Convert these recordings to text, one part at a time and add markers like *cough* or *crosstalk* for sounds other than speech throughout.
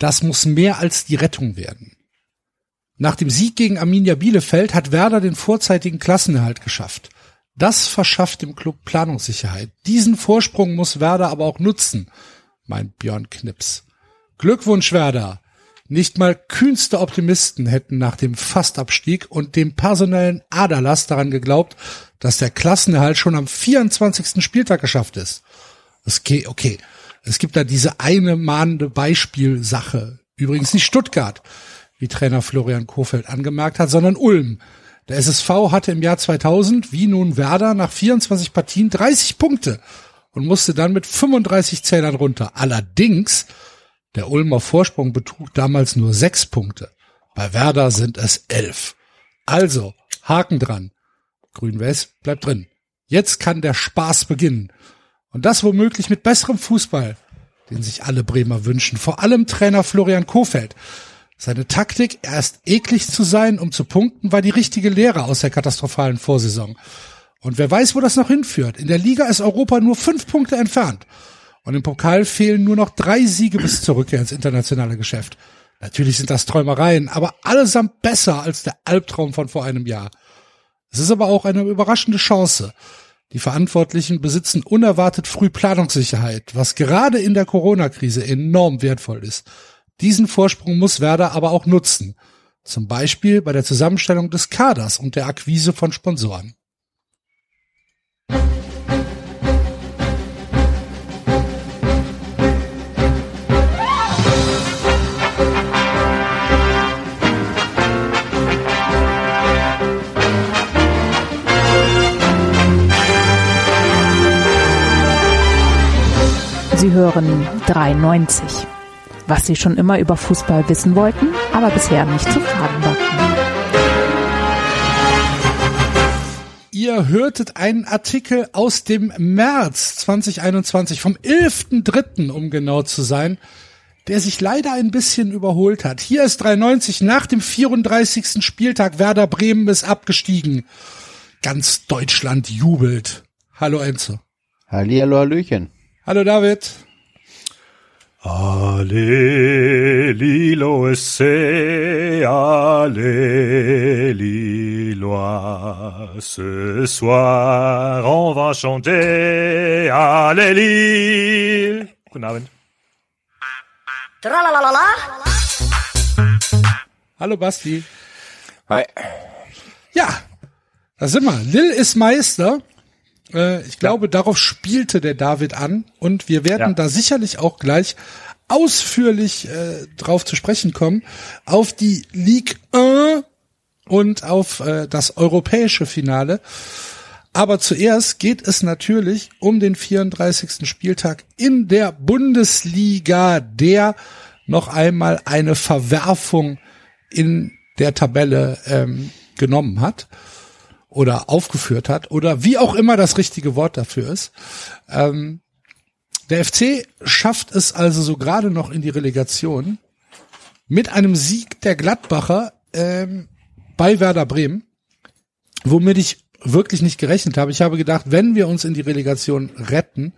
Das muss mehr als die Rettung werden. Nach dem Sieg gegen Arminia Bielefeld hat Werder den vorzeitigen Klassenerhalt geschafft. Das verschafft dem Club Planungssicherheit. Diesen Vorsprung muss Werder aber auch nutzen, meint Björn Knips. Glückwunsch Werder! Nicht mal kühnste Optimisten hätten nach dem Fastabstieg und dem personellen Aderlass daran geglaubt, dass der Klassenerhalt schon am 24. Spieltag geschafft ist. Okay, okay. Es gibt da diese eine mahnende Beispielsache. Übrigens nicht Stuttgart, wie Trainer Florian Kofeld angemerkt hat, sondern Ulm. Der SSV hatte im Jahr 2000, wie nun Werder, nach 24 Partien 30 Punkte und musste dann mit 35 Zählern runter. Allerdings der Ulmer Vorsprung betrug damals nur sechs Punkte. Bei Werder sind es elf. Also, Haken dran. Grün-Weiß bleibt drin. Jetzt kann der Spaß beginnen. Und das womöglich mit besserem Fußball, den sich alle Bremer wünschen. Vor allem Trainer Florian Kofeld. Seine Taktik, erst eklig zu sein, um zu punkten, war die richtige Lehre aus der katastrophalen Vorsaison. Und wer weiß, wo das noch hinführt. In der Liga ist Europa nur fünf Punkte entfernt. Und im Pokal fehlen nur noch drei Siege bis zur Rückkehr ins internationale Geschäft. Natürlich sind das Träumereien, aber allesamt besser als der Albtraum von vor einem Jahr. Es ist aber auch eine überraschende Chance. Die Verantwortlichen besitzen unerwartet früh Planungssicherheit, was gerade in der Corona-Krise enorm wertvoll ist. Diesen Vorsprung muss Werder aber auch nutzen. Zum Beispiel bei der Zusammenstellung des Kaders und der Akquise von Sponsoren. Sie hören 93. Was Sie schon immer über Fußball wissen wollten, aber bisher nicht zu fragen wagten. Ihr hörtet einen Artikel aus dem März 2021, vom 11.3., um genau zu sein, der sich leider ein bisschen überholt hat. Hier ist 93 nach dem 34. Spieltag. Werder Bremen ist abgestiegen. Ganz Deutschland jubelt. Hallo Enzo. Hallihallo, Hallöchen. Hallo David. Allez, Lilo c'est allez, Lillois. Ce soir, on va chanter Lille. Guten Abend. Tralalala. Hallo Basti. Hi. Ja, da sind wir. Lil ist Meister. Äh, ich glaube, darauf spielte der David an und wir werden Ja. da sicherlich auch gleich ausführlich äh, drauf zu sprechen kommen, auf die Ligue 1 und auf äh, das europäische Finale. Aber zuerst geht es natürlich um den 34. Spieltag in der Bundesliga, der noch einmal eine Verwerfung in der Tabelle ähm, genommen hat oder aufgeführt hat oder wie auch immer das richtige Wort dafür ist. Ähm, der FC schafft es also so gerade noch in die Relegation mit einem Sieg der Gladbacher ähm, bei Werder Bremen, womit ich wirklich nicht gerechnet habe. Ich habe gedacht, wenn wir uns in die Relegation retten,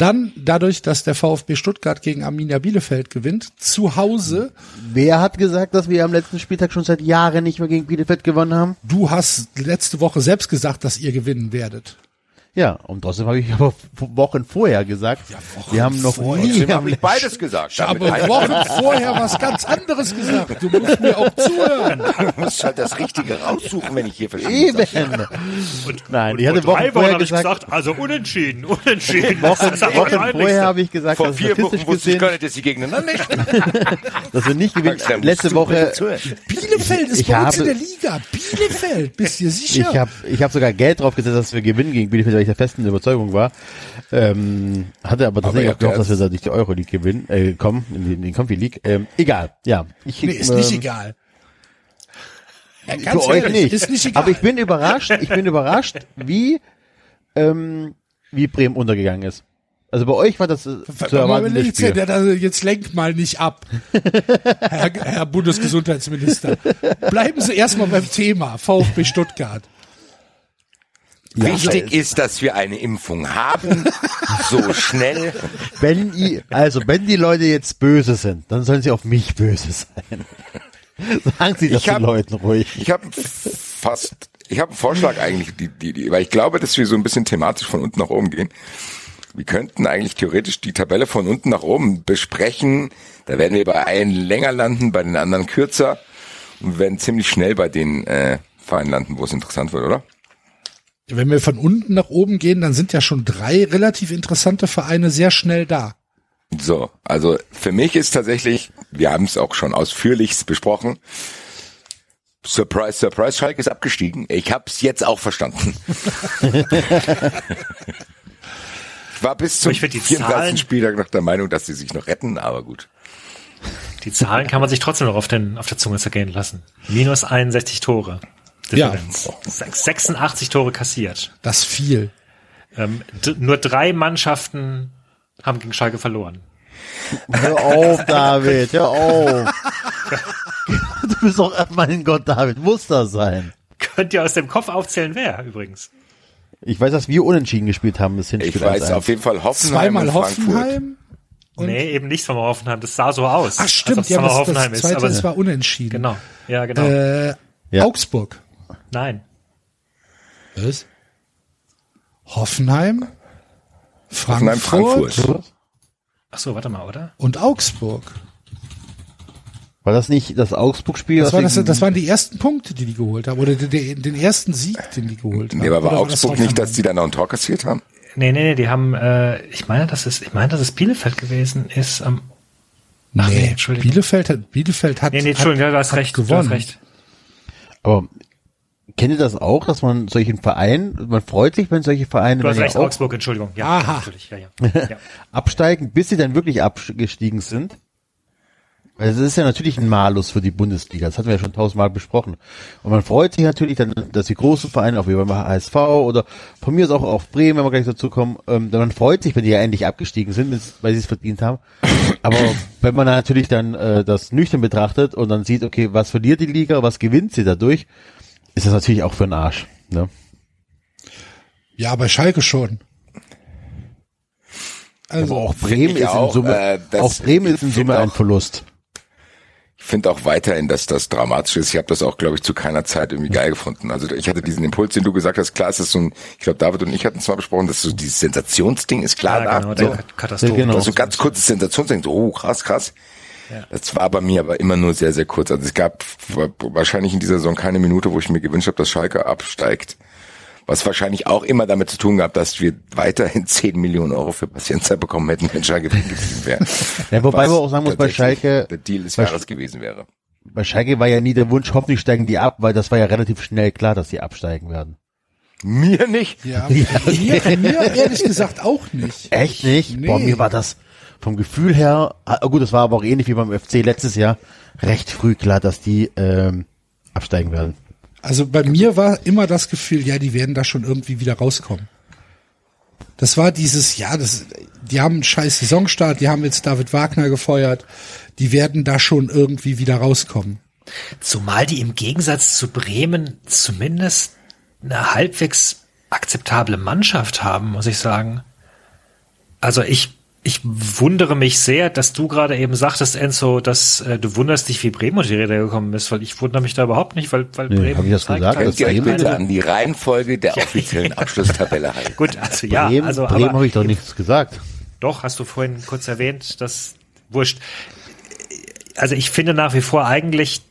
dann dadurch, dass der VfB Stuttgart gegen Arminia Bielefeld gewinnt, zu Hause. Wer hat gesagt, dass wir am letzten Spieltag schon seit Jahren nicht mehr gegen Bielefeld gewonnen haben? Du hast letzte Woche selbst gesagt, dass ihr gewinnen werdet. Ja, und trotzdem habe ich aber Wochen vorher gesagt, Wochen wir haben noch vorher. nie Trotzdem am habe ich beides gesagt. Ich habe Wochen vorher was ganz anderes gesagt. Du musst mir auch zuhören. *laughs* Du musst halt das Richtige raussuchen, wenn ich hier verschiedene Eben. Nein, Und ich hatte Wochen drei Wochen vorher habe ich gesagt, gesagt, also ununentschieden, unentschieden. *laughs* Wochen, Wochen vorher habe ich gesagt, Vor dass vier Wochen wusste ich gar nicht, dass sie gegeneinander stehen. *laughs* dass wir nicht gewinnen. Letzte Woche. Bielefeld ist Ich bei uns habe- in der Liga. Bielefeld, bist du dir ich sicher? habe ich hab sogar Geld drauf gesetzt, dass wir gewinnen gegen Bielefeld, weil ich der festen Überzeugung war. Ähm, hatte aber tatsächlich ihr auch gehofft, dass wir da nicht die Euroleague gewinnen, äh, kommen, in die, in die Confi League. Ähm, egal, ja. Ich, nee, ist nicht ähm, egal. Ja, ganz Für euch ehrlich, nicht. Ist nicht egal. Aber ich bin überrascht, ich bin überrascht, wie, ähm, wie Bremen untergegangen ist. Also bei euch war das äh, zu erwarten, das jetzt, Spiel. der, der, jetzt lenkt mal nicht ab, Herr, Herr Bundesgesundheitsminister. Bleiben Sie erstmal beim Thema VfB Stuttgart. Wichtig ist, dass wir eine Impfung haben, so schnell. Wenn die, also wenn die Leute jetzt böse sind, dann sollen sie auf mich böse sein. *laughs* Sagen Sie das Ich hab- den Leuten ruhig. Ich habe fast, ich habe einen Vorschlag eigentlich, die, die, die, weil ich glaube, dass wir so ein bisschen thematisch von unten nach oben gehen. Wir könnten eigentlich theoretisch die Tabelle von unten nach oben besprechen. Da werden wir bei einen länger landen, bei den anderen kürzer und werden ziemlich schnell bei den äh, Vereinen landen, wo es interessant wird, oder? Wenn wir von unten nach oben gehen, dann sind ja schon drei relativ interessante Vereine sehr schnell da. So, also für mich ist tatsächlich, wir haben es auch schon ausführlichst besprochen. Surprise, surprise, Schalke ist abgestiegen. Ich hab's jetzt auch verstanden. ich war bis zum ich find die 34. Zahlen- Spieltag noch der Meinung, dass sie sich noch retten, aber gut. Die Zahlen kann man sich trotzdem noch auf, den, auf der Zunge zergehen lassen. Minus 61 Tore. Ja. Differenz. Sech- 86 Tore kassiert. Das ist viel. Ähm, nur drei Mannschaften haben gegen Schalke verloren. Hör auf, *laughs* David, hör auf. *laughs* Du bist doch, mein Gott, David, muss das sein. Könnt ihr aus dem Kopf aufzählen, wer übrigens? Ich weiß, dass wir unentschieden gespielt haben, das Ich Hinspiel. weiß 1-1. auf jeden Fall Hoffenheim Zweimal und Frankfurt. Hoffenheim. Und- nee, eben nicht von Hoffenheim. Das sah so aus. Ach stimmt, ja, das, Hoffenheim das ist. zweite, Aber das war unentschieden. genau. Ja, genau. Äh, Ja. Augsburg. Nein. Was? Hoffenheim, Hoffenheim, Frankfurt, Frankfurt. Ach so, warte mal, oder? und Augsburg. War das nicht das Augsburg-Spiel? Das, war das, das waren die ersten Punkte, die die geholt haben. Oder den, den, den ersten Sieg, den die geholt haben. Nee, aber war Oder das Augsburg nicht, dass die dann noch ein Tor kassiert haben? Nee, nee, nee, die haben, äh, ich meine, dass es, ich meine, dass es Bielefeld gewesen ist am, Ach, nee, Nee, Entschuldigung. Bielefeld hat, Bielefeld hat, nee, nee, Entschuldigung, hat, du hast hat recht, du gewonnen. hast recht. Aber kennt ihr das auch, dass man solchen Vereinen, man freut sich, wenn solche Vereine Du hast recht, ja Augsburg, Entschuldigung. Ja, Aha. natürlich, ja, ja. *laughs* ja. absteigen, bis sie dann wirklich abgestiegen sind? Weil das ist ja natürlich ein Malus für die Bundesliga. Das hatten wir ja schon tausendmal besprochen. Und man freut sich natürlich dann, dass die großen Vereine, auch wie beim HSV oder von mir aus auch auf Bremen, wenn wir gleich dazu kommen, ähm, man freut sich, wenn die ja endlich abgestiegen sind, weil sie es verdient haben. Aber wenn man natürlich dann äh, das nüchtern betrachtet und dann sieht, okay, was verliert die Liga, was gewinnt sie dadurch, ist das natürlich auch für den Arsch. Ne? Ja, bei Schalke schon. Also, Aber auch Bremen ist auch, in Summe, äh, auch Bremen ist in Summe find ein auch- Verlust. Ich finde auch weiterhin, dass das dramatisch ist. Ich habe das auch, glaube ich, zu keiner Zeit irgendwie geil gefunden. Also ich hatte diesen Impuls, den du gesagt hast, klar, es ist so ein, ich glaube, David und ich hatten es mal besprochen, dass so dieses Sensationsding ist klar Ja, da. genau, so. der Katastrophe. Ja, genau. So ein ganz kurzes Sensationsding, so, oh, krass, krass. Das war bei mir aber immer nur sehr, sehr kurz. Also es gab wahrscheinlich in dieser Saison keine Minute, wo ich mir gewünscht habe, dass Schalke absteigt. Was wahrscheinlich auch immer damit zu tun gehabt, dass wir weiterhin *laughs* 10 Millionen Euro für Patientzeit bekommen hätten, wenn Schalke geblieben wäre. Ja, wobei Was man auch sagen muss, bei Schalke, Der Deal des Jahres gewesen wäre. bei Schalke war ja nie der Wunsch, hoffentlich steigen die ab, weil das war ja relativ schnell klar, dass die absteigen werden. Mir nicht. *laughs* ja, mir, mir ehrlich gesagt auch nicht. Echt nicht? Nee. Boah, mir war das vom Gefühl her, ah, gut, das war aber auch ähnlich wie beim FC letztes Jahr, recht früh klar, dass die ähm, absteigen werden. Also bei mir war immer das Gefühl, ja, die werden da schon irgendwie wieder rauskommen. Das war dieses, ja, das, die haben einen scheiß Saisonstart, die haben jetzt David Wagner gefeuert, die werden da schon irgendwie wieder rauskommen. Zumal die im Gegensatz zu Bremen zumindest eine halbwegs akzeptable Mannschaft haben, muss ich sagen. Also ich, ich wundere mich sehr, dass du gerade eben sagtest, Enzo, dass äh, du wunderst dich, wie Bremen unter die Räder gekommen ist, weil ich wundere mich da überhaupt nicht, weil, weil Nee, Bremen hab ich das gesagt? halt- Das Könnt ihr euch Bremen- bitte an die Reihenfolge der *laughs* offiziellen Abschlusstabelle halten? Gut, also ja, Bremen, also Bremen habe ich doch nichts gesagt. Doch, hast du vorhin kurz erwähnt, das wurscht. Also ich finde nach wie vor eigentlich,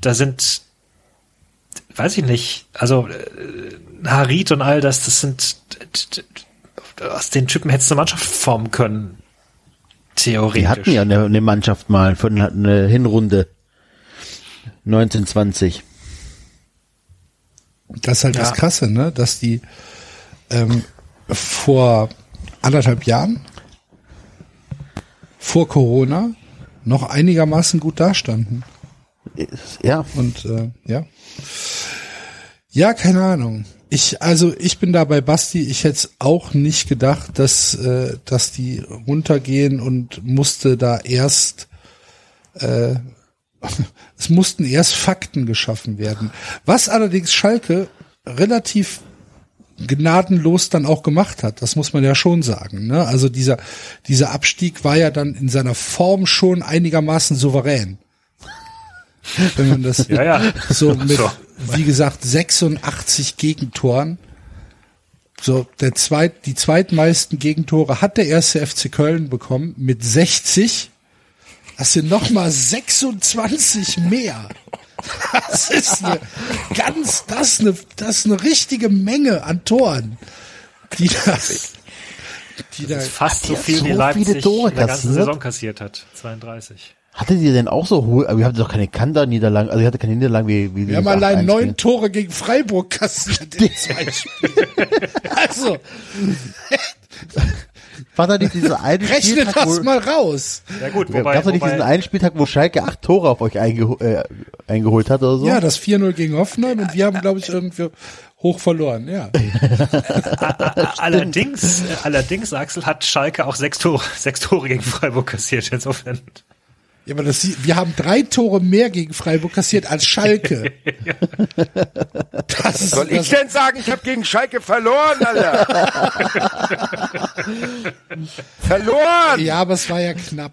da sind, weiß ich nicht, also äh, Harit und all das, das sind, aus den Typen hättest du eine Mannschaft formen können. Theoretisch. Die hatten ja eine, eine Mannschaft mal für eine, eine Hinrunde 1920. Das ist halt Ja. das Krasse, ne, dass die ähm, vor anderthalb Jahren, vor Corona, noch einigermaßen gut dastanden. Ja, Und äh, ja. Ja, keine Ahnung. Ich, also ich bin da bei Basti, ich hätte auch nicht gedacht, dass, äh, dass die runtergehen und musste da erst äh, *laughs* es mussten erst Fakten geschaffen werden. Was allerdings Schalke relativ gnadenlos dann auch gemacht hat. Das muss man ja schon sagen. Ne? Also dieser, dieser Abstieg war ja dann in seiner Form schon einigermaßen souverän. *laughs* Wenn man das Ja, ja. so *laughs* mit, So. wie gesagt, 86 Gegentoren. So, der zweit, die zweitmeisten Gegentore hat der erste FC Köln bekommen mit 60. Das sind nochmal 26 mehr. Das ist eine ganz, das ist eine, das ist eine richtige Menge an Toren, die da, die da, Fast so viel so wie viele Leipzig Tore in der ganzen? Saison kassiert hat. 32. Hattet ihr denn auch so hohe, aber ihr hattet doch keine Kanter-Niederlagen, also ihr hattet keine Niederlagen wie, wie wir haben allein neun Tore gegen Freiburg kassiert in zwei *laughs* Spielen. Also, War da nicht dieser eine rechne Spieltag, das wo, mal raus. Ja gut, gab wobei, es doch nicht diesen wobei einen Spieltag, wo Schalke acht Tore auf euch eingeho äh, eingeholt hat oder so? Ja, das 4-0 gegen Hoffenheim und wir haben, glaube ich, irgendwie hoch verloren, ja. *laughs* allerdings, äh, allerdings, Axel, hat Schalke auch sechs Tore, sechs Tore gegen Freiburg kassiert. Insofern. Ja, aber das, wir haben drei Tore mehr gegen Freiburg kassiert als Schalke. *laughs* Das ist, Soll ich das, denn sagen, ich habe gegen Schalke verloren, Alter? *laughs* verloren! ja, aber es war ja knapp.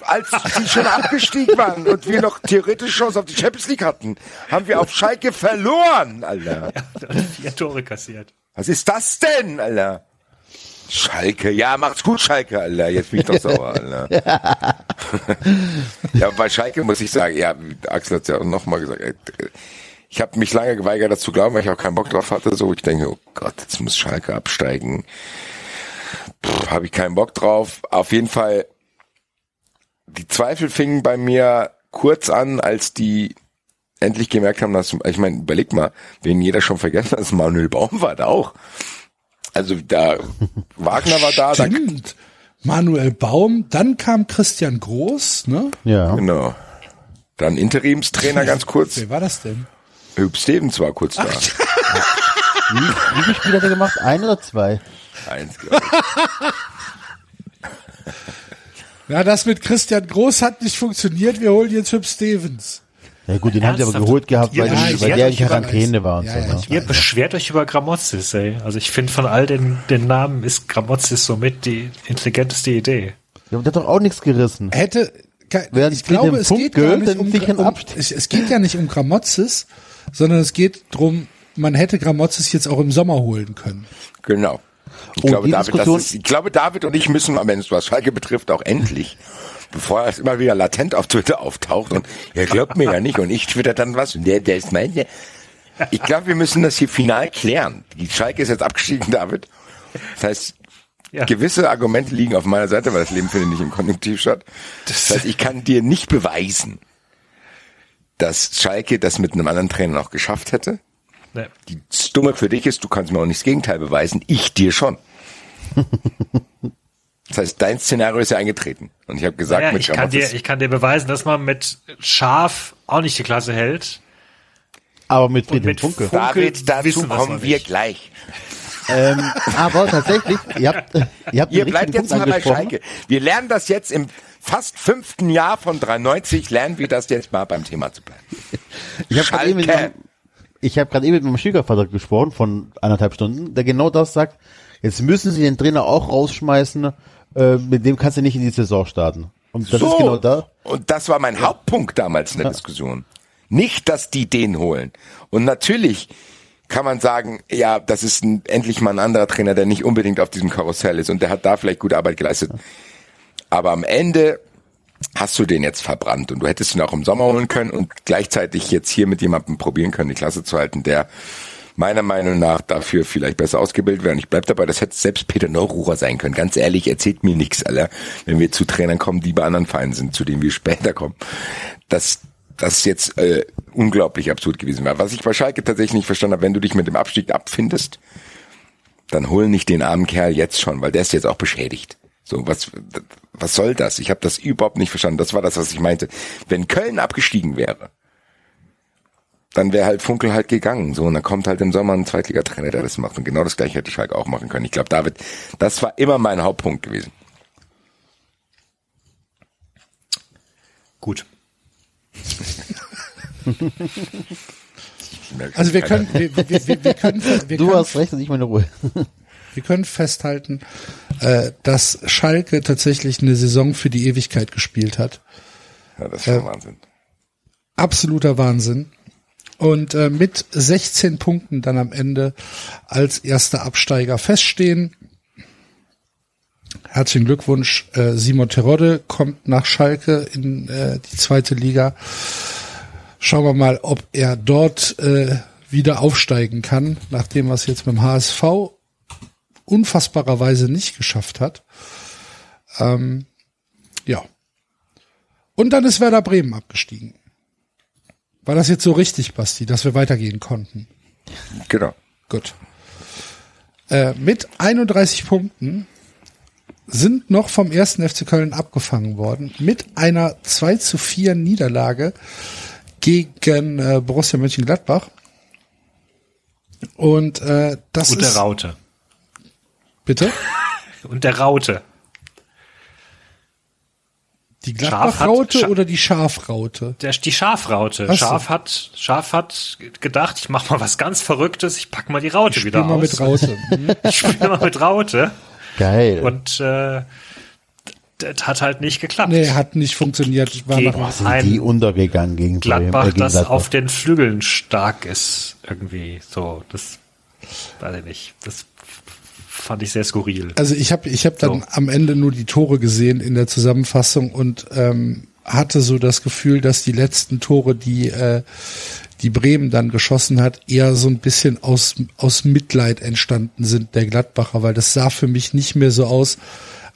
Als sie schon abgestiegen waren und wir noch theoretisch Chance auf die Champions League hatten, haben wir auf Schalke verloren, Alter. Hat vier Tore kassiert. Was ist das denn, Alter? Schalke, ja, macht's gut, Schalke, Alter. Jetzt bin ich doch sauer, Alter. *laughs* ja, bei Schalke muss ich sagen, ja, Axel hat's ja auch nochmal gesagt, ey, ich habe mich lange geweigert, das zu glauben, weil ich auch keinen Bock drauf hatte. So, ich denke, oh Gott, jetzt muss Schalke absteigen. Habe ich keinen Bock drauf. Auf jeden Fall, die Zweifel fingen bei mir kurz an, als die endlich gemerkt haben, dass, ich meine, überleg mal, wen jeder schon vergessen hat, dass Manuel Baum war da auch. Also da, Wagner war da, da Stimmt. Manuel Baum, dann kam Christian Groß, ne? Ja. genau. Dann Interimstrainer ganz kurz. Wer war das denn? Hüb Stevens war kurz da. Wie, wie viele Spiele hat er gemacht? Ein oder zwei? Eins, glaub ich. Ja, das mit Christian Groß hat nicht funktioniert. Wir holen jetzt Hüb Stevens. Ja gut, den haben sie aber Ernsthaft? geholt gehabt, weil, die, ich weil der in Quarantäne war und Ja, so. ja, Ne? Ihr beschwert euch über Gramozis, ey. Also ich finde von all den, den Namen ist Gramozis somit die intelligenteste Idee. Ja, der hat doch auch nichts gerissen. Hätte, Wären ich glaube, es Punkt geht gar gehört, nicht um, um es, es geht ja nicht um Gramozis, sondern es geht drum, man hätte Gramozis jetzt auch im Sommer holen können. Genau. Ich Oh, glaube, David, ist, ich glaube, David und ich müssen am Ende, was Schalke betrifft, auch endlich, *laughs* bevor es immer wieder latent auf Twitter auftaucht und er glaubt mir ja nicht und ich twitter dann was und der, der ist mein, der. Ich glaube, wir müssen das hier final klären. Die Schalke ist jetzt abgestiegen, David. Das heißt, Ja. gewisse Argumente liegen auf meiner Seite, weil das Leben findet nicht im Konjunktiv statt. Das heißt, ich kann dir nicht beweisen, dass Schalke das mit einem anderen Trainer noch geschafft hätte. Ne. Die das Dumme für dich ist, du kannst mir auch nicht das Gegenteil beweisen. Ich dir schon. *laughs* Das heißt, dein Szenario ist ja eingetreten. Und ich habe gesagt, Ja, mit ich, kann dir, ich kann dir beweisen, dass man mit Schaf auch nicht die Klasse hält. Aber mit Friedhelm mit Funke. Funke David, dazu kommen wir nicht. gleich. ähm, aber tatsächlich, ihr habt, ihr habt Ihr bleibt jetzt Punkt mal bei. Schalke. Wir lernen das jetzt im fast fünften Jahr von 93, lernen wir das jetzt mal beim Thema zu bleiben. Ich habe gerade eben, mit meinem- ich hab eben mit meinem Schwiegervater gesprochen von anderthalb Stunden, der genau das sagt. Jetzt müssen sie den Trainer auch rausschmeißen, äh, mit dem kannst du nicht in die Saison starten. Und das ist genau da. Und das war mein Hauptpunkt damals in der Diskussion. Nicht, dass die den holen. Und natürlich kann man sagen, ja, das ist ein, endlich mal ein anderer Trainer, der nicht unbedingt auf diesem Karussell ist und der hat da vielleicht gute Arbeit geleistet. Aber am Ende hast du den jetzt verbrannt und du hättest ihn auch im Sommer holen können und gleichzeitig jetzt hier mit jemandem probieren können, die Klasse zu halten, der meiner Meinung nach dafür vielleicht besser ausgebildet. Und ich bleib dabei, das hätte selbst Peter Neururer sein können. Ganz ehrlich, erzählt mir nichts, Alter, wenn wir zu Trainern kommen, die bei anderen Vereinen sind, zu denen wir später kommen. Das, das jetzt äh, unglaublich absurd gewesen wäre. Was ich bei Schalke tatsächlich nicht verstanden habe, wenn du dich mit dem Abstieg abfindest, dann hol nicht den armen Kerl jetzt schon, weil der ist jetzt auch beschädigt. So, was, was soll das? Ich habe das überhaupt nicht verstanden. Das war das, was ich meinte. Wenn Köln abgestiegen wäre, dann wäre halt Funkel halt gegangen. So, und dann kommt halt im Sommer ein Zweitligatrainer, der das macht. Und genau das gleiche hätte Schalke auch machen können. Ich glaube, David, das war immer mein Hauptpunkt gewesen. Gut. Also wir können, wir, wir, wir, wir *laughs* können, wir Du können, hast recht und ich meine Ruhe. wir können festhalten, äh, dass Schalke tatsächlich eine Saison für die Ewigkeit gespielt hat. Ja, das ist schon Wahnsinn. absoluter Wahnsinn. Und äh, mit 16 Punkten dann am Ende als erster Absteiger feststehen. Herzlichen Glückwunsch. Äh, Simon Terodde kommt nach Schalke in äh, die zweite Liga. Schauen wir mal, ob er dort äh, wieder aufsteigen kann, nachdem es jetzt mit dem HSV unfassbarerweise nicht geschafft hat. Ähm, ja. Und dann ist Werder Bremen abgestiegen. War das jetzt so richtig, Basti, dass wir weitergehen konnten? Genau. Gut. Äh, mit 31 Punkten sind noch vom ersten FC Köln abgefangen worden mit einer 2 zu 4 Niederlage gegen äh, Borussia Mönchengladbach. Und äh, das Und der ist Raute. bitte *laughs* Und der Raute. Die hat- Gladbach-Raute Scha- oder die Schafraute? Der, die Schafraute. So. Schaf hat, Schaf hat gedacht, ich mach mal was ganz Verrücktes, ich pack mal die Raute Spiel wieder mal aus. mit Raute. *laughs* Ich spiele mal mit Raute. Geil. Und äh, das hat halt nicht geklappt. nee, hat nicht funktioniert. War Gegen noch, sind ein die untergegangen gegen Bremen, Gladbach, äh, gegen das Gladbach. auf den Flügeln stark ist. Irgendwie so. Das weiß ich nicht. Das fand ich sehr skurril. Also ich habe ich hab dann So. am Ende nur die Tore gesehen in der Zusammenfassung und ähm, hatte so das Gefühl, dass die letzten Tore, die äh, die Bremen dann geschossen hat, eher so ein bisschen aus aus Mitleid entstanden sind der Gladbacher, weil das sah für mich nicht mehr so aus,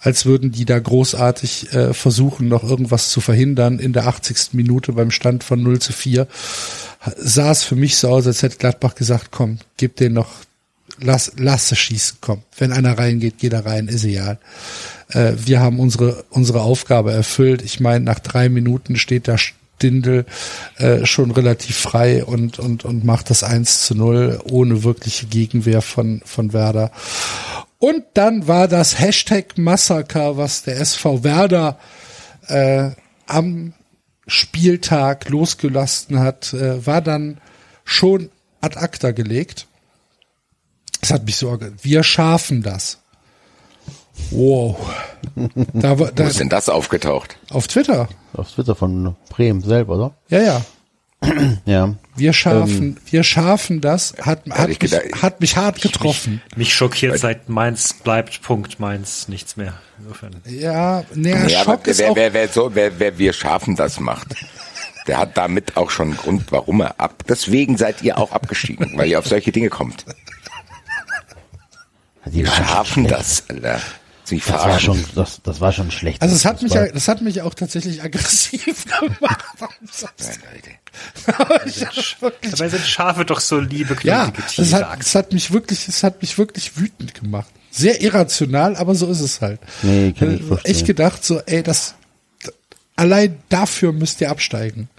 als würden die da großartig äh, versuchen, noch irgendwas zu verhindern. In der 80. Minute beim Stand von 0 zu 4 sah es für mich so aus, als hätte Gladbach gesagt, komm, gib den noch lass, lass es schießen, komm. Wenn einer reingeht, geht er rein, ist egal. Äh, wir haben unsere, unsere Aufgabe erfüllt. Ich meine, nach drei Minuten steht da Stindel äh, schon relativ frei und, und, und macht das 1 zu 0 ohne wirkliche Gegenwehr von, von Werder. Und dann war das Hashtag Massaker, was der SV Werder äh, am Spieltag losgelassen hat, äh, war dann schon ad acta gelegt. Das hat mich so, orga- wir schaffen das. Wow. *laughs* Da, war- Wo da, ist denn das aufgetaucht? auf Twitter. Auf Twitter von Bremen selber, oder? Ja, ja. *clears throat* Ja. Wir schaffen, wir schaffen das. Hat, hat, ich mich, gedacht- hat mich hart getroffen. Mich schockiert seit Mainz bleibt Punkt Mainz nichts mehr. Insofern. Ja, Ja, aber Schock ist wer, auch, wer, wer, so, wer, wer wir schaffen das macht, der hat damit auch schon einen Grund, warum er ab. Deswegen seid ihr auch abgestiegen, weil ihr auf solche Dinge kommt. Die waren schon schaffen das, Alter. Sie Das war schon, das, das war schon schlecht. also es hat mich, das hat mich auch tatsächlich aggressiv *laughs* gemacht. Warum sagst Nein, Leute. Dabei sind Schafe doch so liebe, Ja, Tiere. hat, das hat mich wirklich, das hat mich wirklich wütend gemacht. Sehr irrational, aber so ist es halt. Nee, kann ich Äh, verstehen. Echt gedacht, so, ey, das, allein dafür müsst ihr absteigen.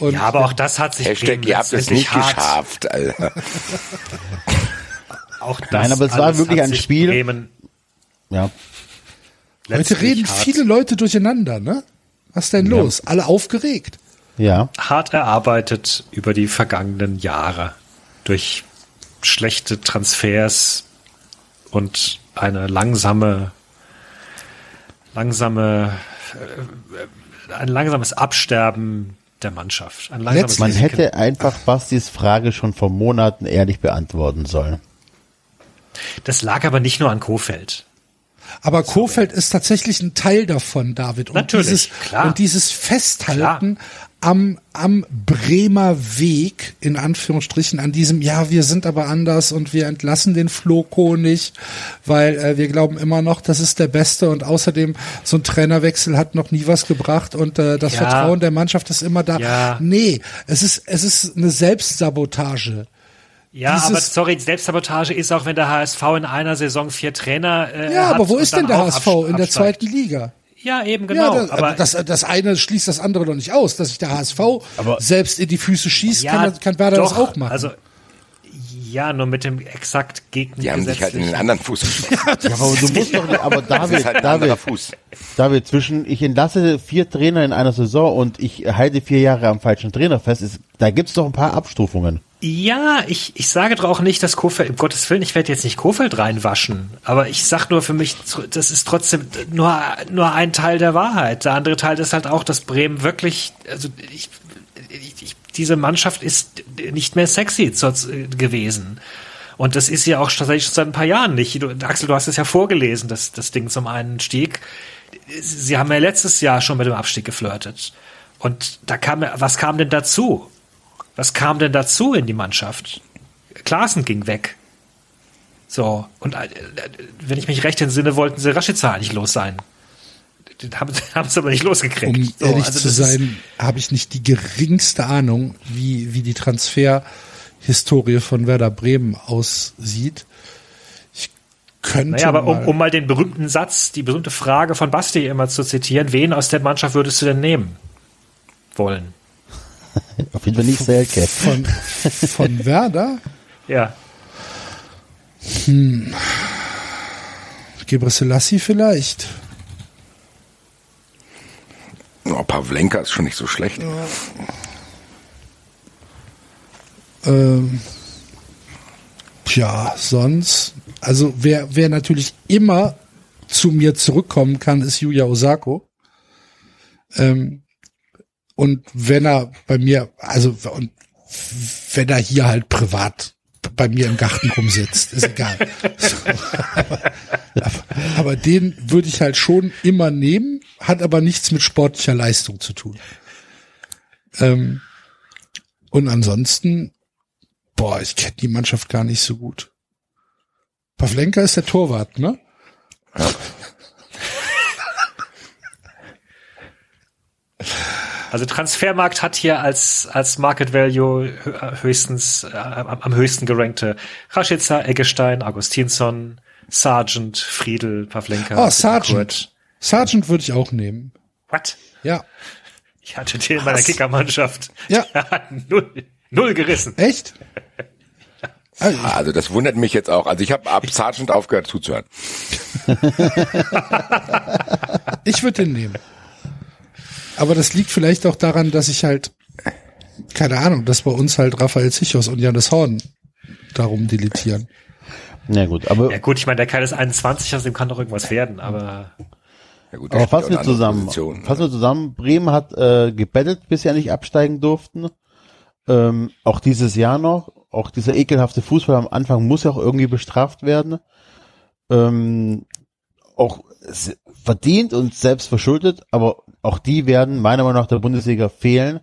Und ja, aber auch das hat sich Hashtag, ihr habt es nicht hart. geschafft, Alter. *laughs* Auch das Nein, aber es war wirklich ein Spiel. Bremen ja. heute reden hart, viele Leute durcheinander, ne? Was denn los? Alle aufgeregt. Ja. hart erarbeitet über die vergangenen Jahre durch schlechte Transfers und eine langsame, langsame, äh, ein langsames Absterben der Mannschaft. Ein langsames Man Risiken. hätte einfach Bastis Frage schon vor Monaten ehrlich beantworten sollen. Das lag aber nicht nur an Kofeld. Aber Kofeld ist tatsächlich ein Teil davon, David. Und Natürlich, dieses, klar. Und dieses Festhalten am, am Bremer Weg, in Anführungsstrichen, an diesem, ja, wir sind aber anders und wir entlassen den Floko nicht, weil äh, wir glauben immer noch, das ist der Beste und außerdem so ein Trainerwechsel hat noch nie was gebracht und äh, das Ja. Vertrauen der Mannschaft ist immer da. Ja. Nee, es ist, es ist eine Selbstsabotage. Ja, Dieses- aber sorry, Selbstsabotage ist auch, wenn der HSV in einer Saison vier Trainer äh, Ja, hat aber wo ist denn der HSV in der zweiten Liga? Ja, eben genau. ja, das, aber das, das eine schließt das andere doch nicht aus, dass sich der HSV Aber- selbst in die Füße schießt, ja, kann, kann Werder doch, das auch machen. Also Ja, nur mit dem exakt Gegner. Die haben sich halt in den anderen Fuß geschossen. *laughs* Ja, aber du musst doch nicht, aber *laughs* David, halt David, Fuß. David, zwischen ich entlasse vier Trainer in einer Saison und ich halte vier Jahre am falschen Trainer fest, ist, da gibt's doch ein paar Abstufungen. Ja, ich, ich sage doch auch nicht, dass Kofeld, um Gottes Willen, ich werde jetzt nicht Kofeld reinwaschen, aber ich sag nur für mich, das ist trotzdem nur, nur ein Teil der Wahrheit. Der andere Teil ist halt auch, dass Bremen wirklich, also ich, ich, diese Mannschaft ist nicht mehr sexy gewesen. Und das ist ja auch tatsächlich schon seit ein paar Jahren nicht. Du, Axel, du hast es ja vorgelesen, das, das Ding zum Einstieg. Sie haben ja letztes Jahr schon mit dem Abstieg geflirtet. Und da kam, was kam denn dazu? Was kam denn dazu in die Mannschaft? Klaassen ging weg. So, und äh, wenn ich mich recht entsinne, wollten sie Rashica eigentlich los sein. Den haben, *laughs* haben sie aber nicht losgekriegt. Um so, ehrlich also zu sein, habe ich nicht die geringste Ahnung, wie, wie die Transferhistorie von Werder Bremen aussieht. Ich könnte Naja, aber um, mal, um mal den berühmten Satz, die berühmte Frage von Basti immer zu zitieren, wen aus der Mannschaft würdest du denn nehmen wollen? *laughs* Auf jeden Fall nicht Selke. von, von Werder, Ja. Gebre Selassie vielleicht. Oh, Pavlenka ist schon nicht so schlecht. Ähm, tja, sonst, also wer, wer natürlich immer zu mir zurückkommen kann, ist Yuya Osako. Ähm, und wenn er bei mir, also und wenn er hier halt privat bei mir im Garten rumsitzt, ist egal. So, *laughs* aber, aber, aber den würde ich halt schon immer nehmen, hat aber nichts mit sportlicher Leistung zu tun. Ähm, und ansonsten, boah, ich kenne die Mannschaft gar nicht so gut. Pavlenka ist der Torwart, ne? *laughs* Also Transfermarkt hat hier als, als Market Value hö- höchstens, äh, am am höchsten gerankte Rashica, Eggestein, Augustinsson, Sargent, Friedel, Pavlenka. Oh, Sargent. Kurt. Sergeant würde ich auch nehmen. What? Ja. Ich hatte den in meiner Kickermannschaft. Ja. *laughs* Null, null gerissen. Echt? *laughs* Also, Also das wundert mich jetzt auch. Also ich habe ab Sergeant aufgehört zuzuhören. *laughs* ich würde den nehmen. Aber das liegt vielleicht auch daran, dass ich halt, keine Ahnung, dass bei uns halt Raphael Zichos und Janis Horn darum deletieren. Na gut, aber, Ja gut, ich meine, der Kerl ist 21, aus dem kann doch irgendwas werden, aber Ja gut, aber fassen wir zusammen. Position? Fassen wir zusammen. Bremen hat äh, gebettelt, bis sie ja nicht absteigen durften. Ähm, auch dieses Jahr noch. Auch dieser ekelhafte Fußball am Anfang muss ja auch irgendwie bestraft werden. Ähm, auch verdient und selbst verschuldet, aber auch die werden meiner Meinung nach der Bundesliga fehlen.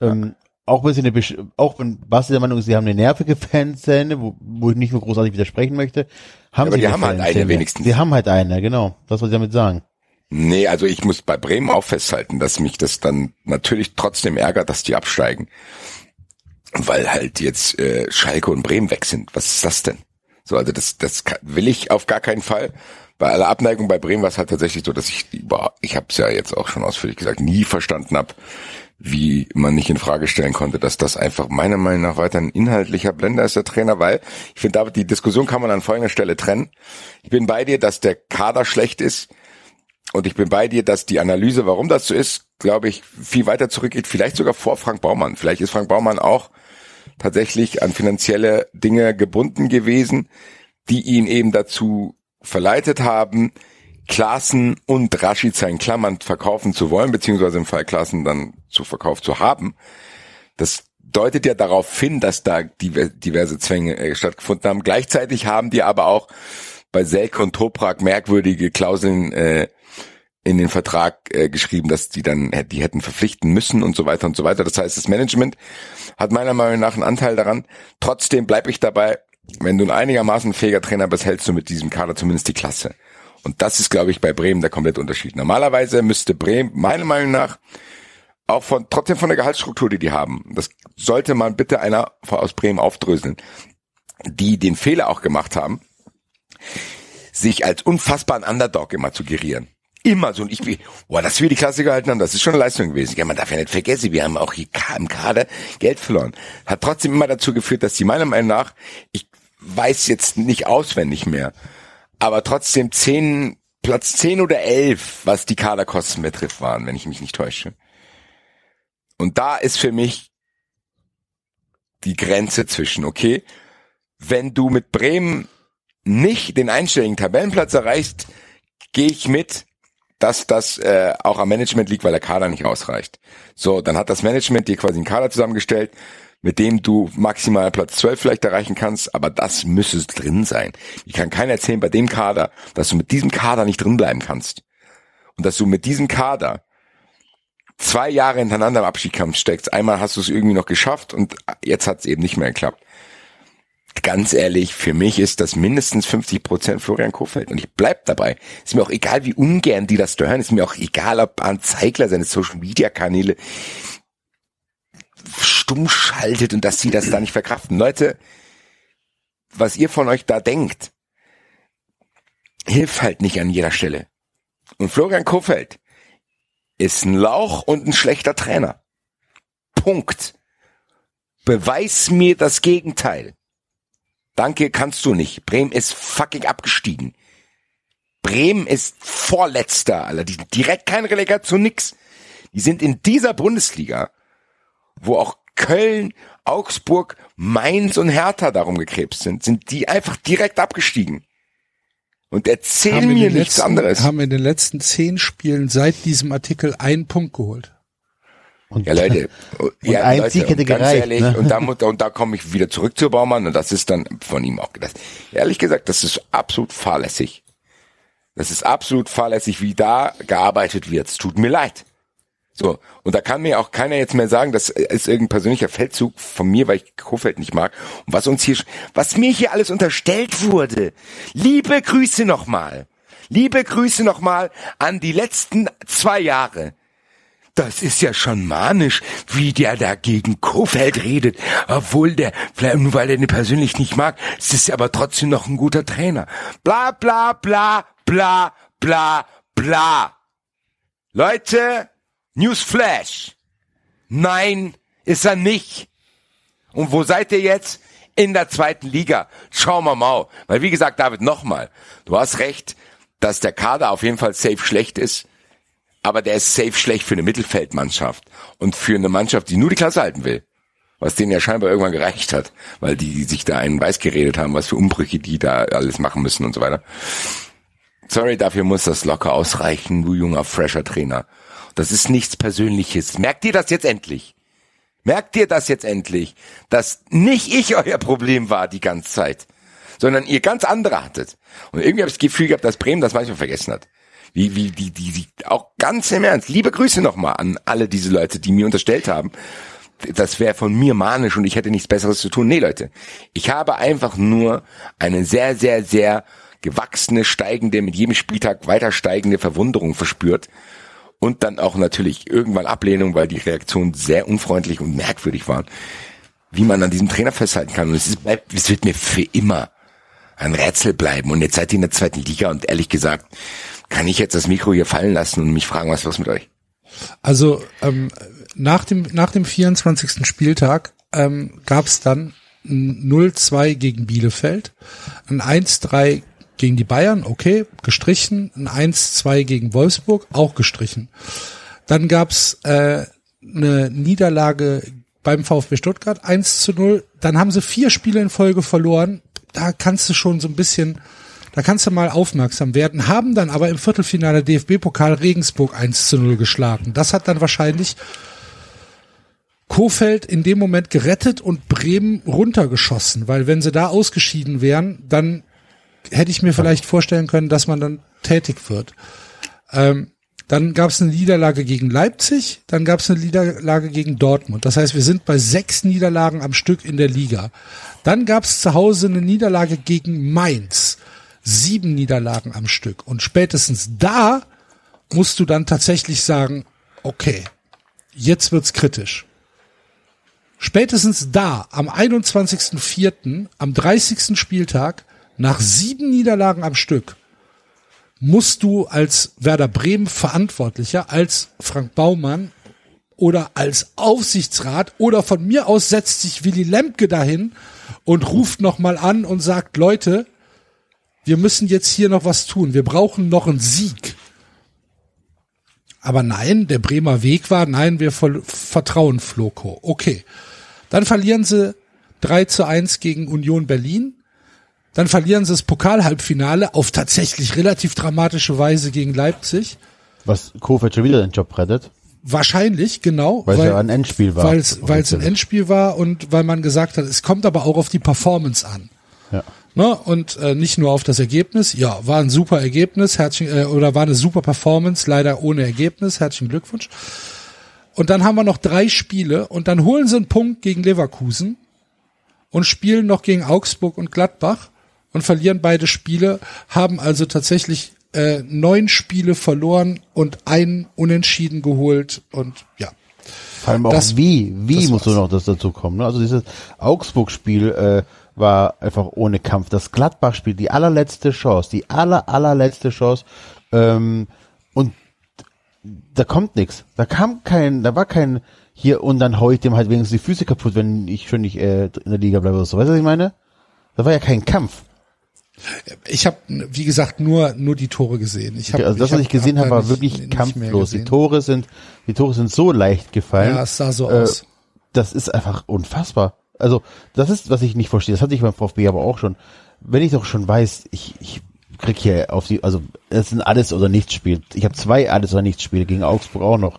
Ähm, auch wenn sie eine, Besch- auch wenn Basti der Meinung ist, sie haben eine nervige *laughs* Fanszene, wo, wo ich nicht mehr großartig widersprechen möchte, haben aber sie die haben halt eine Fanszene. wenigstens. Die haben halt eine, genau. Das wollte ich damit sagen. Nee, also ich muss bei Bremen auch festhalten, dass mich das dann natürlich trotzdem ärgert, dass die absteigen. Weil halt jetzt äh, Schalke und Bremen weg sind. Was ist das denn? So, also das, das kann, will ich auf gar keinen Fall. Bei aller Abneigung bei Bremen war es halt tatsächlich so, dass ich, boah, ich habe es ja jetzt auch schon ausführlich gesagt, nie verstanden habe, wie man nicht in Frage stellen konnte, dass das einfach meiner Meinung nach weiter ein inhaltlicher Blender ist, der Trainer, weil ich finde, David, die Diskussion kann man an folgender Stelle trennen. Ich bin bei dir, dass der Kader schlecht ist. Und ich bin bei dir, dass die Analyse, warum das so ist, glaube ich, viel weiter zurückgeht, vielleicht sogar vor Frank Baumann. Vielleicht ist Frank Baumann auch tatsächlich an finanzielle Dinge gebunden gewesen, die ihn eben dazu verleitet haben, Klassen und Rashica in Klammern verkaufen zu wollen, beziehungsweise im Fall Klassen dann zu verkauft zu haben. Das deutet ja darauf hin, dass da diver- diverse Zwänge äh, stattgefunden haben. Gleichzeitig haben die aber auch bei Selke und Toprak merkwürdige Klauseln äh, in den Vertrag äh, geschrieben, dass die dann äh, die hätten verpflichten müssen und so weiter und so weiter. Das heißt, das Management hat meiner Meinung nach einen Anteil daran. Trotzdem bleibe ich dabei, wenn du ein einigermaßen fähiger Trainer bist, hältst du mit diesem Kader zumindest die Klasse. Und das ist, glaube ich, bei Bremen der komplette Unterschied. Normalerweise müsste Bremen meiner Meinung nach auch von trotzdem von der Gehaltsstruktur, die die haben, das sollte man bitte einer aus Bremen aufdröseln, die den Fehler auch gemacht haben, sich als unfassbaren Underdog immer zu gerieren. immer so. Und ich bin, boah, dass wir die Klasse gehalten haben, das ist schon eine Leistung gewesen. Ja, man darf ja nicht vergessen, wir haben auch hier im Kader Geld verloren. Hat trotzdem immer dazu geführt, dass die meiner Meinung nach, ich weiß jetzt nicht auswendig mehr, aber trotzdem zehn, Platz zehn oder elf, was die Kaderkosten betrifft, waren, wenn ich mich nicht täusche. Und da ist für mich die Grenze zwischen, okay, wenn du mit Bremen nicht den einstelligen Tabellenplatz erreichst, gehe ich mit, dass das äh, auch am Management liegt, weil der Kader nicht ausreicht. So, dann hat das Management dir quasi einen Kader zusammengestellt, mit dem du maximal Platz 12 vielleicht erreichen kannst, aber das müsste drin sein. Ich kann keiner erzählen bei dem Kader, dass du mit diesem Kader nicht drin bleiben kannst. Und dass du mit diesem Kader zwei Jahre hintereinander im Abschiedskampf steckst. Einmal hast du es irgendwie noch geschafft und jetzt hat es eben nicht mehr geklappt. Ganz ehrlich, für mich ist das mindestens 50 Prozent Florian Kofeld und ich bleib dabei. Ist mir auch egal, wie ungern die das hören. Ist mir auch egal, ob Arndt Zeigler seine Social Media Kanäle stumm schaltet und dass sie das da nicht verkraften. Leute, was ihr von euch da denkt, hilft halt nicht an jeder Stelle. Und Florian Kofeld ist ein Lauch und ein schlechter Trainer. Punkt. Beweis mir das Gegenteil. Danke, kannst du nicht. Bremen ist fucking abgestiegen. Bremen ist Vorletzter, Alter. Die direkt keine Relegation, nix. Die sind in dieser Bundesliga, wo auch Köln, Augsburg, Mainz und Hertha darum gekrebst sind, sind die einfach direkt abgestiegen. Und erzähl mir nichts letzten, anderes. Haben in den letzten zehn Spielen seit diesem Artikel einen Punkt geholt. Und, Ja, Leute, *laughs* und ja, ein Leute, Sieg hätte und ganz gereicht. ehrlich, ne? und da, *laughs* und da komme ich wieder zurück zu Baumann und das ist dann von ihm auch gedacht. Ehrlich gesagt, das ist absolut fahrlässig. Das ist absolut fahrlässig, wie da gearbeitet wird. Es tut mir leid. So, und da kann mir auch keiner jetzt mehr sagen, das ist irgendein persönlicher Feldzug von mir, weil ich Kofeld nicht mag. Und was uns hier, was mir hier alles unterstellt wurde. Liebe Grüße nochmal. Liebe Grüße nochmal an die letzten zwei Jahre. Das ist ja schon manisch, wie der da gegen Kofeld redet. Obwohl der, vielleicht nur weil er den persönlich nicht mag, es ist aber trotzdem noch ein guter Trainer. Bla, bla, bla, bla, bla, bla. Leute, Newsflash. Nein, ist er nicht. Und wo seid ihr jetzt? In der zweiten Liga. Schauen wir mal. Weil wie gesagt, David, nochmal. Du hast recht, dass der Kader auf jeden Fall safe schlecht ist. Aber der ist safe schlecht für eine Mittelfeldmannschaft. Und für eine Mannschaft, die nur die Klasse halten will. Was denen ja scheinbar irgendwann gereicht hat. Weil die sich da einen weiß geredet haben, was für Umbrüche die da alles machen müssen und so weiter. Sorry, dafür muss das locker ausreichen, du junger, fresher Trainer. Das ist nichts Persönliches. Merkt ihr das jetzt endlich? Merkt ihr das jetzt endlich? Dass nicht ich euer Problem war die ganze Zeit, sondern ihr ganz andere hattet. Und irgendwie habe ich das Gefühl gehabt, dass Bremen das manchmal vergessen hat. Wie, wie, die, die, die, auch ganz im Ernst. Liebe Grüße nochmal an alle diese Leute, die mir unterstellt haben. Das wäre von mir manisch und ich hätte nichts Besseres zu tun. Nee, Leute. Ich habe einfach nur eine sehr, sehr, sehr gewachsene, steigende, mit jedem Spieltag weiter steigende Verwunderung verspürt. Und dann auch natürlich irgendwann Ablehnung, weil die Reaktionen sehr unfreundlich und merkwürdig waren. Wie man an diesem Trainer festhalten kann. Und es, ist, bleibt, es wird mir für immer ein Rätsel bleiben. Und jetzt seid ihr in der zweiten Liga und ehrlich gesagt, kann ich jetzt das Mikro hier fallen lassen und mich fragen, was los mit euch? Also ähm, nach dem nach dem 24. Spieltag ähm, gab es dann ein 0-2 gegen Bielefeld, ein 1-3 gegen die Bayern, okay, gestrichen, ein 1-2 gegen Wolfsburg, auch gestrichen. Dann gab's äh, eine Niederlage beim VfB Stuttgart, 1 zu 0. Dann haben sie vier Spiele in Folge verloren. Da kannst du schon so ein bisschen, da kannst du mal aufmerksam werden. Haben dann aber im Viertelfinale DFB-Pokal Regensburg 1 zu 0 geschlagen. Das hat dann wahrscheinlich Kofeld in dem Moment gerettet und Bremen runtergeschossen, weil wenn sie da ausgeschieden wären, dann hätte ich mir vielleicht vorstellen können, dass man dann tätig wird. Ähm, dann gab es eine Niederlage gegen Leipzig, dann gab es eine Niederlage gegen Dortmund. Das heißt, wir sind bei sechs Niederlagen am Stück in der Liga. Dann gab es zu Hause eine Niederlage gegen Mainz. Sieben Niederlagen am Stück. Und spätestens da musst du dann tatsächlich sagen, okay, jetzt wird's kritisch. Spätestens da, am 21.04., am 30. Spieltag, nach sieben Niederlagen am Stück, musst du als Werder Bremen Verantwortlicher, als Frank Baumann oder als Aufsichtsrat oder von mir aus setzt sich Willy Lemke dahin und ruft nochmal an und sagt, Leute, wir müssen jetzt hier noch was tun. Wir brauchen noch einen Sieg. Aber nein, der Bremer Weg war, nein, wir vertrauen Floko. Okay. Dann verlieren sie 3 zu 1 gegen Union Berlin. Dann verlieren sie das Pokalhalbfinale auf tatsächlich relativ dramatische Weise gegen Leipzig. Was Kofeld schon wieder den Job rettet. Wahrscheinlich, genau. Weil, weil es ja ein Endspiel war. Weil es ein Endspiel war und weil man gesagt hat, es kommt aber auch auf die Performance an. Ja. Ne? Und äh, nicht nur auf das Ergebnis. Ja, war ein super Ergebnis, herzlichen, äh, oder war eine super Performance, leider ohne Ergebnis. Herzlichen Glückwunsch. Und dann haben wir noch drei Spiele und dann holen sie einen Punkt gegen Leverkusen und spielen noch gegen Augsburg und Gladbach und verlieren beide Spiele, haben also tatsächlich äh, neun Spiele verloren und ein Unentschieden geholt und ja. Vor allem auch das, wie, wie muss nur noch das dazu kommen. Ne? Also dieses Augsburg-Spiel äh, war einfach ohne Kampf. Das Gladbach-Spiel, die allerletzte Chance, die aller, allerletzte Chance. Ähm, und da kommt nichts. Da kam kein, da war kein hier und dann ich dem halt wenigstens die Füße kaputt, wenn ich schon nicht äh, in der Liga bleibe oder so. Weißt du, was ich meine? Da war ja kein Kampf. Ich habe, wie gesagt, nur nur die Tore gesehen. Ich hab, also das, was ich, gesehen habe, war wirklich nicht, kampflos. Nicht die Tore sind, die Tore sind so leicht gefallen. Ja, es sah so äh, aus. Das ist einfach unfassbar. Also das ist, was ich nicht verstehe. Das hatte ich beim VfB aber auch schon. Wenn ich doch schon weiß, ich, ich krieg hier auf die, also es sind alles oder nichts Spiel. Ich habe zwei alles oder nichts Spiele gegen Augsburg auch noch.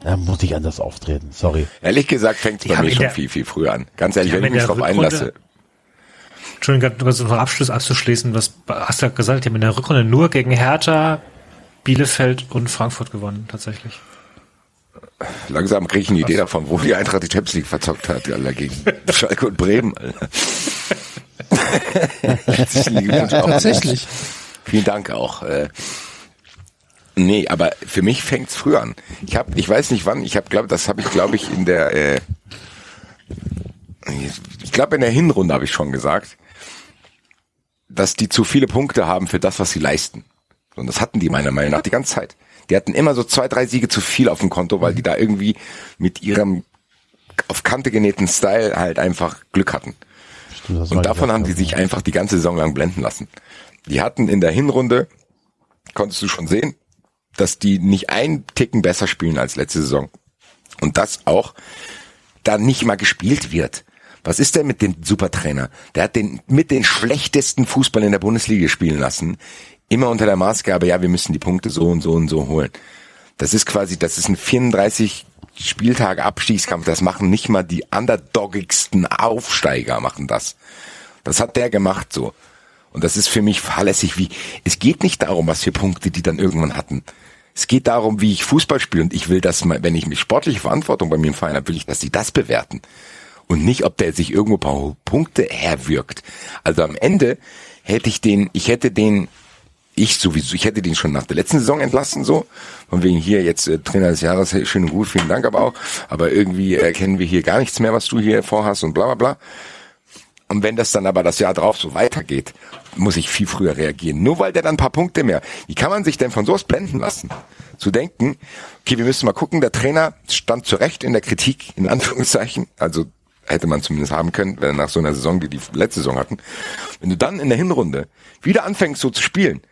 Da muss ich anders auftreten. Sorry. Ehrlich gesagt fängt es bei mir schon viel, viel früher an. Ganz ehrlich, wenn ich mich drauf einlasse. Entschuldigung, du kannst noch Abschluss abzuschließen. Was hast du ja gesagt? Die haben in der Rückrunde nur gegen Hertha, Bielefeld und Frankfurt gewonnen, tatsächlich. Langsam kriege ich eine Idee davon, wo die Eintracht die Champions League verzockt hat, Alter, gegen *laughs* Schalke und Bremen, Alter. *laughs* ja, tatsächlich. Vielen Dank auch. Äh, nee, aber für mich fängt's früher an. Ich habe, ich weiß nicht wann, ich habe, glaube, das habe ich, glaube ich, in der, äh, ich glaube in der Hinrunde habe ich schon gesagt, dass die zu viele Punkte haben für das, was sie leisten. Und das hatten die meiner Meinung nach die ganze Zeit. Die hatten immer so zwei, drei Siege zu viel auf dem Konto, weil die da irgendwie mit ihrem auf Kante genähten Style halt einfach Glück hatten. Stimmt, und davon haben die sich einfach die ganze Saison lang blenden lassen. Die hatten in der Hinrunde, konntest du schon sehen, dass die nicht einen Ticken besser spielen als letzte Saison. Und das auch da nicht mal gespielt wird. Was ist denn mit dem Supertrainer? Der hat den mit den schlechtesten Fußball in der Bundesliga spielen lassen. Immer unter der Maßgabe, ja, wir müssen die Punkte so und so und so holen. Das ist quasi, das ist ein 34 Spieltag Abstiegskampf. Das machen nicht mal die underdogigsten Aufsteiger machen das. Das hat der gemacht so. Und das ist für mich fahrlässig wie, es geht nicht darum, was für Punkte die dann irgendwann hatten. Es geht darum, wie ich Fußball spiele und ich will, dass, wenn ich mich sportliche Verantwortung bei mir im Verein habe, will ich, dass die das bewerten und nicht, ob der sich irgendwo paar Punkte herwirkt. Also am Ende hätte ich den, ich hätte den, ich sowieso, ich hätte den schon nach der letzten Saison entlassen, so. Von wegen hier jetzt äh, Trainer des Jahres, schön und gut, vielen Dank aber auch. Aber irgendwie erkennen wir hier gar nichts mehr, was du hier vorhast und bla bla bla. Und wenn das dann aber das Jahr drauf so weitergeht, muss ich viel früher reagieren. Nur weil der dann ein paar Punkte mehr. Wie kann man sich denn von sowas blenden lassen? Zu denken, okay, wir müssen mal gucken, der Trainer stand zu Recht in der Kritik, in Anführungszeichen. Also hätte man zumindest haben können, nach so einer Saison, wie die letzte Saison hatten. Wenn du dann in der Hinrunde wieder anfängst so zu spielen,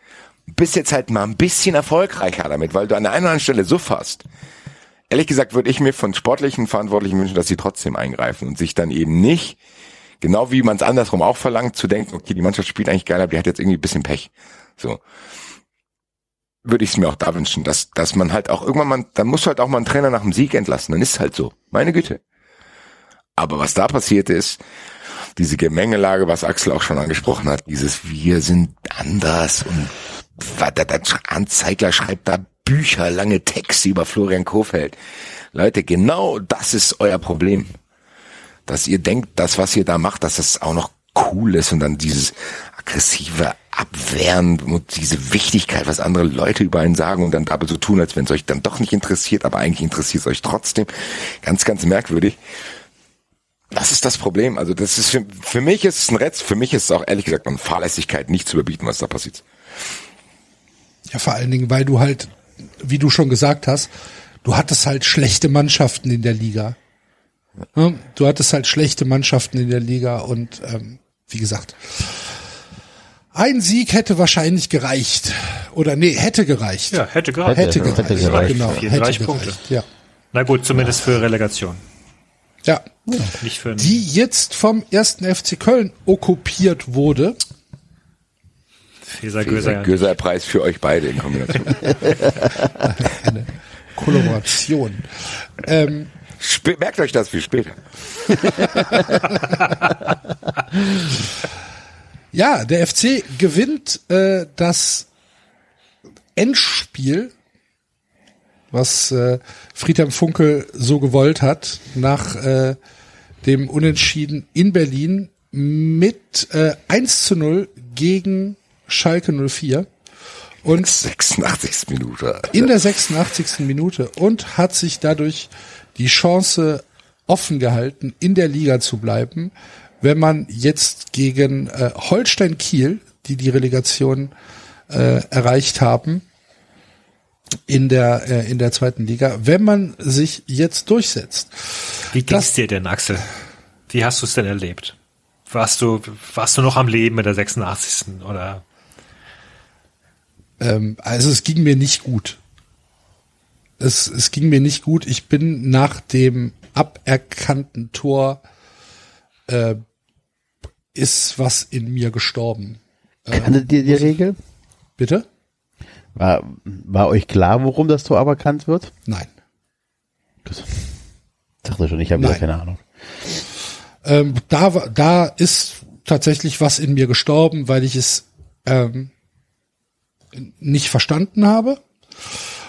bist jetzt halt mal ein bisschen erfolgreicher damit, weil du an der einen oder anderen Stelle so fast. Ehrlich gesagt würde ich mir von sportlichen Verantwortlichen wünschen, dass sie trotzdem eingreifen und sich dann eben nicht, genau wie man es andersrum auch verlangt, zu denken, okay, die Mannschaft spielt eigentlich geil, aber die hat jetzt irgendwie ein bisschen Pech. So. Würde ich es mir auch da wünschen, dass, dass man halt auch irgendwann mal, dann muss halt auch mal ein Trainer nach dem Sieg entlassen, dann ist halt so. Meine Güte. Aber was da passiert ist, diese Gemengelage, was Axel auch schon angesprochen hat, dieses Wir sind anders und der, Anzeigler schreibt da Bücher, lange Texte über Florian Kofeld. Leute, genau das ist euer Problem. Dass ihr denkt, das, was ihr da macht, dass das auch noch cool ist und dann dieses aggressive Abwehren und diese Wichtigkeit, was andere Leute über einen sagen und dann aber so tun, als wenn es euch dann doch nicht interessiert, aber eigentlich interessiert es euch trotzdem. Ganz, ganz merkwürdig. Das ist das Problem. Also das ist für, für mich ist es ein Rätsel. Für mich ist es auch ehrlich gesagt an Fahrlässigkeit nicht zu überbieten, was da passiert. Ja, vor allen Dingen, weil du halt, wie du schon gesagt hast, du hattest halt schlechte Mannschaften in der Liga. Ja, Du hattest halt schlechte Mannschaften in der Liga und ähm, wie gesagt, ein Sieg hätte wahrscheinlich gereicht. Oder nee, hätte gereicht. Ja, hätte gereicht. hätte, Hätte- gereicht. hätte gereicht. Genau, 34 hätte Punkte. gereicht. Ja. Na gut, zumindest für Relegation. Ja. Nicht für Die jetzt vom ersten FC Köln okkupiert wurde. Feser Göser. ja. Göser Preis für euch beide in Kombination. *laughs* Eine Kollaboration. ähm, Sp merkt euch das für später. *laughs* Ja, der FC gewinnt äh, das Endspiel, was äh, Friedhelm Funkel so gewollt hat, nach äh, dem Unentschieden in Berlin mit äh, 1 zu 0 gegen Schalke 04 und 86. Minute. in der 86. Minute und hat sich dadurch die Chance offen gehalten, in der Liga zu bleiben, wenn man jetzt gegen äh, Holstein Kiel, die die Relegation äh, erreicht haben, in der äh, in der zweiten Liga, wenn man sich jetzt durchsetzt. Wie ging's dir denn, Axel? Wie hast du es denn erlebt? Warst du, warst du noch am Leben mit der 86. oder? Ähm, also es ging mir nicht gut. Es, es ging mir nicht gut. Ich bin nach dem aberkannten Tor äh, ist was in mir gestorben. Kanntet ihr die Regel? Bitte? War, war euch klar, worum das Tor aberkannt wird? Nein. Das dachte schon, ich habe wieder keine Ahnung. Ähm, da, da ist tatsächlich was in mir gestorben, weil ich es ähm, nicht verstanden habe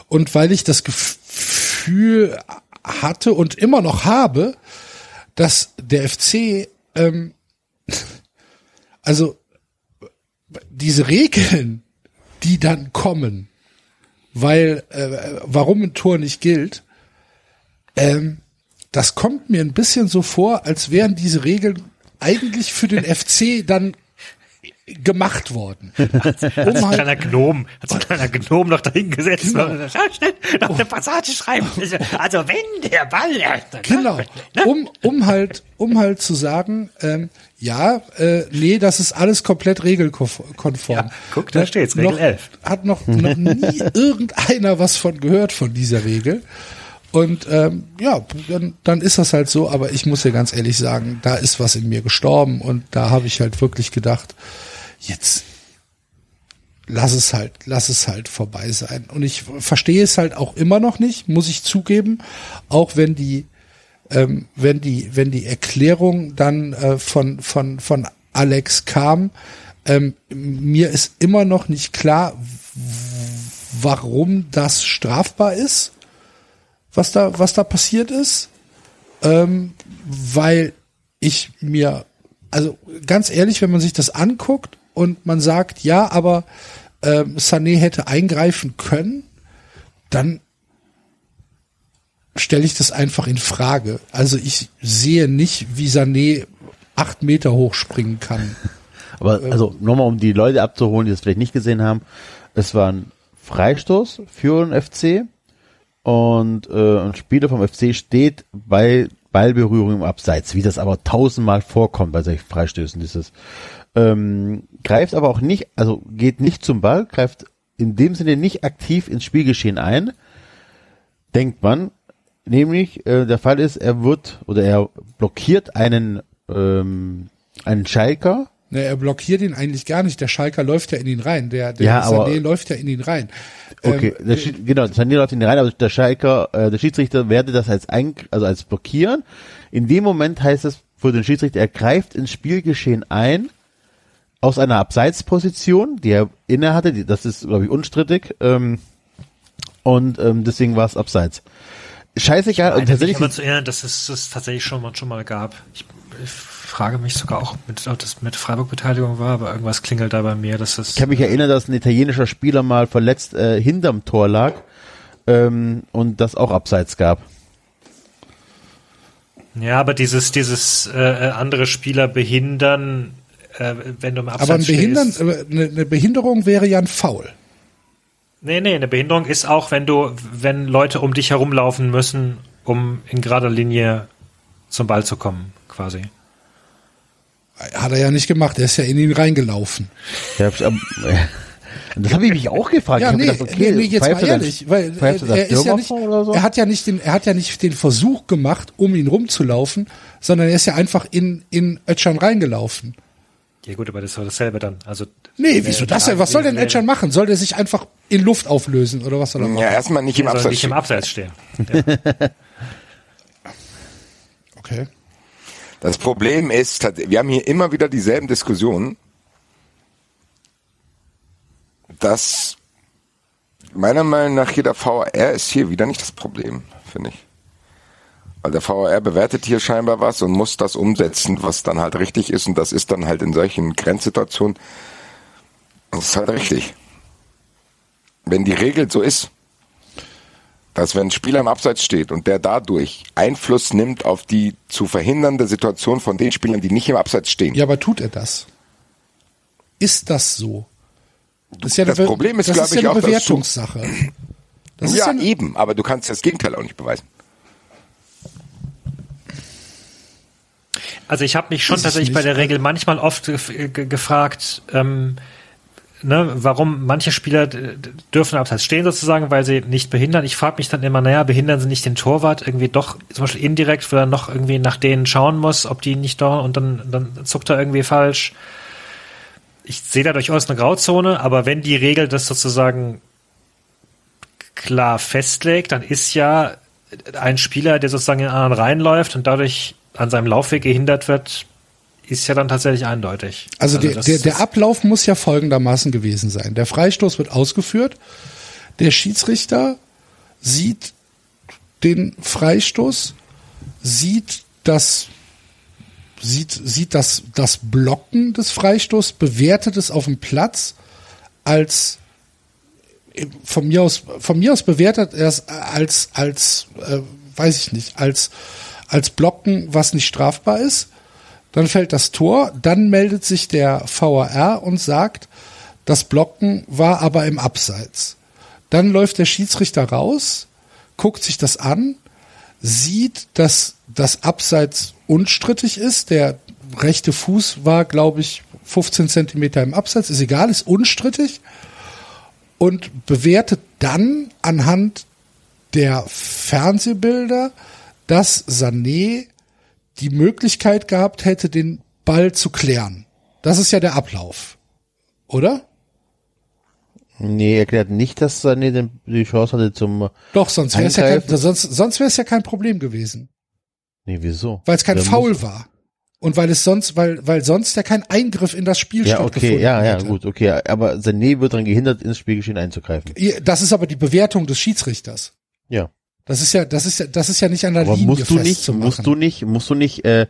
und weil ich das Gefühl hatte und immer noch habe, dass der FC ähm, *laughs* also diese Regeln, die dann kommen, weil äh, warum ein Tor nicht gilt, ähm, das kommt mir ein bisschen so vor, als wären diese Regeln eigentlich für den *laughs* FC dann gemacht worden. *laughs* Hat Um sich ein halt, kleiner Gnom, hat sich ein kleiner Gnom noch dahingesetzt Genau. und *laughs* gesagt, "Ja, schnell noch eine Passage schreiben. Also wenn der Ball, genau, um, um halt, um halt zu sagen, ähm, ja, äh, nee, das ist alles komplett regelkonform. Ja, guck, da Ne, steht's, Regel noch, 11. Hat noch, noch nie *laughs* irgendeiner was von gehört von dieser Regel. Und ähm, ja, dann, dann ist das halt so, aber ich muss dir ganz ehrlich sagen, da ist was in mir gestorben und da habe ich halt wirklich gedacht, jetzt lass es halt, lass es halt vorbei sein. Und ich verstehe es halt auch immer noch nicht, muss ich zugeben, auch wenn die, ähm, wenn die, wenn die Erklärung dann äh, von von von Alex kam, ähm, mir ist immer noch nicht klar, warum das strafbar ist, was da was da passiert ist, ähm, weil ich mir also ganz ehrlich, wenn man sich das anguckt und man sagt, ja, aber ähm, Sané hätte eingreifen können, dann stelle ich das einfach in Frage. Also ich sehe nicht, wie Sané acht Meter hoch springen kann. *laughs* Aber also nochmal, um die Leute abzuholen, die das vielleicht nicht gesehen haben, es war ein Freistoß für den FC und äh, ein Spieler vom FC steht bei Ballberührung im Abseits, wie das aber tausendmal vorkommt bei solchen Freistößen. Dieses ähm, greift aber auch nicht, also geht nicht zum Ball, greift in dem Sinne nicht aktiv ins Spielgeschehen ein, denkt man. Nämlich äh, der Fall ist, er wird oder er blockiert einen ähm, einen Schalker, Ne, er blockiert ihn eigentlich gar nicht. Der Schalker läuft ja in ihn rein. Der, der Ja, Sané läuft ja in ihn rein. Okay, Ähm, der genau, Sané läuft in den rein, aber der Schalker, äh, der Schiedsrichter werde das als ein, also als blockieren. In dem Moment heißt es für den Schiedsrichter, er greift ins Spielgeschehen ein aus einer Abseitsposition, die er inne hatte, die, das ist glaube ich unstrittig, ähm, und ähm, deswegen war es abseits. Scheißegal, und Meine mich tatsächlich immer zu erinnern, dass es das tatsächlich schon mal, schon mal gab. Ich, ich frage mich sogar auch, mit, ob das mit Freiburg-Beteiligung war, aber irgendwas klingelt da bei mir, dass es. ich kann mich erinnern, dass ein italienischer Spieler mal verletzt äh, hinterm Tor lag ähm, und das auch abseits gab. Ja, aber dieses, dieses äh, äh, andere Spieler behindern, äh, wenn du im Abseits aber ein Behindern, stehst. äh, eine, eine Behinderung wäre ja ein Foul. Nee, nee, eine Behinderung ist auch, wenn du, wenn Leute um dich herumlaufen müssen, um in gerader Linie zum Ball zu kommen, quasi. Hat er ja nicht gemacht, er ist ja in ihn reingelaufen. Ja, ähm, das habe ich mich auch gefragt. Ja, nee, gedacht, okay, nee, nee, jetzt mal ehrlich, weil er, ist ja nicht, so? er hat ja nicht den, er hat ja nicht den Versuch gemacht, um ihn rumzulaufen, sondern er ist ja einfach in, in Ötchan reingelaufen. Ja gut, aber das war dasselbe dann. Also Nee, wieso das denn? Was soll denn Ötchan machen? Soll der sich einfach in Luft auflösen oder was soll er machen? Ja, erstmal nicht im soll Abseits. nicht im stehen. Abseits stehen. Ja. *laughs* Okay. Das Problem ist, wir haben hier immer wieder dieselben Diskussionen, dass meiner Meinung nach hier der VAR ist hier wieder nicht das Problem, finde ich. Weil der VAR bewertet hier scheinbar was und muss das umsetzen, was dann halt richtig ist und das ist dann halt in solchen Grenzsituationen, das ist halt richtig. Wenn die Regel so ist, dass wenn ein Spieler im Abseits steht und der dadurch Einfluss nimmt auf die zu verhindernde Situation von den Spielern, die nicht im Abseits stehen. Ja, aber tut er das? Ist das so? Das ist ja Das Problem ist, das glaub ist ja ich, eine auch, Bewertungssache. Das ist ja, ja, eben, aber du kannst das Gegenteil auch nicht beweisen. Also ich habe mich schon tatsächlich bei der Regel manchmal oft gef- ge gefragt, ähm, ne, warum manche Spieler dürfen abseits stehen sozusagen, weil sie nicht behindern. Ich frage mich dann immer, naja, behindern sie nicht den Torwart irgendwie doch zum Beispiel indirekt, weil er noch irgendwie nach denen schauen muss, ob die nicht da und dann, dann zuckt er irgendwie falsch. Ich sehe da durchaus eine Grauzone, aber wenn die Regel das sozusagen klar festlegt, dann ist ja ein Spieler, der sozusagen in den anderen reinläuft und dadurch an seinem Laufweg gehindert wird, ist ja dann tatsächlich eindeutig. Also, der, das der, ist- der Ablauf muss ja folgendermaßen gewesen sein. Der Freistoß wird ausgeführt. Der Schiedsrichter sieht den Freistoß, sieht das, sieht, sieht das, das Blocken des Freistoßes, bewertet es auf dem Platz als von mir aus, von mir aus bewertet er es als, als, äh, weiß ich nicht, als, als Blocken, was nicht strafbar ist. Dann fällt das Tor, dann meldet sich der VAR und sagt, das Blocken war aber im Abseits. Dann läuft der Schiedsrichter raus, guckt sich das an, sieht, dass das Abseits unstrittig ist. Der rechte Fuß war, glaube ich, 15 Zentimeter im Abseits, ist egal, ist unstrittig und bewertet dann anhand der Fernsehbilder, dass Sané die Möglichkeit gehabt hätte, den Ball zu klären. Das ist ja der Ablauf. Oder? Nee, erklärt nicht, dass Sané die Chance hatte zum. Doch, sonst wäre es ja kein, sonst, sonst wäre es ja kein Problem gewesen, Nee, wieso? weil es kein Der Foul muss- war. Und weil es sonst, weil, weil sonst ja kein Eingriff in das Spiel Ja, stattgefunden okay, ja, ja, hätte. gut, okay. Aber Sané wird daran gehindert, ins Spielgeschehen einzugreifen. Das ist aber die Bewertung des Schiedsrichters. Ja. Das ist ja, das ist ja, das ist ja nicht an der Aber Linie musst du nicht, musst du nicht, musst du nicht äh,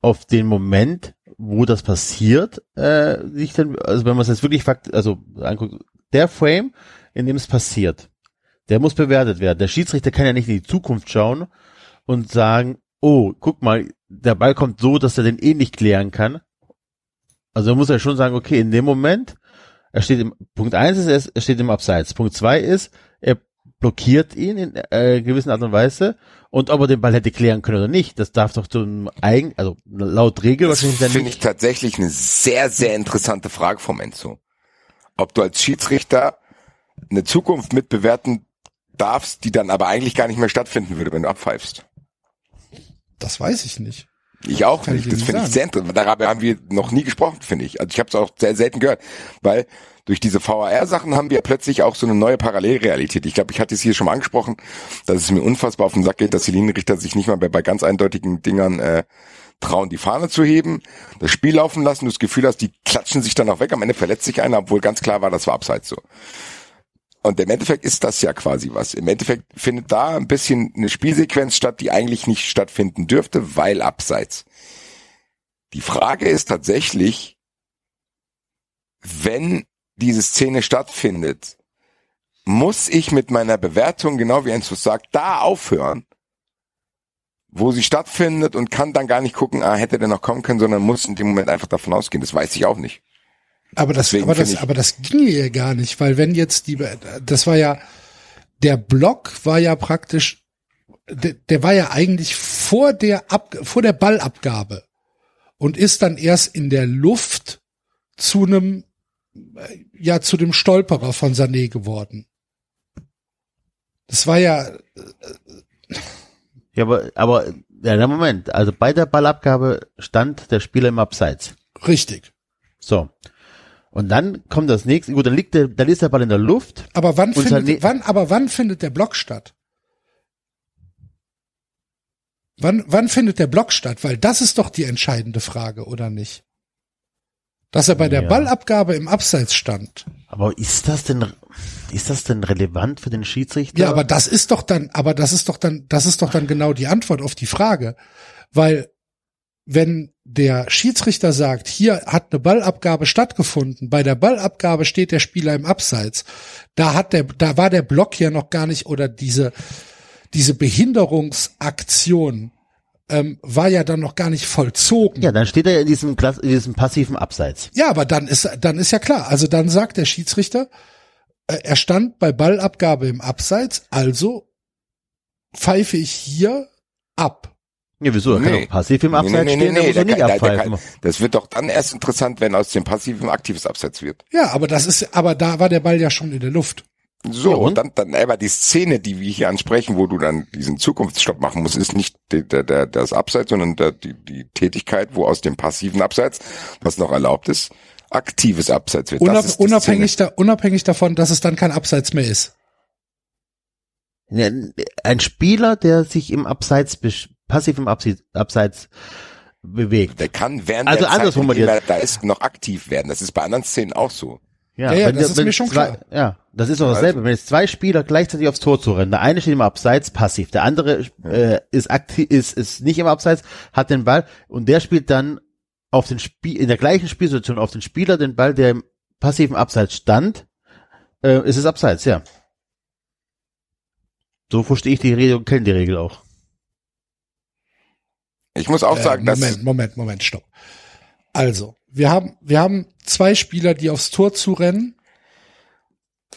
auf den Moment, wo das passiert, äh, sich dann, also wenn man es jetzt wirklich fakt, also anguckt, der Frame, in dem es passiert, der muss bewertet werden. Der Schiedsrichter kann ja nicht in die Zukunft schauen und sagen, oh, guck mal, der Ball kommt so, dass er den eh nicht klären kann. Also er muss ja schon sagen, okay, in dem Moment, er steht im, Punkt eins ist, er er steht im Abseits. Punkt zwei ist, er blockiert ihn in äh, gewissen Art und Weise und ob er den Ball hätte klären können oder nicht, das darf doch zum eigen, also laut Regel Das wahrscheinlich dann finde ich tatsächlich eine sehr, sehr interessante Frage vom Enzo. Ob du als Schiedsrichter eine Zukunft mitbewerten darfst, die dann aber eigentlich gar nicht mehr stattfinden würde, wenn du abpfeifst. Das weiß ich nicht. Ich auch Kann ich nicht. dir Das finde ich sehr interessant. Darüber haben wir noch nie gesprochen, finde ich. Also ich habe es auch sehr selten gehört, weil durch diese VAR-Sachen haben wir plötzlich auch so eine neue Parallelrealität. Ich glaube, ich hatte es hier schon mal angesprochen, dass es mir unfassbar auf den Sack geht, dass die Linienrichter sich nicht mal bei, bei ganz eindeutigen Dingern äh, trauen, die Fahne zu heben, das Spiel laufen lassen, du das Gefühl hast, die klatschen sich dann auch weg, am Ende verletzt sich einer, obwohl ganz klar war, das war abseits so. Und im Endeffekt ist das ja quasi was. Im Endeffekt findet da ein bisschen eine Spielsequenz statt, die eigentlich nicht stattfinden dürfte, weil abseits. Die Frage ist tatsächlich, wenn diese Szene stattfindet, muss ich mit meiner Bewertung, genau wie Enzo sagt, da aufhören, wo sie stattfindet und kann dann gar nicht gucken, ah, hätte der noch kommen können, sondern muss in dem Moment einfach davon ausgehen. Das weiß ich auch nicht. Aber das, Deswegen aber das, aber das ginge ja gar nicht, weil wenn jetzt die, das war ja, der Block war ja praktisch, der, der war ja eigentlich vor der Ab, vor der Ballabgabe und ist dann erst in der Luft zu einem, äh, ja, zu dem Stolperer von Sané geworden. Das war ja, Ja, aber, aber, ja, Moment. Also bei der Ballabgabe stand der Spieler im Abseits. richtig. So. Und dann kommt das nächste, gut, dann liegt der, dann ist der Ball in der Luft. Aber wann findet, wann, aber wann findet der Block statt? Wann, wann findet der Block statt? Weil das ist doch die entscheidende Frage, oder nicht? Dass er bei der Ja. Ballabgabe im Abseits stand. Aber ist das denn, ist das denn relevant für den Schiedsrichter? Ja, aber das ist doch dann, aber das ist doch dann, das ist doch dann genau die Antwort auf die Frage. Weil, wenn der Schiedsrichter sagt, hier hat eine Ballabgabe stattgefunden, bei der Ballabgabe steht der Spieler im Abseits, da hat der, da war der Block ja noch gar nicht, oder diese, diese Behinderungsaktion, ähm, war ja dann noch gar nicht vollzogen. Ja, dann steht er in diesem, Klass, in diesem passiven Abseits. Ja, aber dann ist, dann ist ja klar. Also dann sagt der Schiedsrichter, äh, er stand bei Ballabgabe im Abseits, also pfeife ich hier ab. Ja, wieso? Er kann Nee. auch passiv im Abseits Nee, nee, stehen, nee, dann muss der er nicht kann- abpfeifen. kann- Das wird doch dann erst interessant, wenn aus dem passiven aktives Abseits wird. Ja, aber das ist, aber da war der Ball ja schon in der Luft. So, Ja, und? dann, dann aber die Szene, die wir hier ansprechen, wo du dann diesen Zukunftsstopp machen musst, ist nicht der, der, der, das Abseits, sondern der, die, die Tätigkeit, wo aus dem passiven Abseits, was noch erlaubt ist, aktives Abseits wird. Das Unab unabhängig, da, unabhängig davon, dass es dann kein Abseits mehr ist. Ein Spieler, der sich im Abseits, besch- passiv im Abseits, bewegt. Der kann während Also der Zeit, anders dem formuliert. er da ist, noch aktiv werden. Das ist bei anderen Szenen auch so. Ja, ja, wenn das der- ist wenn mir schon zwei, klar. Ja, das ist doch dasselbe. Wenn jetzt zwei Spieler gleichzeitig aufs Tor zu rennen, der eine steht im Abseits, passiv, der andere äh, ist aktiv, ist, ist nicht im Abseits, hat den Ball und der spielt dann auf den Spiel in der gleichen Spielsituation auf den Spieler den Ball, der im passiven Abseits stand, äh, ist es Abseits, ja. So verstehe ich die Regel und kenne die Regel auch. Ich muss auch Äh, sagen, dass Moment, Moment, Moment, stopp. Also, wir haben, wir haben zwei Spieler, die aufs Tor zurennen.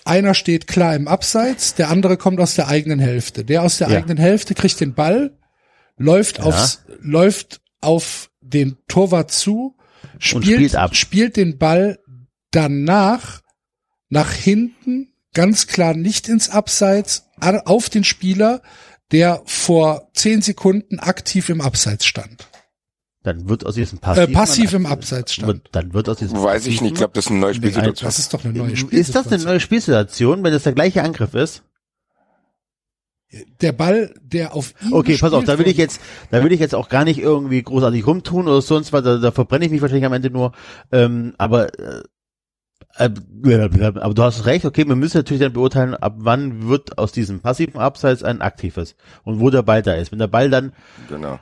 Einer steht klar im Abseits, der andere kommt aus der eigenen Hälfte. Der aus der Ja. eigenen Hälfte kriegt den Ball, läuft Ja. aufs, läuft auf den Torwart zu, spielt, spielt ab. spielt den Ball danach nach hinten, ganz klar nicht ins Abseits, auf den Spieler, der vor zehn Sekunden aktiv im Abseits stand. Dann wird aus diesem Äh, passiven passiv im Abseits stand. wird, dann wird aus diesem weiß ich nicht, ich glaube, das ist eine neue Spielsituation. Das ist doch eine neue Ist das eine Spielsituation. neue Spielsituation, wenn das der gleiche Angriff ist? Der Ball, der auf ihn Okay, pass auf, da will ich jetzt, da will ich jetzt auch gar nicht irgendwie großartig rumtun oder sonst was, da, da verbrenne ich mich wahrscheinlich am Ende nur. Ähm, aber äh, äh, aber du hast recht, okay, wir müssen natürlich dann beurteilen, ab wann wird aus diesem passiven Abseits ein aktives und wo der Ball da ist. Wenn der Ball dann Genau.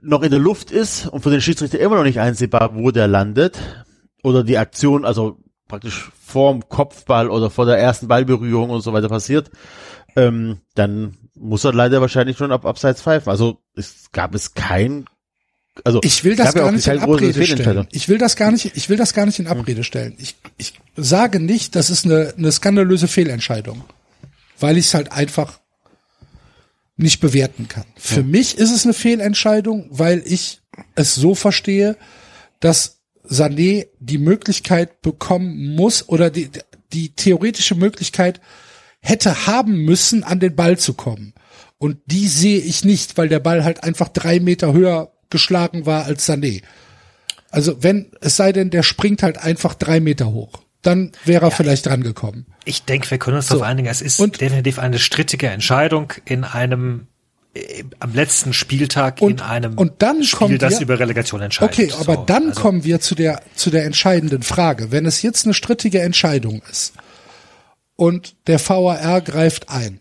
noch in der Luft ist und für den Schiedsrichter immer noch nicht einsehbar, wo der landet, oder die Aktion, also praktisch vorm Kopfball oder vor der ersten Ballberührung und so weiter passiert, ähm, dann muss er leider wahrscheinlich schon ab Abseits pfeifen. Also es gab es kein, also Ich will das ja gar auch nicht in Abrede stellen. Ich will das gar nicht, ich will das gar nicht in Abrede stellen. Ich, ich sage nicht, das ist eine, eine skandalöse Fehlentscheidung. Weil ich es halt einfach nicht bewerten kann. Für mich ist es eine Fehlentscheidung, weil ich es so verstehe, dass Sané die Möglichkeit bekommen muss oder die, die theoretische Möglichkeit hätte haben müssen, an den Ball zu kommen. Und die sehe ich nicht, weil der Ball halt einfach drei Meter höher geschlagen war als Sané. Also wenn, es sei denn, der springt halt einfach drei Meter hoch. Dann wäre er vielleicht rangekommen. Ich denke, wir können uns darauf einigen, es ist Und- definitiv eine strittige Entscheidung in einem äh, am letzten Spieltag Und- in einem und dann Spiel, das wir- über Relegation entscheidet. Okay, aber So, dann also, kommen wir zu der, zu der entscheidenden Frage. Wenn es jetzt eine strittige Entscheidung ist und der VAR greift ein,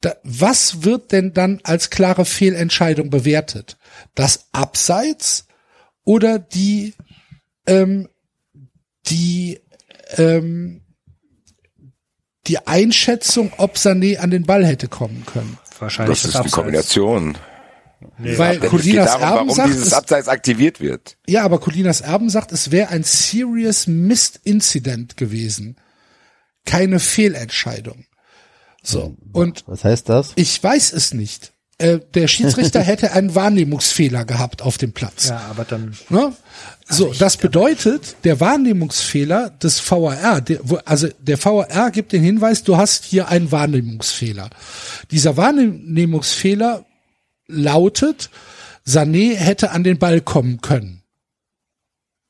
da, was wird denn dann als klare Fehlentscheidung bewertet? Das Abseits oder die, ähm, die, ähm, die Einschätzung, ob Sané an den Ball hätte kommen können? wahrscheinlich Das ist das die Abseits. Kombination. Weil Es geht Colinas darum, Erben warum sagt, dieses es, Abseits aktiviert wird. ja, aber Colinas Erben sagt, es wäre ein serious missed incident gewesen. Keine Fehlentscheidung. So. Und Was heißt das? ich weiß es nicht. Äh, der Schiedsrichter *laughs* hätte einen Wahrnehmungsfehler gehabt auf dem Platz. Ja, aber dann. Ne? So, das bedeutet, der Wahrnehmungsfehler des VAR, der, also der VAR gibt den Hinweis, du hast hier einen Wahrnehmungsfehler. Dieser Wahrnehmungsfehler lautet, Sané hätte an den Ball kommen können.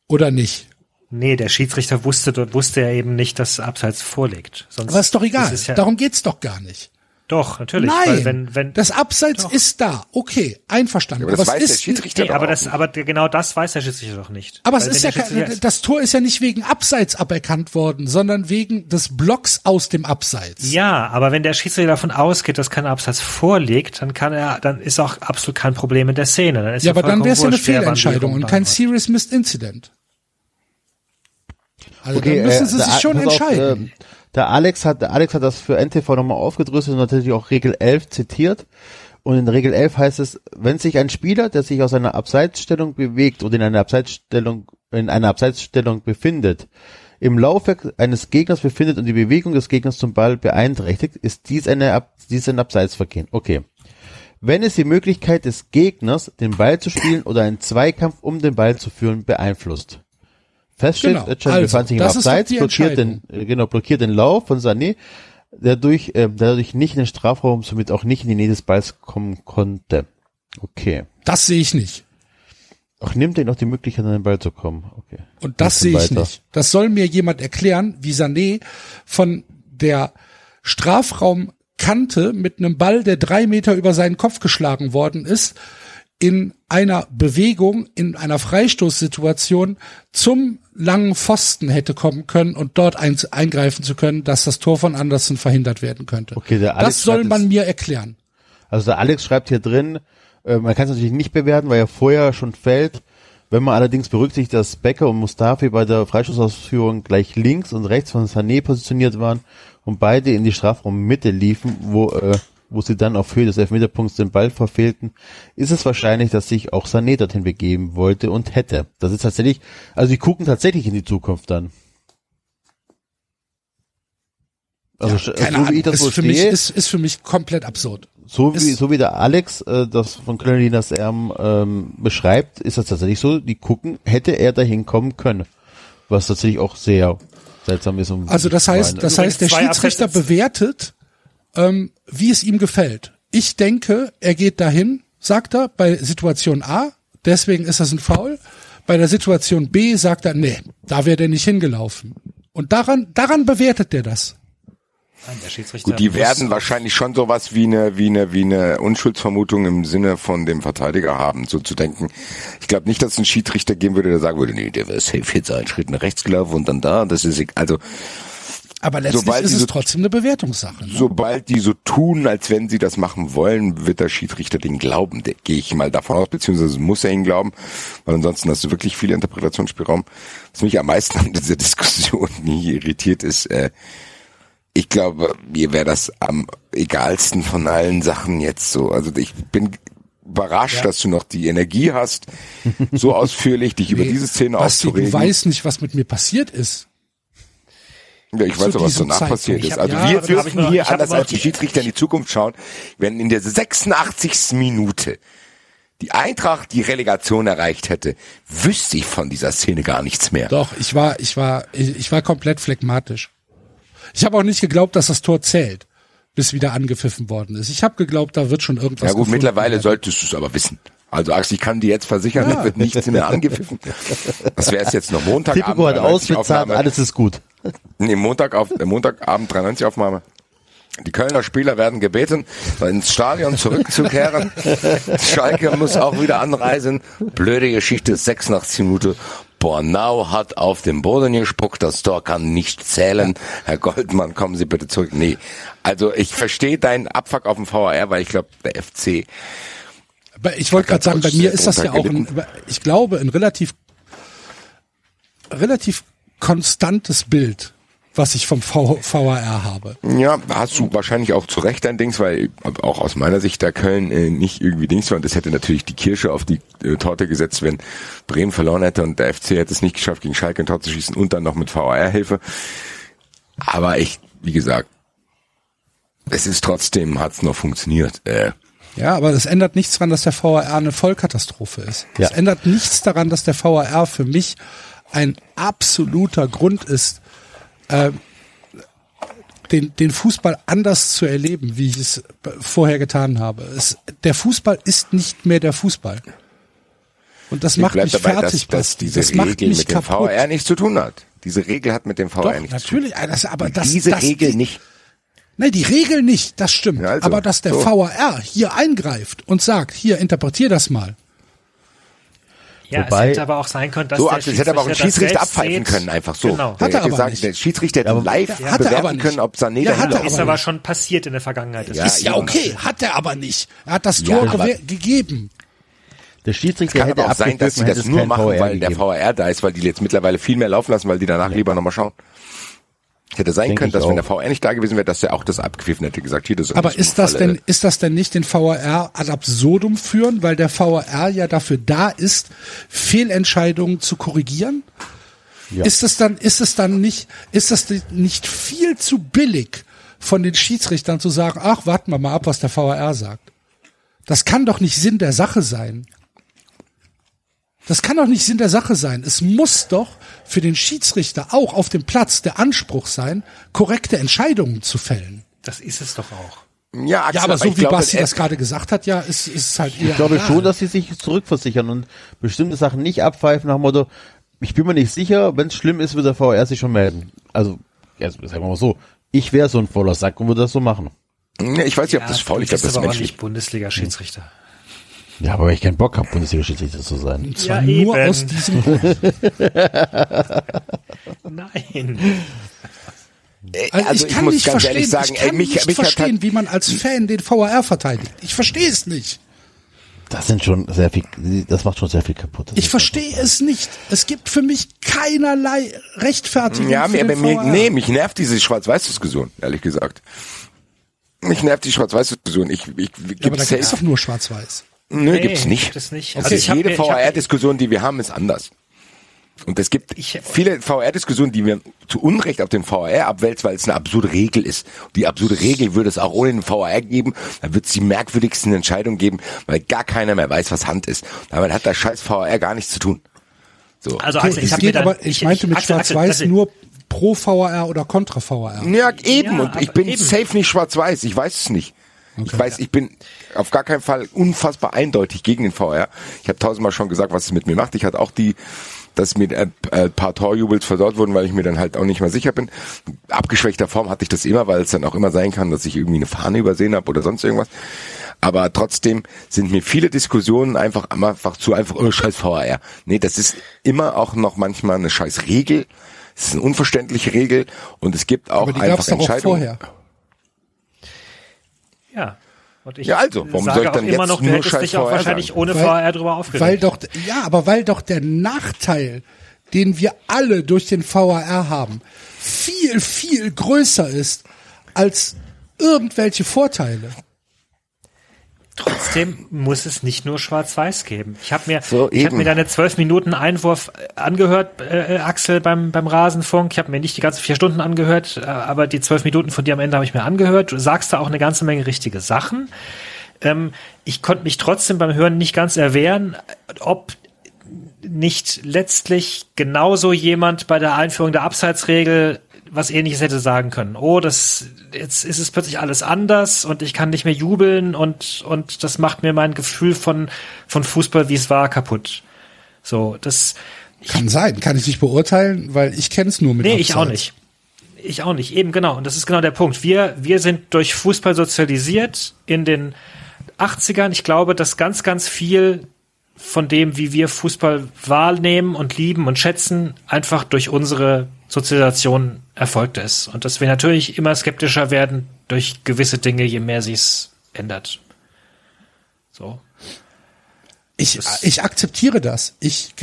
Oder nicht? Nee, der Schiedsrichter wusste, dort wusste er eben nicht, dass Abseits vorliegt. Sonst Aber ist doch egal. ist ja, Darum geht's doch gar nicht. Doch, natürlich. Nein, Weil wenn, wenn, das Abseits Doch. ist da. Okay, einverstanden. Aber das es weiß der ist, Schiedsrichter nee, aber das, aber genau das weiß der Schiedsrichter doch nicht. Aber es ist ja der das Tor ist ja nicht wegen Abseits aberkannt worden, sondern wegen des Blocks aus dem Abseits. Ja, aber wenn der Schiedsrichter davon ausgeht, dass kein Abseits vorliegt, dann kann er, dann ist auch absolut kein Problem in der Szene. Dann ist Ja, aber dann wäre es ja eine Fehlentscheidung und kein. Serious Missed Incident. Also Okay, dann müssen äh, sie der sich schon pass auf, entscheiden. äh, der Alex hat, der Alex hat das für NTV nochmal aufgedröselt und natürlich auch Regel 11 zitiert. Und in Regel 11 heißt es, wenn sich ein Spieler, der sich aus einer Abseitsstellung bewegt oder in einer Abseitsstellung, in einer Abseitsstellung befindet, im Laufwerk eines Gegners befindet und die Bewegung des Gegners zum Ball beeinträchtigt, ist dies eine, Ab- dies ein Abseitsvergehen. Okay. Wenn es die Möglichkeit des Gegners, den Ball zu spielen oder einen Zweikampf um den Ball zu führen, beeinflusst. Feststeht, Genau. Özcan Also, befand sich im Abseits, blockiert den, genau, blockiert den Lauf von Sané, der durch, äh, dadurch nicht in den Strafraum, somit auch nicht in die Nähe des Balls kommen konnte. Okay. Das sehe ich nicht. Ach, nimmt er noch die Möglichkeit, an den Ball zu kommen. Okay. Und das sehe ich weiter. nicht. Das soll mir jemand erklären, wie Sané von der Strafraumkante mit einem Ball, der drei Meter über seinen Kopf geschlagen worden ist, in einer Bewegung, in einer Freistoßsituation zum langen Pfosten hätte kommen können und dort ein, eingreifen zu können, dass das Tor von Andersen verhindert werden könnte. Okay, der Alex das soll man mir erklären. Also der Alex schreibt hier drin, äh, man kann es natürlich nicht bewerten, weil er vorher schon fällt. Wenn man allerdings berücksichtigt, dass Becker und Mustafi bei der Freistoßausführung gleich links und rechts von Sané positioniert waren und beide in die Strafraummitte liefen, wo, äh, wo sie dann auf Höhe des Elfmeterpunkts den Ball verfehlten, ist es wahrscheinlich, dass sich auch Sané dorthin begeben wollte und hätte. Das ist tatsächlich, also die gucken tatsächlich in die Zukunft dann. Also sch- Keine so wie Ahnung. ich das ist, so für mich, stehe, ist, ist für mich komplett absurd. so wie, Ist- so wie der Alex äh, das von Köln-Linas Erm ähm, beschreibt, ist das tatsächlich so, die gucken, hätte er dahin kommen können. Was tatsächlich auch sehr seltsam ist. Um Also das heißt, das heißt, der Schiedsrichter bewertet, ähm, wie es ihm gefällt. Ich denke, er geht dahin, sagt er, bei Situation A, deswegen ist das ein Foul. Bei der Situation B sagt er, nee, da wäre der nicht hingelaufen. Und daran, daran bewertet er das. Gut, die werden wahrscheinlich schon sowas wie eine, wie eine, wie eine Unschuldsvermutung im Sinne von dem Verteidiger haben, so zu denken. Ich glaube nicht, dass es einen Schiedsrichter geben würde, der sagen würde, nee, der wäre safe jetzt einen Schritt nach rechts gelaufen und dann da, das ist, also, Aber letztlich Sobald ist es diese- trotzdem eine Bewertungssache. Ne? sobald die so tun, als wenn sie das machen wollen, wird der Schiedsrichter den glauben. Gehe ich mal davon aus, beziehungsweise muss er ihn glauben, weil ansonsten hast du wirklich viel Interpretationsspielraum. Was mich am meisten an dieser Diskussion *laughs* hier irritiert ist, äh, ich glaube, mir wäre das am egalsten von allen Sachen jetzt so. Also ich bin überrascht, dass du noch die Energie hast, so *laughs* ausführlich dich über Nee, diese Szene Basti, aufzuregen. du weißt nicht, was mit mir passiert ist. Ja, ich weiß auch, was danach Zeitpunkt. passiert ist. hab- Also ja, wir dürfen noch- hier anders als die Schiedsrichter in die Zukunft schauen, wenn in der 86. Minute die Eintracht die Relegation erreicht hätte, wüsste ich von dieser Szene gar nichts mehr. Doch, ich war, ich war, ich, ich war komplett phlegmatisch. Ich habe auch nicht geglaubt, dass das Tor zählt, bis wieder angepfiffen worden ist. Ich habe geglaubt, da wird schon irgendwas. Ja gut, mittlerweile werden. solltest du es aber wissen. Also Axel, ich kann dir jetzt versichern, Ja. da wird nichts mehr angepfiffen. *laughs* Das wäre es jetzt noch Montagabend. Tipico hat 93 ausbezahlt, alles ist gut. Nee, Montag auf, äh, Montagabend 93 Aufnahme. Die Kölner Spieler werden gebeten, ins Stadion zurückzukehren. *laughs* Schalke muss auch wieder anreisen. Blöde Geschichte, 86 Minute. Bornau hat auf den Boden gespuckt, das Tor kann nicht zählen. Herr Goldmann, kommen Sie bitte zurück. Nee, also ich verstehe deinen Abfuck auf dem VAR, weil ich glaube, der FC Aber ich wollte gerade sagen, bei mir ist das ja auch ein, ich glaube, ein relativ, relativ konstantes Bild, was ich vom v VAR habe. Ja, hast du wahrscheinlich auch zu Recht ein Dings, weil auch aus meiner Sicht da Köln äh, nicht irgendwie Dings war und das hätte natürlich die Kirsche auf die äh, Torte gesetzt, wenn Bremen verloren hätte und der FC hätte es nicht geschafft, gegen Schalke ein Tor zu schießen und dann noch mit VAR-Hilfe. Aber ich, wie gesagt, es ist trotzdem, hat es noch funktioniert. Äh, Ja, aber das ändert nichts daran, dass der VAR eine Vollkatastrophe ist. Es Ja. ändert nichts daran, dass der VAR für mich ein absoluter Grund ist, äh, den, den Fußball anders zu erleben, wie ich es vorher getan habe. Es, der Fußball ist nicht mehr der Fußball. Und das ich macht mich dabei, fertig, dass, dass diese das Regel mit dem kaputt. VAR nichts zu tun hat. Diese Regel hat mit dem VAR Doch, nichts zu tun. natürlich, äh, das, aber das, Diese das, Regel nicht. Nein, die Regel nicht, das stimmt. Ja, also, aber dass der so. VAR hier eingreift und sagt, hier, interpretier das mal. Ja, Wobei- es hätte aber auch sein können, dass So, der es hätte aber auch ein Schiedsrichter Schiedsrichter abpfeifen sieht. können, einfach so. Genau. Hat er aber gesagt, nicht. Der Schiedsrichter hätte Aber- live Hat er aber bewerten können, ob Sané Ja, hat er. Ist aber schon passiert in der Vergangenheit. Ja, ist ja okay, hat er aber nicht. Er hat das Ja, Tor gegeben. Der Schiedsrichter Kann hätte aber auch sein, dass sie das es nur machen, weil der. VAR da ist, weil die jetzt mittlerweile viel mehr laufen lassen, weil die danach lieber nochmal schauen. Hätte sein Denke können, dass wenn der. VAR nicht da gewesen wäre, dass er auch das abgepfiffen hätte, gesagt, hier, das Aber ist das denn, ist das denn nicht den VAR ad absurdum führen, weil der VAR ja dafür da ist, Fehlentscheidungen zu korrigieren? Ja. Ist es dann, ist es dann nicht, ist das nicht viel zu billig von den Schiedsrichtern zu sagen, ach, warten wir mal ab, was der VAR sagt? Das kann doch nicht Sinn der Sache sein. Das kann doch nicht Sinn der Sache sein. Es muss doch für den Schiedsrichter auch auf dem Platz der Anspruch sein, korrekte Entscheidungen zu fällen. Das ist es doch auch. Ja, Axel, Ja, aber so ich wie glaube, Basti das gerade gesagt hat, ja, ist, ist es halt eher. Ich glaube egal. schon, dass sie sich zurückversichern und bestimmte Sachen nicht abpfeifen nach dem Motto, ich bin mir nicht sicher, wenn es schlimm ist, wird der VR sich schon melden. Also, ja, sagen wir mal so, ich wäre so ein voller Sack und würde das so machen. Ja, ich weiß nicht, ob das faul ist, ist das ist aber auch menschlich. nicht Bundesliga-Schiedsrichter. Ja, aber weil ich keinen Bock habe, Bundesliga-Schiedsrichter zu sein. Und zwar Ja, nur eben. aus diesem *laughs* Grund. Nein. Also, ich kann muss nicht ganz verstehen, ehrlich sagen, ich ey, kann mich, nicht mich hat verstehen, halt, wie man als Fan den VAR verteidigt. Ich verstehe es nicht. Das sind schon sehr viel, das macht schon sehr viel kaputt. Das Ich verstehe es nicht. Es gibt für mich keinerlei Rechtfertigung ja, für mir, mir, nee, mich nervt diese Schwarz-Weiß-Diskussion, ehrlich gesagt. Mich nervt die Schwarz-Weiß-Diskussion. Ich, ich, Ja, aber gibt's da gibt es safe- doch nur Schwarz-Weiß. Nö, gibt's nicht. gibt es nicht. Also Also ich hab jede mir- ich VR-Diskussion, die wir haben, ist anders. Und es gibt Ich- viele VR-Diskussionen, die wir zu Unrecht auf den VR abwälzen, weil es eine absurde Regel ist. Die absurde Regel würde es auch ohne den VR geben. Dann wird es die merkwürdigsten Entscheidungen geben, weil gar keiner mehr weiß, was Hand ist. Damit hat der scheiß VR gar nichts zu tun. So. Also Okay, Axel, ich mir geht dann, aber, ich meinte mit Schwarz-Weiß nur pro VAR oder kontra VAR. Ja, eben. Ja, und ich bin eben. safe nicht schwarz-weiß. Ich weiß es nicht. Ich weiß, ich bin auf gar keinen Fall unfassbar eindeutig gegen den VR. Ich habe tausendmal schon gesagt, was es mit mir macht. Ich hatte auch die, dass mir ein paar Torjubels versaut wurden, weil ich mir dann halt auch nicht mehr sicher bin. Abgeschwächter Form hatte ich das immer, weil es dann auch immer sein kann, dass ich irgendwie eine Fahne übersehen habe oder sonst irgendwas. Aber trotzdem sind mir viele Diskussionen einfach einfach zu einfach, oh, scheiß VR. Nee, das ist immer auch noch manchmal eine scheiß Regel. Es ist eine unverständliche Regel und es gibt auch Aber die einfach es doch auch Entscheidungen. vorher. Ja. Und ich Ja, also, warum sage soll ich auch dann immer jetzt noch, du nur hättest scheiß dich auch VR wahrscheinlich sagen? ohne Weil- VR drüber aufgeregt. Weil doch, ja, aber weil doch der Nachteil, den wir alle durch den VAR haben, viel, viel größer ist als irgendwelche Vorteile. Trotzdem muss es nicht nur Schwarz-Weiß geben. Ich habe mir, So, ich hab mir deine zwölf Minuten Einwurf äh, angehört, äh, äh, Axel, beim, beim Rasenfunk. Ich habe mir nicht die ganzen vier Stunden angehört, äh, aber die zwölf Minuten von dir am Ende habe ich mir angehört. Du sagst da auch eine ganze Menge richtige Sachen. Ähm, ich konnte mich trotzdem beim Hören nicht ganz erwehren, ob nicht letztlich genauso jemand bei der Einführung der Abseitsregel was ähnliches hätte sagen können. Oh, das jetzt ist es plötzlich alles anders und ich kann nicht mehr jubeln und und das macht mir mein Gefühl von von Fußball, wie es war, kaputt. So, das Kann sein, kann ich nicht beurteilen, weil ich kenne es nur mit Nee, ich auch Abseits. nicht. Ich auch nicht. Eben genau. Und das ist genau der Punkt. Wir, wir sind durch Fußball sozialisiert in den 80ern. Ich glaube, dass ganz, ganz viel von dem, wie wir Fußball wahrnehmen und lieben und schätzen, einfach durch unsere Sozialisation erfolgt ist. Und dass wir natürlich immer skeptischer werden durch gewisse Dinge, je mehr sich's ändert. So. Ich, ich akzeptiere das. Ich,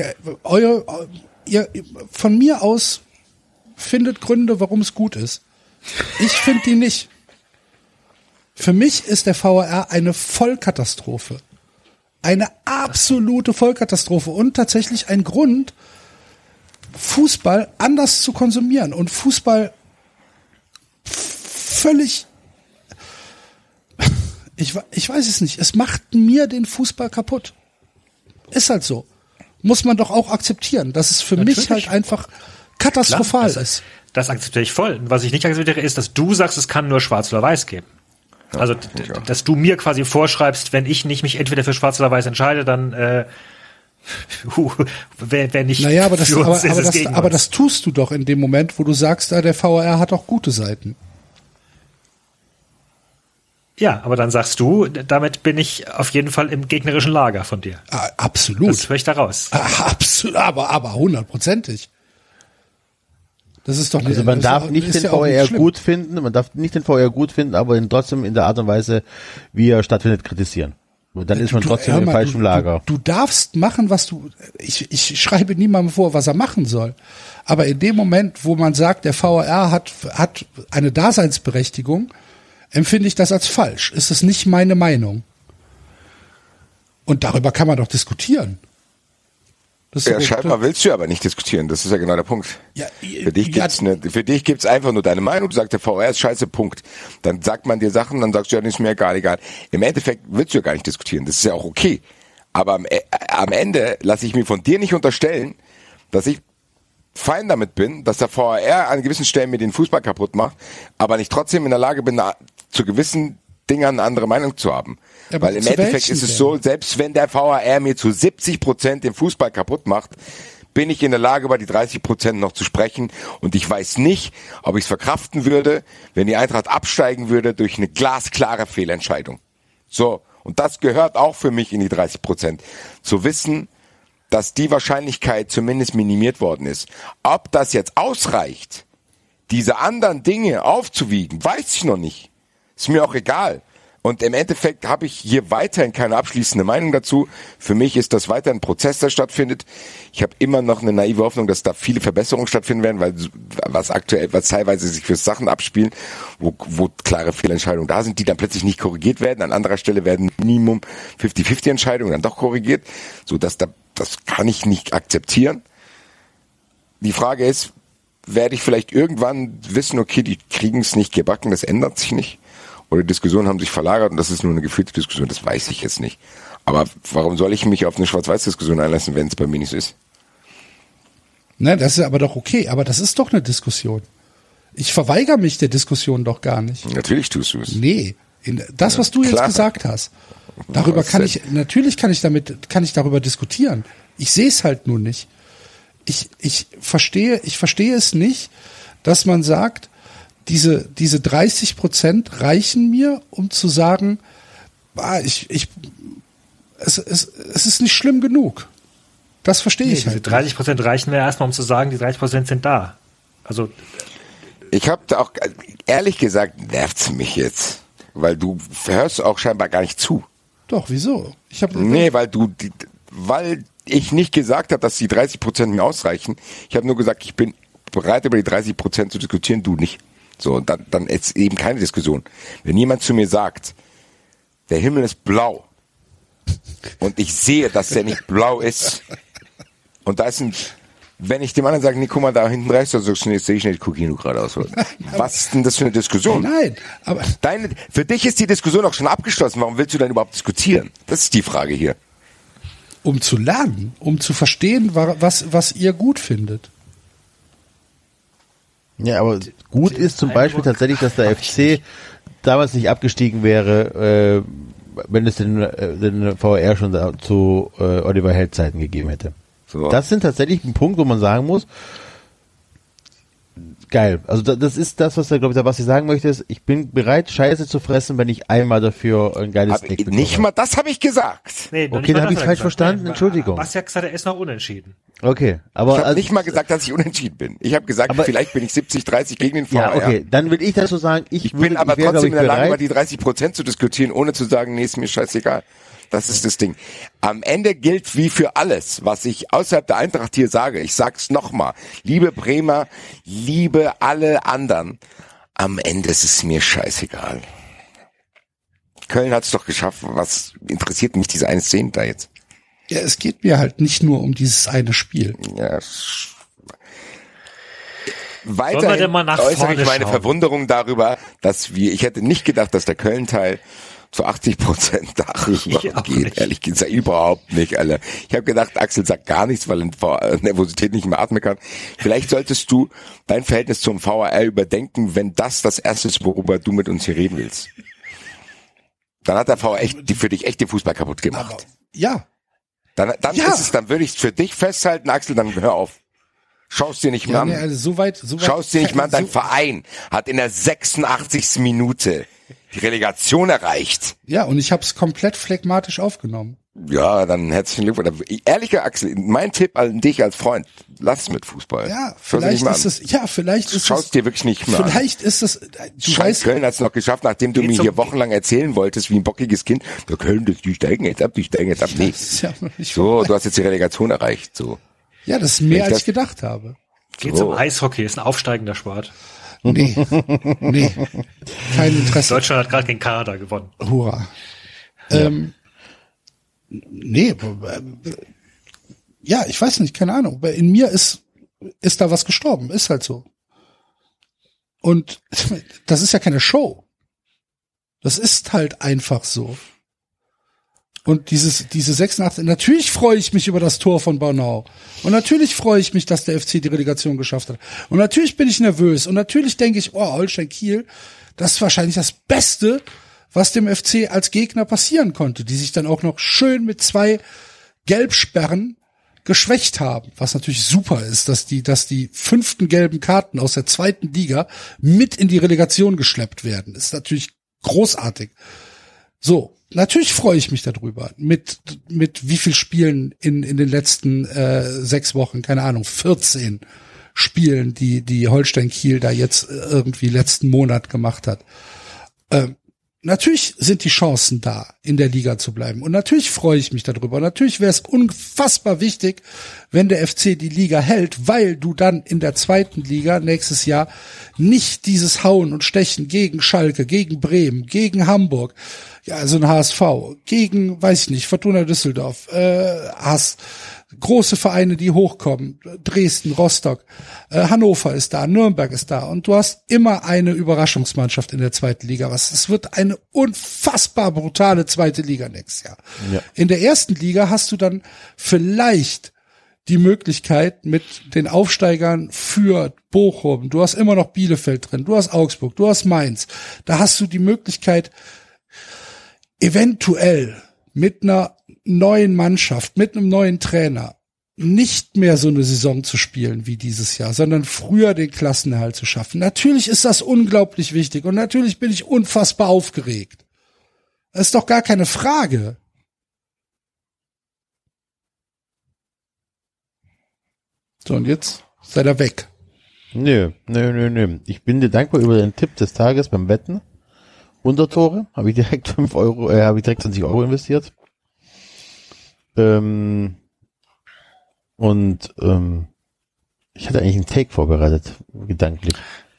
euer, ihr, von mir aus findet Gründe, warum es gut ist. Ich finde die nicht. Für mich ist der VAR eine Vollkatastrophe. Eine absolute Vollkatastrophe und tatsächlich ein Grund, Fußball anders zu konsumieren und Fußball völlig ich, ich weiß es nicht. Es macht mir den Fußball kaputt. Ist halt so. Muss man doch auch akzeptieren, dass es für Natürlich. mich halt einfach katastrophal Klar, das, ist. Das akzeptiere ich voll. Was ich nicht akzeptiere, ist, dass du sagst, es kann nur schwarz oder weiß geben. Also, ich auch. dass du mir quasi vorschreibst, wenn ich nicht mich entweder für schwarz oder weiß entscheide, dann äh, wer, wer nicht Naja, aber das, für uns aber, ist, aber, das, gegen aber das tust du doch in dem Moment, wo du sagst, ah, der VAR hat auch gute Seiten. Ja, aber dann sagst du, damit bin ich auf jeden Fall im gegnerischen Lager von dir. Ah, absolut. Das höre ich da raus. Ah, *laughs* absolut, aber, aber hundertprozentig. Das ist doch nicht, Also man darf nicht den ja VR schlimm. gut finden, man darf nicht den VR gut finden, aber ihn trotzdem in der Art und Weise, wie er stattfindet, kritisieren. Dann ist man Du- trotzdem im falschen Lager. Du, du darfst machen, was du. Ich, ich schreibe niemandem vor, was er machen soll. Aber in dem Moment, wo man sagt, der VAR hat, hat eine Daseinsberechtigung, empfinde ich das als falsch. Ist es nicht meine Meinung? Und darüber kann man doch diskutieren. Das Ja, scheinbar willst du aber nicht diskutieren. Das ist ja genau der Punkt. Ja, für dich ja. gibt's ne, für dich gibt's einfach nur deine Meinung. Du sagst, der VR ist scheiße, Punkt. Dann sagt man dir Sachen, dann sagst du ja, ist mir egal, egal. Im Endeffekt willst du ja gar nicht diskutieren. Das ist ja auch okay. Aber am, äh, am Ende lasse ich mir von dir nicht unterstellen, dass ich fein damit bin, dass der VAR an gewissen Stellen mir den Fußball kaputt macht, aber nicht trotzdem in der Lage bin, zu gewissen Dingen eine andere Meinung zu haben. Aber Weil im Endeffekt ist es so, selbst wenn der VAR mir zu 70 Prozent den Fußball kaputt macht, bin ich in der Lage, über die 30 Prozent noch zu sprechen. Und ich weiß nicht, ob ich es verkraften würde, wenn die Eintracht absteigen würde durch eine glasklare Fehlentscheidung. So. Und das gehört auch für mich in die 30 Prozent. Zu wissen, dass die Wahrscheinlichkeit zumindest minimiert worden ist. Ob das jetzt ausreicht, diese anderen Dinge aufzuwiegen, weiß ich noch nicht. Ist mir auch egal. Und im Endeffekt habe ich hier weiterhin keine abschließende Meinung dazu. Für mich ist das weiter ein Prozess, der stattfindet. Ich habe immer noch eine naive Hoffnung, dass da viele Verbesserungen stattfinden werden, weil was aktuell, was teilweise sich für Sachen abspielen, wo, wo klare Fehlentscheidungen da sind, die dann plötzlich nicht korrigiert werden. An anderer Stelle werden Minimum 50-50 Entscheidungen dann doch korrigiert, so dass da, das kann ich nicht akzeptieren. Die Frage ist, werde ich vielleicht irgendwann wissen, okay, die kriegen es nicht gebacken, das ändert sich nicht. Oder die Diskussionen haben sich verlagert und das ist nur eine gefühlte Diskussion, das weiß ich jetzt nicht. Aber warum soll ich mich auf eine Schwarz-Weiß-Diskussion einlassen, wenn es bei mir nicht so ist? Ne, das ist aber doch okay, aber das ist doch eine Diskussion. Ich verweigere mich der Diskussion doch gar nicht. Natürlich tust du es. Nee, das, was du jetzt klar. gesagt hast, darüber Was kann denn? ich, natürlich kann ich damit, kann ich darüber diskutieren. Ich sehe es halt nur nicht. Ich, ich verstehe, ich verstehe es nicht, dass man sagt, diese, diese 30 Prozent reichen mir, um zu sagen, ah, ich, ich, es, es, es ist nicht schlimm genug. Das verstehe Nee, ich diese halt. 30 Prozent reichen mir erstmal, um zu sagen, die 30 Prozent sind da. Also Ich habe da auch, ehrlich gesagt, nervt's mich jetzt. Weil du hörst auch scheinbar gar nicht zu. Doch, wieso? Ich habe Nee, weil du, die, weil ich nicht gesagt habe, dass die 30 Prozent mir ausreichen. Ich habe nur gesagt, ich bin bereit, über die 30 Prozent zu diskutieren, du nicht. So, und dann, dann ist eben keine Diskussion. Wenn jemand zu mir sagt, der Himmel ist blau und ich sehe, dass der nicht blau ist und da ist ein, wenn ich dem anderen sage, nee, guck mal, da hinten rechts, nee, sehe ich nicht, guck hier nur geradeaus. Was ist denn das für eine Diskussion? Nein, aber Deine, für dich ist die Diskussion auch schon abgeschlossen. Warum willst du denn überhaupt diskutieren? Das ist die Frage hier. um zu lernen, um zu verstehen, wa- was, was ihr gut findet. Ja, aber gut ist zum Beispiel tatsächlich, dass der FC damals nicht abgestiegen wäre, äh, wenn es den, äh, den VR schon da, zu äh, Oliver Held Zeiten gegeben hätte. So. Das sind tatsächlich ein Punkt, wo man sagen muss, geil. Also da, das ist das, was da, glaube ich, da was ich sagen möchte, ist, ich bin bereit, Scheiße zu fressen, wenn ich einmal dafür ein geiles Hab, Steak bekomme. nicht mal das habe ich gesagt. Nee, Okay, dann hab das ich's hat er falsch gesagt. verstanden, Nee, Entschuldigung. Was ja gesagt, er ist noch unentschieden. Okay, Ich aber habe also- nicht mal gesagt, dass ich unentschieden bin. Ich habe gesagt, Aber- vielleicht bin ich 70-30 gegen den VR. ja, okay, dann will ich dazu sagen, ich, Ich würde, bin aber ich wäre, trotzdem in glaub der ich, Lage, über bereit, die 30 Prozent zu diskutieren, ohne zu sagen, nee, ist mir scheißegal. Das ist das Ding. Am Ende gilt wie für alles, was ich außerhalb der Eintracht hier sage. Ich sag's nochmal. Liebe Bremer, liebe alle anderen. Am Ende ist es mir scheißegal. Köln hat's doch geschafft. Was interessiert mich diese eine Szene da jetzt? Ja, es geht mir halt nicht nur um dieses eine Spiel. Ja, Weiterhin denn mal nach äußere ich meine schauen? Verwunderung darüber, dass wir, ich hätte nicht gedacht, dass der Köln-Teil zu 80 Prozent *laughs* darüber Ich geht. Ehrlich gesagt, überhaupt nicht, Alter. Ich habe gedacht, Axel sagt gar nichts, weil er vor Nervosität nicht mehr atmen kann. Vielleicht solltest du dein Verhältnis zum VAR überdenken, wenn das das Erste ist, worüber du mit uns hier reden willst. Dann hat der VAR echt, die für dich echt den Fußball kaputt gemacht. ja, Dann, dann Ja. ist es, dann würde ich es für dich festhalten, Axel, dann hör auf. Schaust dir nicht mehr ja an. nee, also so weit, so weit Schaust dir nicht mal an, *laughs* dein so, Verein hat in der 86. Minute die Relegation erreicht. Ja, und ich habe es komplett phlegmatisch aufgenommen. Ja, dann herzlichen Glückwunsch. Ehrlicher Axel, mein Tipp an dich als Freund, lass mit Fußball. Ja, vielleicht ist an. es, ja, vielleicht ist Schaust es, dir wirklich nicht mehr an. vielleicht ist es, du Scheiß weißt, Köln hat es noch geschafft, nachdem du mir hier wochenlang erzählen wolltest, wie ein bockiges Kind. Der Köln, die steigen jetzt ab, die steigen jetzt ab. Nee. ja So, du hast jetzt die Relegation erreicht. So. Ja, das ist mehr ich als das- ich gedacht habe. Geht zum Eishockey, ist ein aufsteigender Sport. Nee, nee, kein Interesse. Deutschland hat gerade gegen Kanada gewonnen. Hurra. Ähm, nee, ja, ich weiß nicht, keine Ahnung. Aber In mir ist, ist da was gestorben, ist halt so. Und *laughs* das ist ja keine Show. Das ist halt einfach so. Und dieses, diese 86, natürlich freue ich mich über das Tor von Bornau. Und natürlich freue ich mich, dass der FC die Relegation geschafft hat. Und natürlich bin ich nervös. Und natürlich denke ich, oh, Holstein Kiel, das ist wahrscheinlich das Beste, was dem FC als Gegner passieren konnte, die sich dann auch noch schön mit zwei Gelbsperren geschwächt haben, was natürlich super ist, dass die, dass die fünften gelben Karten aus der zweiten Liga mit in die Relegation geschleppt werden. ist natürlich großartig. So, natürlich freue ich mich darüber. Mit, mit wie viel Spielen in, in den letzten äh, sechs Wochen, keine Ahnung, 14 Spielen, die, die Holstein Kiel da jetzt äh, irgendwie letzten Monat gemacht hat. Ähm, natürlich sind die Chancen da, in der Liga zu bleiben. Und natürlich freue ich mich darüber. Und natürlich wäre es unfassbar wichtig, wenn der FC die Liga hält, weil du dann in der zweiten Liga nächstes Jahr nicht dieses Hauen und Stechen gegen Schalke, gegen Bremen, gegen Hamburg, ja, also ein HSV, gegen, weiß ich nicht, Fortuna Düsseldorf, äh, hast große Vereine, die hochkommen, Dresden, Rostock, äh, Hannover ist da, Nürnberg ist da und du hast immer eine Überraschungsmannschaft in der zweiten Liga. Was es wird eine unfassbar brutale zweite Liga nächstes Jahr. Ja. In der ersten Liga hast du dann vielleicht die Möglichkeit mit den Aufsteigern für Bochum. Du hast immer noch Bielefeld drin, du hast Augsburg, du hast Mainz. Da hast du die Möglichkeit, eventuell mit einer neuen Mannschaft, mit einem neuen Trainer nicht mehr so eine Saison zu spielen wie dieses Jahr, sondern früher den Klassenerhalt zu schaffen. Natürlich ist das unglaublich wichtig und natürlich bin ich unfassbar aufgeregt. Das ist doch gar keine Frage. So, und jetzt seid ihr weg. Nö, nö, nö, nö. Ich bin dir dankbar über den Tipp des Tages beim Wetten. Untertore habe ich direkt *laughs* 5 Euro, äh, habe ich direkt 20 Euro investiert. Ähm, und ähm, ich hatte eigentlich einen Take vorbereitet, gedanklich.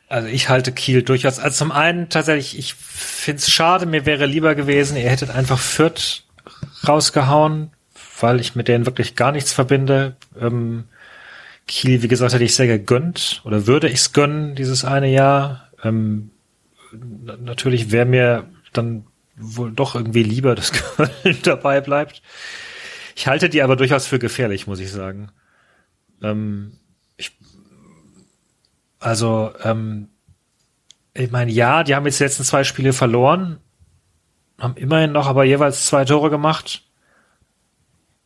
Also ich halte Kiel durchaus. Also zum einen tatsächlich, ich find's schade, mir wäre lieber gewesen, ihr hättet einfach Fürth rausgehauen, weil ich mit denen wirklich gar nichts verbinde. Ähm, Kiel, wie gesagt, hätte ich sehr gegönnt oder würde ich's gönnen, dieses eine Jahr. Ähm, natürlich wäre mir dann wohl doch irgendwie lieber, dass *laughs* Köln dabei bleibt. Ich halte die aber durchaus für gefährlich, muss ich sagen. Ähm, also, ähm, ich meine, ja, die haben jetzt die letzten zwei Spiele verloren, haben immerhin noch aber jeweils zwei Tore gemacht.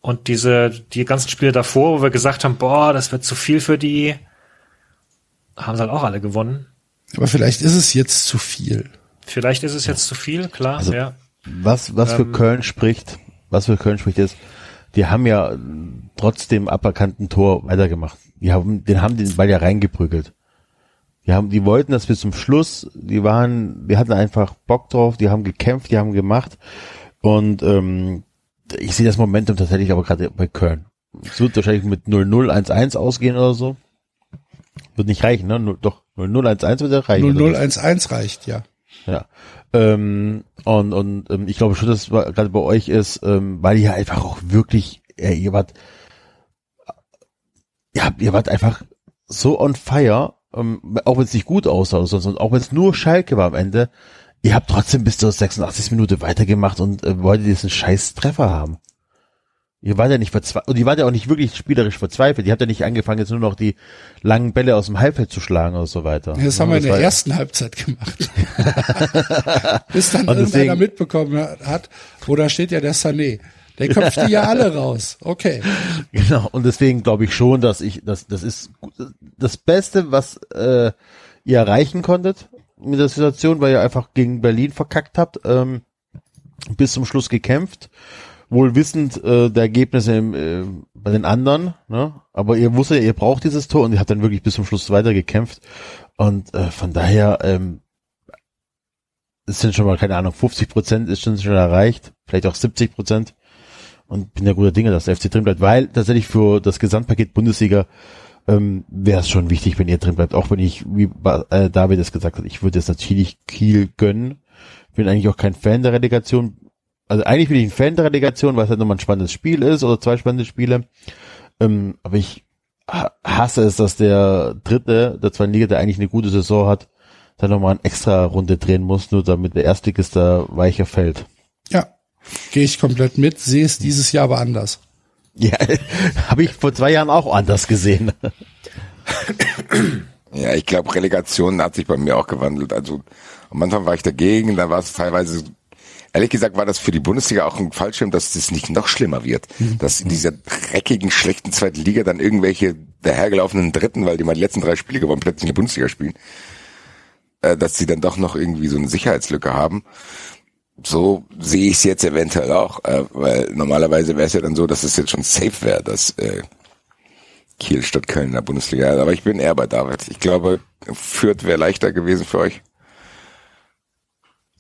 Und diese, die ganzen Spiele davor, wo wir gesagt haben, boah, das wird zu viel für die, haben sie halt auch alle gewonnen. Aber vielleicht ist es jetzt zu viel. Vielleicht ist es jetzt zu viel, klar, Also- ja. Was, was für Ähm, Köln spricht, was für Köln spricht ist, die haben ja trotzdem aberkannten Tor weitergemacht. Die haben, den haben den Ball ja reingeprügelt. Die haben, die wollten das bis zum Schluss, die waren, die hatten einfach Bock drauf, die haben gekämpft, die haben gemacht und ähm, ich sehe das Momentum tatsächlich aber gerade bei Köln. Es wird wahrscheinlich mit 0-0, 1-1 ausgehen oder so. Wird nicht reichen, ne? Doch, 0-0, 1-1 wird ja reichen. 0011 reicht, ja. Ja. Ähm, und und ähm, ich glaube schon, dass gerade bei euch ist, ähm, weil ihr einfach auch wirklich, äh, ihr wart, ja, ihr wart einfach so on fire, ähm, auch wenn es nicht gut aussah oder sonst, und auch wenn es nur Schalke war am Ende, ihr habt trotzdem bis zur 86. Minute weitergemacht und äh, wolltet diesen scheiß Treffer haben. Ihr wart ja nicht verzweifelt, und ihr wart ja auch nicht wirklich spielerisch verzweifelt. Ihr habt ja nicht angefangen, jetzt nur noch die langen Bälle aus dem Halbfeld zu schlagen oder so weiter. Das haben wir in der war- ersten Halbzeit gemacht. *laughs* Bis dann Und irgendeiner deswegen- mitbekommen hat, wo da steht ja der Sané. Der köpft die ja alle raus. Okay. *laughs* Genau, und deswegen glaube ich schon, dass ich, dass das ist das Beste, was äh, ihr erreichen konntet mit der Situation, weil ihr einfach gegen Berlin verkackt habt, ähm, bis zum Schluss gekämpft, wohl wissend äh, der Ergebnisse im, äh, bei den anderen, ne? aber ihr wusstet, ihr braucht dieses Tor und ihr habt dann wirklich bis zum Schluss weiter gekämpft. Und äh, von daher ähm, es sind schon mal, keine Ahnung, 50 Prozent ist schon schon erreicht, vielleicht auch 70 Prozent. Und bin ja guter Dinge, dass der FC drin bleibt, weil tatsächlich für das Gesamtpaket Bundesliga ähm, wäre es schon wichtig, wenn ihr drin bleibt, auch wenn ich, wie äh, David es gesagt hat, ich würde jetzt natürlich Kiel gönnen, bin eigentlich auch kein Fan der Relegation, also eigentlich bin ich ein Fan der Relegation, weil es halt nochmal ein spannendes Spiel ist oder zwei spannende Spiele, ähm, aber ich ha- hasse es, dass der Dritte der zweiten Liga, der eigentlich eine gute Saison hat, dann nochmal eine extra Runde drehen muss, nur damit der Erstligist da weicher fällt. Ja. Gehe ich komplett mit, sehe es dieses Jahr aber anders. Ja, *laughs* habe ich vor zwei Jahren auch anders gesehen. Ja, ich glaube, Relegation hat sich bei mir auch gewandelt. Also am Anfang war ich dagegen, dann war es teilweise, ehrlich gesagt, war das für die Bundesliga auch ein Fallschirm, dass das nicht noch schlimmer wird. Dass in dieser dreckigen, schlechten zweiten Liga dann irgendwelche dahergelaufenen Dritten, weil die mal die letzten drei Spiele gewonnen, plötzlich in der Bundesliga spielen, äh, dass sie dann doch noch irgendwie so eine Sicherheitslücke haben. So sehe ich es jetzt eventuell auch, äh, weil normalerweise wäre es ja dann so, dass es jetzt schon safe wäre, dass äh, Kiel statt Köln in der Bundesliga. Aber ich bin eher bei David. Ich glaube, Fürth wäre leichter gewesen für euch.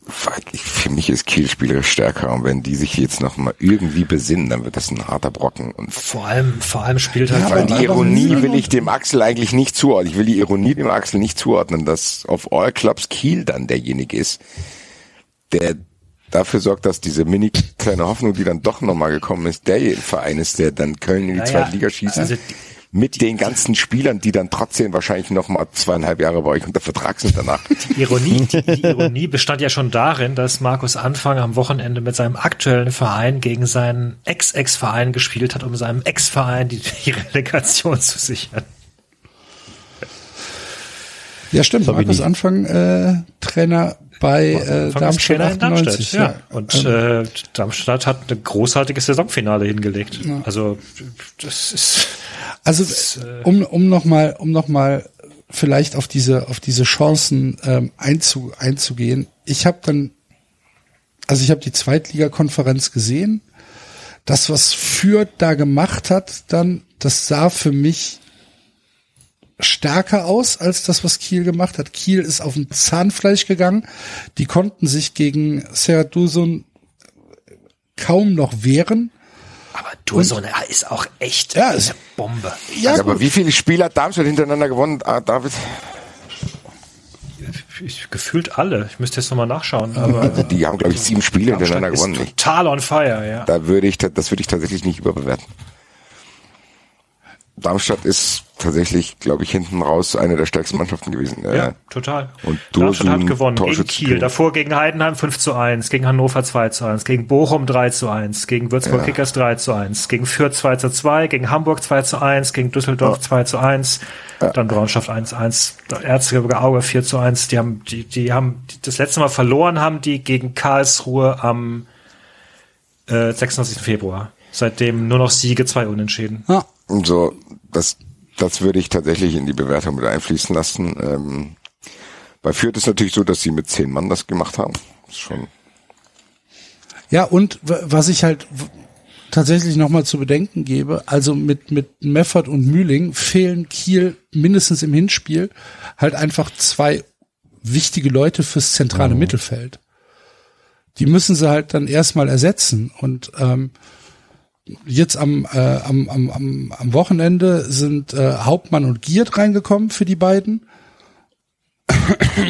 Für mich ist Kiel spielerisch stärker und wenn die sich jetzt noch mal irgendwie besinnen, dann wird das ein harter Brocken. Und Vor allem, vor allem spielt halt Ja, weil die Ironie will ich dem Axel eigentlich nicht zuordnen. Ich will die Ironie dem Axel nicht zuordnen, dass auf All Clubs Kiel dann derjenige ist, der dafür sorgt, dass diese mini kleine Hoffnung, die dann doch nochmal gekommen ist, der Verein ist, der dann Köln in die Naja, zweite Liga schießt. also mit den ganzen Spielern, die dann trotzdem wahrscheinlich noch mal zweieinhalb Jahre bei euch unter Vertrag sind danach. Ironie, die, die Ironie bestand ja schon darin, dass Markus Anfang am Wochenende mit seinem aktuellen Verein gegen seinen Ex-Ex-Verein gespielt hat, um seinem Ex-Verein die, die Relegation zu sichern. Ja, stimmt. ich Markus. Anfang äh, Trainer bei äh, Darmstadt Trainer in 98. ja. Und äh, Darmstadt hat ein großartiges Saisonfinale hingelegt. Also das ist Also um um noch mal um noch mal vielleicht auf diese auf diese Chancen ähm, einzu, einzugehen. Ich habe dann also ich habe die Zweitligakonferenz gesehen. Das was Fürth da gemacht hat, dann das sah für mich stärker aus als das, was Kiel gemacht hat. Kiel ist auf ein Zahnfleisch gegangen. Die konnten sich gegen Serdusun kaum noch wehren. Aber Dursun ist auch echt Ja, eine Bombe. Ja, aber wie viele Spiele hat Darmstadt hintereinander gewonnen, ah, David? Ich, gefühlt alle. Ich müsste jetzt nochmal nachschauen. Aber *laughs* Die haben, glaube ich, sieben Spiele hintereinander gewonnen. total on fire, ja. Da würde ich, das würde ich tatsächlich nicht überbewerten. Darmstadt ist tatsächlich, glaube ich, hinten raus eine der stärksten Mannschaften gewesen. Äh, Ja, total. Und Darmstadt hat gewonnen gegen. Kiel, davor gegen Heidenheim 5 zu 1, gegen Hannover 2 zu 1, gegen Bochum 3 zu 1, gegen Würzburg Ja. Kickers 3 zu 1, gegen Fürth 2 zu 2, gegen Hamburg 2 zu 1, gegen Düsseldorf 2 zu 1, dann Braunschweig 1 zu 1, Erzgebirge Auge 4 zu 1. Die haben, die, die haben, die, das letzte Mal verloren haben die gegen Karlsruhe am äh, 26. Februar. Seitdem nur noch Siege, zwei Unentschieden. Ja. Und so, das, das würde ich tatsächlich in die Bewertung mit einfließen lassen. Ähm, bei Fürth ist natürlich so, dass sie mit zehn Mann das gemacht haben. Das ist schon, Ja, und was ich halt tatsächlich nochmal zu bedenken gebe, also mit, mit Meffert und Mühling fehlen Kiel mindestens im Hinspiel halt einfach zwei wichtige Leute fürs zentrale Mittelfeld. Die müssen sie halt dann erstmal ersetzen und ähm, jetzt am, äh, am, am, am, am Wochenende sind äh, Hauptmann und Giert reingekommen für die beiden.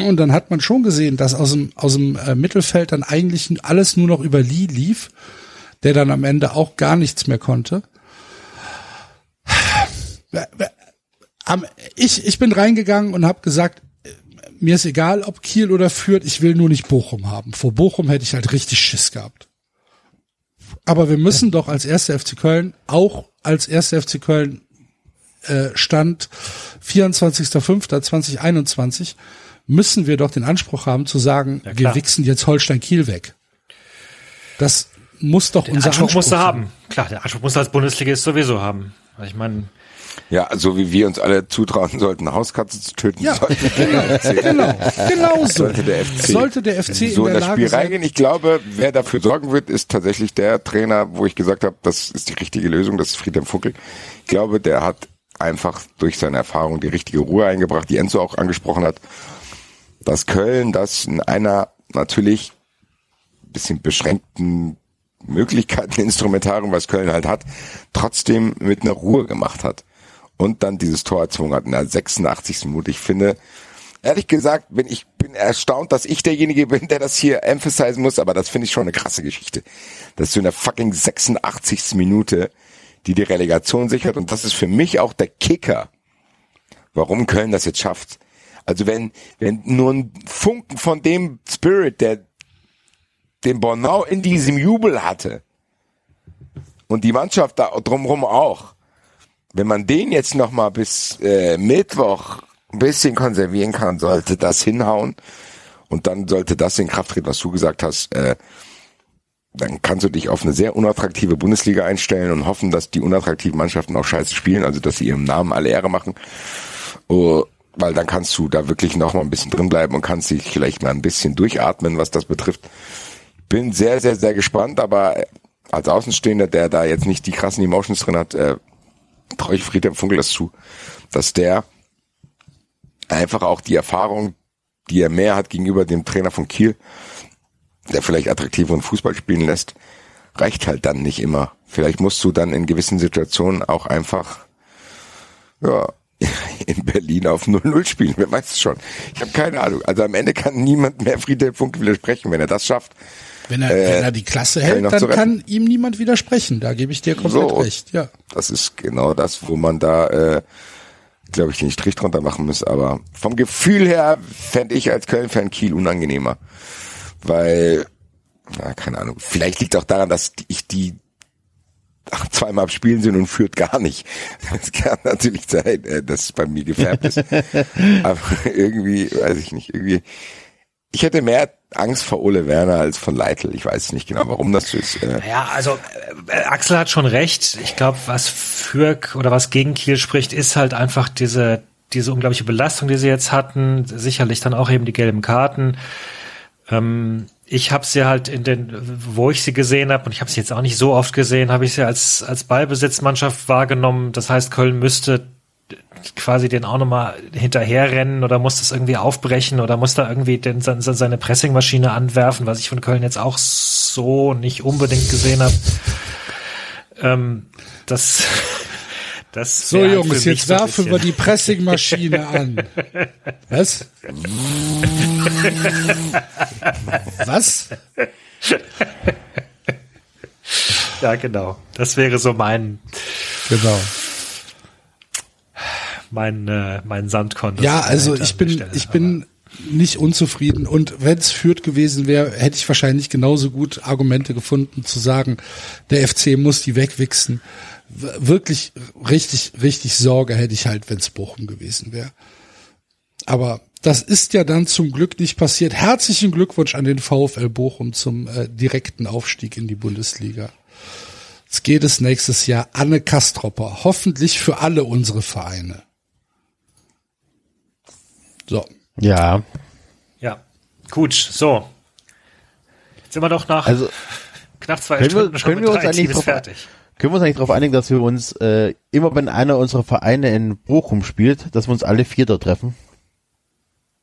Und dann hat man schon gesehen, dass aus dem, aus dem äh, Mittelfeld dann eigentlich alles nur noch über Lee lief, der dann am Ende auch gar nichts mehr konnte. Ich, ich bin reingegangen und habe gesagt, mir ist egal, ob Kiel oder Fürth, ich will nur nicht Bochum haben. Vor Bochum hätte ich halt richtig Schiss gehabt. Aber wir müssen doch als erste FC Köln, auch als erste FC Köln äh, Stand 24.05.2021, müssen wir doch den Anspruch haben zu sagen, ja, wir wichsen jetzt Holstein Kiel weg. Das muss doch den unser Anspruch, Anspruch musst du haben. Klar, der Anspruch muss als Bundesligist sowieso haben. Ich meine, ja, so wie wir uns alle zutrauen sollten, Hauskatze zu töten, ja, sollte genau, der FC, genau, genau so. Sollte der FC, sollte der FC so in, in das Lage Spiel reingehen. Ich glaube, wer dafür sorgen wird, ist tatsächlich der Trainer, wo ich gesagt habe, das ist die richtige Lösung, das ist Friedhelm Funkel. Ich glaube, der hat einfach durch seine Erfahrung die richtige Ruhe eingebracht, die Enzo auch angesprochen hat, dass Köln das in einer natürlich bisschen beschränkten Möglichkeiten, Instrumentarium, was Köln halt hat, trotzdem mit einer Ruhe gemacht hat und dann dieses Tor erzwungen hat in der 86. Minute. Ich finde, ehrlich gesagt, bin ich bin erstaunt, dass ich derjenige bin, der das hier emphasizen muss, aber das finde ich schon eine krasse Geschichte. Das ist so in der fucking 86. Minute, die die Relegation sichert und das ist für mich auch der Kicker, warum Köln das jetzt schafft. Also wenn, wenn nur ein Funken von dem Spirit, der den Bornau in diesem Jubel hatte und die Mannschaft da drumherum auch, wenn man den jetzt noch mal bis äh, Mittwoch ein bisschen konservieren kann, sollte das hinhauen und dann sollte das in Kraft treten, was du gesagt hast. Äh, dann kannst du dich auf eine sehr unattraktive Bundesliga einstellen und hoffen, dass die unattraktiven Mannschaften auch scheiße spielen, also dass sie ihrem Namen alle Ehre machen. Oh, weil dann kannst du da wirklich noch mal ein bisschen drin bleiben und kannst dich vielleicht mal ein bisschen durchatmen, was das betrifft. Bin sehr, sehr, sehr gespannt, aber als Außenstehender, der da jetzt nicht die krassen Emotions drin hat, äh, traue ich Friedhelm Funkel das zu, dass der einfach auch die Erfahrung, die er mehr hat gegenüber dem Trainer von Kiel, der vielleicht attraktiveren Fußball spielen lässt, reicht halt dann nicht immer. Vielleicht musst du dann in gewissen Situationen auch einfach, ja, *laughs* in Berlin auf 0-0 spielen, wer weiß es schon. Ich habe keine Ahnung. Also am Ende kann niemand mehr Friedhelm Funkel widersprechen, wenn er das schafft. Wenn er, äh, wenn er die Klasse hält, dann kann ihm niemand widersprechen. Da gebe ich dir komplett so, recht. Ja. Das ist genau das, wo man da, äh, glaube ich, den Strich drunter machen muss. Aber vom Gefühl her fände ich als Köln-Fan Kiel unangenehmer. Weil, na, keine Ahnung, vielleicht liegt auch daran, dass ich die ach, zweimal Spielen sind und führt gar nicht. *laughs* Das kann natürlich sein, äh, dass es bei mir gefärbt ist. *laughs* Aber irgendwie, weiß ich nicht, irgendwie, ich hätte mehr Angst vor Ole Werner als von Leitl. Ich weiß nicht genau, warum das so ist. Äh. Ja, also äh, Axel hat schon recht. Ich glaube, was für oder was gegen Kiel spricht, ist halt einfach diese diese unglaubliche Belastung, die sie jetzt hatten. Sicherlich dann auch eben die gelben Karten. Ähm, ich habe sie halt in den, wo ich sie gesehen habe, und ich habe sie jetzt auch nicht so oft gesehen, habe ich sie als als Ballbesitzmannschaft wahrgenommen. Das heißt, Köln müsste quasi den auch nochmal hinterherrennen oder muss das irgendwie aufbrechen oder muss da irgendwie den, seine Pressingmaschine anwerfen, was ich von Köln jetzt auch so nicht unbedingt gesehen habe. Ähm, das, *laughs* das so Jungs, jetzt werfen wir die Pressingmaschine an. *laughs* Was? Was? Ja, genau. Das wäre so mein. Genau mein, äh, mein Sandkonto. Ja, also ich bin, Stelle, ich bin nicht unzufrieden. Und wenn es führt gewesen wäre, hätte ich wahrscheinlich genauso gut Argumente gefunden zu sagen, der FC muss die wegwichsen. Wirklich richtig, richtig Sorge hätte ich halt, wenn es Bochum gewesen wäre. Aber das ist ja dann zum Glück nicht passiert. Herzlichen Glückwunsch an den VfL Bochum zum äh, direkten Aufstieg in die Bundesliga. Jetzt geht es nächstes Jahr Anne Kastropper. Hoffentlich für alle unsere Vereine. So. Ja. Ja. Gut, so. Jetzt sind wir doch nach also, knapp zwei können Stunden wir, schon können wir uns eigentlich drauf, fertig. Können wir uns eigentlich darauf einigen, dass wir uns äh, immer, wenn einer unserer Vereine in Bochum spielt, dass wir uns alle vier da treffen?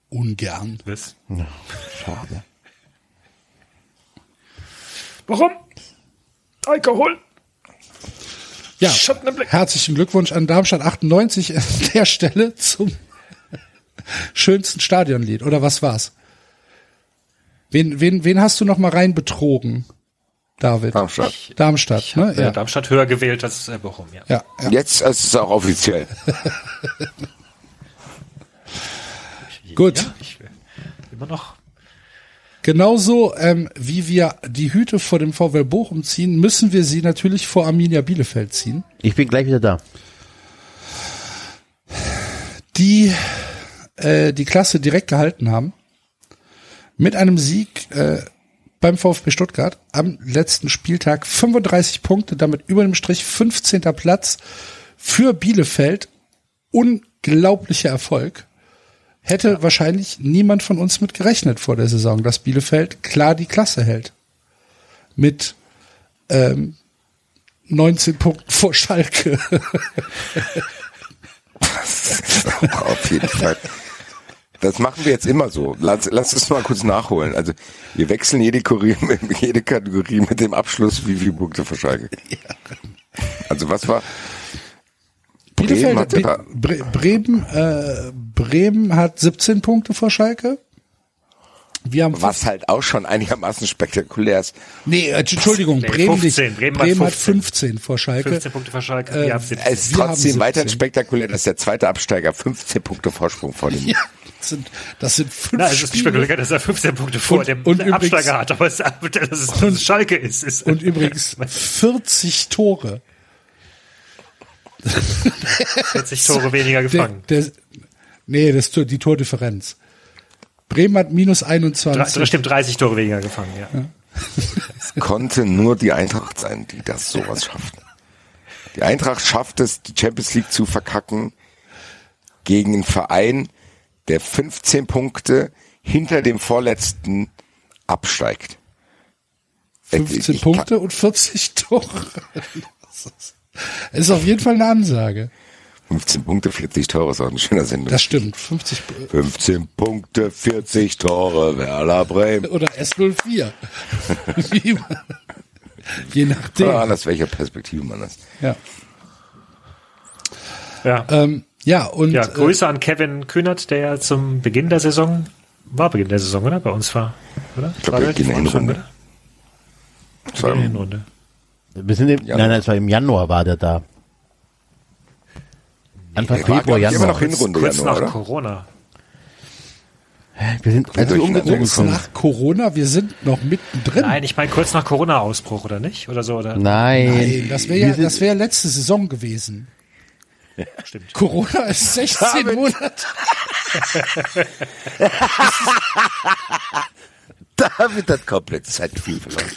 Ungern. Was? Ja, schade. Warum? Alkohol. Ja, herzlichen Glückwunsch an Darmstadt 98 an der Stelle zum schönsten Stadionlied. Oder was war's? Wen, wen, wen hast du noch mal rein betrogen, David? Darmstadt. Darmstadt, ne? Ja. Ja. Darmstadt höher gewählt als äh, Bochum, ja. Ja, ja. Jetzt ist es auch offiziell. Gut. Ja, ich, äh, immer noch. Genauso ähm, wie wir die Hüte vor dem VW Bochum ziehen, müssen wir sie natürlich vor Arminia Bielefeld ziehen. Ich bin gleich wieder da. die äh, die Klasse direkt gehalten haben. Mit einem Sieg äh, beim VfB Stuttgart am letzten Spieltag 35 Punkte, damit über dem Strich 15. Platz für Bielefeld. Unglaublicher Erfolg. Hätte wahrscheinlich niemand von uns mit gerechnet vor der Saison, dass Bielefeld klar die Klasse hält. Mit ähm, 19 Punkten vor Schalke. *laughs* Auf jeden Fall. Das machen wir jetzt immer so. Lass, lass es mal kurz nachholen. Also wir wechseln jede, Kurie, *laughs* jede Kategorie mit dem Abschluss, wie viele Punkte für Schalke. *laughs* Also was war? Bremen hatte da, Bre Bremen, äh, Bremen hat 17 Punkte vor Schalke. Wir haben was halt auch schon einigermaßen spektakulär ist. nee, äh, Entschuldigung, Nee, Bremen, 15. nicht. Bremen Bremen, hat hat 15 vor Schalke. 15 Punkte für Schalke. Äh, wir haben 17. Es ist trotzdem 17. weiterhin spektakulär, dass der zweite Absteiger 15 Punkte Vorsprung vor dem Ja, das sind, das sind fünf Na, es ist Spiele. spektakulär, dass er 15 Punkte vor Und- dem und übrigens- Absteiger hat, aber es, dass es, dass es Schalke ist. ist Und übrigens *laughs* 40 Tore. 40 Tore weniger Der, gefangen. der, nee, das ist die Tordifferenz. Bremen hat minus Drei, 21. stimmt, 30 Tore weniger gefangen, ja. konnte nur die Eintracht sein, die das sowas schafft. Die Eintracht schafft es, die Champions League zu verkacken gegen einen Verein, der 15 Punkte hinter dem vorletzten absteigt. 15 Ich- Punkte und 40 Tore. Das ist- ist auf jeden Fall eine Ansage. 15 Punkte, 40 Tore ist auch ein schöner Sendung. Das stimmt. 50 15 Punkte, 40 Tore, Werder Bremen. oder S04. Wie man- Je nachdem. Ah, aus welcher Perspektive man das. Ja. Ja, Ähm, ja, und ja äh, Grüße an Kevin Kühnert, der ja zum Beginn der Saison, war Beginn der Saison, oder? Bei uns war, oder? Ich glaub, war wir relativ gehen in am Anfang, Hinrunde. In der Hinrunde. Wir sind im, Januar. nein, nein, es war im Januar war der da. Anfang Der Februar, ich, immer Januar. noch Hinrunde Kurz Januar, nach oder? Corona. Wir sind, als wir durcheinander umgezogen kurz sind. nach Corona, wir sind noch mittendrin. Nein, ich meine kurz nach Corona-Ausbruch, oder nicht? Oder so, oder? Nein. Nein, das wäre ja, das wäre letzte Saison gewesen. Stimmt. Corona ist *laughs* 16 Monate. *laughs* David hat komplett Zeitgefühl verloren.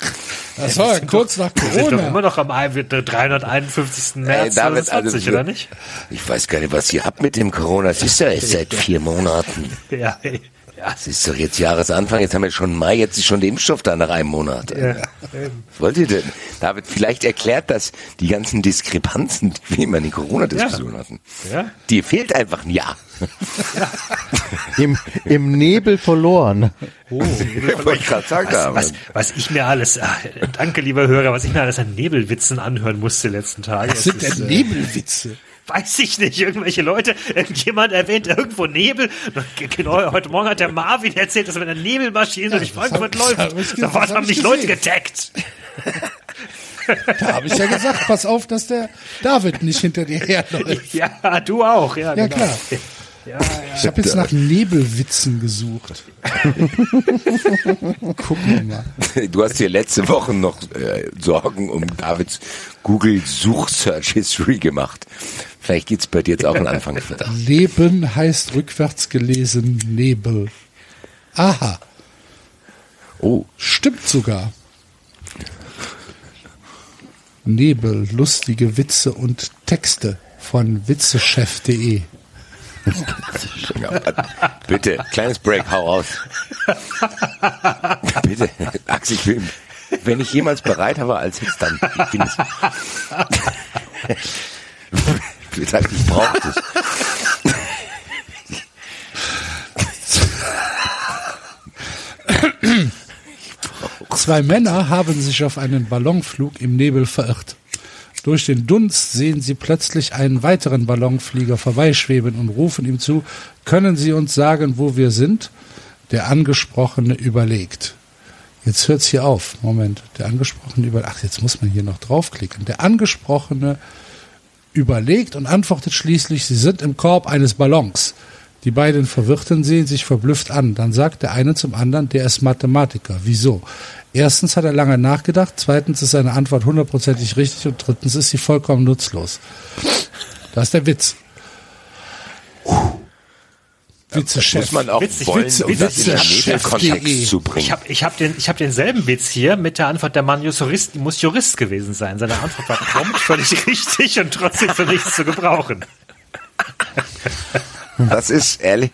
Das war ja kurz nach Wir sind doch immer Corona. noch am ein- 351. März David, 2020, also- oder nicht? Ich weiß gar nicht, was ihr habt mit dem Corona. Es ist ja erst seit vier Monaten. *laughs* Ja, ey. Ja. Es ist doch jetzt Jahresanfang, jetzt haben wir schon Mai, jetzt ist schon der Impfstoff da nach einem Monat. ja. Was wollt ihr denn? David, vielleicht erklärt das die ganzen Diskrepanzen, die wir immer in den Corona-Diskussionen hatten. Ja. Dir fehlt einfach ein Jahr. *laughs* Im, Im Nebel verloren. *laughs* Wollte ich gerade sagen. Was, was, was ich mir alles, ah, danke lieber Hörer, was ich mir alles an Nebelwitzen anhören musste die letzten Tage. Es sind denn äh, Nebelwitze. Weiß ich nicht, irgendwelche Leute, irgendjemand erwähnt irgendwo Nebel. Genau, heute Morgen hat der Marvin erzählt, dass er mit einer Nebelmaschine durch das Frankfurt hab- das hab läuft. ich Da hab haben ich mich Leute gesehen. getaggt. Da habe ich ja gesagt, pass auf, dass der David nicht hinter dir herläuft. Ja, du auch, ja, Ja, genau. klar. Ich habe jetzt nach Nebelwitzen gesucht. Gucken wir mal. Du hast dir letzte Woche noch äh, Sorgen um Davids Google Such-Search History gemacht. Vielleicht geht's bei dir jetzt auch an Anfang. *laughs* Leben heißt rückwärts gelesen Nebel. Aha, Oh, stimmt sogar. Nebel, lustige Witze und Texte von witzechef.de. *laughs* bitte, kleines Break, hau raus. *laughs* bitte, Axel, ich will, wenn ich jemals bereit habe als Hits, dann bin ich. Ich brauche das. Zwei Männer haben sich auf einen Ballonflug im Nebel verirrt. Durch den Dunst sehen sie plötzlich einen weiteren Ballonflieger vorbeischweben und rufen ihm zu, können Sie uns sagen, wo wir sind? Der Angesprochene überlegt. Jetzt hört's hier auf. Moment. Der Angesprochene über, ach, jetzt muss man hier noch draufklicken. Der Angesprochene überlegt und antwortet schließlich, Sie sind im Korb eines Ballons. Die beiden Verwirrten sehen sich verblüfft an. Dann sagt der eine zum anderen, der ist Mathematiker. Wieso? Erstens hat er lange nachgedacht, zweitens ist seine Antwort hundertprozentig richtig und drittens ist sie vollkommen nutzlos. Das ist der Witz. Witze-Chef. Muss man auch Witzig, wollen, witzig, um das in Chef.de. zu bringen. Ich habe ich hab den, ich hab denselben Witz hier mit der Antwort, der Mann muss Jurist, muss Jurist gewesen sein. Seine Antwort war prompt *laughs* völlig richtig und trotzdem für nichts zu gebrauchen. Das ist ehrlich.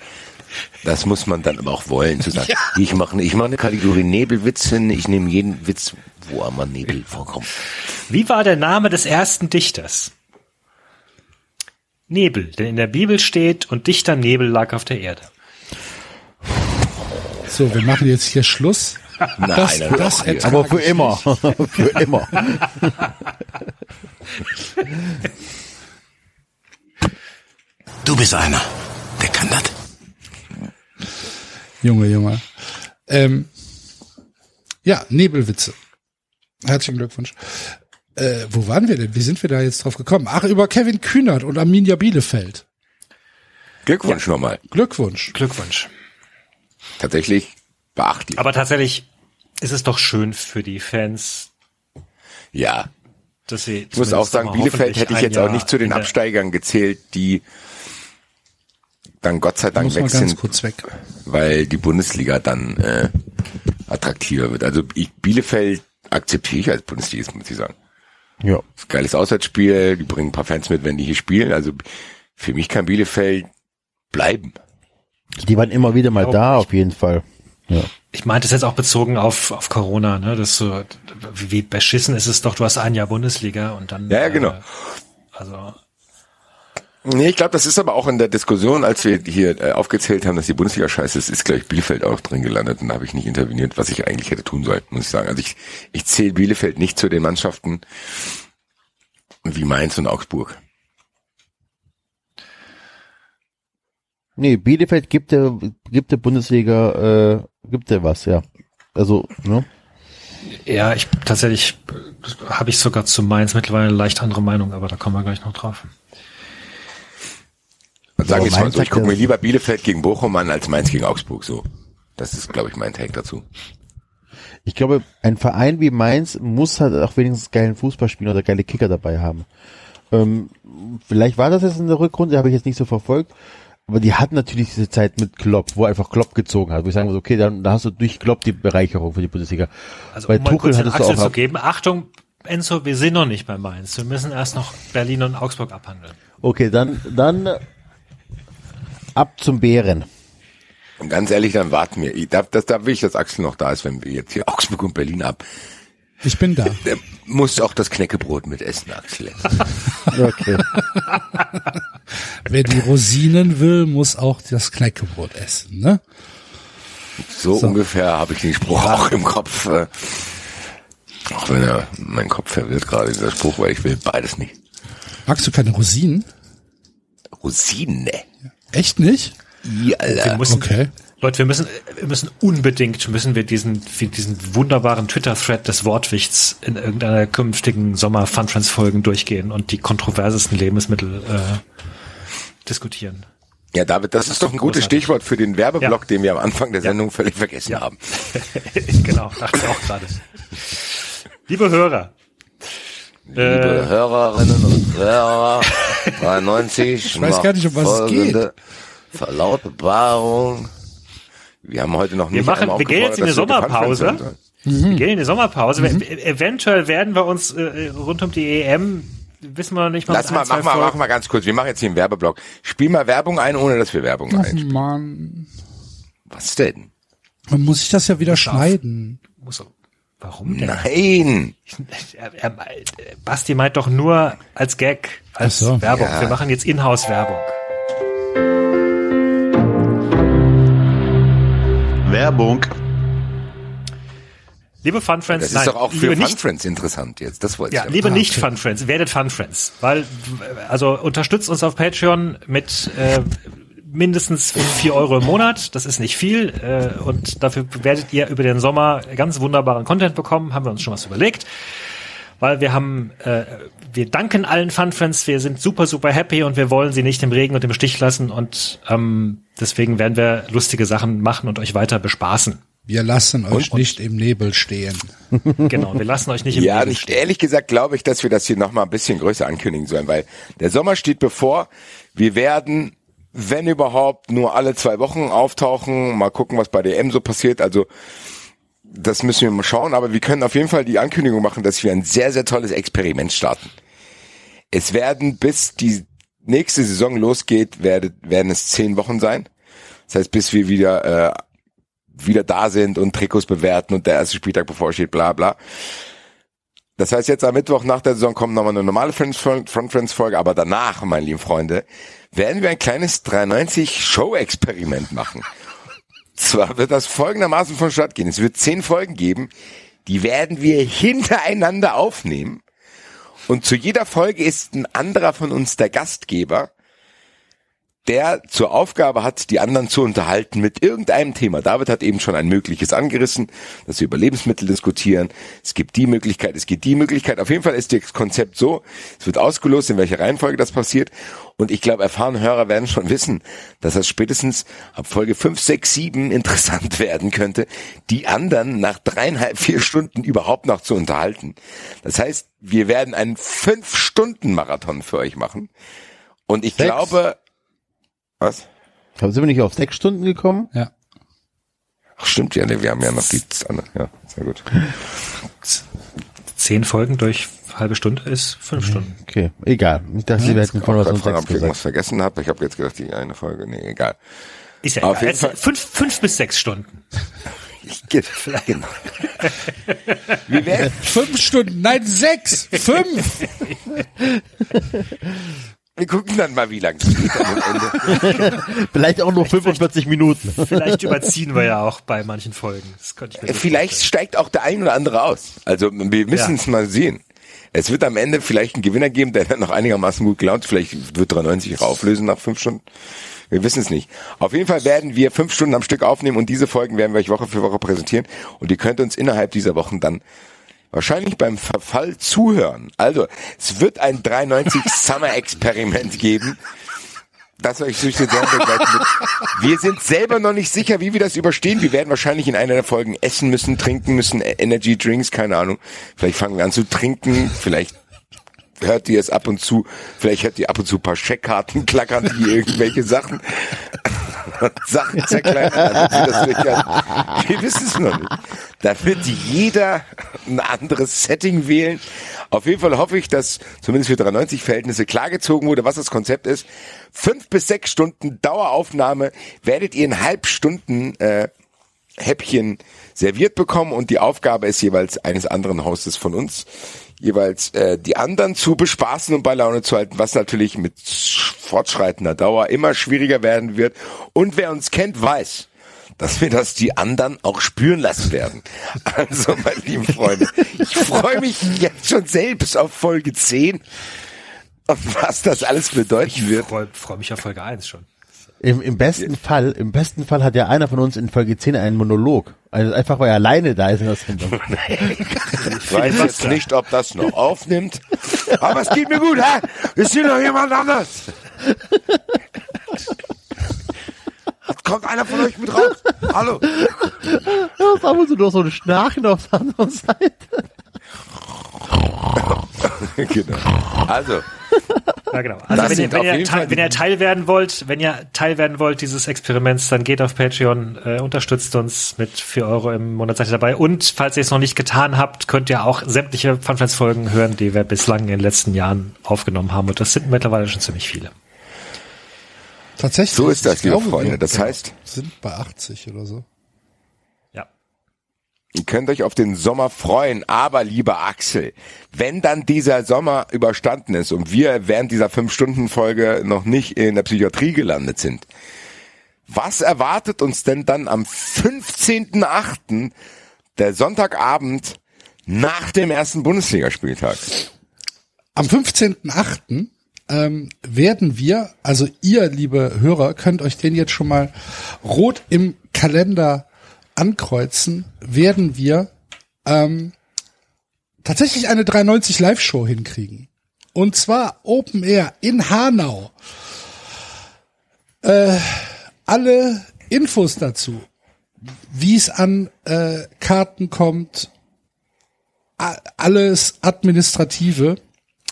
Das muss man dann aber auch wollen, zu sagen. Ich mache ich mach eine Kategorie Nebelwitz hin, ich nehme jeden Witz, wo einmal Nebel vorkommt. Wie war der Name des ersten Dichters? Nebel, denn in der Bibel steht, und dichter Nebel lag auf der Erde. So, wir machen jetzt hier Schluss. Nein, Das- dann das ertrage Aber für immer. *laughs* für immer. Du bist einer. Der kann das. Junge, Junge. Ähm, ja, Nebelwitze. Herzlichen Glückwunsch. Äh, wo waren wir denn? Wie sind wir da jetzt drauf gekommen? Ach, über Kevin Kühnert und Arminia Bielefeld. Glückwunsch nochmal. Glückwunsch. Glückwunsch. Tatsächlich beachtlich. Aber tatsächlich ist es doch schön für die Fans, ja. dass sie. Ich muss auch sagen, Bielefeld hätte ich jetzt auch nicht zu den Absteigern. Gezählt, die dann Gott sei Dank weg ganz sind, kurz weg. weil die Bundesliga dann äh, attraktiver wird. Also ich, Bielefeld akzeptiere ich als Bundesligist, muss ich sagen. Ja. Das ist ein geiles Auswärtsspiel, die bringen ein paar Fans mit, wenn die hier spielen. Also für mich kann Bielefeld bleiben. Die waren immer wieder mal Auch da, auf jeden Fall. Ja. Ich meinte es jetzt auch bezogen auf, auf Corona, ne? Das so, wie, wie beschissen ist es doch, du hast ein Jahr Bundesliga und dann. Ja, ja, genau. Äh, also, Nee, ich glaube, das ist aber auch in der Diskussion, als wir hier äh, aufgezählt haben, dass die Bundesliga scheiße ist, ist, glaube ich, Bielefeld auch drin gelandet und da habe ich nicht interveniert, was ich eigentlich hätte tun sollen, muss ich sagen. Also ich, ich zähle Bielefeld nicht zu den Mannschaften wie Mainz und Augsburg. Nee, Bielefeld gibt der, gibt der Bundesliga, äh, gibt der was, ja. Also, ne? ja, ich tatsächlich äh, habe ich sogar zu Mainz mittlerweile eine leicht andere Meinung, aber da kommen wir gleich noch drauf. Sagen Aber wir mal so, ich gucke mir lieber Bielefeld gegen Bochum an als Mainz gegen Augsburg. So, das ist, glaube ich, mein Take dazu. Ich glaube, ein Verein wie Mainz muss halt auch wenigstens geilen Fußball spielen oder geile Kicker dabei haben. Ähm, vielleicht war das jetzt in der Rückrunde, habe ich jetzt nicht so verfolgt. Aber die hatten natürlich diese Zeit mit Klopp, wo einfach Klopp gezogen hat. Wo ich sagen muss, okay, dann da hast du durch Klopp die Bereicherung für die Bundesliga. Also Bei um mal Tuchel kurz den hattest du Axel auch zu geben, Achtung, Enzo, wir sind noch nicht bei Mainz. Wir müssen erst noch Berlin und Augsburg abhandeln. Okay, dann, dann ab zum Bären. Und ganz ehrlich, dann warten wir. Ich, da, das, da will ich, dass Axel noch da ist, wenn wir jetzt hier Augsburg und Berlin ab. Ich bin da. Der muss auch das Knäckebrot mit essen, Axel. *laughs* Okay. Wer die Rosinen will, muss auch das Knäckebrot essen, ne? So, ungefähr habe ich den Spruch auch im Kopf. Äh, auch wenn er mein Kopf verwirrt gerade dieser Spruch, weil ich will beides nicht. Magst du keine Rosinen? Rosine. Echt nicht? I, Wir Alter. müssen, Okay. Leute, wir müssen, wir müssen unbedingt, müssen wir diesen, diesen wunderbaren Twitter-Thread des Wortwichts in irgendeiner künftigen Sommer-Fun-Trans-Folgen durchgehen und die kontroversesten Lebensmittel äh, diskutieren. Ja, David, das ist doch ein gutes großartig. Stichwort für den Werbeblock, Ja. den wir am Anfang der Sendung völlig vergessen Ja. haben. *laughs* genau, dachte ich auch gerade. Liebe Hörer, Liebe Äh. Hörerinnen und Hörer, 93. Ich weiß gar nicht, um was es geht. Verlautbarung. Wir haben heute noch Wir nicht machen- einmal wir gehen jetzt in die wir Sommerpause. sollen. wir gehen in die Sommerpause. E- Eventuell werden wir uns äh, rund um die EM, wissen wir noch nicht mal, Lass mal, mach mal, Folgen- mach mal ganz kurz. Wir machen jetzt hier einen Werbeblock. Spiel mal Werbung ein, ohne dass wir Werbung Ach einspielen. man, Was denn? dann muss ich das ja wieder schneiden. Muss, warum denn? Nein. Er, er, Basti meint doch nur als Gag, als so. Werbung. Ja. Wir machen jetzt Inhouse-Werbung. Werbung. Liebe Fun Friends, Das ist nein, doch auch für liebe Fun nicht, Friends interessant jetzt. Das wollte ja, ich liebe Ah, nicht. Fun Friends, werdet Fun Friends, weil also unterstützt uns auf Patreon mit äh, mindestens vier Euro im Monat. Das ist nicht viel äh, und dafür werdet ihr über den Sommer ganz wunderbaren Content bekommen. Haben wir uns schon was überlegt, weil wir haben äh, wir danken allen Fun Friends. Wir sind super super happy und wir wollen sie nicht im Regen und im Stich lassen und ähm, deswegen werden wir lustige Sachen machen und euch weiter bespaßen. Wir lassen euch nicht im Nebel stehen. *laughs* Genau, wir lassen euch nicht im Ja, nicht, stehen. ehrlich gesagt glaube ich, dass wir das hier nochmal ein bisschen größer ankündigen sollen, weil der Sommer steht bevor. Wir werden, wenn überhaupt, nur alle zwei Wochen auftauchen, mal gucken, was bei der M so passiert. Also das müssen wir mal schauen, aber wir können auf jeden Fall die Ankündigung machen, dass wir ein sehr, sehr tolles Experiment starten. Es werden bis die nächste Saison losgeht, werde, werden es zehn Wochen sein. Das heißt, bis wir wieder, äh, wieder da sind und Trikots bewerten und der erste Spieltag bevorsteht, bla bla. Das heißt, jetzt am Mittwoch nach der Saison kommt nochmal eine normale Friends, Front Friends Folge, aber danach, meine lieben Freunde, werden wir ein kleines 390 Show-Experiment machen. Zwar wird das folgendermaßen vonstatt gehen. Es wird zehn Folgen geben, die werden wir hintereinander aufnehmen. Und zu jeder Folge ist ein anderer von uns der Gastgeber, der zur Aufgabe hat, die anderen zu unterhalten mit irgendeinem Thema. David hat eben schon ein mögliches angerissen, dass wir über Lebensmittel diskutieren. Es gibt die Möglichkeit, es gibt die Möglichkeit. Auf jeden Fall ist das Konzept so, es wird ausgelost, in welcher Reihenfolge das passiert. Und ich glaube, erfahrene Hörer werden schon wissen, dass das spätestens ab Folge 5, 6, 7 interessant *laughs* werden könnte, die anderen nach dreieinhalb, vier Stunden überhaupt noch zu unterhalten. Das heißt, wir werden einen Fünf-Stunden-Marathon für euch machen. Und ich Sechs? glaube, was? Sind wir nicht auf sechs Stunden gekommen? Ja. Ach, stimmt ja, ne, wir haben ja noch die andere. Ja, sehr gut. Zehn Folgen durch halbe Stunde ist fünf Stunden. Okay, egal. Nicht, dass Sie hätten von Ich was fragen, sechs ob ich irgendwas vergessen habe. Ich habe jetzt gedacht, die eine Folge. Nee, egal. Ist ja Auf egal. jeden Fall. Es- Fünf, fünf bis sechs Stunden. *laughs* Ge- Genau. Wir werden, Fünf Stunden, nein, sechs, fünf. *laughs* wir gucken dann mal, wie lang es geht am Ende. *laughs* Vielleicht auch nur 45 Minuten. Vielleicht überziehen wir ja auch bei manchen Folgen. Das könnte ich mir gut Vielleicht steigt auch der ein oder andere aus. Also wir müssen Ja. es mal sehen. Es wird am Ende vielleicht einen Gewinner geben, der dann noch einigermaßen gut gelaunt. ist. Vielleicht wird 93 auflösen nach fünf Stunden. Wir wissen es nicht. Auf jeden Fall werden wir fünf Stunden am Stück aufnehmen und diese Folgen werden wir euch Woche für Woche präsentieren. Und ihr könnt uns innerhalb dieser Wochen dann wahrscheinlich beim Verfall zuhören. Also, es wird ein 93 *laughs* Summer Experiment geben, das euch durch den Sommer begleiten wird. Wir sind selber noch nicht sicher, wie wir das überstehen. Wir werden wahrscheinlich in einer der Folgen essen müssen, trinken müssen, E- Energy Drinks, keine Ahnung. Vielleicht fangen wir an zu trinken, vielleicht hört ihr es ab und zu, vielleicht hört ihr ab und zu ein paar Scheckkarten klackern, die irgendwelche Sachen, *laughs* Sachen zerkleinern. Also *laughs* wir wissen es noch nicht. Da wird jeder ein anderes Setting wählen. Auf jeden Fall hoffe ich, dass zumindest für 93 Verhältnisse klargezogen wurde, was das Konzept ist. Fünf bis sechs Stunden Daueraufnahme werdet ihr in Halbstunden äh, Häppchen serviert bekommen und die Aufgabe ist jeweils eines anderen Hostes von uns, jeweils äh, die anderen zu bespaßen und bei Laune zu halten, was natürlich mit sch- fortschreitender Dauer immer schwieriger werden wird. Und wer uns kennt, weiß, dass wir das die anderen auch spüren lassen werden. Also, meine lieben Freunde, ich freue mich jetzt schon selbst auf Folge 10 und was das alles bedeuten wird. Ich freue freu mich auf Folge 1 schon. Im, Im besten Fall, im besten Fall hat ja einer von uns in Folge 10 einen Monolog. Also einfach weil er alleine da ist in der Sendung. Ich weiß jetzt nicht, ob das noch *laughs* aufnimmt, aber es geht mir gut, hä? Ist hier noch jemand anders? *laughs* Hat- Kommt einer von euch mit raus? Hallo? Ab und zu noch so ein Schnarchen auf der anderen Seite. *laughs* genau. Also, Ja, genau. Also wenn ihr, wenn, auf ihr teil, wenn ihr Teil werden wollt, wenn ihr Teil werden wollt dieses Experiments, dann geht auf Patreon, äh, unterstützt uns mit 4 Euro im Monat seid ihr dabei. Und falls ihr es noch nicht getan habt, könnt ihr auch sämtliche Funfriends-Folgen hören, die wir bislang in den letzten Jahren aufgenommen haben. Und das sind mittlerweile schon ziemlich viele. Tatsächlich. So ist das, liebe Freunde. Das heißt- sind bei 80 oder so. Ja. ihr könnt euch auf den Sommer freuen, aber lieber Axel, wenn dann dieser Sommer überstanden ist und wir während dieser Fünf-Stunden-Folge noch nicht in der Psychiatrie gelandet sind, was erwartet uns denn dann am 15.8. der Sonntagabend nach dem ersten Bundesligaspieltag. Am 15.8. Ähm, werden wir, also ihr, liebe Hörer, könnt euch den jetzt schon mal rot im Kalender ankreuzen, werden wir ähm, tatsächlich eine 390 Live-Show hinkriegen. Und zwar Open Air in Hanau. Äh, alle Infos dazu, wie es an äh, Karten kommt, alles Administrative,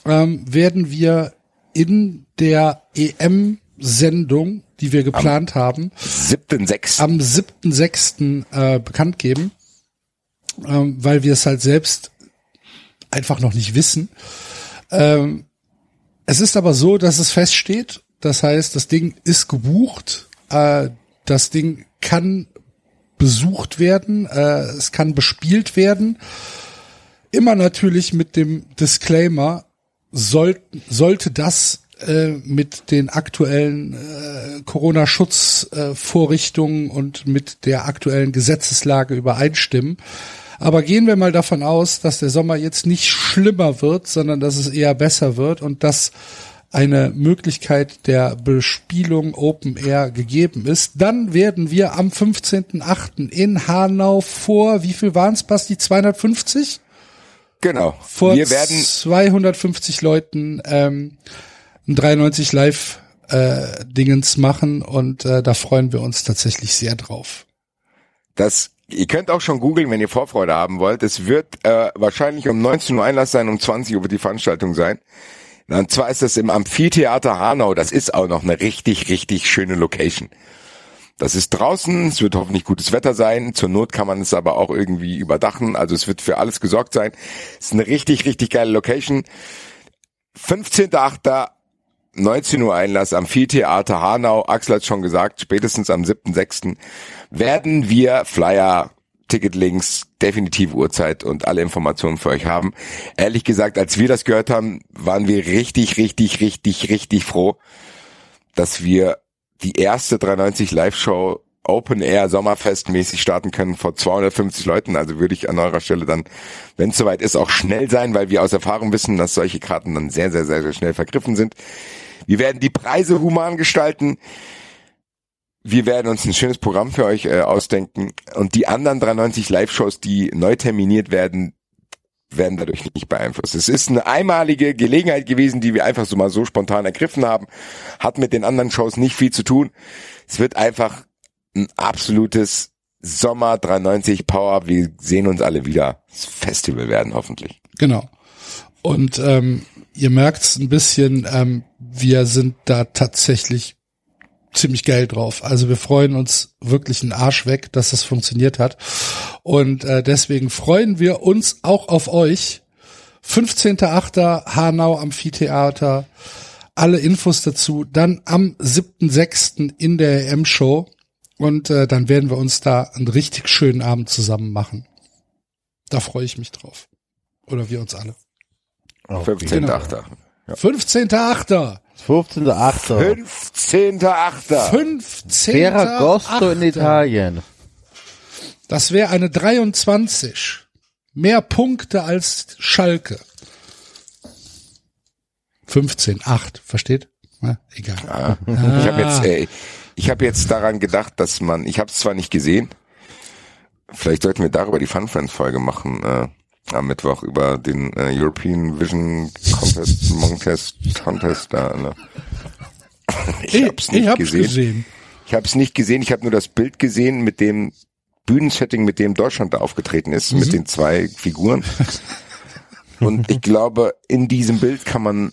ähm, werden wir in der EM-Sendung, die wir geplant haben, Siebten, sechs. am 7.6. Äh, bekannt geben, ähm, weil wir es halt selbst einfach noch nicht wissen. Ähm, es ist aber so, dass es feststeht. Das heißt, das Ding ist gebucht. Äh, das Ding kann besucht werden. Äh, es kann bespielt werden. Immer natürlich mit dem Disclaimer, soll, sollte das äh, mit den aktuellen äh, Corona-Schutzvorrichtungen und mit der aktuellen Gesetzeslage übereinstimmen. Aber gehen wir mal davon aus, dass der Sommer jetzt nicht schlimmer wird, sondern dass es eher besser wird und dass eine Möglichkeit der Bespielung Open Air gegeben ist, dann werden wir am 15.8. in Hanau vor, wie viel waren es, Basti? 250? Genau. Vor Wir werden 250 Leuten ähm, ein 93 Live äh, Dingens machen und äh, da freuen wir uns tatsächlich sehr drauf. das, ihr könnt auch schon googeln, wenn ihr Vorfreude haben wollt. Es wird äh, wahrscheinlich um 19 Uhr Einlass sein, um 20 Uhr wird die Veranstaltung sein. Und zwar ist das im Amphitheater Hanau. Das ist auch noch eine richtig, richtig schöne Location. Das ist draußen, es wird hoffentlich gutes Wetter sein. Zur Not kann man es aber auch irgendwie überdachen. Also es wird für alles gesorgt sein. Es ist eine richtig, richtig geile Location. 15.8. 19 Uhr Einlass am Amphitheater Hanau. Axel hat schon gesagt, spätestens am 7.6. werden wir Flyer, Ticketlinks, definitiv Uhrzeit und alle Informationen für euch haben. Ehrlich gesagt, als wir das gehört haben, waren wir richtig, richtig, richtig, richtig froh, dass wir die erste 390 Live-Show Open Air Sommerfest mäßig starten können vor 250 Leuten. Also würde ich an eurer Stelle dann, wenn es soweit ist, auch schnell sein, weil wir aus Erfahrung wissen, dass solche Karten dann sehr, sehr, sehr, sehr schnell vergriffen sind. Wir werden die Preise human gestalten. Wir werden uns ein schönes Programm für euch äh, ausdenken. Und die anderen 390 Live-Shows, die neu terminiert werden, werden dadurch nicht beeinflusst. Es ist eine einmalige Gelegenheit gewesen, die wir einfach so mal so spontan ergriffen haben. Hat mit den anderen Shows nicht viel zu tun. Es wird einfach ein absolutes Sommer 390 Power. Wir sehen uns alle wieder. Das Festival werden hoffentlich. Genau. Und ähm, ihr merkt's ein bisschen, ähm, wir sind da tatsächlich ziemlich geil drauf. Also wir freuen uns wirklich einen Arsch weg, dass das funktioniert hat. Und äh, deswegen freuen wir uns auch auf euch. 15.8. Hanau Amphitheater. Alle Infos dazu dann am 7.6. in der EM-Show. Und äh, dann werden wir uns da einen richtig schönen Abend zusammen machen. Da freue ich mich drauf. Oder wir uns alle. 15.8. 15.8. 15.8. 15.8. 15. Ferragosto in Italien. Das wäre eine 23. Mehr Punkte als Schalke. 15, 8, versteht? Na, egal. Ich habe jetzt, äh, ich habe jetzt daran gedacht, dass man, ich habe es zwar nicht gesehen, vielleicht sollten wir darüber die Fun Friends Folge machen äh, am Mittwoch über den äh, European Vision Contest, Montest, Contest da. Ne? *laughs* Ich hab's nicht ich hab's gesehen. gesehen. Ich habe es nicht gesehen. Ich habe nur das Bild gesehen mit dem Bühnensetting, mit dem Deutschland da aufgetreten ist, mit den zwei Figuren. Und ich glaube, in diesem Bild kann man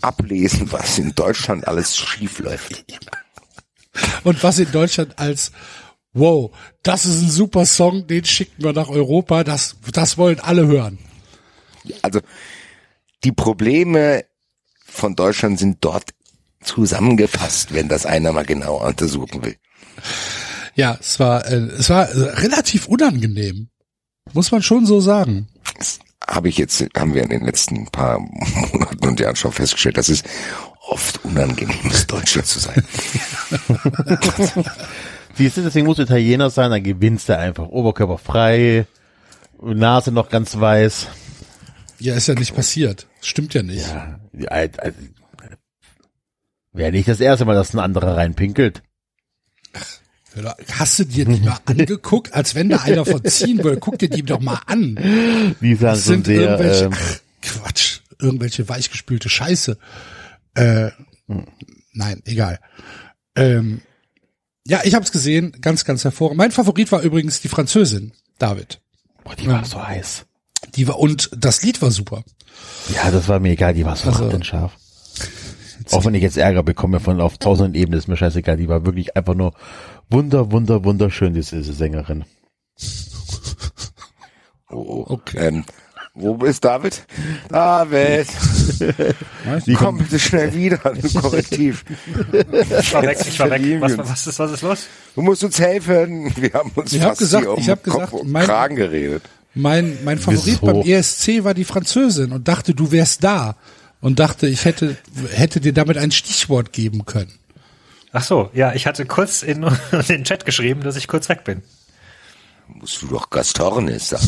ablesen, was in Deutschland alles schief läuft. Und was in Deutschland als Wow, das ist ein super Song, den schicken wir nach Europa, das, das wollen alle hören. Also die Probleme von Deutschland sind dort zusammengefasst, wenn das einer mal genauer untersuchen will. Ja, es war, äh, es war relativ unangenehm. Muss man schon so sagen. Das habe ich jetzt, haben wir in den letzten paar Monaten und Jahren schon festgestellt, dass es oft unangenehm ist, Deutschland zu sein. *laughs* Siehst du, deswegen musst du Italiener sein, dann gewinnst du einfach. Oberkörper frei, Nase noch ganz weiß. Ja, ist ja nicht passiert. Stimmt ja nicht. Ja, Wäre nicht das erste Mal, dass ein anderer reinpinkelt. Hast du dir die mal *laughs* angeguckt, als wenn da einer verziehen würde? Guck dir die doch mal an. Die sahen Das sind sehr, irgendwelche, ähm, ach, Quatsch, irgendwelche weichgespülte Scheiße. Äh, nein, egal. Ähm, ja, ich habe es gesehen, ganz, ganz hervorragend. Mein Favorit war übrigens die Französin, David. boah, die war so heiß. Die war und das Lied war super. Ja, das war mir egal, die war so Also- also, scharf. Auch wenn ich jetzt Ärger bekomme von auf tausenden Ebenen, ist mir scheißegal. Die war wirklich einfach nur wunder, wunder, wunderschön, diese, diese Sängerin. *laughs* Oh, Okay. Ähm, wo ist David? David, Die komm bitte schnell wieder, ein Korrektiv. Ich war weg, ich war weg. Was, was, ist, was ist los? Du musst uns helfen. Wir haben uns Ich hab fast gesagt- hier um ich hab Kopf gesagt, und mein- Kragen geredet. Mein, mein Favorit beim ESC war die Französin und dachte, du wärst da. Und dachte, ich hätte, hätte dir damit ein Stichwort geben können. Ach so, ja, ich hatte kurz in *laughs* den Chat geschrieben, dass ich kurz weg bin. Musst du doch Gastornis sagen.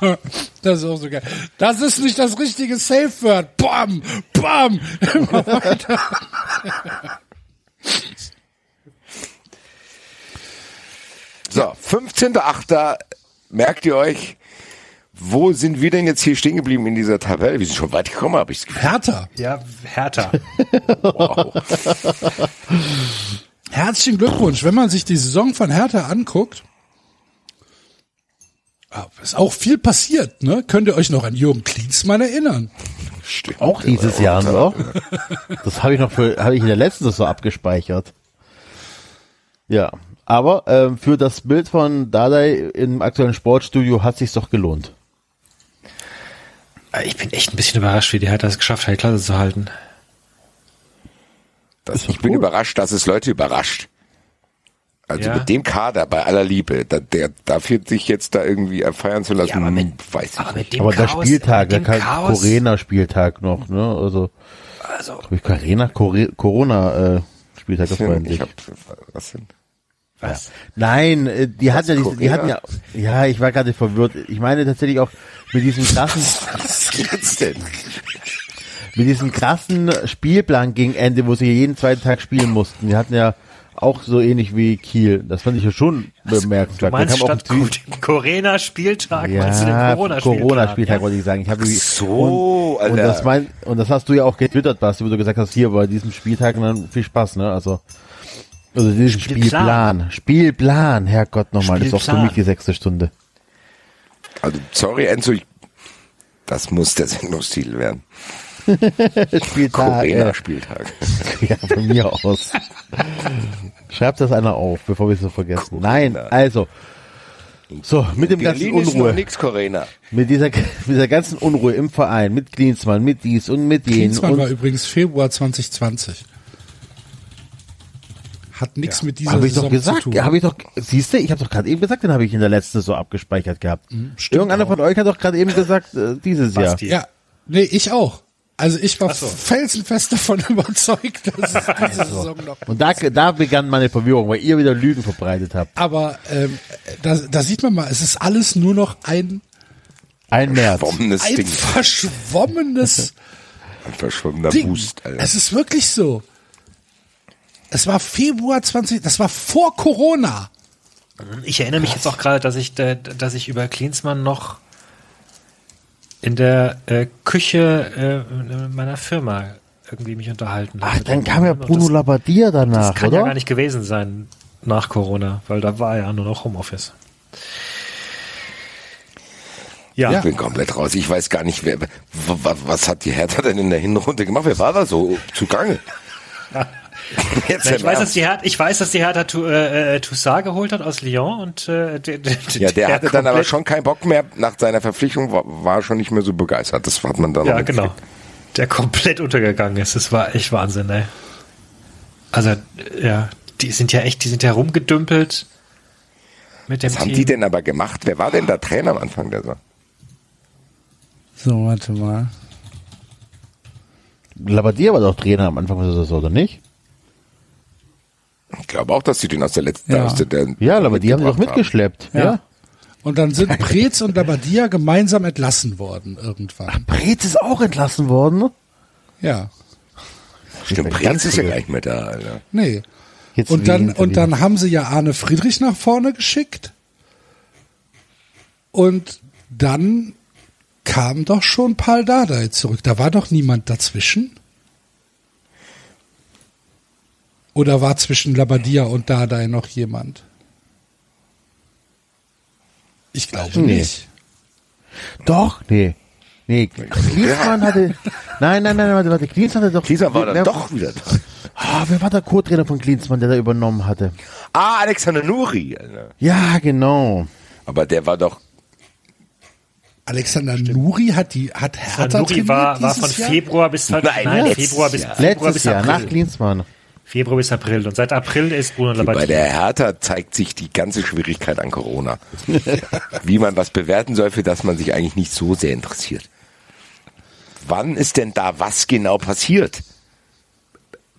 *laughs* Das ist auch so geil. Das ist nicht das richtige Safe Word. Bam, bam. Immer weiter. So, 15.8. Merkt ihr euch, wo sind wir denn jetzt hier stehen geblieben in dieser Tabelle? Wir sind schon weit gekommen, habe ich Gefühl. Hertha. Ja, Hertha. *laughs* Herzlichen Glückwunsch. Wenn man sich die Saison von Hertha anguckt, ah, ist auch viel passiert, ne? Könnt ihr euch noch an Jürgen Klinsmann erinnern? Stimmt. Auch dieses Jahr noch. *laughs* Das habe ich noch für, habe ich in der letzten Saison abgespeichert. Ja, aber ähm, für das Bild von Dardai im aktuellen Sportstudio hat sich's doch gelohnt. Ich bin echt ein bisschen überrascht, wie die Hertha es geschafft hat, die Klasse zu halten. Das, ich bin überrascht, dass es Leute überrascht. Also Ja. mit dem Kader, bei aller Liebe, da, der, dafür sich jetzt da irgendwie feiern zu lassen, Ja, aber mit- weiß ich aber nicht. mit dem aber der Chaos, Spieltag, mit der dem kann Chaos, Corona-Spieltag noch, ne? Also, also, hab ich Corona, Corre- Corona, äh, Spieltag, das war Ich hab, was denn? was? Nein, äh, die hatten ja, diese, die hatten ja, ja, ich war gerade verwirrt. Ich meine tatsächlich auch mit diesem *laughs* krassen, Was geht's denn? Mit diesem krassen Spielplan gegen Ende, wo sie jeden zweiten Tag spielen mussten. Die hatten ja auch so ähnlich wie Kiel. Das fand ich ja schon Du bemerkenswert. meinst kam auch statt Corona-Spieltag, meinst du den ja, Corona-Spieltag? Corona-Spieltag wollte ich sagen. Ich habe So, und, und Alter. das mein, und das hast du ja auch getwittert, Basti, wo du gesagt hast, hier bei diesem Spieltag und dann viel Spaß, ne? Also also diesen Spielplan. Spielplan. Spielplan, Herrgott nochmal, das ist doch für mich die sechste Stunde. Also, sorry, Enzo, ich, das muss der Sendungstitel werden. *laughs* Spieltag. Corona-Spieltag. *laughs* ja, von mir aus. Schreibt das einer auf, bevor wir es so vergessen. Nein, also. So, mit dem ganzen Berlin ist noch Unruhe, nix, Corona. mit dieser, *laughs* mit dieser ganzen Unruhe im Verein, mit Klinsmann, mit dies und mit denen Klinsmann war übrigens Februar 2020. Hat nichts mit dieser habe ich Saison doch gesagt, zu tun. habe ich doch, siehst du, ich habe doch gerade eben gesagt, den habe ich in der letzten so abgespeichert gehabt. Mhm, stimmt Irgendeiner auch. von euch hat doch gerade eben gesagt, äh, dieses Jahr. Ja, nee, ich auch. Also ich war so. felsenfest davon *laughs* überzeugt, dass es diese Saison noch. Und da, da begann meine Verwirrung, weil ihr wieder Lügen verbreitet habt. Aber ähm, da, da sieht man mal, es ist alles nur noch ein, Ein März. Bombenes ein Ding. verschwommenes *laughs* Ein verschwommener Ding. Boost, Alter. Es ist wirklich so. Es war Februar 20, das war vor Corona. Ich erinnere mich jetzt auch gerade, dass ich, dass ich über Klinsmann noch in der äh, Küche äh, meiner Firma irgendwie mich unterhalten Ach, dann kam ja Bruno das, Labbadia danach, das kann oder? ja gar nicht gewesen sein nach Corona, weil da war ja nur noch Homeoffice. Ja, Ich bin komplett raus. Ich weiß gar nicht, wer, was hat die Hertha denn in der Hinrunde gemacht? Wer war da so zugange? *laughs* *laughs* Jetzt Na, ich, weiß, dass die Hertha, ich weiß, dass die Hertha Tu- äh, äh, Toussaint geholt hat aus Lyon und äh, der, der, ja, der hatte dann aber schon keinen Bock mehr. Nach seiner Verpflichtung war, war schon nicht mehr so begeistert. Das hat man dann Ja, genau. Der komplett untergegangen ist. Das war echt Wahnsinn, ey. Also, ja, die sind ja echt, die sind ja rumgedümpelt mit dem Was haben Team. die denn aber gemacht? Wer war denn der Trainer am Anfang der Saison? So, warte mal. Labbadia war doch Trainer am Anfang der Saison, oder nicht? Ich glaube auch, dass sie den aus der letzten, Ja. aus der, der Ja, aber die haben sie doch mitgeschleppt. Ja. Ja. Und dann sind Preetz und Labadia gemeinsam entlassen worden irgendwann. Preetz ist auch entlassen worden. ne? Ja. Stimmt, Prinz ist ja gar nicht mehr da, Alter. Nee. Jetzt Und dann, und dann haben sie ja Arne Friedrich nach vorne geschickt. Und dann kam doch schon Paul Dardai zurück. Da war doch niemand dazwischen. Oder war zwischen Labadia und Dardai noch jemand? Ich glaube Nee. nicht. Doch, nee. Nee, Klinsmann hatte. Nein, nein, nein, warte, warte. Klinsmann hatte doch. Dieser war dann doch wieder da. Ah, wer war der Co-Trainer von Klinsmann, der da übernommen hatte? Ah, Alexander Nuri, Alter. Ja, genau. Aber der war doch, Alexander Nuri hat die hat Hertha Nuri trainiert war, war von Jahr? Februar bis Nein, nein, letztes Februar bis, Jahr. Februar Letztes bis Jahr, nach April. Klinsmann. Februar bis April. Und seit April ist Bruno bei Labbadia. der Hertha zeigt sich die ganze Schwierigkeit an Corona. *laughs* Wie man was bewerten soll, für das man sich eigentlich nicht so sehr interessiert. Wann ist denn da was genau passiert?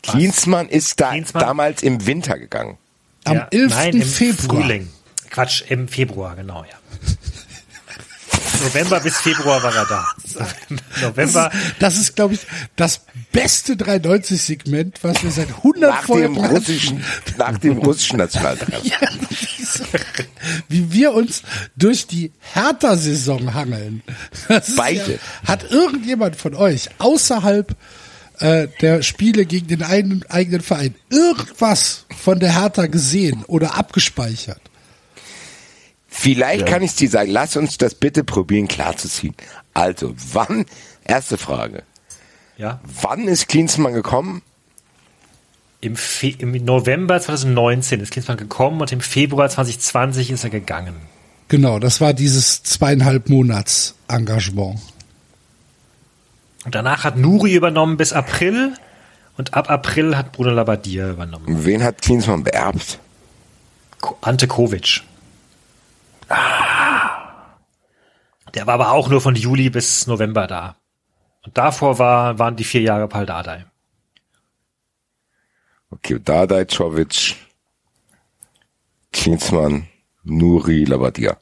Klinsmann ist da Klinsmann? damals im Winter gegangen. Am Ja, 11. nein, im Februar. Frühling. Quatsch, im Februar, genau, ja. November bis Februar war er da. November, Das ist, glaube ich, das beste 390-Segment, was wir seit 100 Nach dem Folgen hatten. russischen, nach dem russischen Nationaltrainer. *laughs* Wie wir uns durch die Hertha-Saison hangeln. Das Beide. Ja, hat irgendjemand von euch außerhalb äh, der Spiele gegen den einen, eigenen Verein irgendwas von der Hertha gesehen oder abgespeichert? Vielleicht kann ich dir sagen, lass uns das bitte probieren klarzuziehen. Also, wann, erste Frage, ja, wann ist Klinsmann gekommen? im, Fe im November 2019 ist Klinsmann gekommen und im Februar 2020 ist er gegangen. Genau, das war dieses zweieinhalb Monats Engagement. Und danach hat Nuri übernommen bis April und ab April hat Bruno Labbadia übernommen. Wen hat Klinsmann beerbt? Ante Kovic. Der war aber auch nur von Juli bis November da. Und davor war, waren die vier Jahre Paul Dardai. Okay, Dardai, Czovic, Klinsmann, Nuri, Labadia.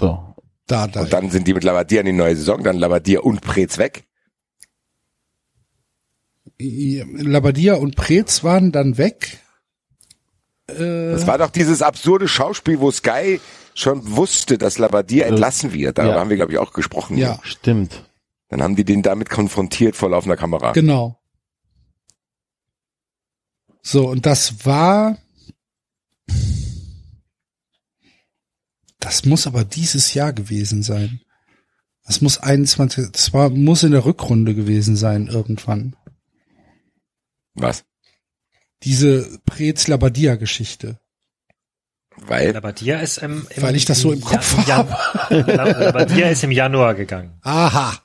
So. Da, da. Und dann sind die mit Labadia in die neue Saison, dann Labadia und Preetz weg. Labadia und Preetz waren dann weg. Das war doch dieses absurde Schauspiel, wo Sky schon wusste, dass Labadia entlassen wird. Darüber Ja. haben wir, glaube ich, auch gesprochen. Ja, Stimmt. Dann haben die den damit konfrontiert vor laufender Kamera. genau. So, und das war. Das muss aber dieses Jahr gewesen sein. Das muss 21, das war, muss in der Rückrunde gewesen sein irgendwann. Was? Diese Preetz-Labadia-Geschichte. Weil? Labbadia ist im, im Weil ich das so im Kopf Jan- Labbadia ist im Januar gegangen. Aha.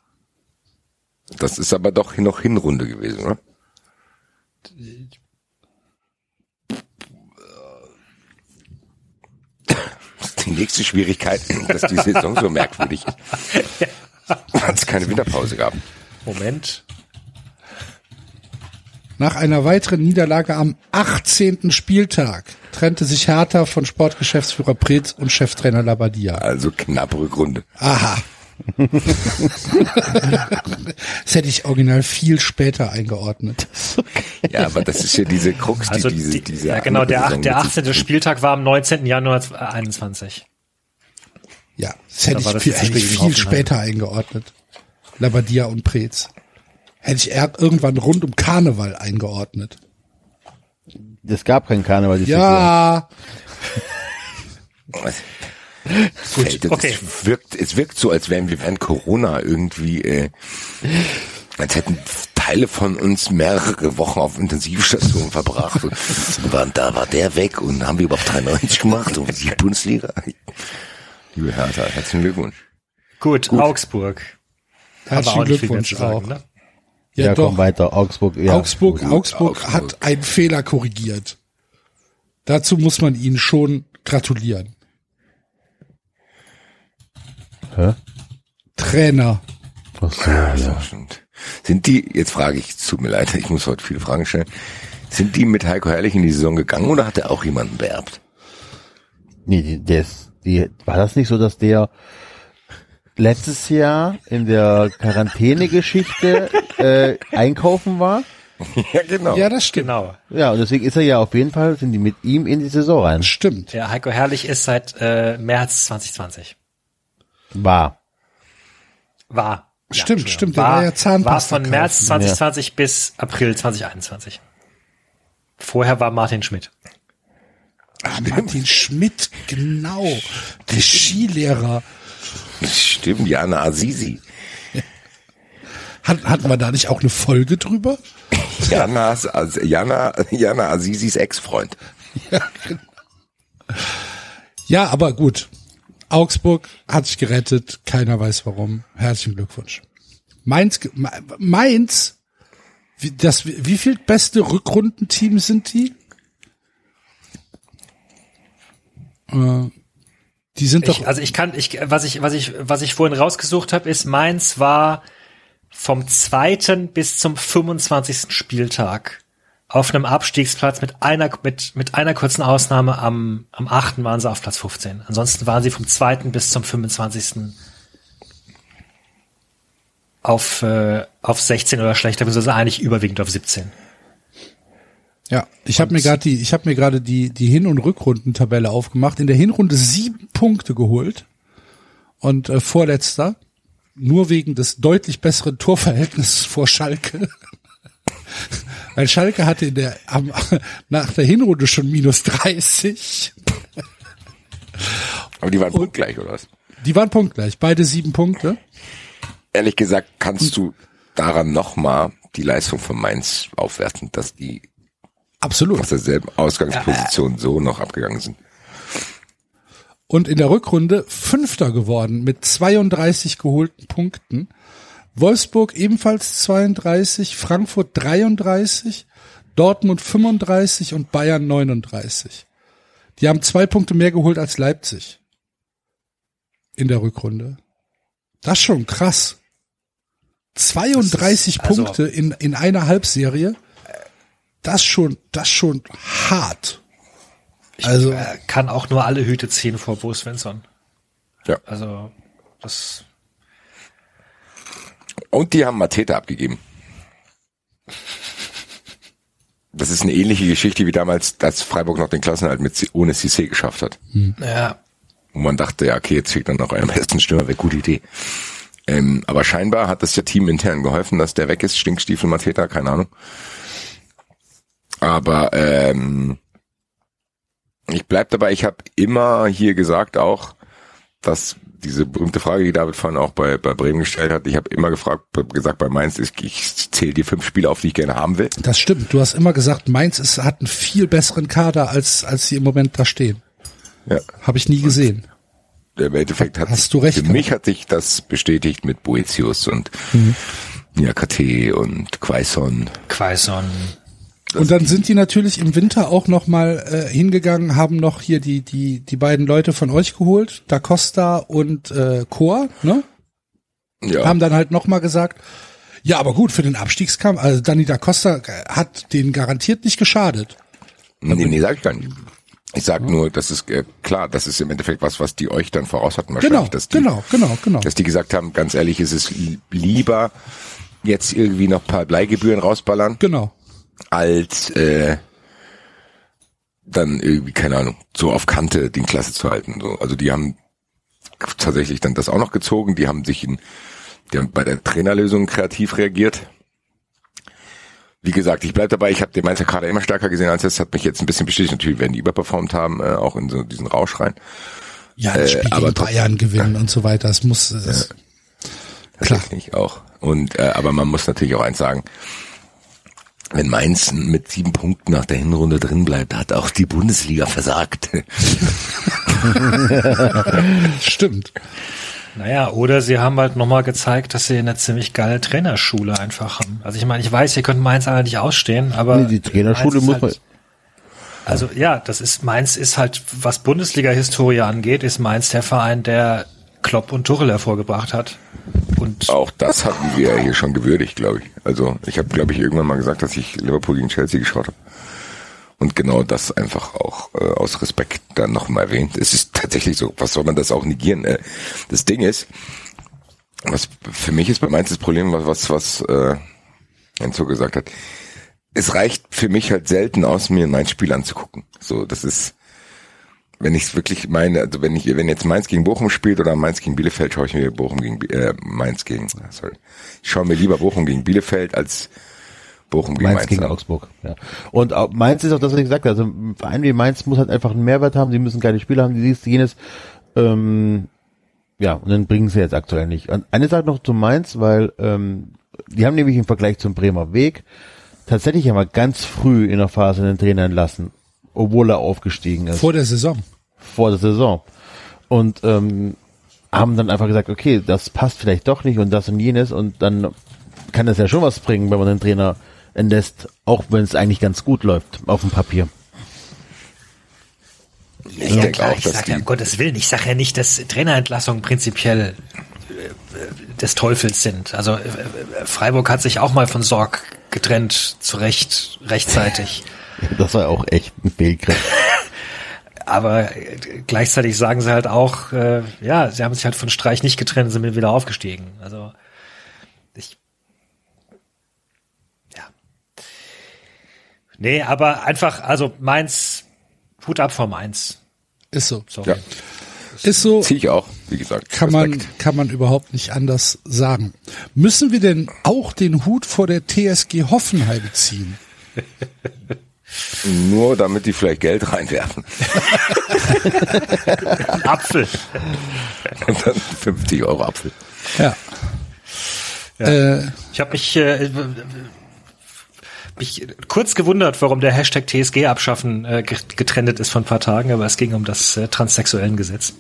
Das ist aber doch noch Hinrunde gewesen, oder? Die nächste Schwierigkeit, dass die Saison so merkwürdig ist. Weil es keine Winterpause gab. Moment. Nach einer weiteren Niederlage am 18. Spieltag trennte sich Hertha von Sportgeschäftsführer Preetz und Cheftrainer Labadia. Also knappe Rückrunde. Aha. *laughs* das hätte ich original viel später eingeordnet. Ja, aber das ist ja diese Krux, die Also diese, die, diese ja, genau, der, der Saison sich 18. bringt. Spieltag war am 19. Januar 2021. Ja, das hätte Da ich viel, hätte viel später eingeordnet. Labadia und Preetz. Hätte ich irgendwann rund um Karneval eingeordnet. Es gab keinen Karneval dieses *laughs* Ja, Fällt, das okay. es wirkt, es wirkt so, als wären wir während Corona irgendwie, äh, als hätten Teile von uns mehrere Wochen auf Intensivstationen verbracht. Und *laughs* waren, da war der weg und haben wir überhaupt 93 gemacht und die Bundesliga. Liebe Hertha, herzlichen Glückwunsch. Gut, Augsburg. herzlichen Glückwunsch sagen, auch. ne? Ja, Ja, doch. komm weiter. Augsburg, ja. Augsburg, Gut, Augsburg, Augsburg. hat einen Fehler korrigiert. Dazu muss man ihnen schon gratulieren. Hä? Trainer. Ach so, ja. Ja, stimmt. Sind die, jetzt frage ich, tut mir leid, *laughs* ich muss heute viele Fragen stellen. Sind die mit Heiko Herrlich in die Saison gegangen oder hat er auch jemanden beerbt? Nee, die, der ist, die, war das nicht so, dass der letztes Jahr in der Quarantäne-Geschichte äh, einkaufen war? *laughs* ja, genau. Ja, das stimmt. Genau. Ja, und deswegen ist er ja auf jeden Fall, sind die mit ihm in die Saison rein. Stimmt. Der Heiko Herrlich ist seit äh, März 2020. War. War. Stimmt, Entschuldigung. stimmt, der war ja Zahnpasta War von März kaufen. 2020 bis April 2021. Vorher war Martin Schmidt. Ah, Martin Schmidt, genau. Der Skilehrer. Stimmt, Jana Azizi. Hat, hatten wir da nicht auch eine Folge drüber? Janas, Jana, Jana Azizis Ex-Freund. Ja, genau. Ja, aber gut. Augsburg hat sich gerettet. Keiner weiß warum. Herzlichen Glückwunsch. Mainz, Mainz, wie, das, wie viel beste Rückrundenteam sind die? Äh, die sind doch, Ich, also ich kann, ich, was ich, was ich, was ich vorhin rausgesucht habe, ist Mainz war vom zweiten bis zum 25. Spieltag auf einem Abstiegsplatz mit einer, mit, mit einer kurzen Ausnahme am, am 8. waren sie auf Platz 15. Ansonsten waren sie vom zweiten bis zum 25. auf, äh, auf 16 oder schlechter, beziehungsweise eigentlich überwiegend auf 17. ja, ich habe mir gerade die, ich habe mir gerade die, die Hin- und Rückrundentabelle aufgemacht. In der Hinrunde sieben Punkte geholt und äh, vorletzter, nur wegen des deutlich besseren Torverhältnisses vor Schalke. *laughs* *laughs* Weil Schalke hatte in der, am, *laughs* nach der Hinrunde schon minus 30. Aber die waren punktgleich, oder was? Die waren punktgleich, beide sieben Punkte. Ehrlich gesagt, kannst du daran nochmal die Leistung von Mainz aufwerten, dass die Absolut. aus derselben Ausgangsposition so noch abgegangen sind. Und in der Rückrunde Fünfter geworden mit 32 geholten Punkten. Wolfsburg ebenfalls 32, Frankfurt 33, Dortmund 35 und Bayern 39. Die haben zwei Punkte mehr geholt als Leipzig. In der Rückrunde. Das ist schon krass. 32 Das ist- also- Punkte in, in einer Halbserie. Das schon, das schon hart. Also, Er kann auch nur alle Hüte ziehen vor Bo Svensson. Ja. Also, das, Und die haben Mateta abgegeben. Das ist eine ähnliche Geschichte wie damals, als Freiburg noch den Klassenhalt mit C- ohne CC geschafft hat. ja, Wo man dachte, ja, okay, jetzt fehlt dann noch einer *laughs* am besten Stürmer, wäre gute Idee. Ähm, aber scheinbar hat das ja Team intern geholfen, dass der weg ist, Stinkstiefel Mateta, keine Ahnung. Aber ähm, ich bleib dabei, ich habe immer hier gesagt auch, dass diese berühmte Frage, die David vorhin auch bei, bei Bremen gestellt hat, ich habe immer gefragt, gesagt bei Mainz, ich, ich zähle die fünf Spiele auf, die ich gerne haben will. Das stimmt. Du hast immer gesagt, Mainz ist, hat einen viel besseren Kader, als, als sie im Moment da stehen. Ja. Habe ich nie gesehen. Im Endeffekt hat Hast du recht für mich hat sich das bestätigt mit Boetius und Mhm. Niakate und Quaison. Quaison. Und dann sind die natürlich im Winter auch noch mal äh, hingegangen, haben noch hier die die die beiden Leute von euch geholt, Da Costa und äh, Chor, ne? Ja. Haben dann halt noch mal gesagt, ja, aber gut für den Abstiegskampf. Also Dani Da Costa äh, hat den garantiert nicht geschadet. Nee, nee, sag ich gar nicht. Ich sag nur, das ist äh, klar, das ist im Endeffekt was, was die euch dann voraus hatten wahrscheinlich, Genau, dass die, genau, genau, genau. dass die gesagt haben, ganz ehrlich, ist es li- lieber jetzt irgendwie noch paar Bleigebühren rausballern, Genau. Als äh, dann irgendwie, keine Ahnung, so auf Kante den Klasse zu halten. So. Also die haben tatsächlich dann das auch noch gezogen, die haben sich in, die haben bei der Trainerlösung kreativ reagiert. Wie gesagt, ich bleib dabei, ich habe den Mainzer Kader immer stärker gesehen als jetzt, hat mich jetzt ein bisschen bestätigt, natürlich werden die überperformt haben, äh, auch in so diesen Rausch rein. Ja, das Spiel Äh, aber Bayern gewinnen und so weiter. Das muss das, klar. Tatsächlich auch. Und äh, aber man muss natürlich auch eins sagen, wenn Mainz mit sieben Punkten nach der Hinrunde drin bleibt, hat auch die Bundesliga versagt. *laughs* Stimmt. Naja, oder sie haben halt nochmal gezeigt, dass sie eine ziemlich geile Trainerschule einfach haben. Also ich meine, ich weiß, ihr könnt Mainz alle nicht ausstehen, aber Nee, die Trainerschule muss man- halt, Also ja, das ist Mainz ist halt, was Bundesliga-Historie angeht, ist Mainz der Verein, der Klopp und Tuchel hervorgebracht hat. Und Auch das hatten wir ja hier schon gewürdigt, glaube ich. Also ich habe, glaube ich, irgendwann mal gesagt, dass ich Liverpool gegen Chelsea geschaut habe. Und genau das einfach auch äh, aus Respekt dann nochmal erwähnt. Es ist tatsächlich so, was soll man das auch negieren? Äh, das Ding ist, was für mich ist bei Mainz das Problem, was, was, was äh, Enzo gesagt hat, es reicht für mich halt selten aus, mir mein Spiel anzugucken. So, das ist, wenn ich es wirklich meine, also wenn ich, wenn jetzt Mainz gegen Bochum spielt oder Mainz gegen Bielefeld, schaue ich mir Bochum gegen äh, Mainz gegen, sorry, ich schaue mir lieber Bochum gegen Bielefeld als Bochum gegen Mainz, Mainz. gegen an. Augsburg. Ja. Und auch Mainz ist auch das, was ich gesagt habe. Also ein Verein wie Mainz muss halt einfach einen Mehrwert haben. Sie müssen geile Spieler haben, dies, jenes. Ähm, ja, und dann bringen sie jetzt aktuell nicht. Und eine Sache noch zu Mainz, weil ähm, die haben nämlich im Vergleich zum Bremer Weg tatsächlich einmal ganz früh in der Phase den Trainer entlassen, obwohl er aufgestiegen ist Vor der Saison. Vor der Saison. Und ähm, haben dann einfach gesagt, okay, das passt vielleicht doch nicht und das und jenes und dann kann das ja schon was bringen, wenn man den Trainer entlässt, auch wenn es eigentlich ganz gut läuft auf dem Papier. Ich denke klar, auch, ich dass sage ja, um Gottes Willen, ich sage ja nicht, dass Trainerentlassungen prinzipiell äh, des Teufels sind. Also äh, äh, Freiburg hat sich auch mal von Sorg getrennt, zu Recht, rechtzeitig. *laughs* Das war auch echt ein Fehlgriff. *laughs* Aber äh, gleichzeitig sagen sie halt auch, äh, ja, sie haben sich halt von Streich nicht getrennt, sind wieder aufgestiegen. Also ich ja. Nee, aber einfach, also Mainz, Hut ab vor Mainz. Ist so. Sorry. Ja. Ist so. ziehe ich auch, wie gesagt. kann man, Respekt. kann man überhaupt nicht anders sagen. Müssen wir denn auch den Hut vor der TSG Hoffenheim ziehen? *laughs* Nur damit die vielleicht Geld reinwerfen. Apfel. Und dann 50 Euro Apfel. Ja. Äh, Ich habe mich, äh, mich kurz gewundert, warum der Hashtag TSG abschaffen äh, ge- getrennt ist von ein paar Tagen, aber es ging um das äh, transsexuellen Gesetz,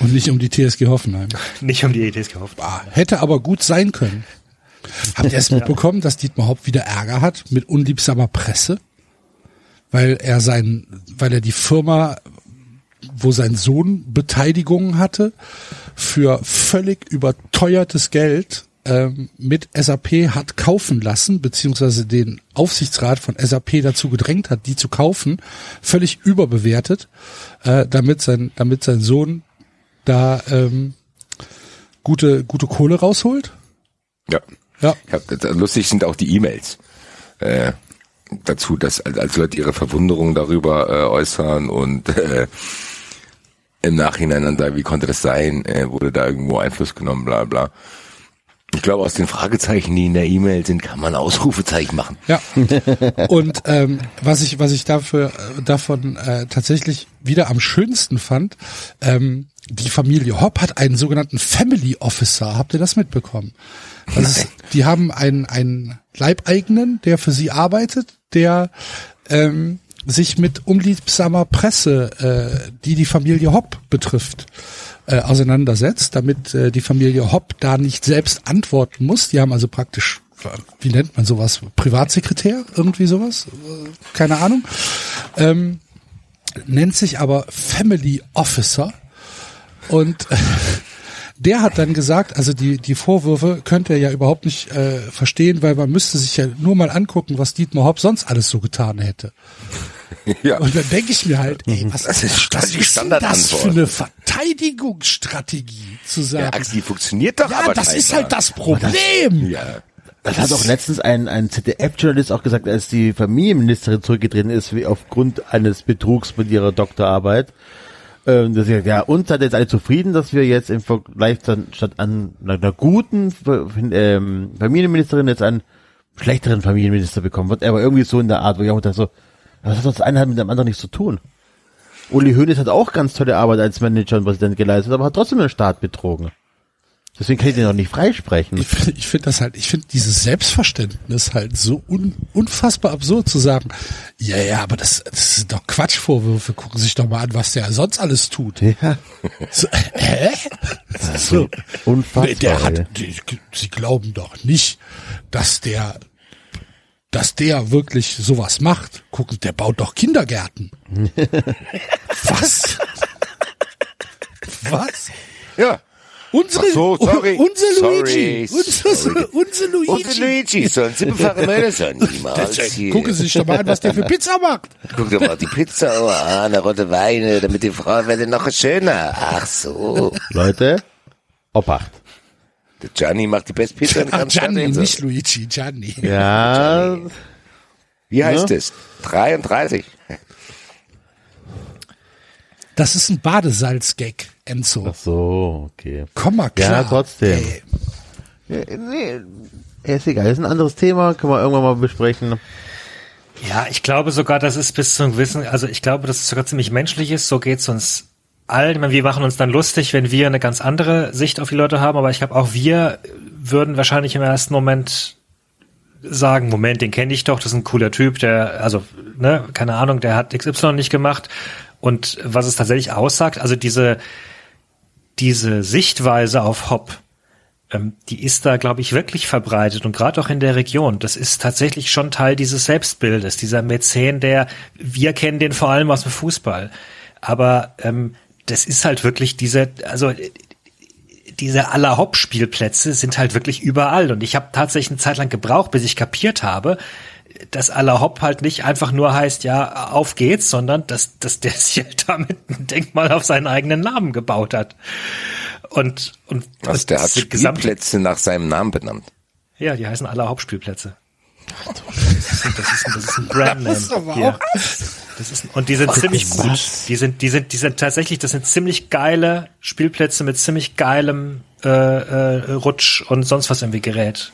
und nicht um die TSG Hoffenheim. nicht um die TSG. Ah, hätte aber gut sein können. Habt ihr es *laughs* mitbekommen, dass Dietmar Haupt wieder Ärger hat mit unliebsamer Presse? Weil er sein, weil er die Firma, wo sein Sohn Beteiligungen hatte, für völlig überteuertes Geld ähm, mit SAP hat kaufen lassen, beziehungsweise den Aufsichtsrat von SAP dazu gedrängt hat, die zu kaufen, völlig überbewertet, äh, damit sein, damit sein Sohn da ähm, gute, gute Kohle rausholt. Ja. Ja. Hab, das- lustig sind auch die E-Mails äh, dazu, dass als Leute ihre Verwunderung darüber äh, äußern und äh, im Nachhinein dann sagen, wie konnte das sein, äh, wurde da irgendwo Einfluss genommen, bla bla. Ich glaube, aus den Fragezeichen, die in der E-Mail sind, kann man Ausrufezeichen machen. Ja. Und ähm, was ich was ich dafür davon äh, tatsächlich wieder am schönsten fand, ähm, die Familie Hopp hat einen sogenannten Family Officer. Habt ihr das mitbekommen? Das ist, die haben einen einen Leibeigenen, der für sie arbeitet, der ähm, sich mit unliebsamer Presse, äh, die die Familie Hopp betrifft, äh, auseinandersetzt, damit äh, die Familie Hopp da nicht selbst antworten muss. Die haben also praktisch, wie nennt man sowas, Privatsekretär, irgendwie sowas, äh, keine Ahnung, ähm, nennt sich aber Family Officer und äh, der hat dann gesagt, also die, die Vorwürfe könnte er ja überhaupt nicht äh, verstehen, weil man müsste sich ja nur mal angucken, was Dietmar Hopp sonst alles so getan hätte. *laughs* Ja. Und dann denke ich mir halt, ey, was, *laughs* Das ist was die ist denn das für eine Verteidigungsstrategie zu Ja, sagen? Axel, die funktioniert doch Ja, aber das ist halt das Problem. Ja. Das hat auch letztens ein, ein ZDF-Journalist auch gesagt, als die Familienministerin zurückgetreten ist, wie aufgrund eines Betrugs mit ihrer Doktorarbeit. Ähm, dass sie, sagt, ja, uns seid jetzt alle zufrieden, dass wir jetzt im Vergleich dann statt an einer, guten ähm, Familienministerin jetzt einen schlechteren Familienminister bekommen wird. Aber irgendwie so in der Art, wo ich auch dachte so, was hat das eine halt mit dem anderen nichts zu tun? Uli Hoeneß hat auch ganz tolle Arbeit als Manager und Präsident geleistet, aber hat trotzdem den Staat betrogen. Deswegen kann ich den auch nicht freisprechen. Ich finde ich find das halt, ich finde dieses Selbstverständnis halt so un, unfassbar absurd zu sagen, ja, ja, aber das, das sind doch Quatschvorwürfe, gucken Sie sich doch mal an, was der sonst alles tut. Ja, So, hä? So. unfassbar. Nee, der hat, die, Sie glauben doch nicht, dass der, dass der wirklich sowas macht. Gucken, der baut doch Kindergärten. *laughs* Was? *laughs* Was? Ja. Unsere, so, sorry. unser Sorry, Luigi. Unser, sorry. unser Luigi. Und Luigi, sollen Sie befahre Männer sein, *laughs* niemals. hier. Gucken Sie sich doch mal an, was der für Pizza macht. Guck doch mal die Pizza, oh, ah, eine rote Weine, damit die Frau werde noch schöner. Ach so. Leute, Obacht. Der Gianni macht die beste Pizza in ganz Gianni, Stadt. nicht Luigi, Gianni. Ja, Wie heißt Ja. es? 33. Das ist ein Badesalz-Gag, Enzo. ach so, okay. Komm mal klar. Ja, trotzdem. Ey. Ja, nee, ist egal, das ist ein anderes Thema, können wir irgendwann mal besprechen. Ja, ich glaube sogar, dass es bis zu einem gewissen, also ich glaube, dass es sogar ziemlich menschlich ist. So geht's uns allen. Ich meine, wir machen uns dann lustig, wenn wir eine ganz andere Sicht auf die Leute haben, aber ich glaube, auch wir würden wahrscheinlich im ersten Moment sagen, Moment, den kenne ich doch, das ist ein cooler Typ, der, also, ne, keine Ahnung, der hat XY nicht gemacht. Und was es tatsächlich aussagt, also diese, diese Sichtweise auf Hop, ähm, die ist da, glaube ich, wirklich verbreitet und gerade auch in der Region. Das ist tatsächlich schon Teil dieses Selbstbildes, dieser Mäzen, der, wir kennen den vor allem aus dem Fußball. Aber ähm, das ist halt wirklich diese, also diese aller Hop-Spielplätze sind halt wirklich überall. Und ich habe tatsächlich eine Zeit lang gebraucht, bis ich kapiert habe, dass aller Hop halt nicht einfach nur heißt, ja, auf geht's, sondern dass, dass der *laughs* sich halt damit ein Denkmal auf seinen eigenen Namen gebaut hat. Und, und Was, der hat Spielplätze nach seinem Namen benannt. Ja, die heißen aller Hauptspielplätze. *laughs* Das ist, ein- das ist, ein- das ist ein Brandname. Das ist aber hier. Das ist, und die sind ziemlich gut. Die sind, die sind, die sind tatsächlich, das sind ziemlich geile Spielplätze mit ziemlich geilem äh, äh, Rutsch und sonst was irgendwie Gerät.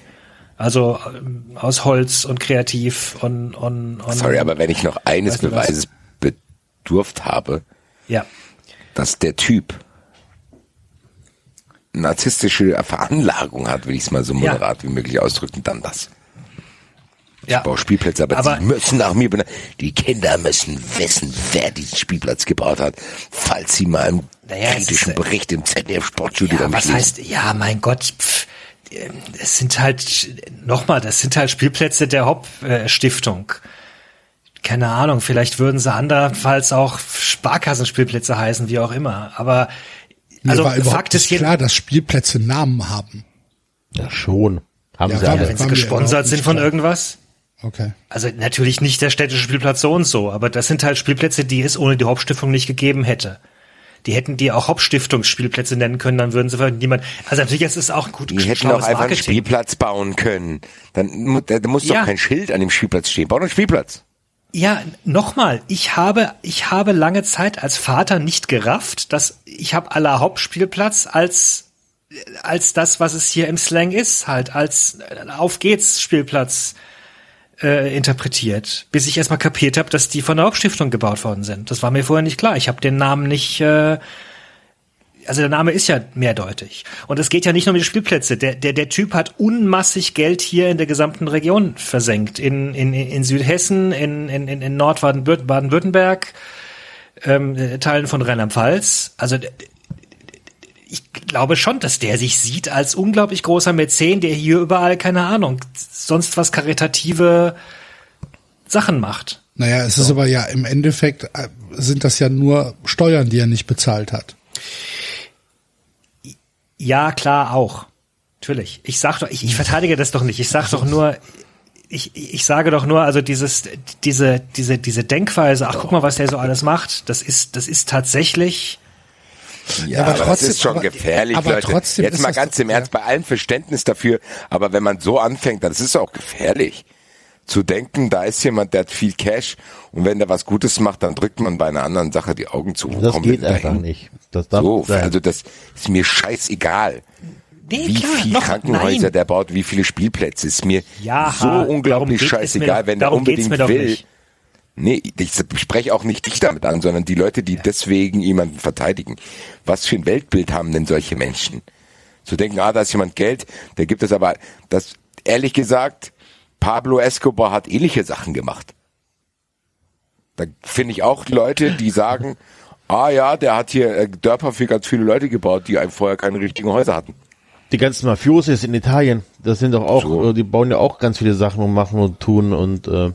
Also ähm, aus Holz und kreativ und, und, und Sorry, aber wenn ich noch eines du was? Beweises bedurft habe, ja. dass der Typ narzisstische Veranlagung hat, will ich es mal so Ja. moderat wie möglich ausdrücken, dann das. Ja. Ich baue Spielplätze, aber, Aber- sie müssen nach mir benannt. Die Kinder müssen wissen, wer diesen Spielplatz gebaut hat, falls sie mal im Naja, kritischen ist, äh, Bericht im ZDF Sportstudio Ja, was lesen. heißt, ja, mein Gott, pff, es sind halt, nochmal, das sind halt Spielplätze der Hop-Stiftung. Keine Ahnung, vielleicht würden sie andernfalls auch Sparkassenspielplätze heißen, wie auch immer. Aber, Mir also, war überhaupt Fakt ist klar, dass Spielplätze Namen haben. Ja, schon. Haben Ja, sie war alle. mir- wenn sie war mir gesponsert sind von klar. irgendwas. Okay. Also natürlich nicht der städtische Spielplatz so und so, aber das sind halt Spielplätze, die es ohne die Hauptstiftung nicht gegeben hätte. Die hätten die auch Hauptstiftungsspielplätze nennen können, dann würden sie für niemand. Also natürlich ist es auch gut Die hätten auch einfach einen Marketing. Spielplatz bauen können. Dann da, da muss Ja. doch kein Schild an dem Spielplatz stehen. Bau doch einen Spielplatz. Ja, nochmal, ich habe, ich habe lange Zeit als Vater nicht gerafft, dass ich habe aller Hauptspielplatz als als das, was es hier im Slang ist, halt als äh, auf geht's Spielplatz äh, interpretiert, bis ich erstmal kapiert habe, dass die von der Hauptstiftung gebaut worden sind. Das war mir vorher nicht klar. Ich habe den Namen nicht äh, also der Name ist ja mehrdeutig. Und es geht ja nicht nur um die Spielplätze. Der, der, der Typ hat unmassig Geld hier in der gesamten Region versenkt. In, in, in Südhessen, in, in, in Nordbaden-Württemberg, ähm, äh, Teilen von Rheinland-Pfalz. Also ich glaube schon, dass der sich sieht als unglaublich großer Mäzen, der hier überall, keine Ahnung, sonst was karitative Sachen macht. Naja, es ist aber ja im Endeffekt äh, sind das ja nur Steuern, die er nicht bezahlt hat. Ja, klar, auch. Natürlich. Ich sag doch, ich, ich verteidige das doch nicht. Ich sag doch nur, ich, ich sage doch nur, also dieses, diese, diese, diese Denkweise, ach, guck mal, was der so alles macht, das ist, das ist tatsächlich, Ja, aber aber, trotzdem- das ist schon aber- gefährlich, aber Leute. trotzdem Jetzt mal ganz im Ernst, bei allem Verständnis dafür, aber wenn man so anfängt, dann ist es auch gefährlich. Zu denken, da ist jemand, der hat viel Cash und wenn der was Gutes macht, dann drückt man bei einer anderen Sache die Augen zu. Wo Das geht einfach nicht. Das darf So, sein. also das ist mir scheißegal. nee, Wie klar, viel noch, Krankenhäuser nein. der baut, wie viele Spielplätze, ist mir Ja, so unglaublich mir scheißegal, doch- wenn der unbedingt mir will. nicht. Nee, ich spreche auch nicht dich damit an, sondern die Leute, die deswegen jemanden verteidigen. Was für ein Weltbild haben denn solche Menschen? Zu denken, ah, da ist jemand Geld, der gibt es aber, das, ehrlich gesagt, Pablo Escobar hat ähnliche Sachen gemacht. Da finde ich auch Leute, die sagen, ah ja, der hat hier äh, Dörfer für ganz viele Leute gebaut, die vorher keine richtigen Häuser hatten. Die ganzen Mafiosis in Italien, das sind doch auch, So. äh, die bauen ja auch ganz viele Sachen und machen und tun und äh,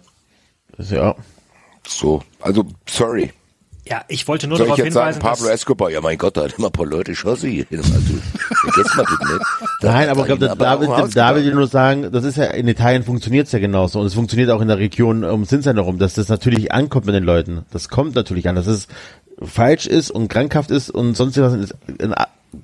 ja So, also sorry. Ja, ich wollte nur Soll ich darauf jetzt sagen, hinweisen, Pablo dass, Escobar, ja mein Gott, da hat immer ein paar Leute geschossen hier. Also, vergesst mal das nicht. Da Nein, aber ich glaube, da aber will, da will ich nur sagen, das ist ja, in Italien funktioniert's ja genauso und es funktioniert auch in der Region um Sinsheim herum, dass das natürlich ankommt mit den Leuten. Das kommt natürlich an, dass es falsch ist und krankhaft ist und sonst was ist in,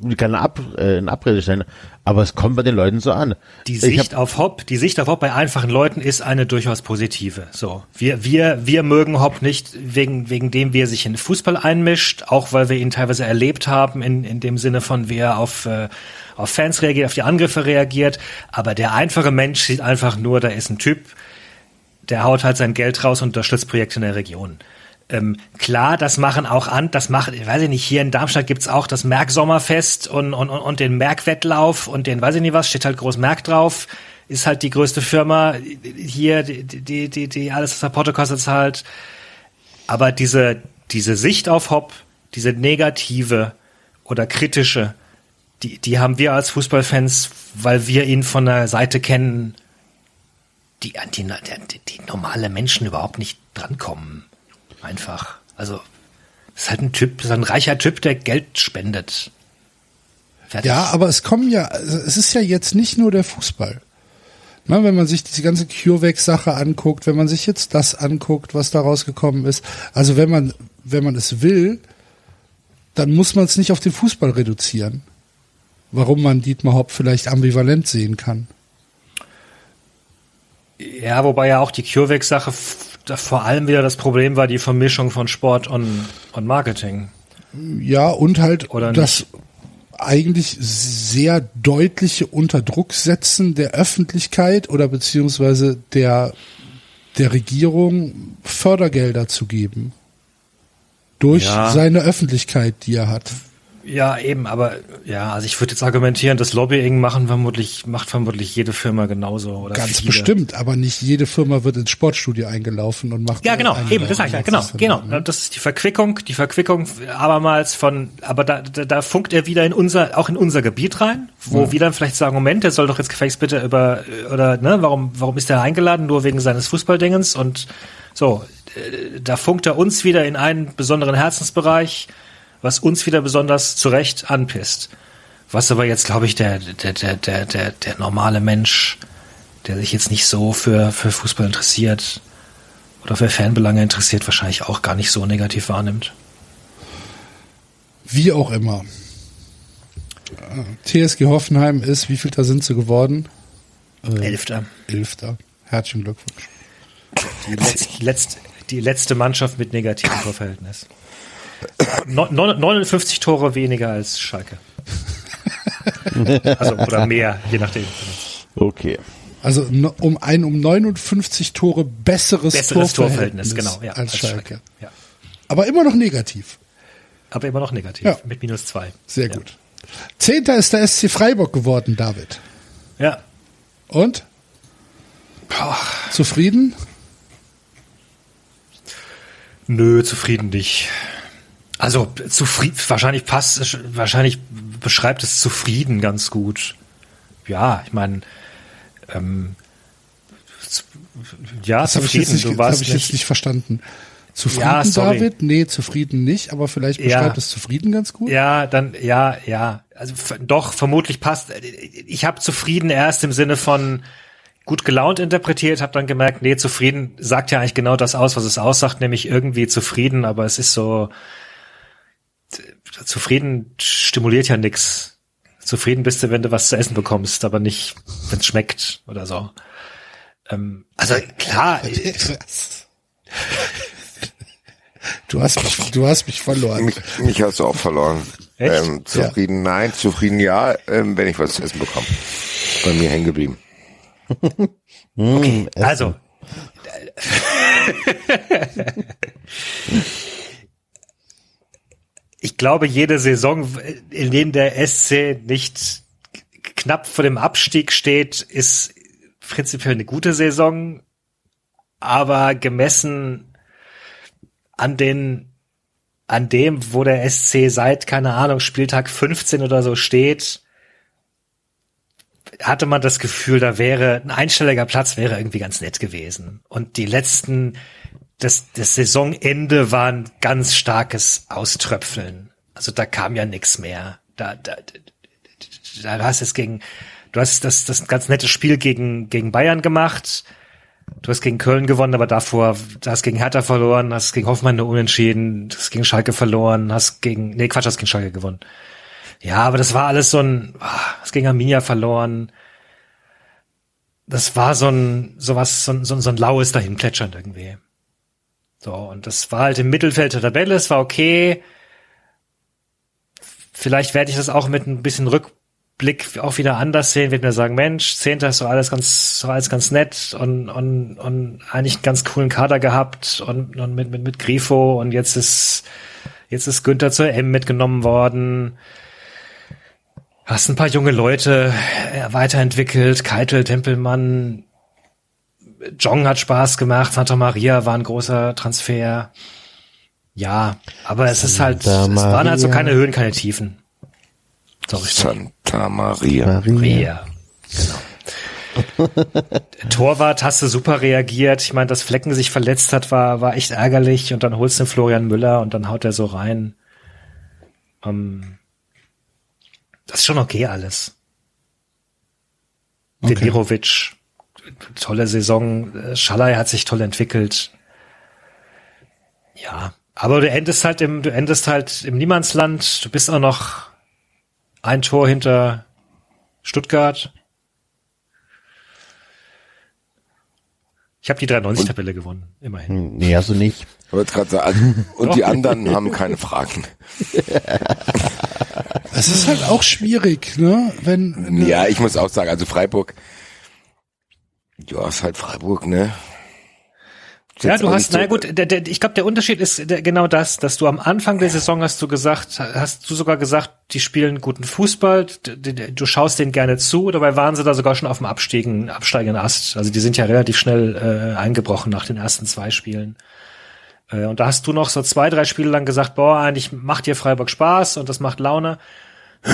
in, keine Ab, äh, in Abrede stellen, aber es kommt bei den Leuten so an. die Ich Sicht hab- auf Hopp, die Sicht auf Hopp bei einfachen Leuten ist eine durchaus positive. So, wir wir wir mögen Hopp nicht wegen wegen dem, wie er sich in Fußball einmischt, auch weil wir ihn teilweise erlebt haben in in dem Sinne von wie er auf äh, auf Fans reagiert, auf die Angriffe reagiert. Aber der einfache Mensch sieht einfach nur, da ist ein Typ, der haut halt sein Geld raus und unterstützt Projekte in der Region. Ähm, klar, das machen auch an, das macht, ich weiß ich nicht, hier in Darmstadt gibt's auch das Merck-Sommerfest und, und, und, und den Merck-Wettlauf und den, weiß ich nicht was, steht halt groß Merck drauf, ist halt die größte Firma hier, die, die, die, die alles, was der Porto kostet, zahlt. Aber diese, diese Sicht auf Hopp, diese negative oder kritische, die, die haben wir als Fußballfans, weil wir ihn von der Seite kennen, die an die, die, die normale Menschen überhaupt nicht drankommen. Einfach. Also, ist halt ein Typ, ist ein reicher Typ, der Geld spendet. Fertig. Ja, aber es kommen ja, also es ist ja jetzt nicht nur der Fußball. Na, wenn man sich diese ganze CureVac-Sache anguckt, wenn man sich jetzt das anguckt, was da rausgekommen ist, also wenn man, wenn man es will, dann muss man es nicht auf den Fußball reduzieren. Warum man Dietmar Hopp vielleicht ambivalent sehen kann. Ja, wobei ja auch die CureVac-Sache vor allem wieder das Problem war, die Vermischung von Sport und, und Marketing. Ja, und halt Oder das eigentlich sehr deutliche Unterdrucksetzen der Öffentlichkeit oder beziehungsweise der, der Regierung Fördergelder zu geben. Durch Ja. seine Öffentlichkeit, die er hat. Ja, eben, aber ja, also ich würde jetzt argumentieren, das Lobbying machen vermutlich, macht vermutlich jede Firma genauso. Oder Ganz viele. bestimmt, aber nicht jede Firma wird ins Sportstudio eingelaufen und macht. Ja, genau, eben, das sag ich ja, genau, genau. Das ist die Verquickung, die Verquickung abermals von, aber da, da, da funkt er wieder in unser, auch in unser Gebiet rein, wo wir dann vielleicht sagen, Moment, der soll doch jetzt gefälligst bitte über, oder, ne, warum, warum ist er eingeladen? Nur wegen seines Fußballdingens und so, äh, da funkt er uns wieder in einen besonderen Herzensbereich, was uns wieder besonders zurecht anpisst. Was aber jetzt, glaube ich, der, der, der, der, der, der normale Mensch, der sich jetzt nicht so für, für Fußball interessiert, oder für Fanbelange interessiert, wahrscheinlich auch gar nicht so negativ wahrnimmt. Wie auch immer. TSG Hoffenheim ist, wie viel da sind sie geworden? Äh, Elfter. Elfter. Herzlichen Glückwunsch. Die, letz, letzt, die letzte Mannschaft mit negativem Torverhältnis. No, neun- 59 Tore weniger als Schalke. Also, oder mehr, je nachdem. Okay. Also um ein um 59 Tore besseres, Besseres Torverhältnis, Torverhältnis, genau, ja. als Schalke. Ja. Aber immer noch negativ. Aber immer noch negativ, Ja. mit minus zwei. Sehr ja. gut. Zehnter ist der SC Freiburg geworden, David. Ja. Und? Zufrieden? Nö, zufrieden nicht. Also zufrieden, wahrscheinlich passt, wahrscheinlich beschreibt es zufrieden ganz gut. Ja, ich meine, ähm, ja, Das habe ich, zufrieden. jetzt nicht, du das warst hab ich jetzt nicht, nicht verstanden. Zufrieden, Ja. David? Nee, zufrieden nicht, aber vielleicht Ja. beschreibt es zufrieden ganz gut. Ja, dann ja, ja. Also doch vermutlich passt. Ich habe zufrieden erst im Sinne von gut gelaunt interpretiert, habe dann gemerkt, nee, zufrieden sagt ja eigentlich genau das aus, was es aussagt, nämlich irgendwie zufrieden, aber es ist so zufrieden stimuliert ja nix. Zufrieden bist du, wenn du was zu essen bekommst, aber nicht, wenn es schmeckt oder so. Ähm, also klar, *laughs* Du hast mich, du hast mich verloren. Mich, mich hast du auch verloren. Echt? Ähm, zufrieden nein, zufrieden ja, ähm, wenn ich was zu essen bekomme. Bei mir hängen geblieben. *laughs* Okay. Also. *laughs* Glaube, jede Saison, in denen der SC nicht knapp vor dem Abstieg steht, ist prinzipiell eine gute Saison. Aber gemessen an den, an dem, wo der SC seit, keine Ahnung, Spieltag 15 oder so steht, hatte man das Gefühl, da wäre ein einstelliger Platz wäre irgendwie ganz nett gewesen. Und die letzten, das, das Saisonende war ein ganz starkes Auströpfeln. Also da kam ja nichts mehr. Da, da, da, da hast es gegen, du hast das, das ganz nette Spiel gegen, gegen Bayern gemacht. Du hast gegen Köln gewonnen, aber davor, du hast gegen Hertha verloren, hast gegen Hoffmann nur unentschieden, hast gegen Schalke verloren, hast gegen, nee, Quatsch, hast gegen Schalke gewonnen. Ja, aber das war alles so ein, ah, hast gegen Arminia verloren. Das war so ein, sowas, so ein, so ein, so ein laues dahinplätschern irgendwie. So, und das war halt im Mittelfeld der Tabelle, es war okay. Vielleicht werde ich das auch mit ein bisschen Rückblick auch wieder anders sehen, wird mir sagen, Mensch, Zehnter ist doch alles ganz, doch alles ganz nett und, und, und eigentlich einen ganz coolen Kader gehabt und, und mit, mit, mit Grifo und jetzt ist, jetzt ist Günther zur M mitgenommen worden. Hast ein paar junge Leute äh, weiterentwickelt, Keitel, Tempelmann, Jong hat Spaß gemacht, Santa Maria war ein großer Transfer. Ja, aber es ist halt, Santa es waren halt so Maria. keine Höhen, keine Tiefen. Sorry. Santa Maria. Maria. Genau. *laughs* Torwart hast du super reagiert. Ich meine, dass Flecken sich verletzt hat, war, war echt ärgerlich. Und dann holst du den Florian Müller und dann haut er so rein. Ähm, das ist schon okay alles. Okay. Demirovic, tolle Saison. Schalay hat sich toll entwickelt. Ja, aber du endest halt im, du endest halt im Niemandsland. Du bist auch noch ein Tor hinter Stuttgart. Ich habe die 390-Tabelle gewonnen, immerhin. Hm, Nee, hast du nicht. Ich wollte gerade sagen, und *laughs* die anderen haben keine Fragen. Es ist halt auch schwierig, ne? Wenn, Ja, ich muss auch sagen, also Freiburg, ja, ist halt Freiburg, ne? Ja, du hast, na gut, der, der, ich glaube, der Unterschied ist der, genau das, dass du am Anfang der Saison hast du gesagt, hast du sogar gesagt, die spielen guten Fußball, d- d- du schaust denen gerne zu, dabei waren sie da sogar schon auf dem Abstiegen, absteigenden Ast. Also die sind ja relativ schnell äh, eingebrochen nach den ersten zwei Spielen. Äh, und da hast du noch so zwei, drei Spiele lang gesagt, boah, eigentlich macht dir Freiburg Spaß und das macht Laune. *clears throat*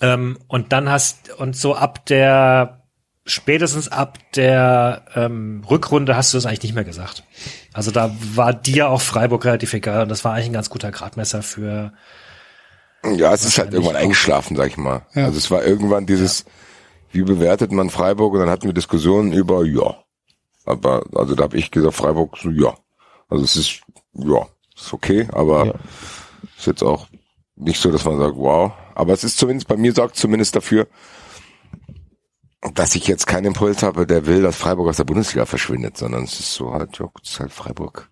ähm, und dann hast, und so ab der spätestens ab der ähm, Rückrunde hast du es eigentlich nicht mehr gesagt. Also da war dir auch Freiburg relativ egal und das war eigentlich ein ganz guter Gradmesser für Ja, es ist halt irgendwann eingeschlafen, sag ich mal. Ja. Also es war irgendwann dieses, wie bewertet man Freiburg? Und dann hatten wir Diskussionen über, ja. Aber, also da habe ich gesagt, Freiburg, so, ja. Also es ist, ja, ist okay, aber Ja. ist jetzt auch nicht so, dass man sagt, wow. Aber es ist zumindest, bei mir sorgt zumindest dafür, dass ich jetzt keinen Impuls habe, der will, dass Freiburg aus der Bundesliga verschwindet, sondern es ist so halt, ja, es ist halt Freiburg.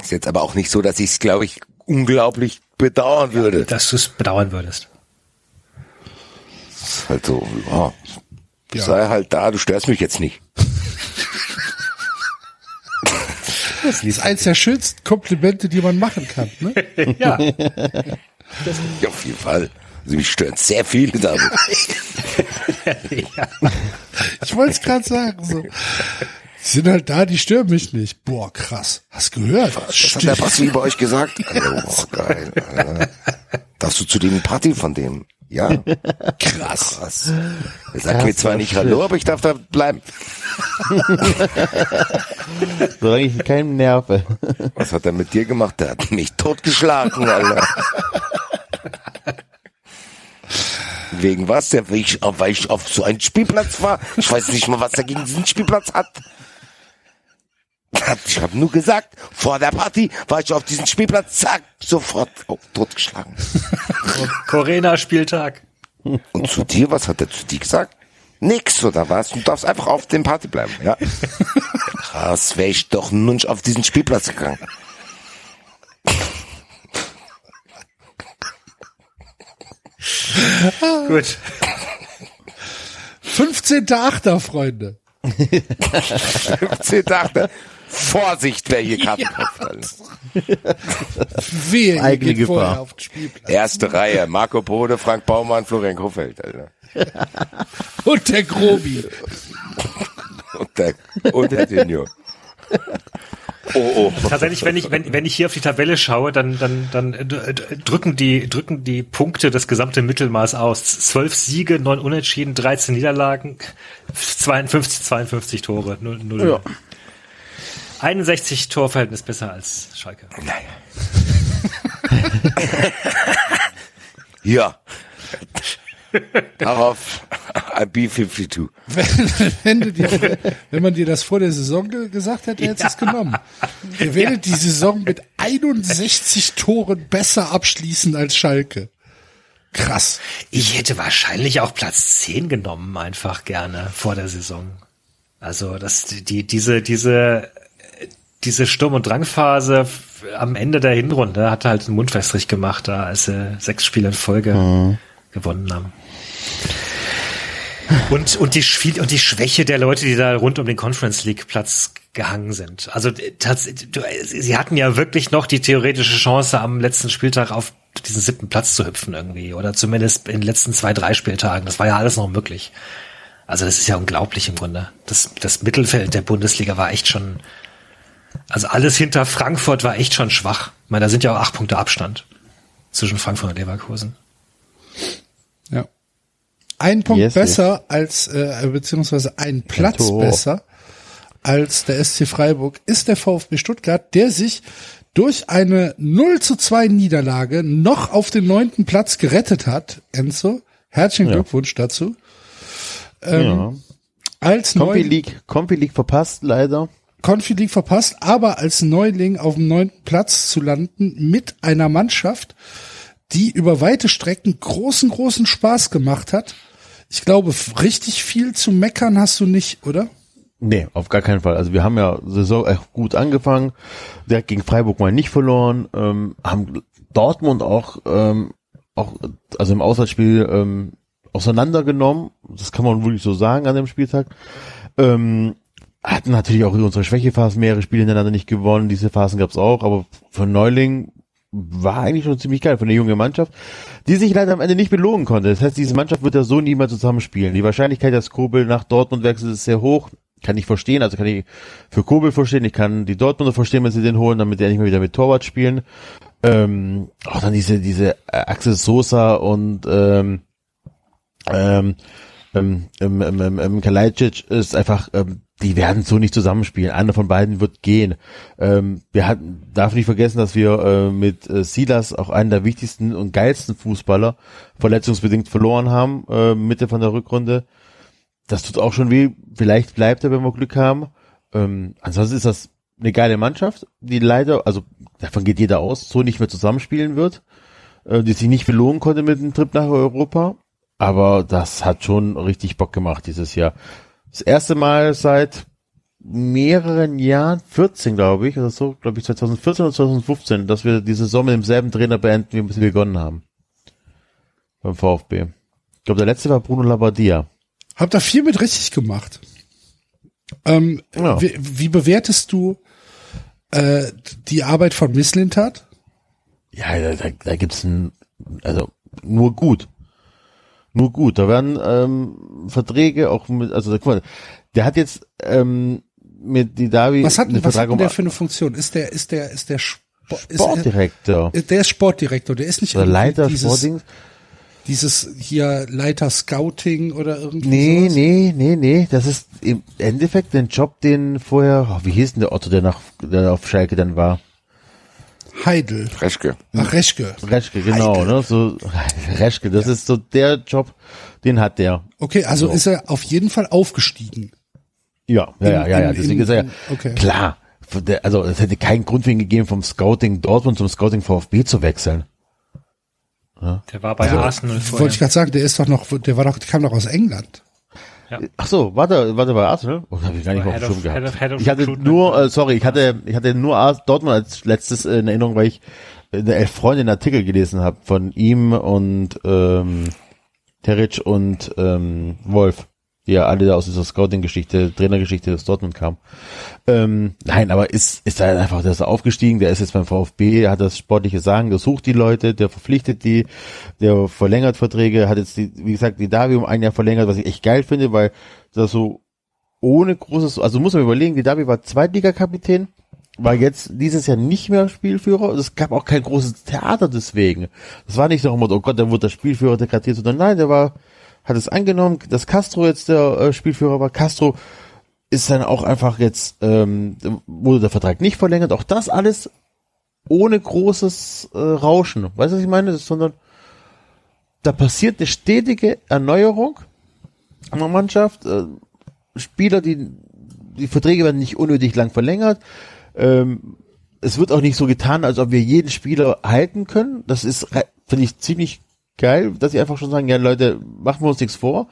Ist jetzt aber auch nicht so, dass ich es, glaube ich, unglaublich bedauern würde. dass du es bedauern würdest. ist halt so, ja, Ja. sei halt da, du störst mich jetzt nicht. Das ist eins der schönsten Komplimente, die man machen kann. Ne? *laughs* Ja, Ja, auf jeden Fall. Also mich stören sehr viele damit. *laughs* *laughs* Ich wollte es gerade sagen. So. Die sind halt da, die stören mich nicht. Boah, krass. Hast gehört? Was hat der. Basti bei euch gesagt? Alter, boah, geil. Alter. Darfst du zu dem Party von dem? Ja, Krass. krass. Er sagt mir zwar nicht Hallo, aber ich darf da bleiben. *laughs* Solange ich keinen nerve. Was hat er mit dir gemacht? Der hat mich totgeschlagen, Alter. Wegen was? Der, weil ich, weil ich auf so einen Spielplatz war. Ich weiß nicht mal, was er gegen diesen Spielplatz hat. Ich habe nur gesagt, vor der Party war ich auf diesen Spielplatz, zack, sofort oh, totgeschlagen. *laughs* Corona-Spieltag. Und zu dir, was hat er zu dir gesagt? Nix, oder was? Du darfst einfach auf dem Party bleiben, ja? *laughs* Krass, wäre ich doch nun nicht auf diesen Spielplatz gegangen. Gut. 15.8. Freunde. 15 Tage. Vorsicht, wer hier Karten kauft. Alter. Wehe, Eigene Gefahr. auf den Spielplatz. Erste Reihe, Marco Bode, Frank Baumann, Florian Kofeld, Alter. Und der Grobi. Und der, und der Senior. Oh, oh. Tatsächlich, wenn ich, wenn, wenn ich hier auf die Tabelle schaue, dann, dann, dann äh, d- drücken die, drücken die Punkte das gesamte Mittelmaß aus. Zwölf Siege, neun Unentschieden, 13 Niederlagen, 52, 52 Tore, null, null. Ja. 61 Torverhältnis besser als Schalke. *laughs* Ja. *laughs* Darauf B52. Wenn, *laughs* wenn, du dir, wenn man dir das vor der Saison ge gesagt hätte, hättest du es genommen. Ihr werdet die Saison mit 61 Toren besser abschließen als Schalke. Krass. Ich hätte wahrscheinlich auch Platz 10 genommen, einfach gerne vor der Saison. Also, das, die, diese, diese, diese Sturm- und Drangphase am Ende der Hinrunde hat halt einen Mundfestrich gemacht, da als sie sechs Spiele in Folge gewonnen haben. Und, und die, Schwie- und die Schwäche der Leute, die da rund um den Conference League Platz gehangen sind. Also, tats- du, sie hatten ja wirklich noch die theoretische Chance, am letzten Spieltag auf diesen siebten Platz zu hüpfen irgendwie. Oder zumindest in den letzten zwei, drei Spieltagen. Das war ja alles noch möglich. Also, das ist ja unglaublich im Grunde. Das, das Mittelfeld der Bundesliga war echt schon, also alles hinter Frankfurt war echt schon schwach. Ich meine, da sind ja auch acht Punkte Abstand zwischen Frankfurt und Leverkusen. Ja. Ein Punkt Yes, besser als, äh, beziehungsweise ein Platz Tor. besser als der SC Freiburg ist der VfB Stuttgart, der sich durch eine 0 zu 2 Niederlage noch auf den neunten Platz gerettet hat. Enzo, herzlichen Ja. Glückwunsch dazu. ja. Als Neu League, Compi League verpasst leider. Confi League verpasst, aber als Neuling auf dem neunten Platz zu landen mit einer Mannschaft, die über weite Strecken großen, großen Spaß gemacht hat. Ich glaube, richtig viel zu meckern hast du nicht, oder? Nee, auf gar keinen Fall. Also wir haben ja Saison echt gut angefangen, direkt gegen Freiburg mal nicht verloren, ähm, haben Dortmund auch, ähm, auch also im Auswärtsspiel ähm, auseinandergenommen. Das kann man wirklich so sagen an dem Spieltag. Ähm, hatten natürlich auch unsere Schwächephasen mehrere Spiele hintereinander nicht gewonnen. Diese Phasen gab es auch, aber für Neuling war eigentlich schon ziemlich geil von der jungen Mannschaft, die sich leider am Ende nicht belohnen konnte. Das heißt, diese Mannschaft wird ja so nie mehr zusammenspielen. Die Wahrscheinlichkeit, dass Kobel nach Dortmund wechselt, ist sehr hoch. Kann ich verstehen, also kann ich für Kobel verstehen, ich kann die Dortmunder verstehen, wenn sie den holen, damit die nicht mehr wieder mit Torwart spielen. Ähm, auch dann diese, diese Axel Sosa und ähm, ähm, ähm, ähm, ähm, ähm, ähm, Kalajdzic ist einfach, ähm, die werden so nicht zusammenspielen. Einer von beiden wird gehen. Ähm, wir hatten, darf nicht vergessen, dass wir äh, mit äh, Silas auch einen der wichtigsten und geilsten Fußballer verletzungsbedingt verloren haben, äh, Mitte von der Rückrunde. Das tut auch schon weh. Vielleicht bleibt er, wenn wir Glück haben. Ähm, ansonsten ist das eine geile Mannschaft, die leider, also davon geht jeder aus, so nicht mehr zusammenspielen wird, äh, die sich nicht belohnen konnte mit dem Trip nach Europa. Aber das hat schon richtig Bock gemacht dieses Jahr. Das erste Mal seit mehreren Jahren, 14 glaube ich, oder so, glaube ich 2014 oder 2015, dass wir die Saison mit demselben Trainer beenden, wie wir sie begonnen haben. Beim VfB. Ich glaube, der letzte war Bruno Labbadia. Hab da viel mit richtig gemacht. Ähm, Ja. wie, wie bewertest du äh, die Arbeit von Misslintat? Ja, da, da, da gibt's ein, also nur gut. Nur gut. Da werden ähm, Verträge auch mit, also guck mal, der hat jetzt ähm, mit die Davi Was hat, einen was hat Vertrag denn um der für eine Funktion? Ist der, ist der, ist der ist Sportdirektor. er, der ist Sportdirektor, der ist nicht Oder Leiter dieses, Sporting. dieses hier Leiter Scouting oder irgendwie Nee, sowas? nee, nee, nee. Das ist im Endeffekt ein Job, den vorher, oh, wie hieß denn der Otto, der nach, der auf Schalke dann war? Heidel. Reschke. Ach, Reschke. Reschke, genau, ne? So, *laughs* Reschke, das ist so der Job, den hat der. Okay, also ist er auf jeden Fall aufgestiegen. Ja, ja, ja, ja, ja. in- Deswegen in- ist er ja, in- okay. klar. Also, es hätte keinen Grund für ihn gegeben, vom Scouting Dortmund zum Scouting VfB zu wechseln. Der war bei Arsenal Wollte vorher. ich gerade sagen, der ist doch noch, der war doch, kam doch aus England. Ach so, warte, warte bei Arsenal? Oh, hab ich gar nicht mal auf dem Schirm gehabt. Head of- Head of ich hatte Recruitment. nur, äh, sorry, ich hatte, ich hatte nur Ars- Dortmund als letztes äh, in Erinnerung, weil ich in der Elf Freunde einen Artikel gelesen habe von ihm und ähm, Teric und ähm, Wolf, die ja alle aus dieser Scouting-Geschichte, Trainergeschichte des Dortmund kamen. Ähm, nein, aber ist, ist da einfach, der ist aufgestiegen, der ist jetzt beim VfB, hat das sportliche Sagen, der sucht die Leute, der verpflichtet die, der verlängert Verträge, hat jetzt die, wie gesagt, die Davi um ein Jahr verlängert, was ich echt geil finde, weil das so ohne großes, also muss man überlegen, die Davi war Zweitligakapitän, war jetzt dieses Jahr nicht mehr Spielführer. Es gab auch kein großes Theater deswegen. Das war nicht so, oh Gott, dann wurde der Spielführer degradiert, sondern nein, der war, hat es angenommen, dass Castro jetzt der äh, Spielführer war. Castro ist dann auch einfach jetzt, ähm, wurde der Vertrag nicht verlängert. Auch das alles ohne großes äh, Rauschen. Weißt du, was ich meine? Das sondern da passiert eine stetige Erneuerung in der Mannschaft. Äh, Spieler, die die Verträge werden nicht unnötig lang verlängert. Ähm, es wird auch nicht so getan, als ob wir jeden Spieler halten können. Das ist, finde ich, ziemlich geil, dass sie einfach schon sagen, ja Leute, machen wir uns nichts vor.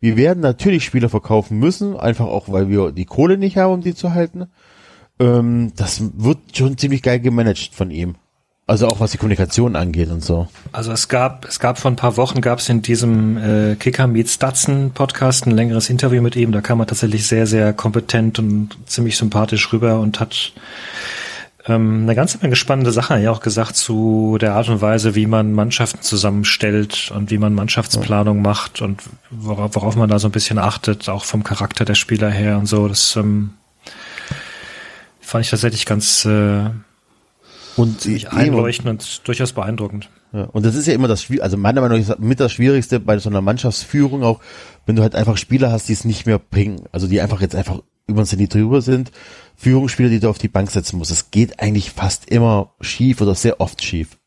Wir werden natürlich Spieler verkaufen müssen, einfach auch, weil wir die Kohle nicht haben, um die zu halten. Ähm, das wird schon ziemlich geil gemanagt von ihm. Also auch was die Kommunikation angeht und so. Also es gab, es gab vor ein paar Wochen gab es in diesem äh, Kicker Meets Datsen Podcast ein längeres Interview mit ihm. Da kam er tatsächlich sehr, sehr kompetent und ziemlich sympathisch rüber und hat ähm, eine ganze Menge spannende Sachen ja auch gesagt zu der Art und Weise, wie man Mannschaften zusammenstellt und wie man Mannschaftsplanung macht und worauf, worauf man da so ein bisschen achtet, auch vom Charakter der Spieler her und so. Das ähm, fand ich tatsächlich ganz äh, und einleuchtend und durchaus beeindruckend. Ja, und das ist ja immer das Schwierigste, also meiner Meinung nach mit das Schwierigste bei so einer Mannschaftsführung auch, wenn du halt einfach Spieler hast, die es nicht mehr bringen, also die einfach jetzt einfach über den Zenit drüber sind, Führungsspieler, die du auf die Bank setzen musst. Es geht eigentlich fast immer schief oder sehr oft schief.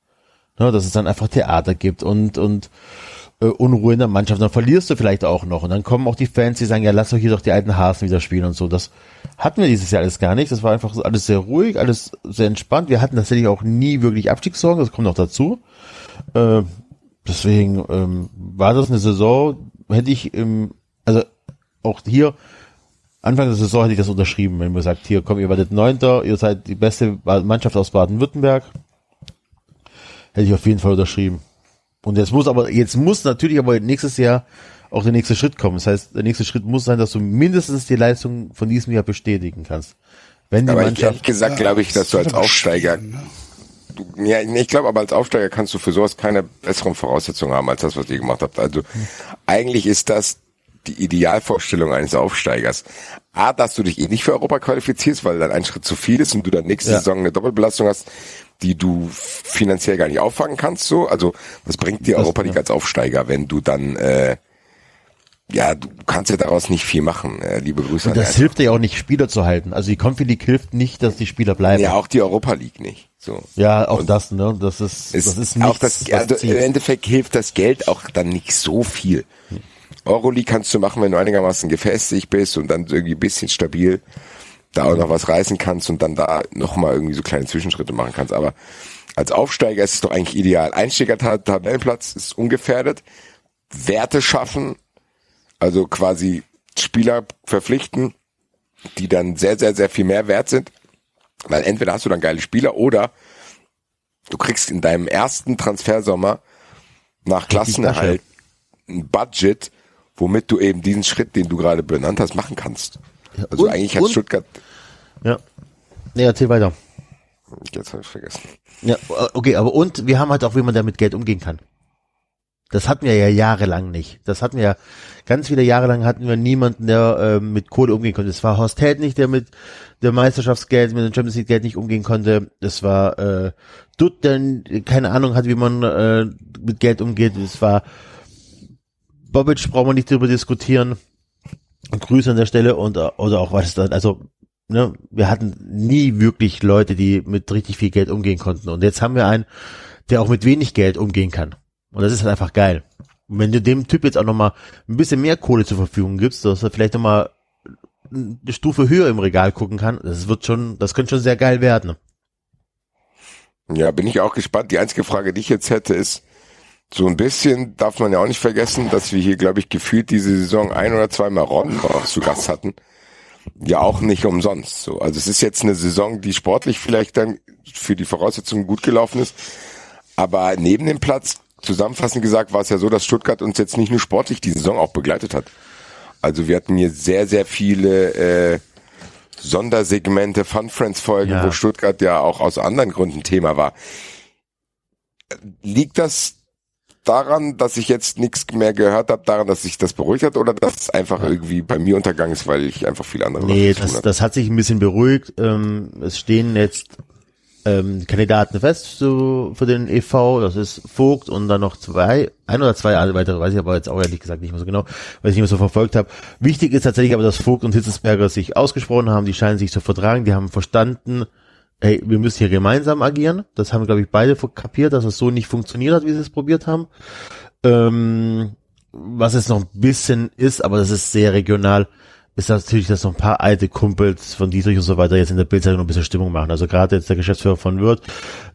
Ja, dass es dann einfach Theater gibt und, und äh, Unruhe in der Mannschaft, dann verlierst du vielleicht auch noch. Und dann kommen auch die Fans, die sagen, ja, lass doch hier doch die alten Hasen wieder spielen und so. Das hatten wir dieses Jahr alles gar nicht. Das war einfach alles sehr ruhig, alles sehr entspannt. Wir hatten tatsächlich auch nie wirklich Abstiegssorgen, das kommt noch dazu. Äh, deswegen ähm, war das eine Saison, hätte ich im, also auch hier, Anfang der Saison hätte ich das unterschrieben, wenn man sagt, hier komm, ihr werdet Neunter, ihr seid die beste Mannschaft aus Baden-Württemberg. Hätte ich auf jeden Fall unterschrieben. Und jetzt muss aber, jetzt muss natürlich aber nächstes Jahr auch der nächste Schritt kommen. Das heißt, der nächste Schritt muss sein, dass du mindestens die Leistung von diesem Jahr bestätigen kannst. Wenn die aber Mannschaft. ehrlich gesagt glaube ich, dass du als Aufsteiger, du, ja, ich glaube aber als Aufsteiger kannst du für sowas keine besseren Voraussetzungen haben als das, was ihr gemacht habt. Also eigentlich ist das die Idealvorstellung eines Aufsteigers. A, dass du dich eh nicht für Europa qualifizierst, weil dann ein Schritt zu viel ist und du dann nächste Ja. Saison eine Doppelbelastung hast, die du finanziell gar nicht auffangen kannst. So, also was bringt dir Das- Europa League ja. als Aufsteiger, wenn du dann äh, ja, du kannst ja daraus nicht viel machen. Äh, liebe Grüße Und das hilft dir ja auch nicht, Spieler zu halten. Also die Confi League hilft nicht, dass die Spieler bleiben. Ja, auch die Europa League nicht. So. Ja, auch Und das, ne? Das ist, ist, das ist nichts, auch das, also zieht. im Endeffekt hilft das Geld auch dann nicht so viel. Euroleague kannst du machen, wenn du einigermaßen gefestigt bist und dann irgendwie ein bisschen stabil da auch noch was reißen kannst und dann da nochmal irgendwie so kleine Zwischenschritte machen kannst. Aber als Aufsteiger ist es doch eigentlich ideal. Einsteiger-Tabellenplatz ist ungefährdet. Werte schaffen, also quasi Spieler verpflichten, die dann sehr, sehr, sehr viel mehr wert sind. Weil entweder hast du dann geile Spieler oder du kriegst in deinem ersten Transfersommer nach Klassenerhalt ein Budget, womit du eben diesen Schritt, den du gerade benannt hast, machen kannst. Also und- eigentlich hat und- Stuttgart, Ja. Nee, erzähl weiter. jetzt habe ich vergessen. Ja, okay, aber und wir haben halt auch, wie man damit Geld umgehen kann. Das hatten wir ja jahrelang nicht. Das hatten wir ja, ganz viele Jahre lang hatten wir niemanden, der ähm, mit Kohle umgehen konnte. Es war Horst Held nicht, der mit der Meisterschaftsgeld, mit dem Champions League Geld nicht umgehen konnte. Es war äh, Dutt, der keine Ahnung hat, wie man äh, mit Geld umgeht. Es war Bobic, brauchen wir nicht drüber diskutieren. Grüße an der Stelle und äh, oder auch was das, also ne, wir hatten nie wirklich Leute, die mit richtig viel Geld umgehen konnten. Und jetzt haben wir einen, der auch mit wenig Geld umgehen kann. Und das ist halt einfach geil. Und wenn du dem Typ jetzt auch nochmal ein bisschen mehr Kohle zur Verfügung gibst, dass er vielleicht nochmal eine Stufe höher im Regal gucken kann, das wird schon, das könnte schon sehr geil werden. Ja, bin ich auch gespannt. Die einzige Frage, die ich jetzt hätte, ist, so ein bisschen darf man ja auch nicht vergessen, dass wir hier, glaube ich, gefühlt diese Saison ein oder zweimal Ron zu Gast hatten. Ja, auch nicht umsonst. So, also es ist jetzt eine Saison, die sportlich vielleicht dann für die Voraussetzungen gut gelaufen ist. Aber neben dem Platz, zusammenfassend gesagt, war es ja so, dass Stuttgart uns jetzt nicht nur sportlich die Saison auch begleitet hat. Also wir hatten hier sehr, sehr viele äh, Sondersegmente, Fun Friends Folgen, Ja. wo Stuttgart ja auch aus anderen Gründen Thema war. Liegt das daran, dass ich jetzt nichts mehr gehört habe, daran, dass sich das beruhigt hat oder dass es einfach irgendwie bei mir untergegangen ist, weil ich einfach viel andere Nee, zu das, das hat sich ein bisschen beruhigt. Ähm, es stehen jetzt ähm, Kandidaten fest so, für den EV. Das ist Vogt und dann noch zwei, ein oder zwei weitere, weiß ich aber jetzt auch ehrlich gesagt nicht mehr so genau, weil ich nicht mehr so verfolgt habe. Wichtig ist tatsächlich aber, dass Vogt und Hitzesberger sich ausgesprochen haben. Die scheinen sich zu vertragen. Die haben verstanden, hey, wir müssen hier gemeinsam agieren. Das haben, glaube ich, beide kapiert, dass es so nicht funktioniert hat, wie sie es probiert haben. Ähm, was es noch ein bisschen ist, aber das ist sehr regional, ist natürlich, dass noch ein paar alte Kumpels von Dietrich und so weiter jetzt in der Bildzeitung ein bisschen Stimmung machen. Also gerade jetzt der Geschäftsführer von Wirth,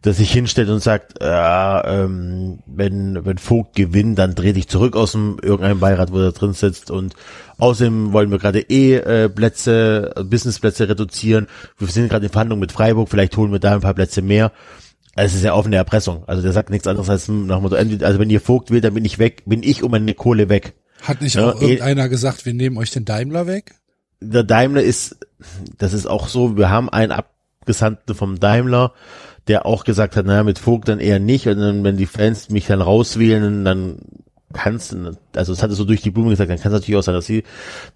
der sich hinstellt und sagt, ja, ähm, wenn, wenn Vogt gewinnt, dann dreh dich zurück aus dem irgendeinem Beirat, wo er drin sitzt und außerdem wollen wir gerade eh äh, Plätze, äh, Businessplätze reduzieren. Wir sind gerade in Verhandlungen mit Freiburg, vielleicht holen wir da ein paar Plätze mehr. Es ist ja offene Erpressung. Also der sagt nichts anderes als nach Motto, also wenn ihr Vogt will, dann bin ich weg, bin ich um meine Kohle weg. Hat nicht Ja, auch eh- irgendeiner gesagt, wir nehmen euch den Daimler weg? der Daimler ist, das ist auch so, wir haben einen Abgesandten vom Daimler, der auch gesagt hat, naja, mit Vogt dann eher nicht, und dann, wenn die Fans mich dann rauswählen, dann kannst du, also es hatte so durch die Blume gesagt, dann kann es natürlich auch sein, dass die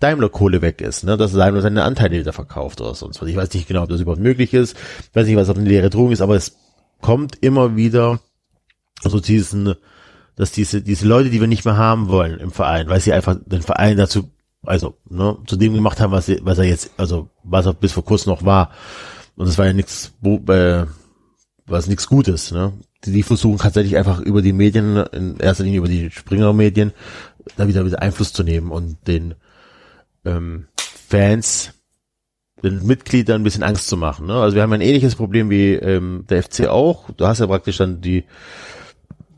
Daimler-Kohle weg ist, ne, dass Daimler seine Anteile wieder verkauft oder sonst was. Ich weiß nicht genau, ob das überhaupt möglich ist, weiß nicht, was auf eine leere Drohung ist, aber es kommt immer wieder so diesen, dass diese, diese Leute, die wir nicht mehr haben wollen im Verein, weil sie einfach den Verein dazu, also, ne, zu dem gemacht haben, was, was er jetzt, also, was er bis vor kurzem noch war. Und das war ja nichts, äh, was nichts Gutes, ne. Die, die versuchen tatsächlich einfach über die Medien, in erster Linie über die Springer-Medien, da wieder, wieder Einfluss zu nehmen und den, ähm, Fans, den Mitgliedern ein bisschen Angst zu machen. Ne? Also wir haben ein ähnliches Problem wie ähm, der FC auch. Du hast ja praktisch dann die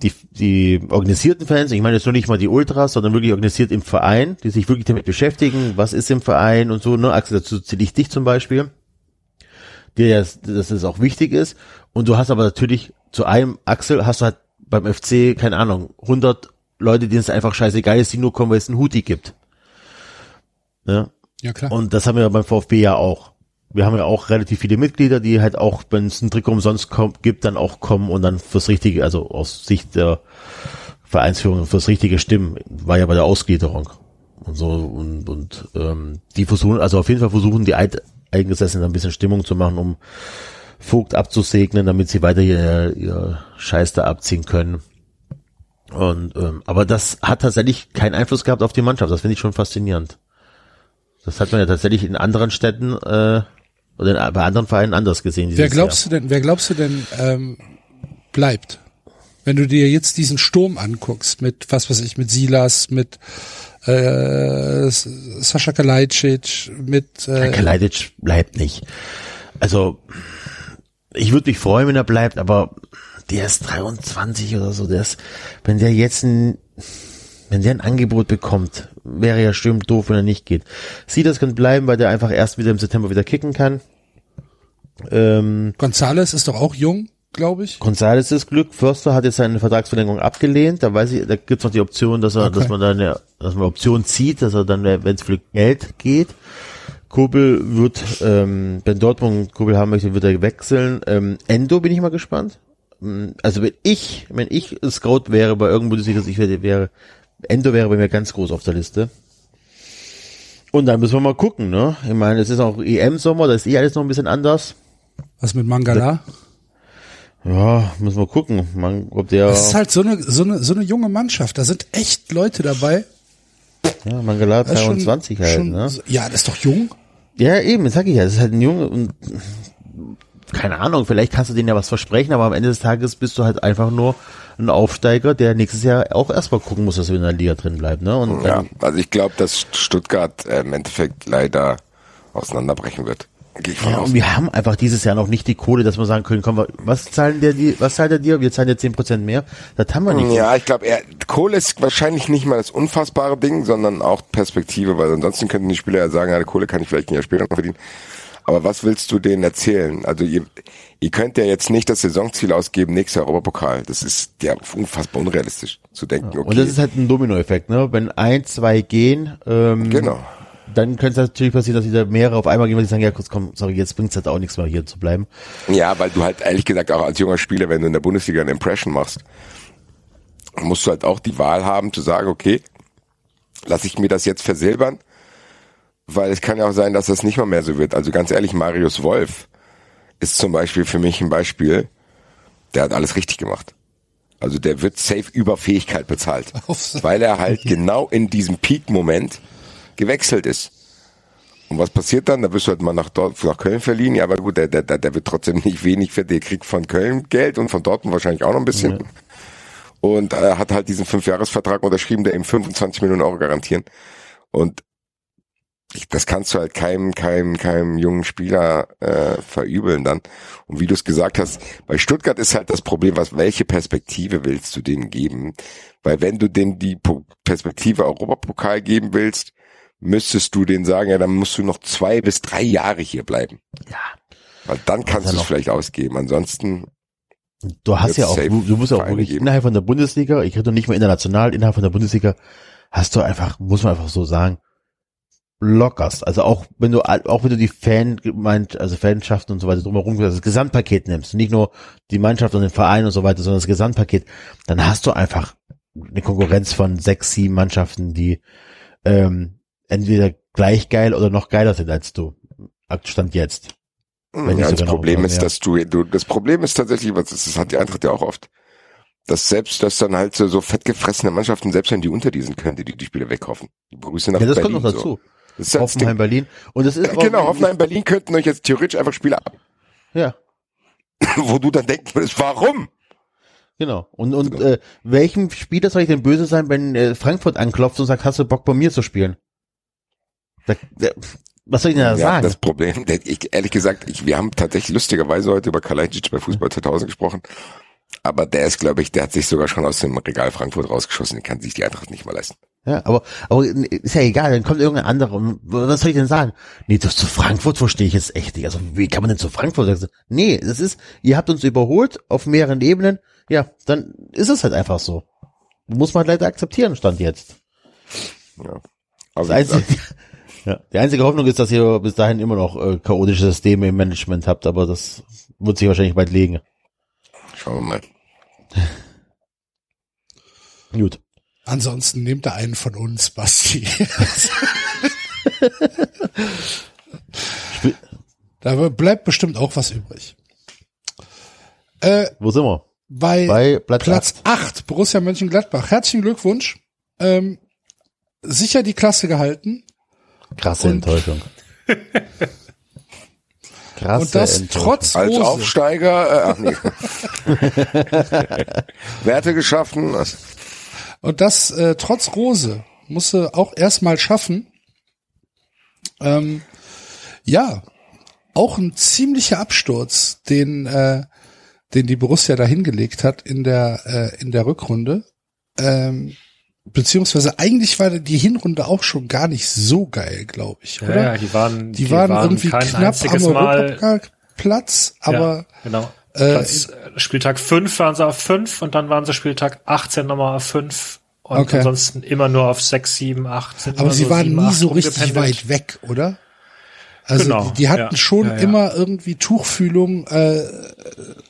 die, die organisierten Fans, ich meine jetzt nur nicht mal die Ultras, sondern wirklich organisiert im Verein, die sich wirklich damit beschäftigen, was ist im Verein und so, ne, Axel, dazu zähle ich dich zum Beispiel, dir das, dass es auch wichtig ist. Und du hast aber natürlich zu einem Axel hast du halt beim FC, keine Ahnung, 100 Leute, denen es einfach scheißegal ist, die nur kommen, weil es einen Huti gibt. Ne? Ja, klar. Und das haben wir beim VfB ja auch. Wir haben ja auch relativ viele Mitglieder, die halt auch, wenn es ein Trikot umsonst kommt, gibt, dann auch kommen und dann fürs Richtige, also aus Sicht der Vereinsführung fürs Richtige stimmen, war ja bei der Ausgliederung und so und, und ähm, die versuchen, also auf jeden Fall versuchen die Eid Eingesessenen ein bisschen Stimmung zu machen, um Vogt abzusegnen, damit sie weiter ihr, ihr Scheiß da abziehen können. Und ähm, aber das hat tatsächlich keinen Einfluss gehabt auf die Mannschaft. Das finde ich schon faszinierend. Das hat man ja tatsächlich in anderen Städten äh, oder bei anderen Vereinen anders gesehen. Wer glaubst du denn, wer glaubst du denn ähm, bleibt? Wenn du dir jetzt diesen Sturm anguckst mit, was weiß ich, mit Silas, mit äh, Sascha Kalajdzic, mit Jahr? äh, Kalajdzic bleibt nicht. Also ich würde mich freuen, wenn er bleibt, aber der ist 23 oder so. Der ist, wenn der jetzt ein, wenn der ein Angebot bekommt, wäre ja schön doof, wenn er nicht geht. Silas kann bleiben, weil der einfach erst wieder im September wieder kicken kann. Ähm, Gonzales ist doch auch jung, glaube ich. González ist Glück. Förster hat jetzt seine Vertragsverlängerung abgelehnt. Da weiß ich, da gibt's noch die Option, dass er, Okay. dass man dann eine, dass man Option zieht, dass er dann, wenn es für Geld geht. Kobel wird, ähm, wenn Dortmund Kobel haben möchte, wird er wechseln. Ähm, Endo bin ich mal gespannt. Ähm, Also wenn ich, wenn ich Scout wäre bei irgendwo, ich wäre, wäre, Endo wäre bei mir ganz groß auf der Liste. Und dann müssen wir mal gucken, ne? Ich meine, es ist auch EM-Sommer, da ist eh alles noch ein bisschen anders. Was mit Mangala? Ja, müssen wir gucken. Man, ob der, Das ist halt so eine, so eine, so eine junge Mannschaft. Da sind echt Leute dabei. ja, Mangala Das ist schon- 23 halt, schon- ne? Ja, das ist doch jung. Ja, eben, das sag ich ja, das ist halt ein Junge und keine Ahnung, vielleicht kannst du denen ja was versprechen, aber am Ende des Tages bist du halt einfach nur ein Aufsteiger, der nächstes Jahr auch erstmal gucken muss, dass er in der Liga drin bleibt, ne? Und Ja, also ich glaube, dass Stuttgart äh, im Endeffekt leider auseinanderbrechen wird. Ja, und wir haben einfach dieses Jahr noch nicht die Kohle, dass wir sagen können, komm, was zahlen der, die, was zahlt er dir? Wir zahlen dir 10% mehr. Das haben wir nicht. Ja, ich glaube, Kohle ist wahrscheinlich nicht mal das unfassbare Ding, sondern auch Perspektive, weil ansonsten könnten die Spieler ja sagen, ja, Kohle kann ich vielleicht ein Jahr später noch verdienen. Aber was willst du denen erzählen? Also ihr, ihr könnt ja jetzt nicht das Saisonziel ausgeben, nächster Europapokal. Das ist ja unfassbar unrealistisch zu denken. Okay, Und das ist halt ein Dominoeffekt, ne? Wenn ein, zwei gehen, ähm, genau. dann könnte es natürlich passieren, dass wieder mehrere auf einmal gehen, weil sie sagen, ja, kurz komm, sorry, jetzt bringt's halt auch nichts mehr hier zu bleiben. Ja, weil du halt ehrlich gesagt auch als junger Spieler, wenn du in der Bundesliga eine Impression machst, musst du halt auch die Wahl haben zu sagen, okay, lasse ich mir das jetzt versilbern, weil es kann ja auch sein, dass das nicht mal mehr so wird. Also ganz ehrlich, Marius Wolf ist zum Beispiel für mich ein Beispiel, der hat alles richtig gemacht. Also der wird safe über Fähigkeit bezahlt, *laughs* weil er halt genau in diesem Peak-Moment gewechselt ist. Und was passiert dann? Da wirst du halt mal nach, Dort, nach Köln verliehen. Ja, aber gut, der, der, der wird trotzdem *laughs* nicht wenig für, der kriegt von Köln Geld und von Dortmund wahrscheinlich auch noch ein bisschen. Und er hat halt diesen Fünfjahresvertrag unterschrieben, der ihm 25 Millionen Euro garantieren. Und das kannst du halt keinem, keinem, keinem jungen Spieler äh, verübeln dann. Und wie du es gesagt hast, bei Stuttgart ist halt das Problem, was welche Perspektive willst du denen geben? Weil wenn du denen die Po- Perspektive Europapokal geben willst, müsstest du denen sagen, ja, dann musst du noch zwei bis drei Jahre hier bleiben. Ja. Weil dann kannst ja du es vielleicht ausgeben. Ansonsten, Du hast ja auch, du, du musst ja auch wirklich geben. innerhalb von der Bundesliga, ich rede noch nicht mal international, innerhalb von der Bundesliga hast du einfach, muss man einfach so sagen, lockerst. Also auch wenn du, auch wenn du die Fan gemeint, also Fanschaften und so weiter drumherum, das Gesamtpaket nimmst, nicht nur die Mannschaft und den Verein und so weiter, sondern das Gesamtpaket, dann hast du einfach eine Konkurrenz von sechs, sieben Mannschaften, die ähm, entweder gleich geil oder noch geiler sind als du. Stand jetzt. Ja, das noch Problem ist, ja. dass du, du, das Problem ist tatsächlich, was das, hat die Eintracht ja auch oft, dass selbst, dass dann halt so, so fettgefressene Mannschaften, selbst wenn die unter diesen können, die die Spiele wegkaufen. Die Grüße nach Ja, das Berlin. kommt noch So. dazu. Das Hoffenheim, Berlin. Und das ist aber- Genau, Hoffenheim, Berlin könnten euch jetzt theoretisch einfach Spiele ab, Ja, *laughs* wo du dann denken würdest, warum? genau. Und, und äh, welchem Spieler soll ich denn böse sein, wenn äh, Frankfurt anklopft und sagt, hast du Bock bei mir zu spielen? Da, da, was soll ich denn da Ja, sagen? das Problem, *laughs* ich, ehrlich gesagt, ich, wir haben tatsächlich lustigerweise heute über Kalajdzic bei Fußball 2000 gesprochen. Aber der ist, glaube ich, der hat sich sogar schon aus dem Regal Frankfurt rausgeschossen. Den kann sich die Eintracht nicht mal leisten. Ja, aber, aber ist ja egal, dann kommt irgendein anderer. Und Was soll ich denn sagen? Nee, das zu Frankfurt verstehe ich jetzt echt nicht. Also wie kann man denn zu Frankfurt sagen? Nee, das ist, ihr habt uns überholt auf mehreren Ebenen. Ja, dann ist es halt einfach so. Muss man leider akzeptieren, stand jetzt. Ja. Aber wie einzige, *laughs* ja, die einzige Hoffnung ist, dass ihr bis dahin immer noch äh, chaotische Systeme im Management habt, aber das wird sich wahrscheinlich bald legen. schauen wir mal. Gut. Ansonsten nehmt da einen von uns, Basti. *laughs* Da bleibt bestimmt auch was übrig. Äh, Wo sind wir? bei, Bei Platz, Platz acht. 8, Borussia Mönchengladbach. Herzlichen Glückwunsch. Ähm, sicher die Klasse gehalten. Krasse und- Enttäuschung. *laughs* Krasse und das Enttäuschung. trotz Als Rose. Aufsteiger, äh, ach nee. *laughs* Werte geschaffen. Und das äh, trotz Rose musste auch erstmal schaffen. Ähm, ja, auch ein ziemlicher Absturz, den äh, den die Borussia da hingelegt hat in der äh, in der Rückrunde. Ähm, beziehungsweise eigentlich war die Hinrunde auch schon gar nicht so geil, glaube ich, oder? Ja, ja, die waren, die, waren, irgendwie kein knapp am Europapokalplatz, aber ja, genau. Äh, Spieltag 5 waren sie auf 5 und dann waren sie Spieltag 18 nochmal auf 5 und Okay. ansonsten immer nur auf 6, 7, 8. Sind Aber sie so waren 7, nie 8 so richtig weit weg, oder? Also Genau, die, die hatten ja, schon ja, ja. immer irgendwie Tuchfühlung äh,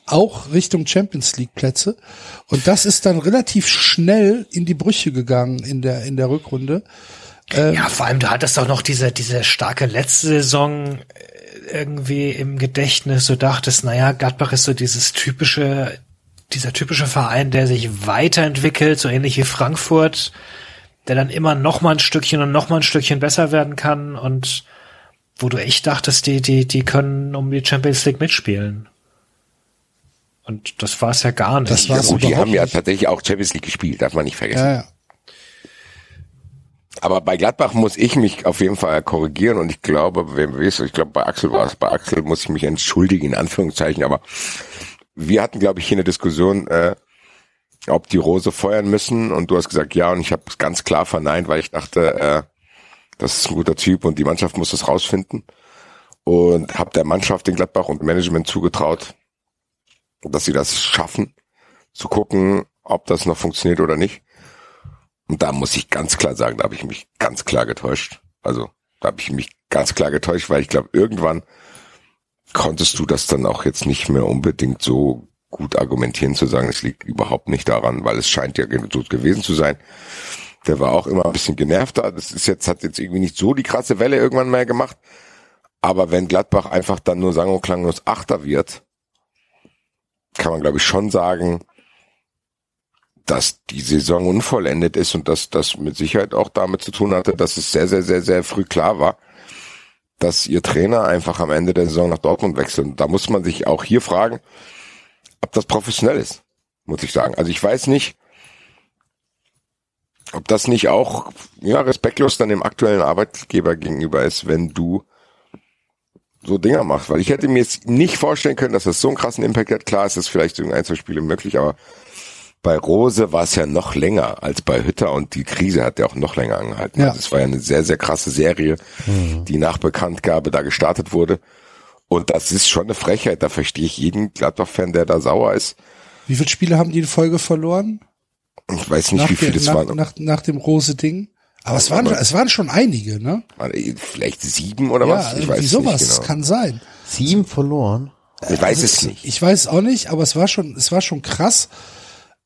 auch Richtung Champions League Plätze und das ist dann relativ schnell in die Brüche gegangen in der in der Rückrunde. Ja, vor allem, du hattest auch noch diese, diese starke letzte Saison äh, irgendwie im Gedächtnis. Du dachtest, naja, Gladbach ist so dieses typische, dieser typische Verein, der sich weiterentwickelt, so ähnlich wie Frankfurt, der dann immer noch mal ein Stückchen und noch mal ein Stückchen besser werden kann und wo du echt dachtest, die, die, die können um die Champions League mitspielen. Und das war es ja gar nicht. Das Ja war's gut, die haben ja nicht. tatsächlich auch Champions League gespielt, darf man nicht vergessen. Ja, ja. Aber bei Gladbach muss ich mich auf jeden Fall korrigieren und ich glaube, wem weiß, ich glaube bei Axel war es, bei Axel muss ich mich entschuldigen, in Anführungszeichen, aber wir hatten, glaube ich, hier eine Diskussion, äh, ob die Rose feuern müssen und du hast gesagt ja und ich habe ganz klar verneint, weil ich dachte, äh, das ist ein guter Typ und die Mannschaft muss das rausfinden und habe der Mannschaft in Gladbach und Management zugetraut, dass sie das schaffen, zu gucken, ob das noch funktioniert oder nicht. Und da muss ich ganz klar sagen, da habe ich mich ganz klar getäuscht. Also da habe ich mich ganz klar getäuscht, weil ich glaube, irgendwann konntest du das dann auch jetzt nicht mehr unbedingt so gut argumentieren zu sagen, es liegt überhaupt nicht daran, weil es scheint ja so gewesen zu sein. Der war auch immer ein bisschen genervt da. Das ist jetzt, hat jetzt irgendwie nicht so die krasse Welle irgendwann mehr gemacht. Aber wenn Gladbach einfach dann nur sang- und klanglos Achter wird, kann man glaube ich schon sagen, dass die Saison unvollendet ist und dass das mit Sicherheit auch damit zu tun hatte, dass es sehr, sehr, sehr, sehr früh klar war, dass ihr Trainer einfach am Ende der Saison nach Dortmund wechselt. Und da muss man sich auch hier fragen, ob das professionell ist, muss ich sagen. Also ich weiß nicht, ob das nicht auch ja respektlos dann dem aktuellen Arbeitgeber gegenüber ist, wenn du so Dinger machst. Weil ich hätte mir jetzt nicht vorstellen können, dass das so einen krassen Impact hat. Klar ist es vielleicht in ein, zwei Spiele möglich, aber bei Rose war es ja noch länger als bei Hütter und die Krise hat ja auch noch länger angehalten. Ja. Also es war ja eine sehr, sehr krasse Serie, die nach Bekanntgabe da gestartet wurde. Und das ist schon eine Frechheit. Da verstehe ich jeden Gladbach-Fan, der da sauer ist. Wie viele Spiele haben die in Folge verloren? Ich weiß nicht, nach, wie viele es waren. nach, nach dem Rose-Ding? Aber es waren, Aber- es waren schon einige, ne? Vielleicht sieben oder ja, was? Ich weiß sowas nicht genau. kann sein. Sieben verloren. Ich weiß es nicht. Ich weiß auch nicht, aber es war schon, es war schon krass.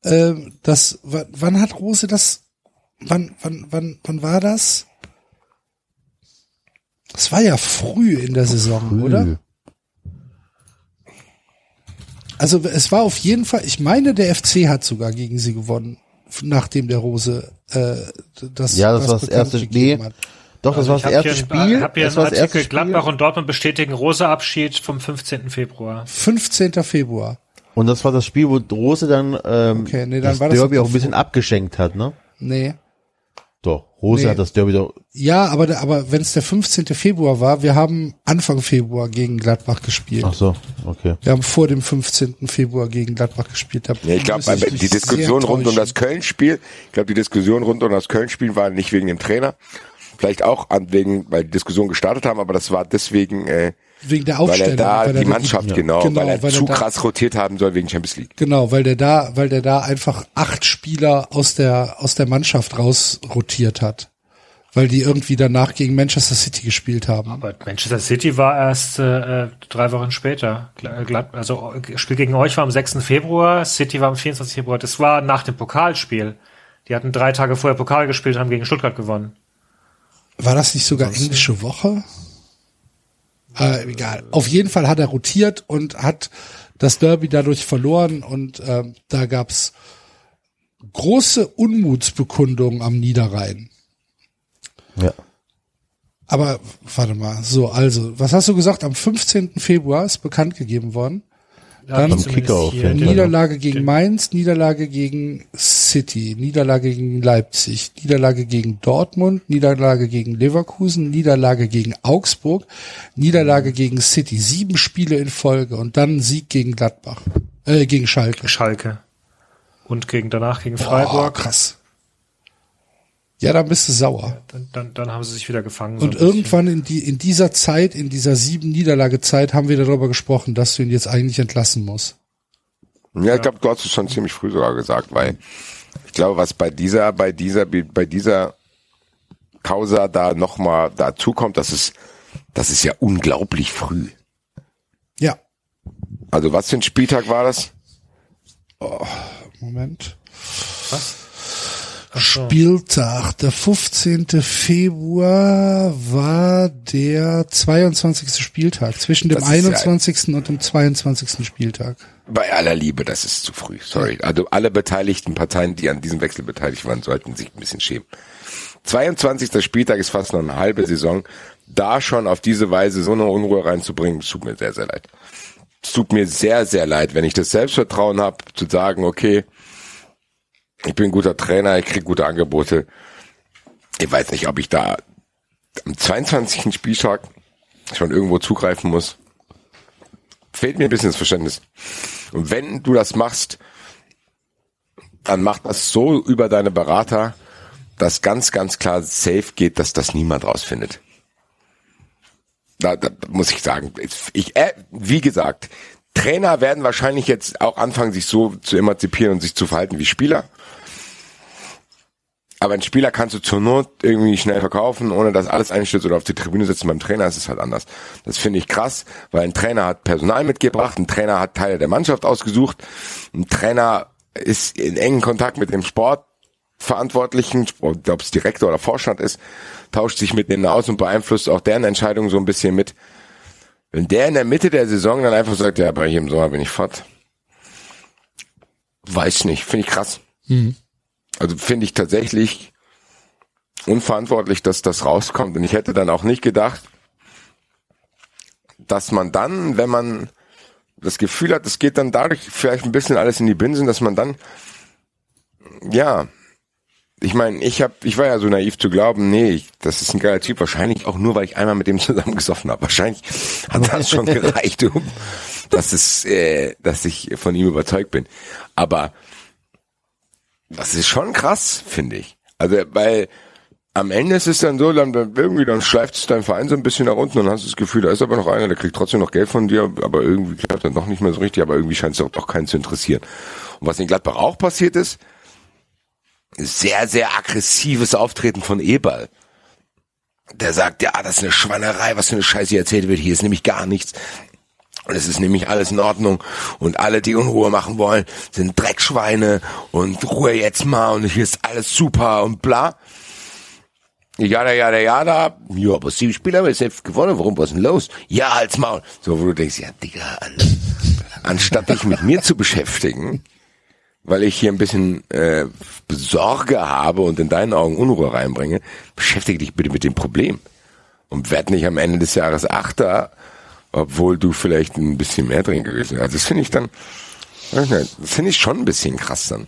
Ähm, das, wann, hat Rose das? Wann, wann, wann, wann war das? Das war ja früh in der Saison, oder? Also es war auf jeden Fall, ich meine, der FC hat sogar gegen sie gewonnen, nachdem der Rose äh, das Ja, das war das erste- gegeben nee. hat. Doch, das Also war ich das hab erste hier, Spiel. Ich habe hier das einen das Artikel, Spiel. Gladbach und Dortmund bestätigen Rose-Abschied vom 15. Februar. 15. Februar. Und das war das Spiel, wo Rose dann, ähm, Okay, nee, dann das war das Derby auch ein bisschen abgeschenkt hat, ne? Nee. Doch, Rose Nee. hat das Derby doch, Ja, aber, aber wenn es der 15. Februar war, wir haben Anfang Februar gegen Gladbach gespielt. ach so, okay. Wir haben vor dem 15. Februar gegen Gladbach gespielt. Da Ja, ich glaube, die Diskussion rund um das Köln-Spiel, ich glaube, die Diskussion rund um das Köln-Spiel war nicht wegen dem Trainer, vielleicht auch an wegen, weil die Diskussion gestartet haben, aber das war deswegen, äh, wegen der weil Aufstellung. er da weil er die Mannschaft, genau, Genau, weil er weil er zu da- krass rotiert haben soll wegen Champions League. Genau, weil der da, weil der da einfach acht Spieler aus der aus der Mannschaft raus rotiert hat, weil die irgendwie danach gegen Manchester City gespielt haben. Aber Manchester City war erst äh, drei Wochen später. Glatt, also äh, Spiel gegen euch war am 6. Februar, City war am 24. Februar. Das war nach dem Pokalspiel. Die hatten drei Tage vorher Pokal gespielt, haben gegen Stuttgart gewonnen. War das nicht sogar englische Woche? Äh, egal. Auf jeden Fall hat er rotiert und hat das Derby dadurch verloren und ähm, da gab's große Unmutsbekundungen am Niederrhein. Ja. Aber warte mal, so, also, was hast du gesagt? Am 15. Februar ist bekannt gegeben worden. Dann Beim Kickoff. Niederlage gegen Mainz, Niederlage gegen City, Niederlage gegen Leipzig, Niederlage gegen Dortmund, Niederlage gegen Leverkusen, Niederlage gegen Augsburg, Niederlage gegen City. Sieben Spiele in Folge und dann Sieg gegen Gladbach, äh, gegen Schalke. Schalke. Und gegen danach gegen Boah, Freiburg. krass. Ja, dann bist du sauer. Dann, dann, dann haben sie sich wieder gefangen. so Und irgendwann in, die, in dieser Zeit, in dieser sieben Niederlage-Zeit, haben wir darüber gesprochen, dass du ihn jetzt eigentlich entlassen musst. Ja, ich glaube, du hast es schon ziemlich früh sogar gesagt, weil ich glaube, was bei dieser, bei dieser, bei dieser Causa da nochmal dazukommt, das ist, das ist ja unglaublich früh. Ja, Also was für ein Spieltag war das? Moment. Was? So. Spieltag, der 15. Februar war der 22. Spieltag, zwischen dem Das ist ja 21. und dem 22. Spieltag. Bei aller Liebe, das ist zu früh. Sorry. Also alle beteiligten Parteien, die an diesem Wechsel beteiligt waren, sollten sich ein bisschen schämen. 22. Spieltag ist fast noch eine halbe Saison. Da schon auf diese Weise so eine Unruhe reinzubringen, tut mir sehr, sehr leid. Es tut mir sehr, sehr leid, wenn ich das Selbstvertrauen habe, zu sagen, okay, ich bin ein guter Trainer, ich kriege gute Angebote. Ich weiß nicht, ob ich da am 22. Spieltag schon irgendwo zugreifen muss. Fehlt mir ein bisschen das Verständnis. Und wenn du das machst, dann mach das so über deine Berater, dass ganz, ganz klar safe geht, dass das niemand rausfindet. Da, da muss ich sagen, ich, äh, wie gesagt, Trainer werden wahrscheinlich jetzt auch anfangen, sich so zu emanzipieren und sich zu verhalten wie Spieler. Aber ein Spieler kannst du zur Not irgendwie schnell verkaufen, ohne dass alles einstürzt oder auf die Tribüne sitzen. Beim Trainer ist es halt anders. Das finde ich krass, weil ein Trainer hat Personal mitgebracht, ein Trainer hat Teile der Mannschaft ausgesucht, ein Trainer ist in engen Kontakt mit dem Sportverantwortlichen, ob es Direktor oder Vorstand ist, tauscht sich mit denen aus und beeinflusst auch deren Entscheidung so ein bisschen mit. Wenn der in der Mitte der Saison dann einfach sagt, ja, bei im Sommer bin ich fort. Weiß nicht, finde ich krass. Mhm. Also finde ich tatsächlich unverantwortlich, dass das rauskommt. Und ich hätte dann auch nicht gedacht, dass man dann, wenn man das Gefühl hat, es geht dann dadurch vielleicht ein bisschen alles in die Binsen, dass man dann, ja, ich meine, ich hab, ich war ja so naiv zu glauben, nee, ich, das ist ein geiler Typ, wahrscheinlich auch nur, weil ich einmal mit dem zusammen gesoffen habe. Wahrscheinlich hat das schon *laughs* gereicht, um, dass es, äh, dass ich von ihm überzeugt bin. Aber das ist schon krass, finde ich. Also, weil am Ende ist es dann so, dann irgendwie, dann schleift es dein Verein so ein bisschen nach unten und hast das Gefühl, da ist aber noch einer, der kriegt trotzdem noch Geld von dir, aber irgendwie klappt das noch nicht mehr so richtig, aber irgendwie scheint es doch, doch keinen zu interessieren. Und was in Gladbach auch passiert ist, sehr, sehr aggressives Auftreten von Eberl. Der sagt, ja, das ist eine Schwannerei, was für eine Scheiße erzählt wird. Hier ist nämlich gar nichts. Und es ist nämlich alles in Ordnung. Und alle, die Unruhe machen wollen, sind Dreckschweine und Ruhe jetzt mal und hier ist alles super und bla. Jada, jada, jada. Ja, aber sieben Spieler haben selbst gewonnen. Warum, was ist denn los? Ja, als Maul. So, wo du denkst, ja, Digga, Alter. Anstatt dich mit mir zu beschäftigen, weil ich hier ein bisschen äh, Sorge habe und in deinen Augen Unruhe reinbringe, beschäftige dich bitte mit dem Problem. Und werd nicht am Ende des Jahres Achter, obwohl du vielleicht ein bisschen mehr drin gewesen wärst. Also das finde ich dann, das finde ich schon ein bisschen krass dann.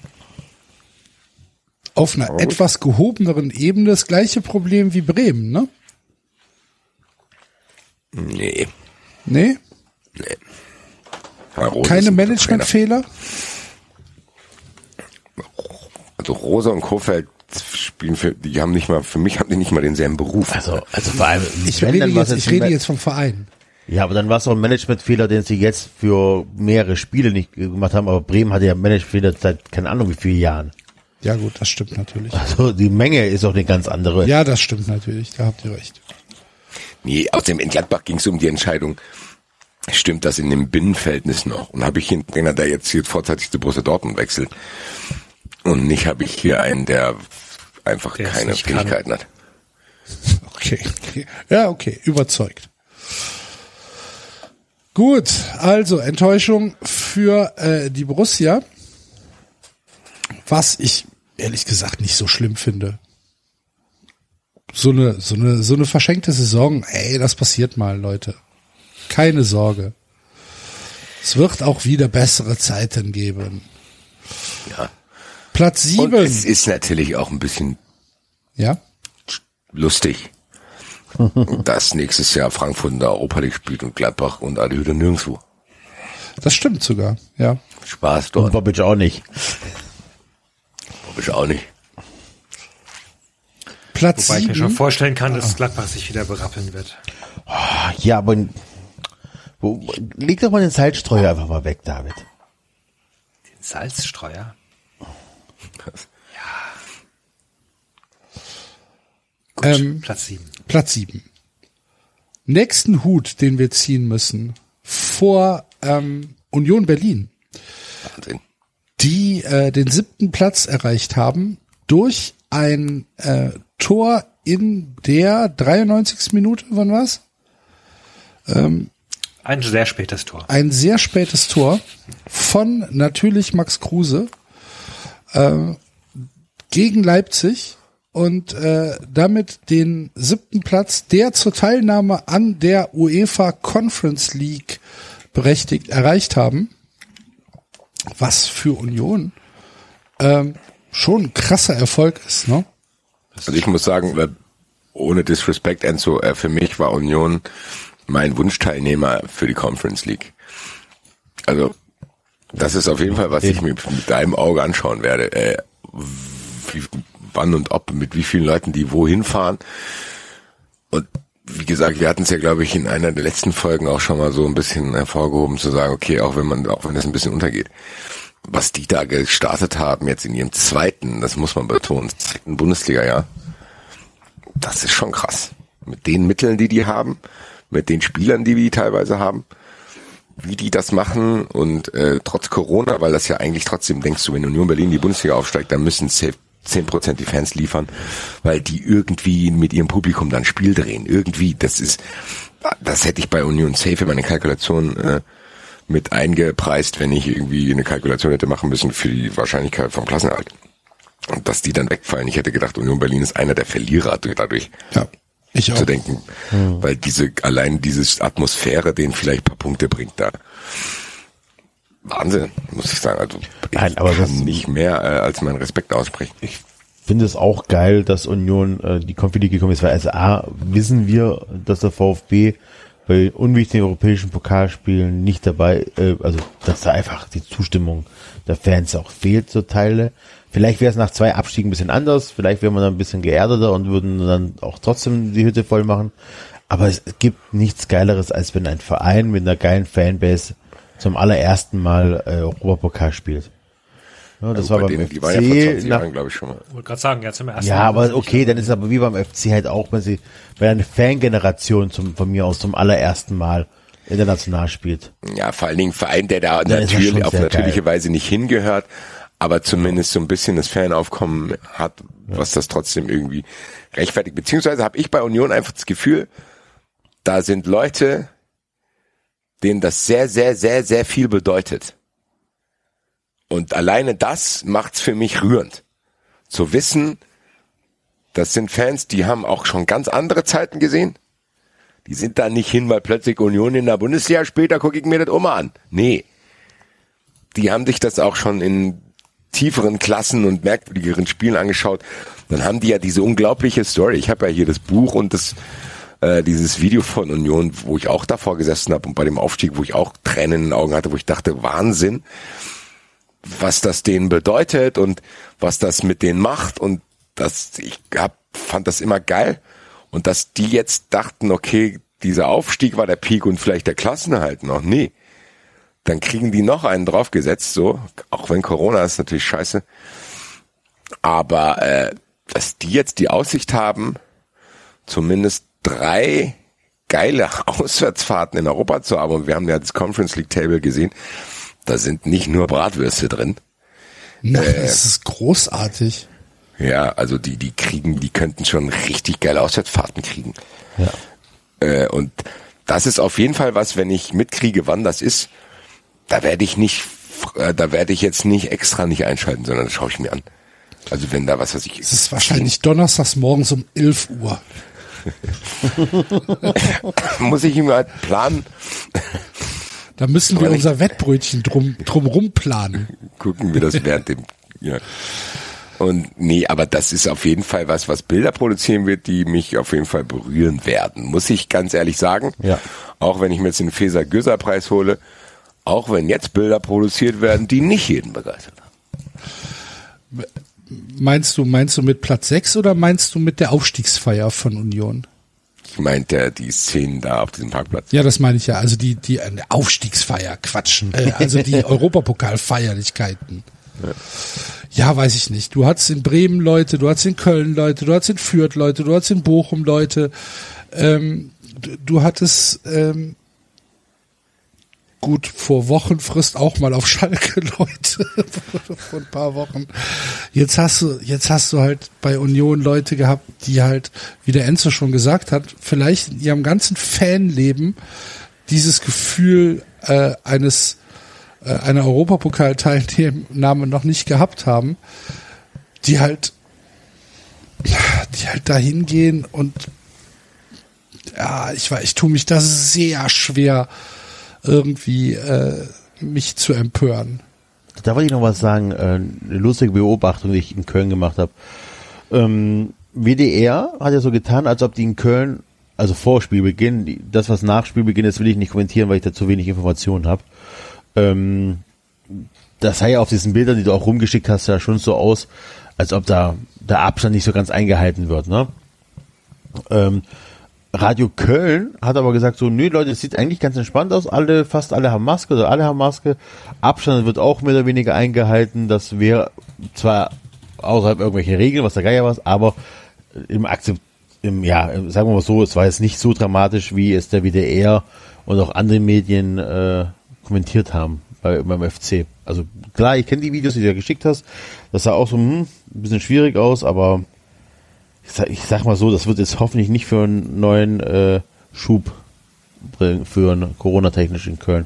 Auf einer etwas gehobeneren Ebene das gleiche Problem wie Bremen, ne? Nee. Nee? Rose ist Keine Managementfehler? Also Rosa und Kofeld spielen für, die haben nicht mal, für mich haben die nicht mal denselben Beruf. Also, also vor allem, Ich rede, jetzt, ich rede jetzt vom Verein. Ja, aber dann war es auch ein Managementfehler, den sie jetzt für mehrere Spiele nicht gemacht haben. Aber Bremen hatte ja Managementfehler seit keine Ahnung wie vielen Jahren. Ja gut, das stimmt natürlich. Also die Menge ist auch eine ganz andere. Ja, das stimmt natürlich, da habt ihr recht. Nee, außerdem in Gladbach ging es um die Entscheidung, stimmt das in dem Binnenverhältnis noch? Und habe ich hier einen Trainer, der jetzt hier vorzeitig zu Borussia Dortmund wechselt? Und nicht habe ich hier einen, der einfach Der keine nicht kann. Fähigkeiten hat. Okay. Ja, okay, überzeugt. Gut, also Enttäuschung für äh, die Borussia, was ich ehrlich gesagt nicht so schlimm finde. So eine, so eine, so eine verschenkte Saison, ey, das passiert mal, Leute. Keine Sorge. Es wird auch wieder bessere Zeiten geben. Ja. Platz Und sieben. es ist natürlich auch ein bisschen Ja, lustig, dass nächstes Jahr Frankfurt in der Europa League spielt und Gladbach und alle wieder nirgendwo. das stimmt sogar. Ja. Spaß Und dort, Bobic auch nicht. hab ich auch nicht. Platz Wobei ich mir schon vorstellen kann, dass Gladbach sich wieder berappeln wird. Ja, aber wo, leg doch mal den Salzstreuer einfach mal weg, David. Den Salzstreuer. Gut, Ähm, Platz sieben. Platz sieben. Nächsten Hut, den wir ziehen müssen, vor ähm, Union Berlin, Wahnsinn. die äh, den siebten Platz erreicht haben durch ein äh, Tor in der 93. Minute, wann war's? Ein sehr spätes Tor. Ein sehr spätes Tor von natürlich Max Kruse äh, gegen Leipzig und äh, damit den siebten Platz, der zur Teilnahme an der UEFA Conference League berechtigt erreicht haben, was für Union ähm, schon ein krasser Erfolg ist, ne? Also ich muss sagen, äh, ohne Disrespect, Enzo, äh, für mich war Union mein Wunschteilnehmer für die Conference League. Also das ist auf jeden Fall, was ich mir mit deinem Auge anschauen werde. Äh, wie, wann und ob, mit wie vielen Leuten die wohin fahren. Und wie gesagt, wir hatten es ja, glaube ich, in einer der letzten Folgen auch schon mal so ein bisschen hervorgehoben zu sagen, okay, auch wenn man, auch wenn das ein bisschen untergeht. was die da gestartet haben, jetzt in ihrem zweiten, das muss man betonen, zweiten Bundesliga-Jahr, das ist schon krass. Mit den Mitteln, die die haben, mit den Spielern, die die teilweise haben, wie die das machen und äh, trotz Corona, weil das ja eigentlich trotzdem denkst du, wenn Union Berlin die Bundesliga aufsteigt, dann müssen safe 10% die Fans liefern, weil die irgendwie mit ihrem Publikum dann Spiel drehen. Irgendwie, das ist, das hätte ich bei Union safe in meine Kalkulation äh, mit eingepreist, wenn ich irgendwie eine Kalkulation hätte machen müssen für die Wahrscheinlichkeit vom Klassenerhalt. Und dass die dann wegfallen. Ich hätte gedacht, Union Berlin ist einer der Verlierer dadurch. Ja. Ich auch. Zu denken. Weil diese, allein diese Atmosphäre denen vielleicht paar Punkte bringt da. Wahnsinn, muss ich sagen. Also ich Nein, aber kann nicht mehr äh, als meinen Respekt aussprechen. Ich finde es auch geil, dass Union äh, die League gekommen ist, weil also A, wissen wir, dass der VfB bei unwichtigen europäischen Pokalspielen nicht dabei, äh, also dass da einfach die Zustimmung der Fans auch fehlt zur Teile. Vielleicht wäre es nach zwei Abstiegen ein bisschen anders, vielleicht wäre man dann ein bisschen geerdeter und würden dann auch trotzdem die Hütte voll machen. Aber es gibt nichts Geileres, als wenn ein Verein mit einer geilen Fanbase zum allerersten Mal äh, Europapokal spielt. Ja, das Also war bei beim denen, FC die waren ja vor 20 nach, Jahren, glaube ich, schon mal. wollte gerade sagen, jetzt zum ersten ja, Mal. aber okay, dann ist es aber wie beim FC halt auch, wenn sie, wenn eine Fangeneration zum, von mir aus zum allerersten Mal international spielt. Ja, vor allen Dingen ein Verein, der da Dann natürlich auf natürliche geil. Weise nicht hingehört, aber zumindest so ein bisschen das Fanaufkommen hat, was das trotzdem irgendwie rechtfertigt. Beziehungsweise habe ich bei Union einfach das Gefühl, da sind Leute, denen das sehr, sehr, sehr, sehr viel bedeutet. Und alleine das macht's für mich rührend. Zu wissen, das sind Fans, die haben auch schon ganz andere Zeiten gesehen. Die sind da nicht hin, weil plötzlich Union in der Bundesliga da gucke ich mir das immer an. Nee. Die haben sich das auch schon in tieferen Klassen und merkwürdigeren Spielen angeschaut. Dann haben die ja diese unglaubliche Story. Ich habe ja hier das Buch und das äh, dieses Video von Union, wo ich auch davor gesessen habe und bei dem Aufstieg, wo ich auch Tränen in den Augen hatte, wo ich dachte, Wahnsinn, was das denen bedeutet und was das mit denen macht und das ich hab, fand das immer geil und dass die jetzt dachten, okay, dieser Aufstieg war der Peak und vielleicht der Klassenerhalt noch, nee. Dann kriegen die noch einen draufgesetzt, so, auch wenn Corona ist natürlich scheiße. Aber äh, dass die jetzt die Aussicht haben, zumindest drei geile *laughs* Auswärtsfahrten in Europa zu haben, und wir haben ja das Conference League Table gesehen, da sind nicht nur Bratwürste drin. Na, das ist großartig. Ja, also die, die kriegen, die könnten schon richtig geile Auswärtsfahrten kriegen. Ja. Äh, und das ist auf jeden Fall was, wenn ich mitkriege, wann das ist, da werde ich nicht, äh, da werde ich jetzt nicht extra nicht einschalten, sondern das schaue ich mir an. Also wenn da was, was ich. Es ist wahrscheinlich donnerstags morgens um 11 Uhr. *laughs* muss ich ihm halt planen, Da müssen wir unser Wettbrötchen drum, drumrum planen. gucken wir das während dem. Ja. Und nee, aber das ist auf jeden Fall was, was Bilder produzieren wird, die mich auf jeden Fall berühren werden. Muss ich ganz ehrlich sagen. Ja. Auch wenn ich mir jetzt den Feser Göser Preis hole, auch wenn jetzt Bilder produziert werden, die nicht jeden begeistert haben. Meinst du, meinst du mit Platz 6 oder meinst du mit der Aufstiegsfeier von Union? Ich meinte die Szenen da auf diesem Parkplatz. Ja, das meine ich ja. Also die, die äh, Aufstiegsfeier, Quatsch. Äh, also die *laughs* Europapokalfeierlichkeiten. Ja, weiß ich nicht. Du hattest in Bremen Leute, du hattest in Köln Leute, du hattest in Fürth Leute, du hattest in Bochum Leute. Ähm, du, du hattest ähm, gut vor Wochenfrist auch mal auf Schalke *laughs* Leute vor ein paar Wochen. Jetzt hast du jetzt hast du halt bei Union Leute gehabt, die halt, wie der Enzo schon gesagt hat, vielleicht in ihrem ganzen Fanleben dieses Gefühl äh, eines äh, einer Europapokalteilnahme noch nicht gehabt haben, die halt die halt da hingehen und ja, ich weiß, ich tue mich da sehr schwer irgendwie äh, mich zu empören. Da wollte ich noch was sagen, äh, eine lustige Beobachtung, die ich in Köln gemacht habe. Ähm, WDR hat ja so getan, als ob die in Köln, also vor Spielbeginn, das was nach Spielbeginn ist, will ich nicht kommentieren, weil ich da zu wenig Informationen habe. Ähm, das sah ja auf diesen Bildern, die du auch rumgeschickt hast, ja schon so aus, als ob da der Abstand nicht so ganz eingehalten wird, ne? Ähm, Radio Köln hat aber gesagt so, nö Leute, es sieht eigentlich ganz entspannt aus. Alle, fast alle haben Maske oder alle haben Maske. Abstand wird auch mehr oder weniger eingehalten. Das wäre zwar außerhalb irgendwelcher Regeln, was der Geier war, aber im Akzept, im, ja, sagen wir mal so, es war jetzt nicht so dramatisch, wie es der WDR und auch andere Medien äh, kommentiert haben bei, beim FC. Also klar, ich kenne die Videos, die du ja geschickt hast. Das sah auch so hm, ein bisschen schwierig aus, aber ich sag, ich sag mal so, das wird jetzt hoffentlich nicht für einen neuen äh, Schub bringen, führen, Corona-technisch in Köln.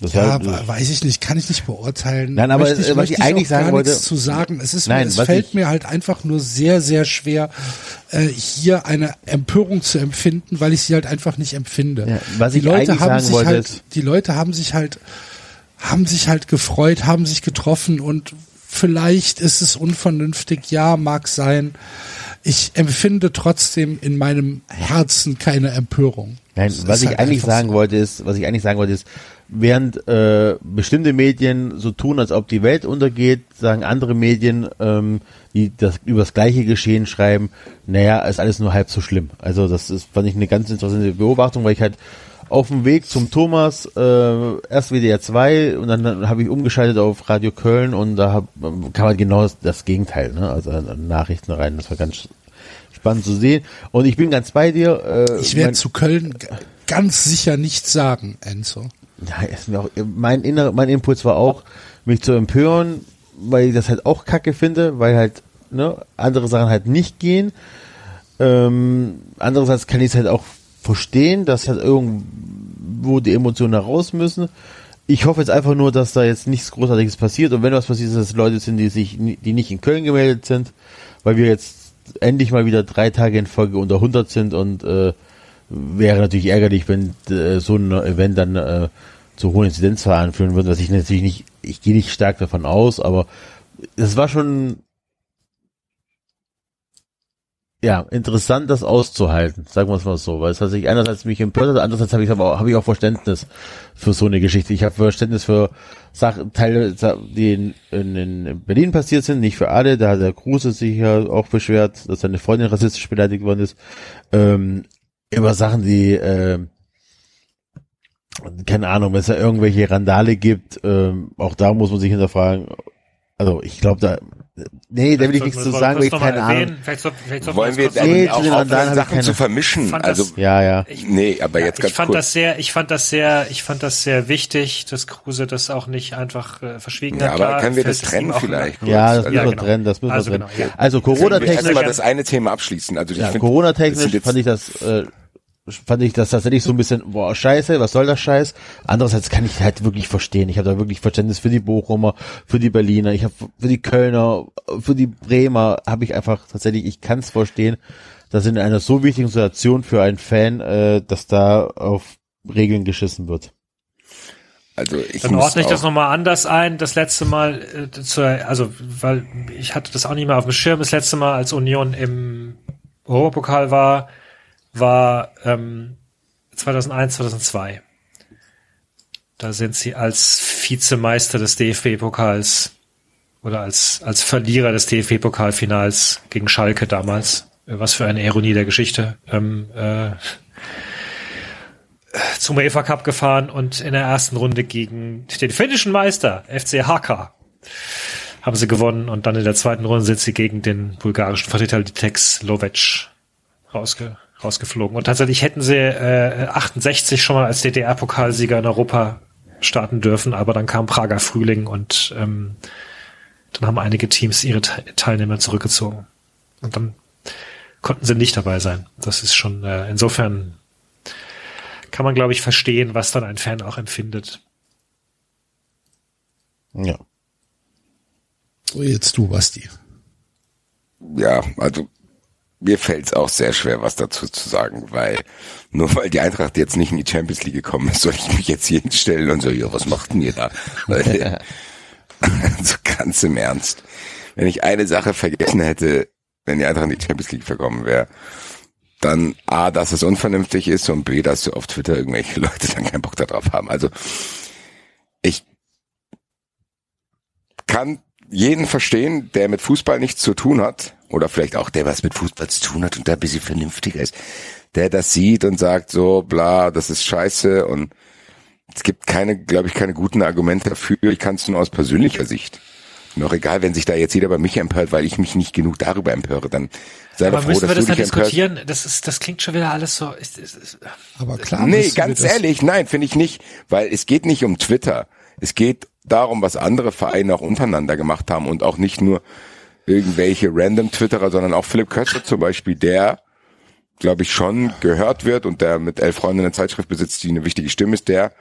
Das Ja, we- weiß ich nicht, kann ich nicht beurteilen. Nein, aber, Möchte äh, was möchte ich eigentlich sagen gar wollte- nichts zu sagen. Es ist, Nein, es fällt ich- mir halt einfach nur sehr, sehr schwer, äh, hier eine Empörung zu empfinden, weil ich sie halt einfach nicht empfinde. Ja, was die ich Leute eigentlich haben sagen sich wollte halt, die Leute haben sich halt, haben sich halt gefreut, haben sich getroffen und vielleicht ist es unvernünftig, ja, mag sein. Ich empfinde trotzdem in meinem Herzen keine Empörung. Nein, Es was ich halt eigentlich sagen so. wollte ist, was ich eigentlich sagen wollte ist, während äh, bestimmte Medien so tun, als ob die Welt untergeht, sagen andere Medien, ähm, die das über das gleiche Geschehen schreiben, naja, ist alles nur halb so schlimm. Also das ist, fand ich eine ganz interessante Beobachtung, weil ich halt auf dem Weg zum Thomas äh, erst WDR 2 und dann habe ich umgeschaltet auf Radio Köln und da hab, kam halt genau das, das Gegenteil, ne? Also Nachrichten rein. Das war ganz spannend zu sehen. Und ich bin ganz bei dir. Äh, Ich werde zu Köln ganz sicher nichts sagen, Enzo. ja, ist mir auch, mein, inner, mein Impuls war auch, mich zu empören, weil ich das halt auch kacke finde, weil halt ne, andere Sachen halt nicht gehen. Ähm, andererseits kann ich es halt auch verstehen, dass halt irgendwo die Emotionen heraus müssen. Ich hoffe jetzt einfach nur, dass da jetzt nichts Großartiges passiert und wenn was passiert, dass es Leute sind, die sich, die nicht in Köln gemeldet sind, weil wir jetzt endlich mal wieder drei Tage in Folge unter 100 sind und äh, wäre natürlich ärgerlich, wenn äh, so ein Event dann äh, zu hohen Inzidenzzahlen führen würde, was ich natürlich nicht, ich gehe nicht stark davon aus, aber es war schon ja, interessant, das auszuhalten, sagen wir es mal so, weil es hat sich einerseits mich empört andererseits habe ich aber habe ich auch Verständnis für so eine Geschichte. Ich habe Verständnis für Sachen, Teile, die in, in, in Berlin passiert sind, nicht für alle. Da hat der Kruse sich ja auch beschwert, dass seine Freundin rassistisch beleidigt worden ist. Ähm, über Sachen, die, äh, keine Ahnung, wenn es da irgendwelche Randale gibt, ähm, auch da muss man sich hinterfragen. Also ich glaube da, nee, da will ich nichts zu sagen, weil ich keine Ahnung. Vielleicht soll, vielleicht soll Wollen wir dann Nee, auch aufhören, ich Sachen zu vermischen? fand Also, das- Ja, ja. nee, aber jetzt ich ganz fand kurz. das sehr, ich fand das sehr, ich fand das sehr wichtig, dass Kruse das auch nicht einfach äh, verschwiegen ja, hat. aber Klar, können wir das trennen vielleicht? Ja, das also, müssen wir genau. trennen, das müssen Also wir trennen. genau, ja. Also Corona-technisch erstmal das eine Thema abschließen. Also ich Ja, finde, das Corona-technisch sind jetzt- fand ich das, äh, fand ich das tatsächlich so ein bisschen, boah, scheiße, was soll das Scheiß? Andererseits kann ich halt wirklich verstehen. Ich habe da wirklich Verständnis für die Bochumer, für die Berliner, ich habe für die Kölner, für die Bremer, habe ich einfach tatsächlich, ich kann es verstehen, dass in einer so wichtigen Situation für einen Fan, äh, dass da auf Regeln geschissen wird. also ich Dann ordne ich das nochmal anders ein. Das letzte Mal, äh, zur, also, weil ich hatte das auch nicht mehr auf dem Schirm. Das letzte Mal, als Union im Europapokal war, war ähm, 2001, 2002. Da sind sie als Vizemeister des DFB-Pokals oder als, als Verlierer des DFB-Pokalfinals gegen Schalke damals. Äh, Was für eine Ironie der Geschichte. Ähm, äh, zum UEFA Cup gefahren und in der ersten Runde gegen den finnischen Meister, FC Haka, haben sie gewonnen und dann in der zweiten Runde sind sie gegen den bulgarischen Vertreter Litex Lovec rausge rausgeflogen. Und tatsächlich hätten sie äh, 68 schon mal als DDR-Pokalsieger in Europa starten dürfen, aber dann kam Prager Frühling und ähm, dann haben einige Teams ihre Te Teilnehmer zurückgezogen. Und dann konnten sie nicht dabei sein. Das ist schon äh, insofern kann man, glaube ich, verstehen, was dann ein Fan auch empfindet. Ja. So, jetzt du, Basti. ja, also mir fällt es auch sehr schwer, was dazu zu sagen, weil *laughs* nur weil die Eintracht jetzt nicht in die Champions League gekommen ist, soll ich mich jetzt hier hinstellen und so, ja, was macht denn ihr da? Also *laughs* ganz im Ernst. Wenn ich eine Sache vergessen hätte, wenn die Eintracht in die Champions League verkommen wäre, dann A, dass es unvernünftig ist und B, dass du auf Twitter irgendwelche *laughs* Leute dann keinen Bock darauf haben. Also ich kann jeden verstehen, der mit Fußball nichts zu tun hat oder vielleicht auch der was mit Fußball zu tun hat und der ein bisschen vernünftiger ist, der das sieht und sagt so, bla, das ist scheiße und es gibt keine, glaube ich, keine guten Argumente dafür. Ich kann es nur aus persönlicher Sicht. Auch egal, wenn sich da jetzt jeder bei mich empört, weil ich mich nicht genug darüber empöre, dann sei Aber doch froh, müssen dass wir du das dann dich empörst. diskutieren? Das ist, das klingt schon wieder alles so. Ist, ist, ist, Aber klar. Nee, ganz ehrlich, nein, finde ich nicht, weil es geht nicht um Twitter. Es geht darum, was andere Vereine auch untereinander gemacht haben und auch nicht nur irgendwelche random Twitterer, sondern auch Philipp Köster zum Beispiel, der, glaube ich, schon gehört wird und der mit elf Freunden eine Zeitschrift besitzt, die eine wichtige Stimme ist, der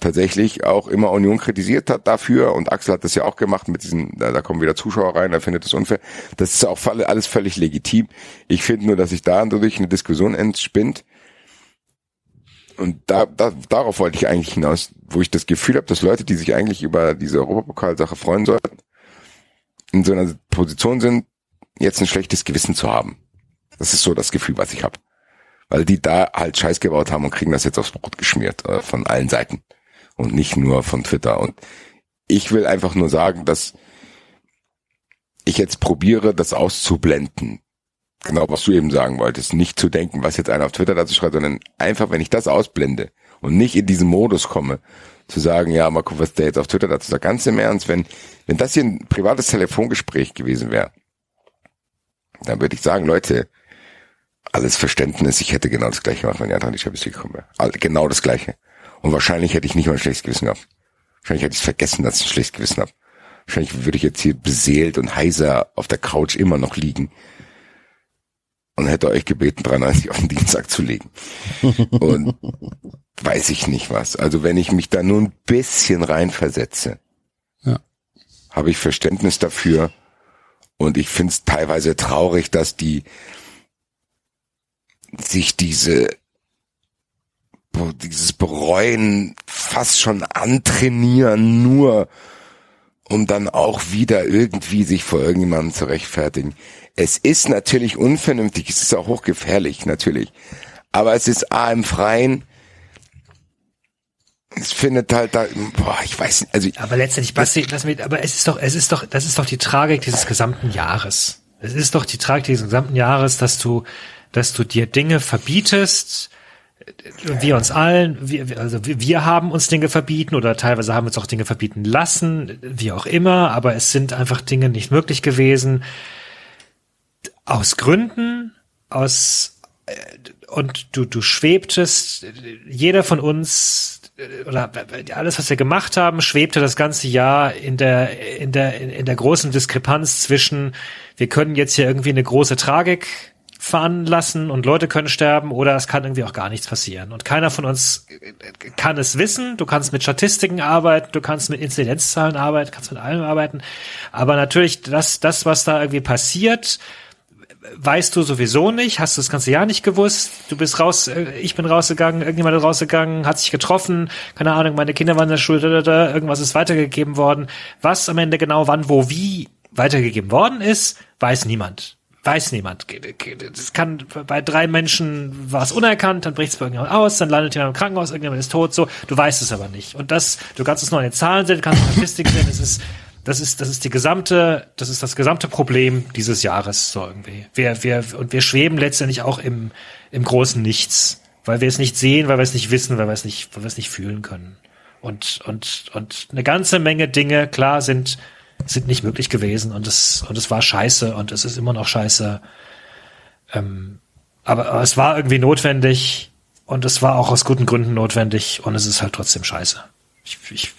tatsächlich auch immer Union kritisiert hat dafür und Axel hat das ja auch gemacht mit diesen, da, da kommen wieder Zuschauer rein, er findet das unfair. Das ist auch alle- alles völlig legitim. Ich finde nur, dass sich da dadurch eine Diskussion entspinnt, und da, da, darauf wollte ich eigentlich hinaus, wo ich das Gefühl habe, dass Leute, die sich eigentlich über diese Europapokalsache freuen sollten, in so einer Position sind, jetzt ein schlechtes Gewissen zu haben. Das ist so das Gefühl, was ich habe. Weil die da halt Scheiß gebaut haben und kriegen das jetzt aufs Brot geschmiert äh, von allen Seiten. Und nicht nur von Twitter. Und ich will einfach nur sagen, dass ich jetzt probiere, das auszublenden genau, was du eben sagen wolltest, nicht zu denken, was jetzt einer auf Twitter dazu schreibt, sondern einfach, wenn ich das ausblende und nicht in diesen Modus komme, zu sagen, ja, mal gucken, was der jetzt auf Twitter dazu sagt. Ganz im Ernst, wenn, wenn das hier ein privates Telefongespräch gewesen wäre, dann würde ich sagen, Leute, alles Verständnis, ich hätte genau das gleiche gemacht, wenn Eintracht in die Champions League gekommen wäre. Genau das gleiche. Und wahrscheinlich hätte ich nicht mal ein schlechtes Gewissen gehabt. Wahrscheinlich hätte ich es vergessen, dass ich ein schlechtes Gewissen habe. Wahrscheinlich würde ich jetzt hier beseelt und heiser auf der Couch immer noch liegen und hätte euch gebeten, 93 auf den Dienstag zu legen. Und *laughs* weiß ich nicht was. Also wenn ich mich da nur ein bisschen reinversetze, Ja. habe ich Verständnis dafür. Und ich finde es teilweise traurig, dass die sich diese dieses Bereuen fast schon antrainieren, nur um dann auch wieder irgendwie sich vor irgendjemandem zu rechtfertigen. Es ist natürlich unvernünftig, es ist auch hochgefährlich, natürlich. Aber es ist A im Freien. Es findet halt da, boah, ich weiß nicht, also aber letztendlich, Basti, lass mich, aber es ist doch, es ist doch, das ist doch die Tragik dieses gesamten Jahres. Es ist doch die Tragik dieses gesamten Jahres, dass du, dass du dir Dinge verbietest, wir uns allen, wir, also wir, haben uns Dinge verbieten oder teilweise haben uns auch Dinge verbieten lassen, wie auch immer, aber es sind einfach Dinge nicht möglich gewesen. Aus Gründen, aus äh, und du, du schwebtest, jeder von uns oder alles, was wir gemacht haben, schwebte das ganze Jahr in der, in der, in der großen Diskrepanz zwischen, wir können jetzt hier irgendwie eine große Tragik veranlassen und Leute können sterben oder es kann irgendwie auch gar nichts passieren. Und keiner von uns kann es wissen. Du kannst mit Statistiken arbeiten, du kannst mit Inzidenzzahlen arbeiten, kannst mit allem arbeiten. Aber natürlich, das, das, was da irgendwie passiert, weißt du sowieso nicht, hast du das ganze Jahr nicht gewusst, du bist raus, äh, ich bin rausgegangen, irgendjemand ist rausgegangen, hat sich getroffen, keine Ahnung, meine Kinder waren in der Schule, da, da, da, irgendwas ist weitergegeben worden. Was am Ende genau wann, wo, wie weitergegeben worden ist, weiß niemand. Weiß niemand. Das kann bei drei Menschen war es unerkannt, dann bricht es bei irgendjemand aus, dann landet jemand im Krankenhaus, irgendjemand ist tot, so. Du weißt es aber nicht. Und das, du kannst es nur an den Zahlen sehen, du kannst Statistik sehen, es ist, das ist, das ist die gesamte, das ist das gesamte Problem dieses Jahres, so irgendwie. Wir, wir, und wir schweben letztendlich auch im, im großen Nichts, weil wir es nicht sehen, weil wir es nicht wissen, weil wir es nicht, weil wir es nicht fühlen können. Und, und, und eine ganze Menge Dinge, klar, sind, sind nicht möglich gewesen und es, und es war scheiße und es ist immer noch scheiße. Ähm, aber, aber es war irgendwie notwendig und es war auch aus guten Gründen notwendig und es ist halt trotzdem scheiße. Ich, ich,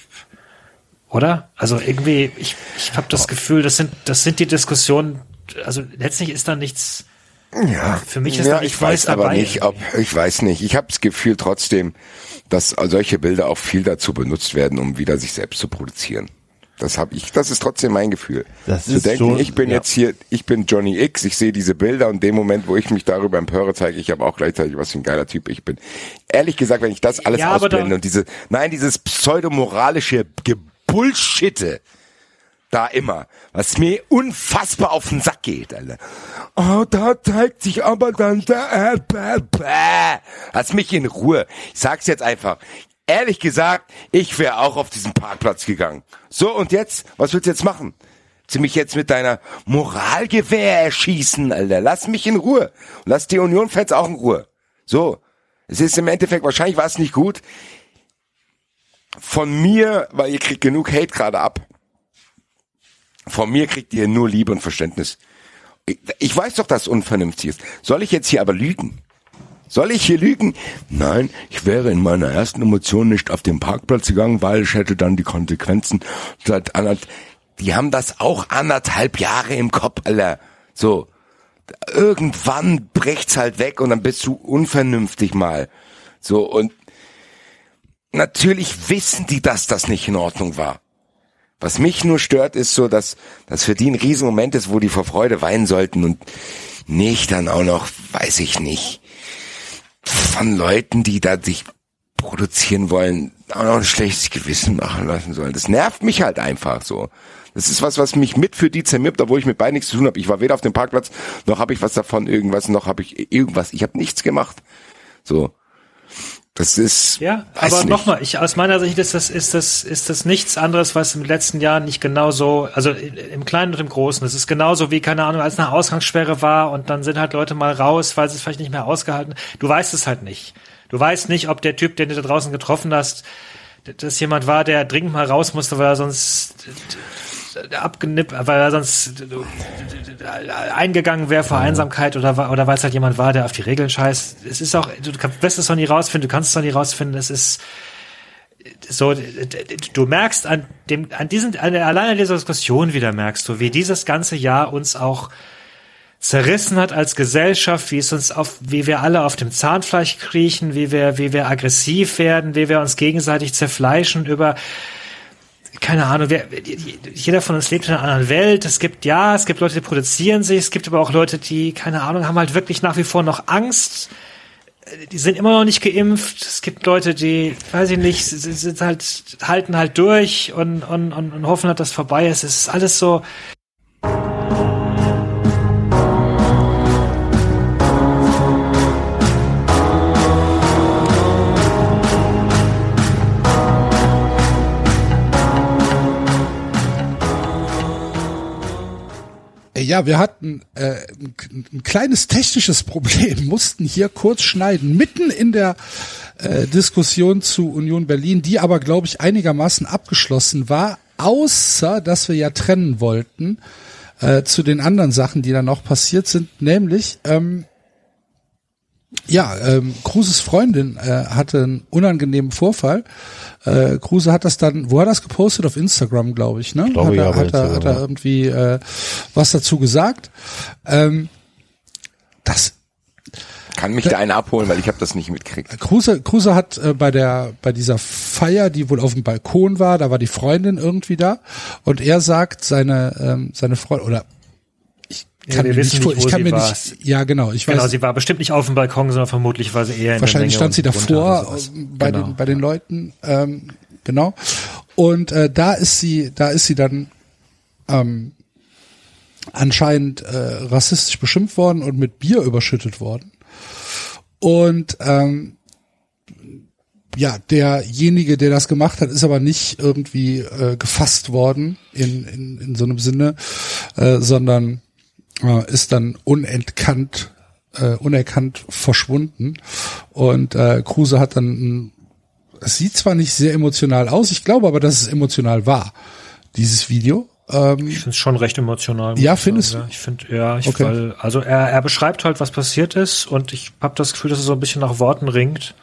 oder? Also irgendwie, ich, ich habe das Gefühl, das sind, das sind die Diskussionen, also letztlich ist da nichts, Ja, Für mich ist ja, da nicht ich weiß Neues aber dabei nicht, ob ich weiß nicht. Ich habe das Gefühl trotzdem, dass solche Bilder auch viel dazu benutzt werden, um wieder sich selbst zu produzieren. Das habe ich, das ist trotzdem mein Gefühl. Das zu ist denken, schon- ich bin ja. jetzt hier, ich bin Johnny X, ich sehe diese Bilder und dem Moment, wo ich mich darüber empöre, zeige ich aber auch gleichzeitig, was für ein geiler Typ ich bin. Ehrlich gesagt, wenn ich das alles Ja, ausblende da- und diese, nein, dieses pseudomoralische Gebullshitte, da immer, was mir unfassbar auf den Sack geht, Alter. Oh, da zeigt sich aber dann der, äh, bäh, bäh. Lass mich in Ruhe. Ich sag's jetzt einfach. Ehrlich gesagt, ich wäre auch auf diesen Parkplatz gegangen. So, und jetzt? Was willst du jetzt machen? Sie mich jetzt mit deiner Moralgewehr erschießen, Alter. Lass mich in Ruhe. Und lass die Union-Fans auch in Ruhe. So. Es ist im Endeffekt, wahrscheinlich war es nicht gut. Von mir, weil ihr kriegt genug Hate gerade ab. Von mir kriegt ihr nur Liebe und Verständnis. Ich, ich weiß doch, dass es unvernünftig ist. Soll ich jetzt hier aber lügen? Soll ich hier lügen? Nein, ich wäre in meiner ersten Emotion nicht auf den Parkplatz gegangen, weil ich hätte dann die Konsequenzen seit anderth die haben das auch anderthalb Jahre im Kopf, Alter. So. Irgendwann bricht's halt weg und dann bist du unvernünftig mal. So, und natürlich wissen die, dass das nicht in Ordnung war. Was mich nur stört, ist so, dass das für die ein Riesenmoment ist, wo die vor Freude weinen sollten und nicht dann auch noch, weiß ich nicht, von Leuten, die da sich produzieren wollen, auch noch ein schlechtes Gewissen machen lassen sollen. Das nervt mich halt einfach so. Das ist was, was mich mit für die zermirbt, obwohl ich mit beiden nichts zu tun habe. Ich war weder auf dem Parkplatz, noch habe ich was davon, irgendwas, noch habe ich irgendwas. Ich habe nichts gemacht. So. Das ist. Ja, aber nochmal, ich aus meiner Sicht ist das, ist das, ist das nichts anderes, was im letzten Jahr nicht genauso, also im Kleinen und im Großen. Es ist genauso wie, keine Ahnung, als eine Ausgangssperre war und dann sind halt Leute mal raus, weil sie es vielleicht nicht mehr ausgehalten. Du weißt es halt nicht. Du weißt nicht, ob der Typ, den du da draußen getroffen hast, das jemand war, der dringend mal raus musste, weil er sonst abgenippt, weil er sonst eingegangen wäre vor Einsamkeit oder, oder weil es halt jemand war, der auf die Regeln scheißt. Es ist auch, du wirst es doch nie rausfinden, du kannst es doch nie rausfinden, es ist so, du merkst an dem, an diesen, an allein an dieser Diskussion wieder merkst du, wie dieses ganze Jahr uns auch zerrissen hat als Gesellschaft, wie es uns auf, wie wir alle auf dem Zahnfleisch kriechen, wie wir, wie wir aggressiv werden, wie wir uns gegenseitig zerfleischen über, keine Ahnung, wer, jeder von uns lebt in einer anderen Welt. Es gibt, ja, es gibt Leute, die produzieren sich, es gibt aber auch Leute, die, keine Ahnung, haben halt wirklich nach wie vor noch Angst. Die sind immer noch nicht geimpft. Es gibt Leute, die, weiß ich nicht, sind halt, halten halt durch und, und, und, und hoffen, dass das vorbei ist. Es ist alles so, Ja, wir hatten äh, ein, ein kleines technisches Problem, *laughs* mussten hier kurz schneiden, mitten in der äh, Diskussion zu Union Berlin, die aber, glaube ich, einigermaßen abgeschlossen war, außer dass wir ja trennen wollten äh, zu den anderen Sachen, die da noch passiert sind, nämlich ähm, ja, ähm, Kruses Freundin äh, hatte einen unangenehmen Vorfall. Äh, Kruse hat das dann, wo hat das gepostet? Auf Instagram, glaube ich, ne? Ich glaube, hat, er, hat, er, hat er irgendwie äh, was dazu gesagt. Ähm, das kann mich da einer abholen, weil ich habe das nicht mitgekriegt. Kruse, Kruse hat äh, bei der bei dieser Feier, die wohl auf dem Balkon war, da war die Freundin irgendwie da und er sagt seine ähm, seine Freundin oder kann wir mir wissen nicht, nicht, ich wo kann sie mir war. nicht, ja genau, ich genau, weiß, sie war bestimmt nicht auf dem Balkon, sondern vermutlich war sie eher in wahrscheinlich der Menge stand sie davor äh, bei Genau. den bei den Leuten, ähm, genau. Und äh, da ist sie, da ist sie dann ähm, anscheinend äh, rassistisch beschimpft worden und mit Bier überschüttet worden. Und ähm, ja, derjenige, der das gemacht hat, ist aber nicht irgendwie äh, gefasst worden in, in, in so einem Sinne, äh, sondern ist dann unentkannt, äh, unerkannt verschwunden. Und äh, Kruse hat dann, es sieht zwar nicht sehr emotional aus, ich glaube aber, dass es emotional war, dieses Video. Ähm, Ich finde es schon recht emotional. Ja, findest sagen, Ja, ich finde, ja, ich Okay. weil, also er, er beschreibt halt, was passiert ist und ich habe das Gefühl, dass er so ein bisschen nach Worten ringt.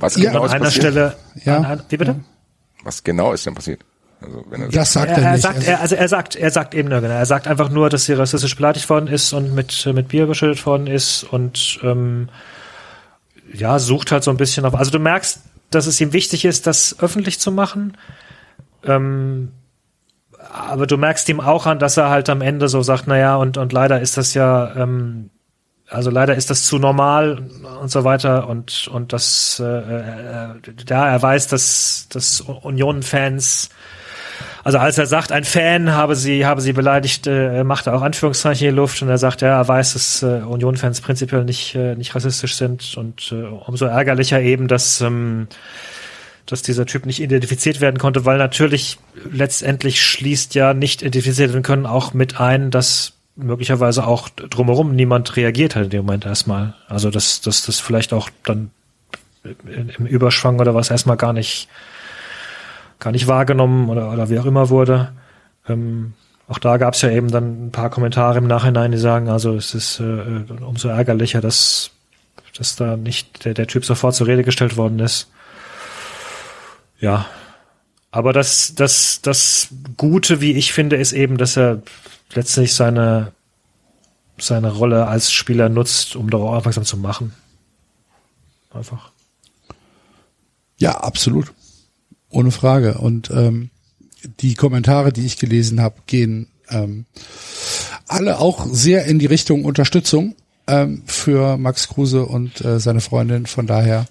Was Ja, genau An ist einer passiert? Stelle, Ja. an, wie bitte? Was genau ist denn passiert? Also, wenn er das sagt Er, er, er nicht. sagt, er, also er sagt, er sagt eben, nur genau, er sagt einfach nur, dass sie rassistisch beleidigt worden ist und mit, äh, mit Bier überschüttet worden ist und ähm, ja, sucht halt so ein bisschen auf. Also du merkst, dass es ihm wichtig ist, das öffentlich zu machen. Ähm, aber du merkst ihm auch an, dass er halt am Ende so sagt, naja, und, und leider ist das ja, ähm, also leider ist das zu normal und so weiter und, und das, äh, äh, da er weiß, dass, dass Union-Fans also als er sagt, ein Fan habe sie, habe sie beleidigt, äh, macht er auch Anführungszeichen in die Luft und er sagt, ja, er weiß, dass äh, Union-Fans prinzipiell nicht, äh, nicht rassistisch sind und äh, umso ärgerlicher eben, dass, ähm, dass dieser Typ nicht identifiziert werden konnte, weil natürlich letztendlich schließt ja nicht identifiziert werden können auch mit ein, dass möglicherweise auch drumherum niemand reagiert hat in dem Moment erstmal. Also dass dass das vielleicht auch dann im Überschwang oder was erstmal gar nicht gar nicht wahrgenommen oder, oder wie auch immer wurde. Ähm, auch da gab es ja eben dann ein paar Kommentare im Nachhinein, die sagen, also es ist äh, umso ärgerlicher, dass, dass da nicht der, der Typ sofort zur Rede gestellt worden ist. Ja. Aber das, das, das Gute, wie ich finde, ist eben, dass er letztlich seine, seine Rolle als Spieler nutzt, um darauf aufmerksam zu machen. Einfach. Ja, absolut. Ohne Frage. Und ähm, die Kommentare, die ich gelesen habe, gehen ähm, alle auch sehr in die Richtung Unterstützung ähm, für Max Kruse und äh, seine Freundin. Von daher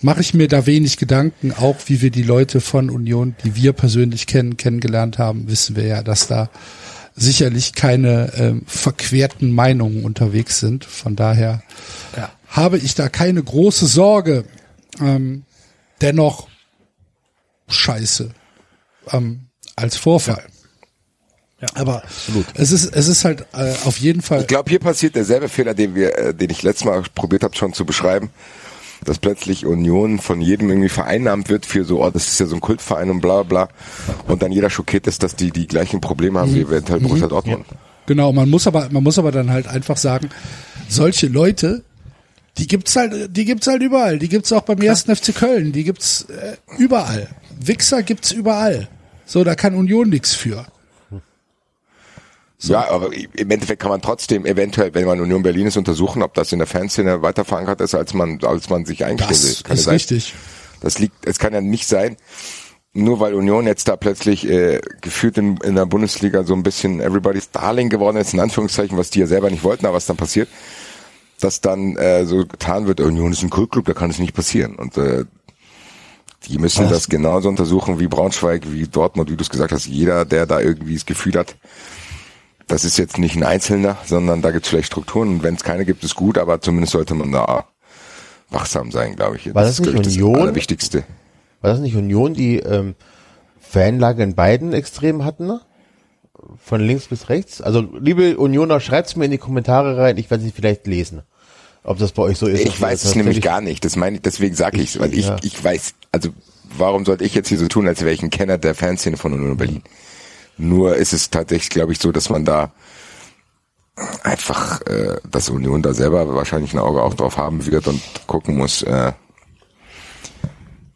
mache ich mir da wenig Gedanken, auch wie wir die Leute von Union, die wir persönlich kennen, kennengelernt haben, wissen wir ja, dass da sicherlich keine ähm, verquerten Meinungen unterwegs sind. Von daher ja. habe ich da keine große Sorge. Ähm, dennoch scheiße ähm, als Vorfall. Ja. Aber Absolut. es ist es ist halt äh, auf jeden Fall. Ich glaube, hier passiert derselbe Fehler, den wir, äh, den ich letztes Mal probiert habe schon zu beschreiben, dass plötzlich Union von jedem irgendwie vereinnahmt wird für so, oh, das ist ja so ein Kultverein und bla bla, und dann jeder schockiert ist, dass die die gleichen Probleme haben mhm. wie eventuell mhm. Borussia Dortmund. Ja. Genau, man muss aber man muss aber dann halt einfach sagen, solche Leute die gibt's halt, die gibt's halt überall. Die gibt's auch beim Klar. ersten FC Köln. Die gibt's äh, überall. Wichser gibt's überall. So, da kann Union nichts für. So. Ja, aber im Endeffekt kann man trotzdem eventuell, wenn man Union Berlin ist, untersuchen, ob das in der Fanszene weiter verankert ist, als man, als man sich eingestellt Das ist sein. richtig. Das liegt, es kann ja nicht sein, nur weil Union jetzt da plötzlich äh, gefühlt in, in der Bundesliga so ein bisschen everybody's Darling geworden ist, in Anführungszeichen, was die ja selber nicht wollten, aber was dann passiert, dass dann äh, so getan wird, Union ist ein Kultclub, da kann es nicht passieren. Und äh, die müssen das genauso untersuchen wie Braunschweig, wie Dortmund, wie du es gesagt hast. Jeder, der da irgendwie das Gefühl hat, das ist jetzt nicht ein Einzelner, sondern da gibt es vielleicht Strukturen. Und wenn es keine gibt, ist gut, aber zumindest sollte man da wachsam sein, glaube ich. War das, das nicht Union? Das Allerwichtigste. War das nicht Union, die ähm, Fanlage in beiden Extremen hatten? Ne? Von links bis rechts? Also, liebe Unioner, schreibt's mir in die Kommentare rein, ich werde sie vielleicht lesen. Ob das bei euch so ist? Ich weiß es nämlich gar nicht. Das meine ich, deswegen sage ich weil ich, ja. ich weiß, also warum sollte ich jetzt hier so tun, als wäre ich ein Kenner der Fanszene von Union Berlin? Nur ist es tatsächlich, glaube ich, so, dass man da einfach, äh, dass Union da selber wahrscheinlich ein Auge auch drauf haben wird und gucken muss, äh,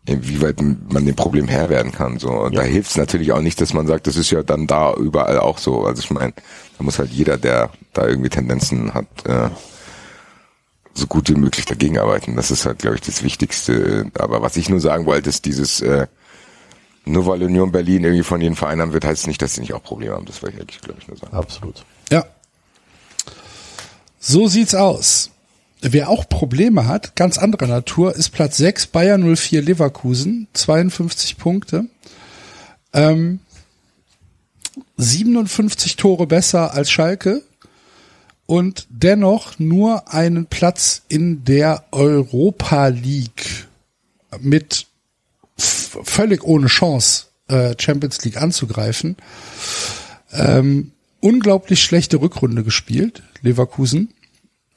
inwieweit man dem Problem Herr werden kann. So, und ja. da hilft es natürlich auch nicht, dass man sagt, das ist ja dann da überall auch so. Also ich meine, da muss halt jeder, der da irgendwie Tendenzen hat, äh, so gut wie möglich dagegen arbeiten. Das ist halt, glaube ich, das Wichtigste. Aber was ich nur sagen wollte, ist dieses, äh, nur weil Union Berlin irgendwie von jedem Verein haben wird, heißt es nicht, dass sie nicht auch Probleme haben. Das wollte ich eigentlich, glaube ich, nur sagen. Absolut. Ja. So sieht's aus. Wer auch Probleme hat, ganz anderer Natur, ist Platz 6 Bayern 04 Leverkusen, 52 Punkte. Ähm, 57 Tore besser als Schalke, und dennoch nur einen Platz in der Europa League mit völlig ohne Chance äh, Champions League anzugreifen. Ähm, unglaublich schlechte Rückrunde gespielt, Leverkusen,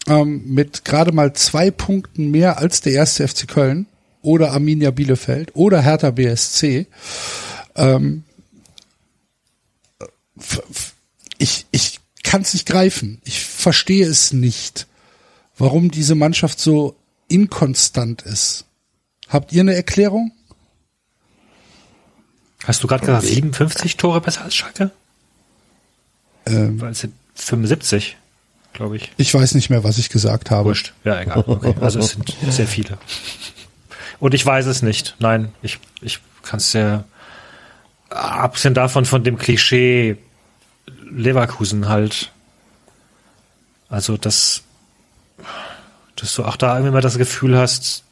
ähm, mit gerade mal zwei Punkten mehr als der erste FC Köln oder Arminia Bielefeld oder Hertha BSC. Ähm, ich, ich kann es nicht greifen. Ich verstehe es nicht, warum diese Mannschaft so inkonstant ist. Habt ihr eine Erklärung? Hast du gerade gesagt, 57 Tore besser als Schalke? Ähm, Weil es sind 75, glaube ich. Ich weiß nicht mehr, was ich gesagt habe. Wurscht. Ja, egal. Okay. Also es sind *laughs* sehr viele. Und ich weiß es nicht. Nein, ich, ich kann es sehr, abgesehen davon, von dem Klischee, Leverkusen halt. Also, dass, dass du auch da irgendwie mal das Gefühl hast,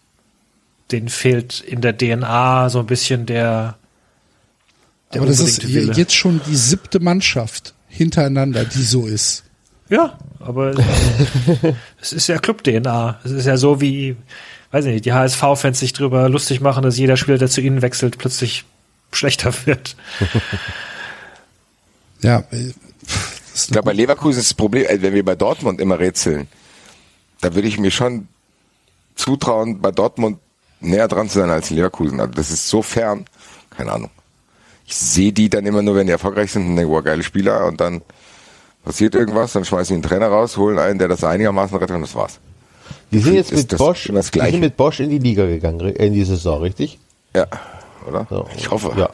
denen fehlt in der DNA so ein bisschen der, der Aber das ist Wille. jetzt schon die siebte Mannschaft hintereinander, die so ist. Ja, aber es *laughs* ist ja Club-DNA. Es ist ja so wie, weiß ich nicht, die HSV-Fans sich drüber lustig machen, dass jeder Spieler, der zu ihnen wechselt, plötzlich schlechter *laughs* wird. Ja, äh, Ich glaube, bei Leverkusen ist das Problem, äh, wenn wir bei Dortmund immer rätseln, da würde ich mir schon zutrauen, bei Dortmund näher dran zu sein als in Leverkusen. Also das ist so fern, keine Ahnung. Ich sehe die dann immer nur, wenn die erfolgreich sind und denke, wow, geile Spieler und dann passiert irgendwas, dann schmeißen die einen Trainer raus, holen einen, der das einigermaßen rettet und das war's. Die sind jetzt Ist mit das Bosch, das die sind mit Bosch in die Liga gegangen, in die Saison, richtig? Ja, oder? So. Ich hoffe. Ja,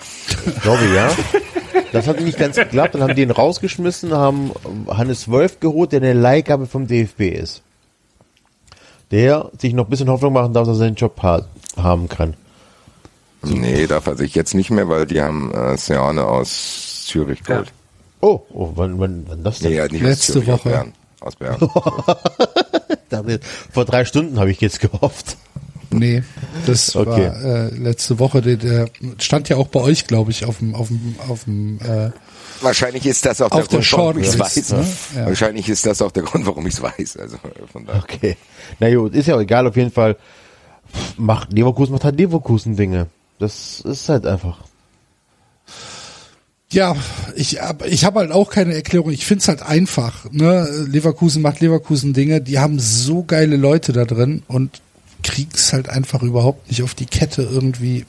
ich glaube ja. *laughs* Das hat nicht ganz geklappt. Dann haben die ihn rausgeschmissen, haben Hannes Wolf geholt, der eine Leihgabe vom DFB ist. Der sich noch ein bisschen Hoffnung machen darf, dass er seinen Job ha haben kann. Nee, darf er sich jetzt nicht mehr, weil die haben äh, Seane aus Zürich geholt. Oh, oh wann, wann, wann das denn? Nee, ja, nicht Letzte aus Zürich, Woche. Aus Bern. Aus Bern. *laughs* Vor drei Stunden habe ich jetzt gehofft. Nee, das Okay. war äh, letzte Woche, der, der stand ja auch bei euch, glaube ich, auf dem, auf dem, auf dem, äh, Wahrscheinlich ist das auch Auf der der Grund, warum ich es weiß. ne? Ja. Wahrscheinlich ist das auch der Grund, warum ich es weiß. Also von daher. Okay. Na gut, ist ja auch egal, auf jeden Fall. Macht Leverkusen macht halt Leverkusen Dinge. Das ist halt einfach. Ja, ich hab, ich habe halt auch keine Erklärung. Ich find's halt einfach. Ne? Leverkusen macht Leverkusen Dinge. Die haben so geile Leute da drin und kriegen's halt einfach überhaupt nicht auf die Kette irgendwie.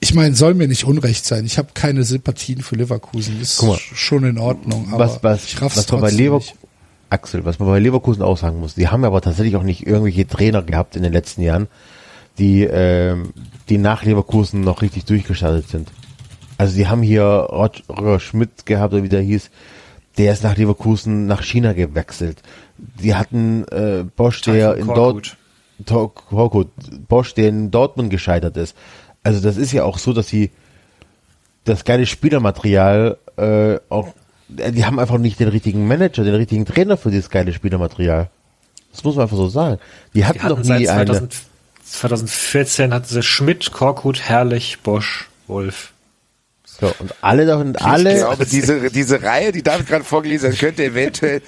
Ich meine, soll mir nicht unrecht sein. Ich habe keine Sympathien für Leverkusen. Ist mal. schon in Ordnung. Aber was, was, ich raff's was man bei Lever nicht. Axel, was man bei Leverkusen auch sagen muss, die haben aber tatsächlich auch nicht irgendwelche Trainer gehabt in den letzten Jahren, die, ähm, die nach Leverkusen noch richtig durchgestartet sind. Also die haben hier Roger Schmidt gehabt, oder wie der hieß, der ist nach Leverkusen nach China gewechselt. Die hatten äh, Bosch, der in Dort Korkut. Korkut, Bosch, der in Dortmund gescheitert ist. Also das ist ja auch so, dass sie das geile Spielermaterial äh, auch, äh, die haben einfach nicht den richtigen Manager, den richtigen Trainer für dieses geile Spielermaterial. Das muss man einfach so sagen. Die hatten, Die hatten seit nie eine. 2000, 2014 hatten sie Schmidt, Korkut, Herrlich, Bosch, Wolf. So, und alle davon, alle, Ich glaube, diese, diese Reihe, die David gerade vorgelesen hat, könnte eventuell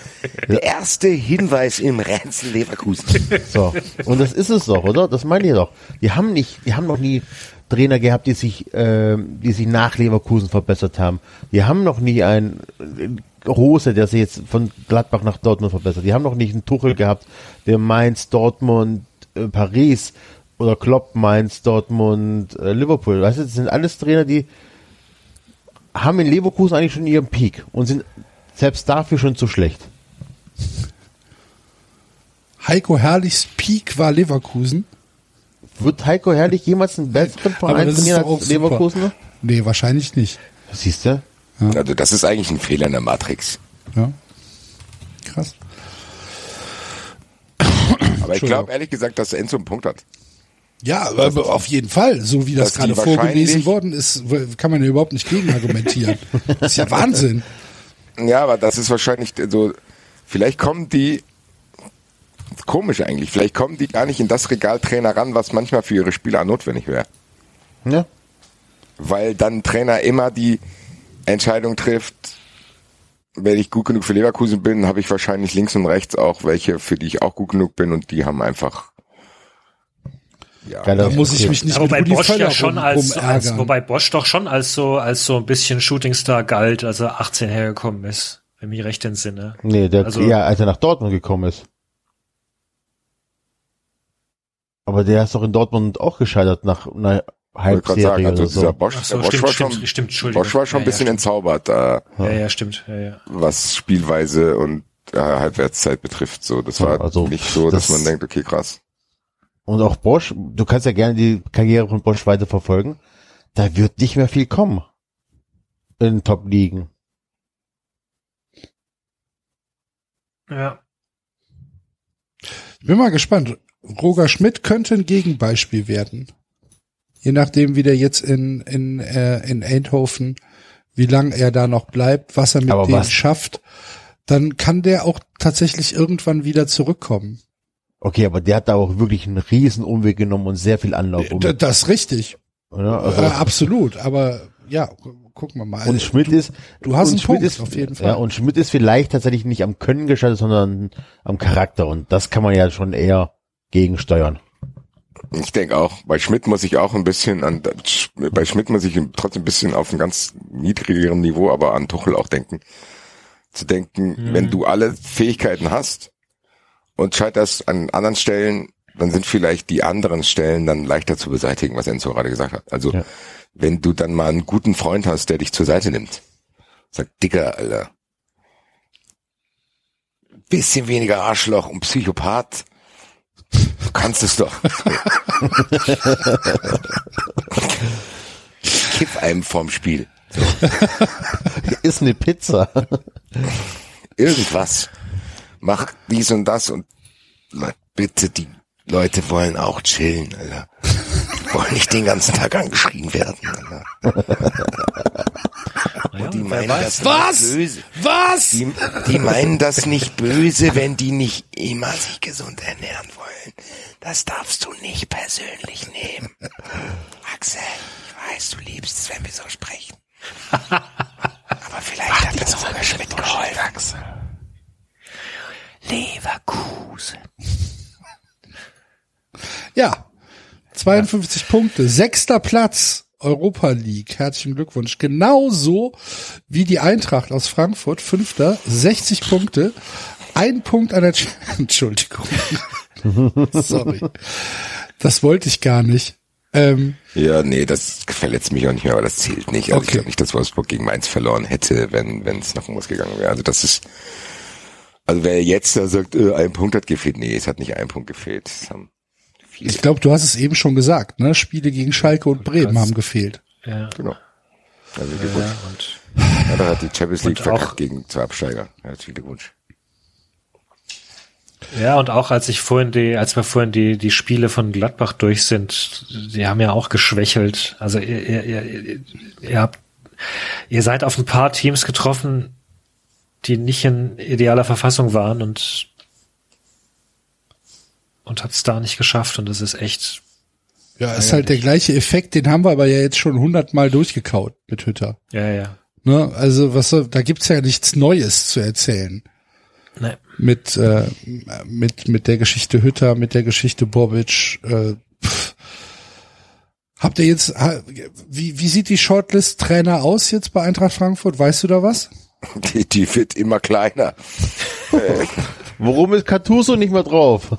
der erste Hinweis im Rätsel Leverkusen. So. Und das ist es doch, oder? Das meine ich doch. Die haben nicht, die haben noch nie Trainer gehabt, die sich, ähm, die sich nach Leverkusen verbessert haben. Die haben noch nie einen äh, Rose, der sich jetzt von Gladbach nach Dortmund verbessert. Die haben noch nicht einen Tuchel gehabt, der Mainz, Dortmund, äh, Paris oder Klopp, Mainz, Dortmund, äh, Liverpool. Weißt du, das sind alles Trainer, die haben in Leverkusen eigentlich schon ihren Peak und sind selbst dafür schon zu schlecht. Heiko Herrlichs Peak war Leverkusen. Wird Heiko Herrlich jemals einen besseren Verein trainieren als Leverkusen? super. Nee, wahrscheinlich nicht. Siehst du? Also das ist eigentlich ein Fehler in der Matrix. Ja. Krass. Aber ich glaube ehrlich gesagt, dass Enzo einen Punkt hat. Ja, aber auf jeden Fall. So wie das gerade vorgelesen worden ist, kann man ja überhaupt nicht gegen argumentieren. *laughs* Das ist ja Wahnsinn. Ja, aber das ist wahrscheinlich so, vielleicht kommen die, komisch eigentlich, vielleicht kommen die gar nicht in das Regaltrainer ran, was manchmal für ihre Spieler notwendig wäre. Ja. Weil dann Trainer immer die Entscheidung trifft, wenn ich gut genug für Leverkusen bin, habe ich wahrscheinlich links und rechts auch welche, für die ich auch gut genug bin und die haben einfach ja, Da muss ich mich nicht Ja, wobei Bosch Völler ja schon als, als, wobei Bosch doch schon als so, als so ein bisschen Shootingstar galt, als er 18 hergekommen ist, wenn ich mich recht entsinne. Nee, der, Also- ja, als er nach Dortmund gekommen ist. Aber der ist doch in Dortmund auch gescheitert nach einer Halbserie sagen, also oder dieser so. Bosch, so, Bosch stimmt, war stimmt, schon, stimmt. Bosch war schon ein Ja, ja, bisschen entzaubert, äh, Ja, ja, stimmt. Ja, ja. was Spielweise und äh, Halbwertszeit betrifft. So, das war Also, nicht so, dass das- man denkt, okay, krass. Und auch Bosch, du kannst ja gerne die Karriere von Bosch weiter verfolgen. Da wird nicht mehr viel kommen. In den Top-Ligen. ja. Ich bin mal gespannt. Roger Schmidt könnte ein Gegenbeispiel werden. Je nachdem, wie der jetzt in, in, äh, in Eindhoven, wie lang er da noch bleibt, was er mit Aber denen was- schafft, dann kann der auch tatsächlich irgendwann wieder zurückkommen. Okay, aber der hat da auch wirklich einen riesen Umweg genommen und sehr viel Anlauf. Um, D- Das ist richtig. oder? Also, äh, absolut. Aber ja, gu- gucken wir mal. und Schmidt ist, du hast einen Schmidt Punkt, ist, auf jeden Fall. Ja, und Schmidt ist vielleicht tatsächlich nicht am Können gescheitert, sondern am Charakter. Und das kann man ja schon eher gegensteuern. Ich denke auch, bei Schmidt muss ich auch ein bisschen an, bei Schmidt muss ich trotzdem ein bisschen auf einem ganz niedrigeren Niveau, aber an Tuchel auch denken. Zu denken, Mhm. wenn du alle Fähigkeiten hast und scheiterst an anderen Stellen, dann sind vielleicht die anderen Stellen dann leichter zu beseitigen, was Enzo gerade gesagt hat. Also, Ja. wenn du dann mal einen guten Freund hast, der dich zur Seite nimmt, sagt, Dicker, Alter, bisschen weniger Arschloch und Psychopath, du kannst es doch. *laughs* Kiff einem vorm Spiel. *laughs* Ist eine Pizza. Irgendwas. Mach dies und das und Le- bitte, die Leute wollen auch chillen, Alter. Wollen nicht den ganzen Tag angeschrien werden, Alter. Ja, Die meinen das Was? nicht böse. Was? Die, die meinen das nicht böse, wenn die nicht immer sich gesund ernähren wollen. Das darfst du nicht persönlich nehmen. Axel, ich weiß, du liebst es, wenn wir so sprechen. *laughs* Aber vielleicht hat das Holger Schmidt geholfen. Axel. Leverkusen. Ja. 52 Punkte. Sechster Platz. Europa League. Herzlichen Glückwunsch. Genauso wie die Eintracht aus Frankfurt. Fünfter. 60 Punkte. Ein Punkt an der, Ch *laughs* Entschuldigung. *laughs* Sorry. Das wollte ich gar nicht. Ähm, Ja, nee, das verletzt mich auch nicht mehr, aber das zählt nicht. Also Okay. ich glaube nicht, dass Wolfsburg gegen Mainz verloren hätte, wenn wenn es nach irgendwas gegangen wäre. Also das ist, also wer jetzt da sagt, äh, ein Punkt hat gefehlt, nee, es hat nicht ein Punkt gefehlt. Es haben viele. ich glaube, du hast es eben schon gesagt, ne? Spiele gegen Schalke und Bremen haben gefehlt. Ja, genau. Also ja, Glückwunsch. und Ja, da hat die Champions League Und auch- verkackt gegen zwei Absteiger. Herzlichen Glückwunsch. Ja, und auch als ich vorhin die, als wir vorhin die, die Spiele von Gladbach durch sind, die haben ja auch geschwächelt. Also ihr, ihr, ihr, ihr habt, ihr seid auf ein paar Teams getroffen, die nicht in idealer Verfassung waren und, und hat's da nicht geschafft und das ist echt, Ja, ist halt der gleiche Effekt, den haben wir aber ja jetzt schon hundertmal durchgekaut mit Hütter. ja, ja. Ne? Also was da gibt's ja nichts Neues zu erzählen. Ne. Mit, äh, mit, mit der Geschichte Hütter, mit der Geschichte Bobic. Äh, pff. Habt ihr jetzt, wie, wie sieht die Shortlist Trainer aus jetzt bei Eintracht Frankfurt? Weißt du da was? *laughs* Die, die wird immer kleiner. *laughs* Warum ist Cartuso nicht mehr drauf?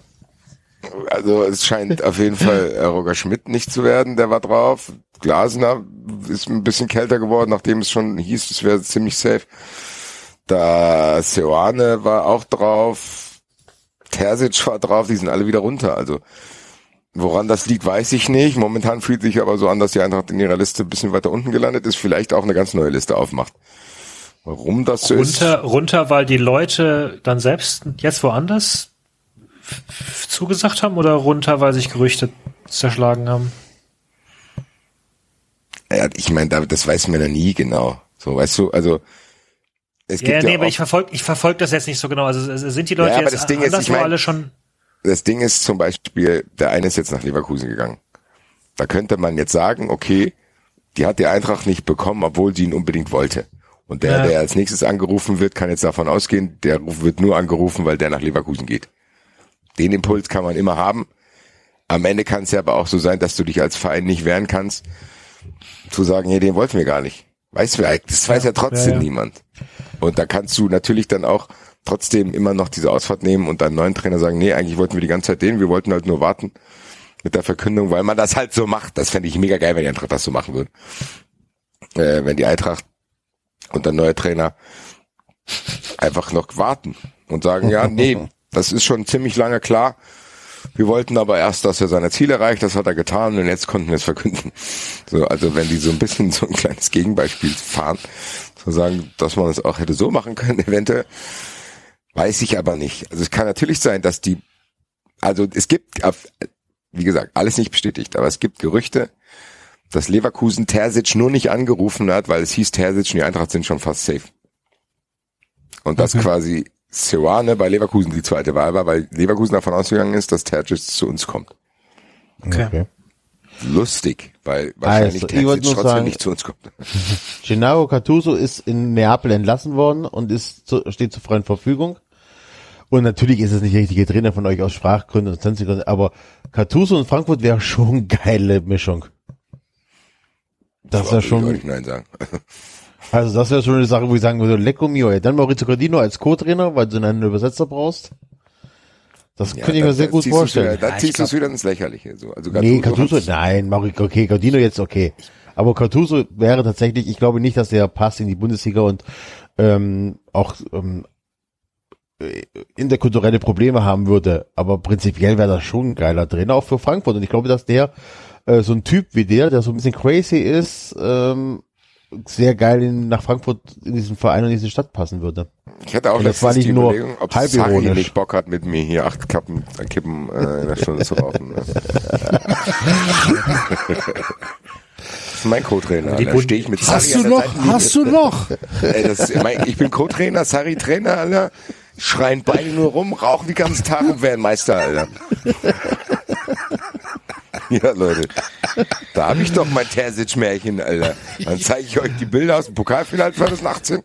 Also es scheint auf jeden Fall äh, Roger Schmidt nicht zu werden, der war drauf. Glasner ist ein bisschen kälter geworden, nachdem es schon hieß, es wäre ziemlich safe. Da Seoane war auch drauf, Terzic war drauf, die sind alle wieder runter. Also woran das liegt, weiß ich nicht. Momentan fühlt sich aber so an, dass die Eintracht in ihrer Liste ein bisschen weiter unten gelandet ist, vielleicht auch eine ganz neue Liste aufmacht. Warum das so ist? Runter, runter, weil die Leute dann selbst jetzt woanders zugesagt haben oder runter, weil sich Gerüchte zerschlagen haben? Ja, ich meine, da- das weiß man ja nie genau. So, weißt du, also es gibt Ja, ja, nee, aber auch- ich verfolge ich verfolg das jetzt nicht so genau. Also sind die Leute Ja, aber jetzt das Ding ist, ich mein- alle schon. das Ding ist zum Beispiel, der eine ist jetzt nach Leverkusen gegangen. Da könnte man jetzt sagen, okay, die hat die Eintracht nicht bekommen, obwohl sie ihn unbedingt wollte. Und der, Ja. der als nächstes angerufen wird, kann jetzt davon ausgehen, der wird nur angerufen, weil der nach Leverkusen geht. Den Impuls kann man immer haben. Am Ende kann es ja aber auch so sein, dass du dich als Verein nicht wehren kannst, zu sagen, hey, den wollten wir gar nicht. Weißt du, das weiß ja trotzdem ja, ja. niemand. Und da kannst du natürlich dann auch trotzdem immer noch diese Ausfahrt nehmen und deinem neuen Trainer sagen, nee, eigentlich wollten wir die ganze Zeit den, wir wollten halt nur warten mit der Verkündung, weil man das halt so macht. Das fände ich mega geil, wenn die Eintracht das so machen würde. Äh, wenn die Eintracht und der neue Trainer einfach noch warten und sagen, ja, nee, *laughs* das ist schon ziemlich lange klar. Wir wollten aber erst, dass er seine Ziele erreicht, das hat er getan und jetzt konnten wir es verkünden. So, also wenn die so ein bisschen so ein kleines Gegenbeispiel fahren, zu sagen, dass man es auch hätte so machen können, *laughs* eventuell, weiß ich aber nicht. Also es kann natürlich sein, dass die, also es gibt, wie gesagt, alles nicht bestätigt, aber es gibt Gerüchte, dass Leverkusen Terzic nur nicht angerufen hat, weil es hieß, Terzic und die Eintracht sind schon fast safe. Und dass quasi Seoane bei Leverkusen die zweite Wahl war, weil Leverkusen davon ausgegangen ist, dass Terzic zu uns kommt. Okay. Lustig, weil wahrscheinlich Also, ich wollte Terzic trotzdem sagen- nicht zu uns kommt. *laughs* Gennaro Cartuso ist in Neapel entlassen worden und ist zu, steht zur freien Verfügung. Und natürlich ist es nicht der richtige Trainer von euch aus Sprachgründen und sonstigen Gründen, aber Cartuso und Frankfurt wäre schon eine *laughs* geile Mischung. Das wäre Würde ich auch schon, nicht Nein sagen. *laughs* also das wäre schon eine Sache, wo ich sagen würde, Lecco mio, ey. dann Maurizio Cardino als Co-Trainer, weil du einen Übersetzer braust. Das Ja, könnte ich mir sehr gut vorstellen. Ja, ich ziehst du es wieder ins Lächerliche. So. Also Nee, Gattuso Cartuso, hat's- nein, Mauri, okay, Cardino jetzt okay. Aber Cartuso wäre tatsächlich, ich glaube nicht, dass der passt in die Bundesliga und ähm, auch ähm, äh, interkulturelle Probleme haben würde. Aber prinzipiell wäre das schon ein geiler Trainer, auch für Frankfurt. Und ich glaube, dass der äh, so ein Typ wie der, der so ein bisschen crazy ist, ähm, sehr geil in, nach Frankfurt in diesen Verein und in diese Stadt passen würde. Ich hatte auch das war letztens nicht die nur Überlegung, ob halb Sarri ironisch. nicht Bock hat, mit mir hier acht Kappen, äh, Kippen äh, in der Stunde zu rauchen. Ne? *laughs* das ist mein Co-Trainer. Die Da stehe ich mit Hast Sarri du noch, Seitenlinie. hast du noch? Ey, das ist mein, ich bin Co-Trainer, Sarri Trainer, Alter. Schreien beide nur rum, rauchen den ganzen Tag und werden Meister, Alter. *laughs* Ja, Leute. Da habe ich doch mein Terzic-Märchen, Alter. Dann zeige ich euch die Bilder aus dem Pokalfinale 2018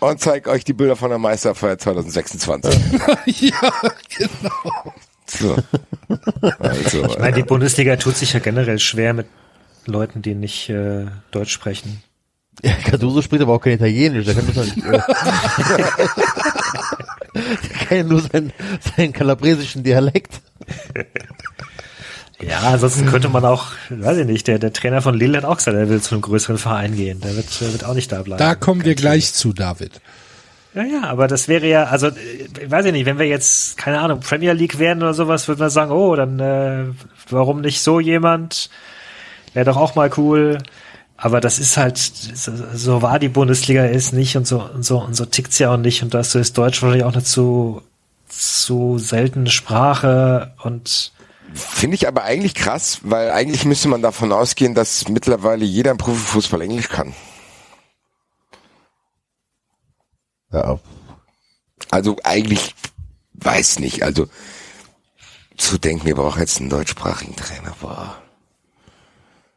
und zeige euch die Bilder von der Meisterfeier 2026. *laughs* ja, genau. So. Also, Ich meine, die Bundesliga tut sich ja generell schwer mit Leuten, die nicht äh, Deutsch sprechen. Ja, Cardoso spricht aber auch kein Italienisch, der kann das nicht. Äh, *laughs* der kann ja nur seinen, seinen kalabresischen Dialekt. Ja, ansonsten könnte man auch, weiß ich nicht, der, der Trainer von Lille hat auch gesagt, er will zu einem größeren Verein gehen. Der wird, der wird auch nicht da bleiben. Da kommen wir gleich zu, David. Ja, ja, aber das wäre ja, also, äh, weiß ich nicht, wenn wir jetzt, keine Ahnung, Premier League werden oder sowas, würden wir sagen, oh, dann, äh, warum nicht so jemand? Wäre doch auch mal cool. Aber das ist halt, so, so war die Bundesliga ist nicht und so, und so, und so tickt's ja auch nicht. Und dazu ist Deutsch wahrscheinlich auch eine zu, zu seltene Sprache und, Finde ich aber eigentlich krass, weil eigentlich müsste man davon ausgehen, dass mittlerweile jeder im Profifußball Englisch kann. Ja, Also eigentlich weiß nicht. Also zu denken, wir brauchen jetzt einen deutschsprachigen Trainer. Boah.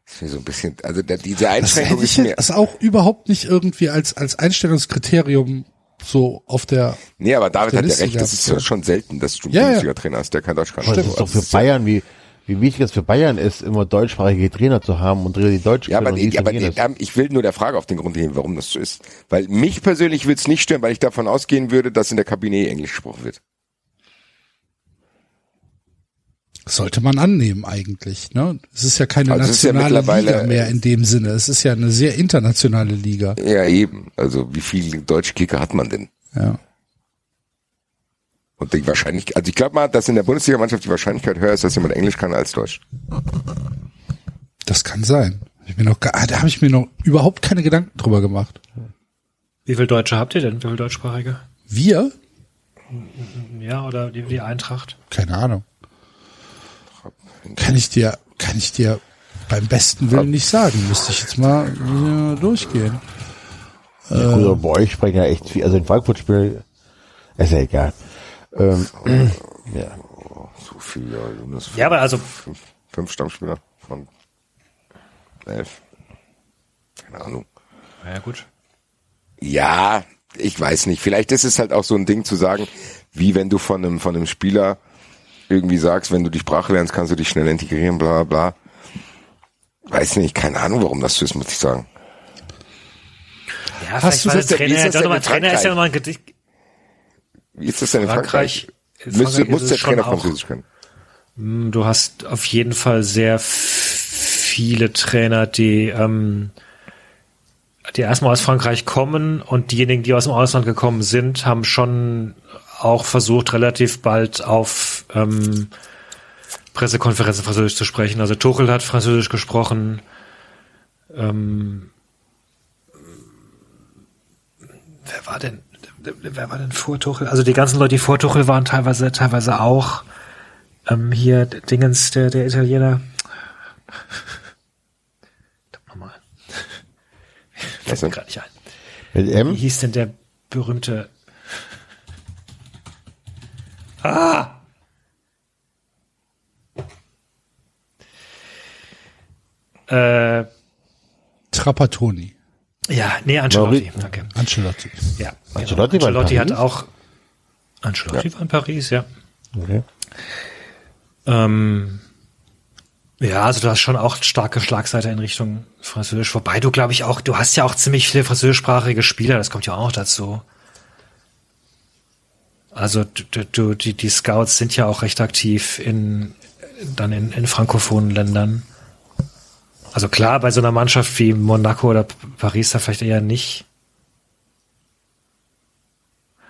Das ist mir so ein bisschen, also diese Das Einschränkung ist mir. jetzt auch überhaupt nicht irgendwie als, als Einstellungskriterium so auf der, Nee, aber David hat ja recht, das ist ja. schon selten, dass du einen Ja, ja. Bundesliga-Trainer hast, der kein Deutsch kann. aber das ist doch für Bayern, wie, wie wichtig es für Bayern ist, immer deutschsprachige Trainer zu haben und die Deutsch Ja, aber, nee, aber Italienisch. nee, ich will nur der Frage auf den Grund gehen, warum das so ist. Weil mich persönlich würde es nicht stören, weil ich davon ausgehen würde, dass in der Kabine Englisch gesprochen wird. Sollte man annehmen eigentlich, ne? Es ist ja keine Also ja nationale mittlerweile- Liga mehr in dem Sinne. Es ist ja eine sehr internationale Liga. Ja, eben. Also wie viele deutsche Kicker hat man denn? Ja. Und die Wahrscheinlichkeit, also ich glaube mal, dass in der Bundesliga-Mannschaft die Wahrscheinlichkeit höher ist, dass jemand Englisch kann als Deutsch. Das kann sein. Ich mir noch, gar- da habe ich mir noch überhaupt keine Gedanken drüber gemacht. wie viel Deutsche habt ihr denn? Wie viel Deutschsprachige? Wir? Ja, oder die, die Eintracht? Keine Ahnung. Kann ich dir, kann ich dir beim besten Willen nicht sagen. Müsste ich jetzt mal äh, durchgehen. Ja, gut, aber bei euch sprechen ja echt viel, also in Frankfurt spielen, ist ja egal. Ähm, *clears throat* ja. So viel, ja, Jonas. Ja, aber also, Fünf, fünf Stammspieler von elf. Keine Ahnung. ja gut. Ja, ich weiß nicht. Vielleicht ist es halt auch so ein Ding zu sagen, wie wenn du von einem, von einem Spieler irgendwie sagst, wenn du die Sprache lernst, kannst du dich schnell integrieren, bla, bla. Weiß nicht, keine Ahnung, warum das so ist, muss ich sagen. Ja, Hast du vielleicht das der ist Trainer, das denn ja, in Trainer ist ja nochmal ein Gedicht. Wie ist das denn in Frankreich? Frankreich, Müsste, muss ist der Trainer Französisch können? Du hast auf jeden Fall sehr viele Trainer, die, ähm, die erstmal aus Frankreich kommen und diejenigen, die aus dem Ausland gekommen sind, haben schon auch versucht, relativ bald auf ähm, Pressekonferenzen Französisch zu sprechen. Also Tuchel hat Französisch gesprochen. Ähm, wer war denn? Wer war denn vor Tuchel? Also die ganzen Leute, die vor Tuchel waren, teilweise, teilweise auch. Ähm, hier Dingens, der, der Italiener. Nochmal. Fällt mir gerade nicht ein. Mit Wie M? hieß denn der berühmte? Ah! Äh, Trapattoni. ja, nee, Ancelotti. Danke. Ancelotti. Ja, Ancelotti war genau. Ancelotti hat auch Ancelotti war in Paris, ja. Okay. Ähm, ja, also du hast schon auch starke Schlagseite in Richtung Französisch. Wobei du, glaube ich, auch, du hast ja auch ziemlich viele französischsprachige Spieler, das kommt ja auch dazu. Also du, du, die, die Scouts sind ja auch recht aktiv in dann in, in frankophonen Ländern. Also klar, bei so einer Mannschaft wie Monaco oder Paris da vielleicht eher nicht.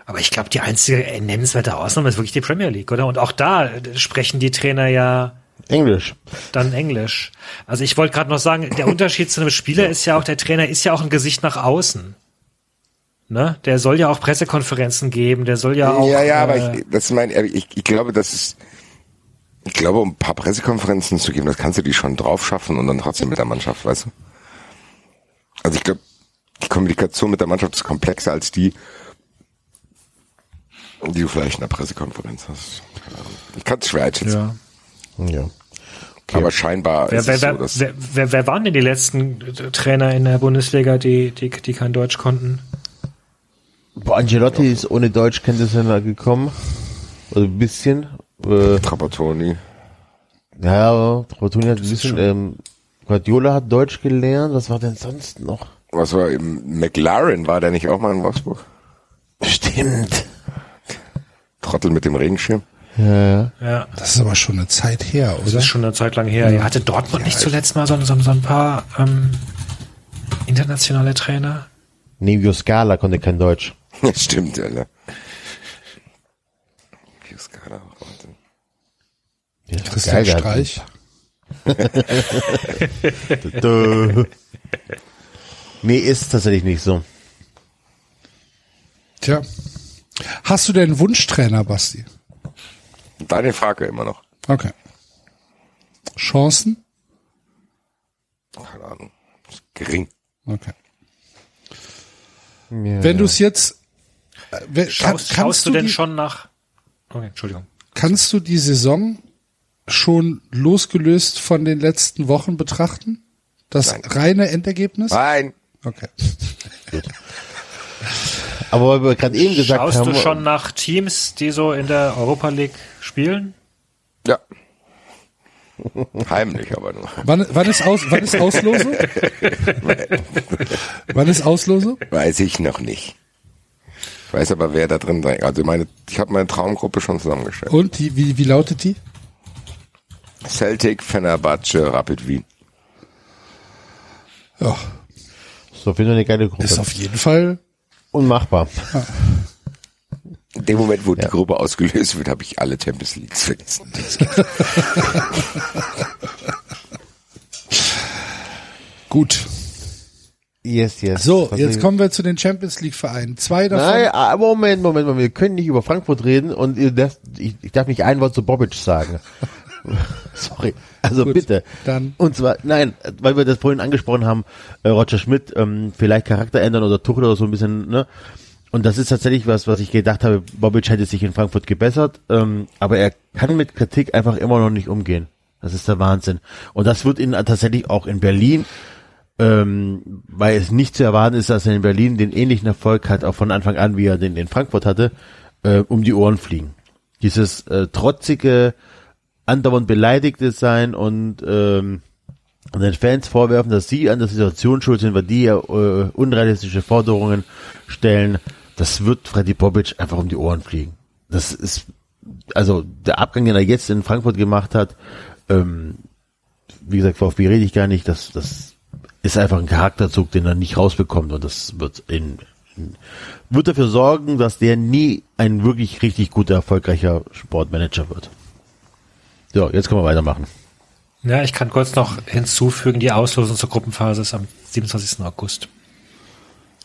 Aber ich glaube, die einzige nennenswerte Ausnahme ist wirklich die Premier League, oder? Und auch da sprechen die Trainer ja Englisch. dann Englisch. Also ich wollte gerade noch sagen, der Unterschied zu einem Spieler ist ja auch, der Trainer ist ja auch ein Gesicht nach außen. Ne? Der soll ja auch Pressekonferenzen geben, der soll ja auch. ja, ja, aber äh, ich, das mein, ich, ich glaube, das ist, ich glaube, um ein paar Pressekonferenzen zu geben, das kannst du die schon drauf schaffen und dann trotzdem mit der Mannschaft, weißt du? Also ich glaube, die Kommunikation mit der Mannschaft ist komplexer als die, die du vielleicht in der Pressekonferenz hast. Ich kann es schwer einschätzen. ja. Ja. Aber scheinbar Wer, ist wer, es so, wer, dass wer, wer, wer waren denn die letzten Trainer in der Bundesliga, die, die, die kein Deutsch konnten? Boah, Angelotti ist ohne Deutschkenntnisse da gekommen. Also ein bisschen. Äh, Trapattoni. ja, Trapattoni hat ein bisschen, ähm, Guardiola hat Deutsch gelernt. Was war denn sonst noch? Was war im McLaren? War der nicht auch mal in Wolfsburg? Stimmt. Trottel mit dem Regenschirm. Ja, ja. Ja, Das ist aber schon eine Zeit her, das oder? ist schon eine Zeit lang her. Ja. Hatte Dortmund nicht zuletzt mal so, so, so ein paar ähm, internationale Trainer? Nevio Scala konnte kein Deutsch. *laughs* Ja, stimmt, Alter. Wie ist gerade auch, warte. Ja, Christian geil, Streich. *laughs* Nee, ist tatsächlich nicht so. Tja. Hast du denn Wunschtrainer, Basti? Deine Frage immer noch. Okay. Chancen? Keine Ahnung. Gering. Okay. Ja. Wenn du es jetzt, äh, wer- kann, Schaust, schaust du denn die, schon nach? Okay, Entschuldigung. kannst du die Saison schon losgelöst von den letzten Wochen betrachten? Das Nein. reine Endergebnis? Nein. Okay. Aber weil wir gerade eben gesagt Schaust haben, du schon nach Teams, die so in der Europa League spielen? Ja. Heimlich aber nur. Wann, wann ist aus, wann ist Auslose? wann ist Auslose? Weiß ich noch nicht. Ich weiß aber, wer da drin sein. Also meine, ich habe meine Traumgruppe schon zusammengestellt. Und die, wie, wie lautet die? Celtic, Fenerbahce, Rapid Wien. Ja, so auf jeden Fall eine geile Gruppe. ist auf jeden Fall. Unmachbar. In dem Moment, wo die Gruppe ausgelöst wird, habe ich alle Champions Leagues vergessen. *laughs* Gut. Yes, yes. So, Was jetzt ich- kommen wir zu den Champions League Vereinen. Zwei davon. Nein, ah, Moment, Moment, Moment. Wir können nicht über Frankfurt reden und dürft, ich, ich darf nicht ein Wort zu Bobic sagen. *laughs* Sorry. Also Gut, bitte. dann. Und zwar, nein, weil wir das vorhin angesprochen haben, äh, Roger Schmidt, ähm, vielleicht Charakter ändern oder Tuchel oder so ein bisschen, ne? Und das ist tatsächlich was, was ich gedacht habe, Bobic hätte sich in Frankfurt gebessert, ähm, aber er kann mit Kritik einfach immer noch nicht umgehen. Das ist der Wahnsinn. Und das wird ihn tatsächlich auch in Berlin ähm, weil es nicht zu erwarten ist, dass er in Berlin den ähnlichen Erfolg hat, auch von Anfang an, wie er den in Frankfurt hatte, äh, um die Ohren fliegen. Dieses äh, trotzige, andauernd beleidigte sein und ähm, und den Fans vorwerfen, dass sie an der Situation schuld sind, weil die ja äh, unrealistische Forderungen stellen, das wird Freddy Bobic einfach um die Ohren fliegen. Das ist, also der Abgang, den er jetzt in Frankfurt gemacht hat, ähm, wie gesagt, VfB rede ich gar nicht, das, das ist einfach ein Charakterzug, den er nicht rausbekommt und das wird in, in wird dafür sorgen, dass der nie ein wirklich richtig guter, erfolgreicher Sportmanager wird. So, jetzt können wir weitermachen. Ja, ich kann kurz noch hinzufügen, die Auslosung zur Gruppenphase ist am 27. August.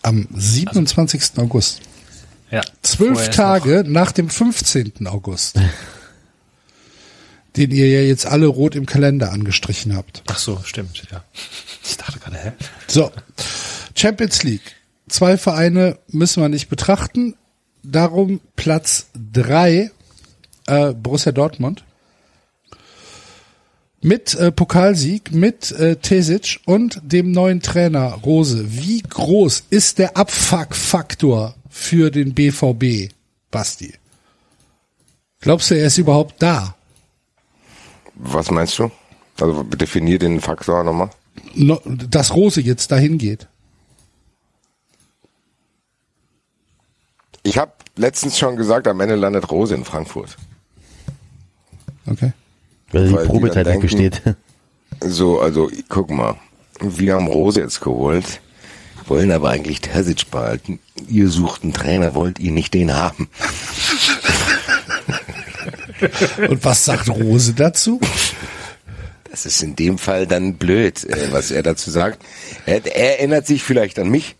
Am 27. August. Ja. Zwölf Tage nach dem 15. August. den ihr ja jetzt alle rot im Kalender angestrichen habt. Ach so, stimmt, ja. *laughs* Ich dachte gerade, hä? So, Champions League. Zwei Vereine müssen wir nicht betrachten. Darum Platz drei äh, Borussia Dortmund. Mit äh, Pokalsieg, mit äh, Tesic und dem neuen Trainer Rose. Wie groß ist der Abfuck-Faktor für den BVB, Basti? Glaubst du, er ist überhaupt da? Was meinst du? Also definier den Faktor nochmal. No, dass Rose jetzt dahin geht. Ich habe letztens schon gesagt, am Ende landet Rose in Frankfurt. Okay. Weil die Weil die Probezeit nicht besteht. So, also guck mal, wir haben Rose jetzt geholt, wollen aber eigentlich Terzic behalten. Ihr sucht einen Trainer, wollt ihr nicht den haben? *laughs* Und was sagt Rose dazu? Das ist in dem Fall dann blöd, äh, was er dazu sagt. Er, er erinnert sich vielleicht an mich.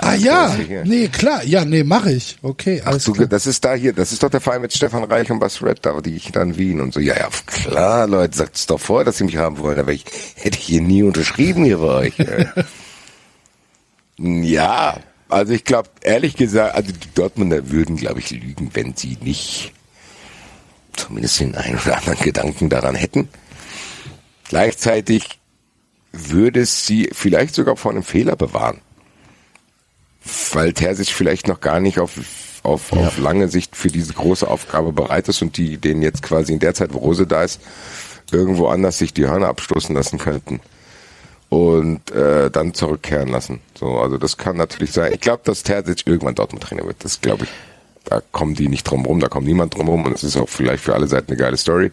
Ah ja, sicher. nee, klar, ja, nee, mache ich. Okay, alles Du, klar. das ist da hier, das ist doch der Verein mit Stefan Reich und Bas Red, da die ich dann Wien und so. Ja, ja, klar, Leute, sagt es doch vor, dass sie mich haben wollen, aber ich hätte ich hier nie unterschrieben hier bei euch. *laughs* ja, also ich glaube, ehrlich gesagt, also die Dortmunder würden, glaube ich, lügen, wenn sie nicht zumindest den einen oder anderen Gedanken daran hätten. Gleichzeitig würde sie vielleicht sogar vor einem Fehler bewahren. Weil Terzic vielleicht noch gar nicht auf, auf, auf lange Sicht für diese große Aufgabe bereit ist und die den jetzt quasi in der Zeit, wo Rose da ist, irgendwo anders sich die Hörner abstoßen lassen könnten und äh, dann zurückkehren lassen. So, also das kann natürlich sein. Ich glaube, dass Terzic irgendwann Dortmund-Trainer wird. Das glaube ich. Da kommen die nicht drum rum, da kommt niemand drum rum und es ist auch vielleicht für alle Seiten eine geile Story.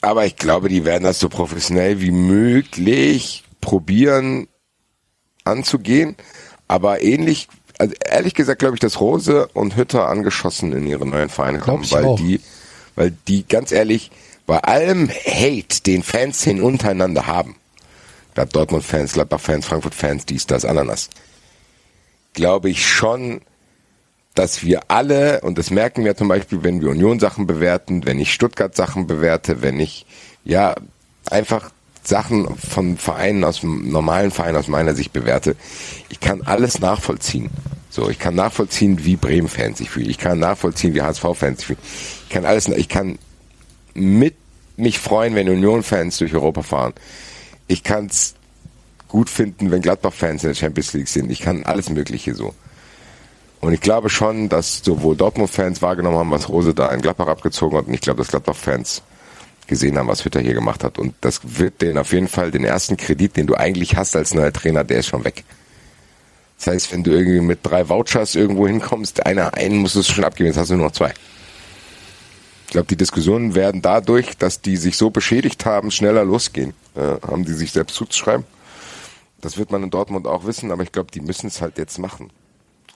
Aber ich glaube, die werden das so professionell wie möglich probieren anzugehen. Aber ähnlich, also ehrlich gesagt glaube ich, dass Rose und Hütter angeschossen in ihre neuen Vereine kommen, weil auch. die, weil die ganz ehrlich bei allem Hate, den Fans hin untereinander haben, Dortmund-Fans, Gladbach-Fans, Frankfurt-Fans, dies, das, Ananas, glaube ich schon, dass wir alle, und das merken wir zum Beispiel, wenn wir Union-Sachen bewerten, wenn ich Stuttgart-Sachen bewerte, wenn ich, ja, einfach Sachen von Vereinen aus dem normalen Verein aus meiner Sicht bewerte, ich kann alles nachvollziehen. So, ich kann nachvollziehen, wie Bremen-Fans sich fühlen. Ich kann nachvollziehen, wie HSV-Fans sich fühlen. Ich kann alles, ich kann mit mich freuen, wenn Union-Fans durch Europa fahren. Ich kann es gut finden, wenn Gladbach-Fans in der Champions League sind. Ich kann alles Mögliche so. Und ich glaube schon, dass sowohl Dortmund-Fans wahrgenommen haben, was Rose da in Gladbach abgezogen hat. Und ich glaube, dass Gladbach-Fans gesehen haben, was Hütter hier gemacht hat. Und das wird denen auf jeden Fall den ersten Kredit, den du eigentlich hast als neuer Trainer, der ist schon weg. Das heißt, wenn du irgendwie mit drei Vouchers irgendwo hinkommst, einer, einen musst du schon abgeben, jetzt hast du nur noch zwei. Ich glaube, die Diskussionen werden dadurch, dass die sich so beschädigt haben, schneller losgehen. Äh, haben die sich selbst zuzuschreiben. Das wird man in Dortmund auch wissen, aber ich glaube, die müssen es halt jetzt machen.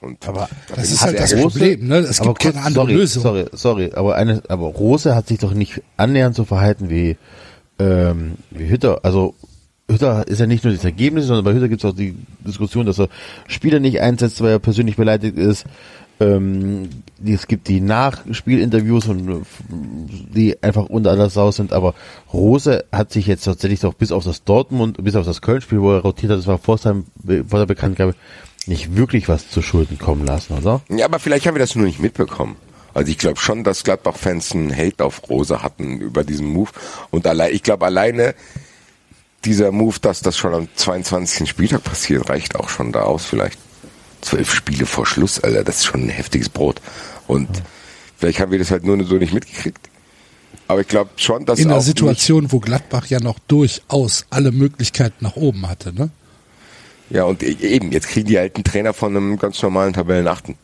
Und Aber da das ist halt das gespannt. Problem, ne? Es aber gibt keine andere sorry, Lösung. Sorry, sorry, aber eine, aber Rose hat sich doch nicht annähernd so verhalten wie, ähm, wie Hütter. Also Hütter ist ja nicht nur das Ergebnis, sondern bei Hütter gibt es auch die Diskussion, dass er Spieler nicht einsetzt, weil er persönlich beleidigt ist. Ähm, es gibt die Nachspielinterviews und die einfach unter aller Sau sind, aber Rose hat sich jetzt tatsächlich doch bis auf das Dortmund, bis auf das Köln-Spiel, wo er rotiert hat, das war vor, seinem, vor der Bekanntgabe, nicht wirklich was zu Schulden kommen lassen, oder? Ja, aber vielleicht haben wir das nur nicht mitbekommen. Also ich glaube schon, dass Gladbach-Fans einen Hate auf Rose hatten über diesen Move. Und allein, ich glaube alleine dieser Move, dass das schon am 22. Spieltag passiert, reicht auch schon da aus vielleicht. Zwölf Spiele vor Schluss, Alter, das ist schon ein heftiges Brot. Und vielleicht haben wir das halt nur so nicht mitgekriegt. Aber ich glaube schon, dass In einer Situation, wo Gladbach ja noch durchaus alle Möglichkeiten nach oben hatte, ne? Ja, und e- eben, jetzt kriegen die alten Trainer von einem ganz normalen Tabellenachten.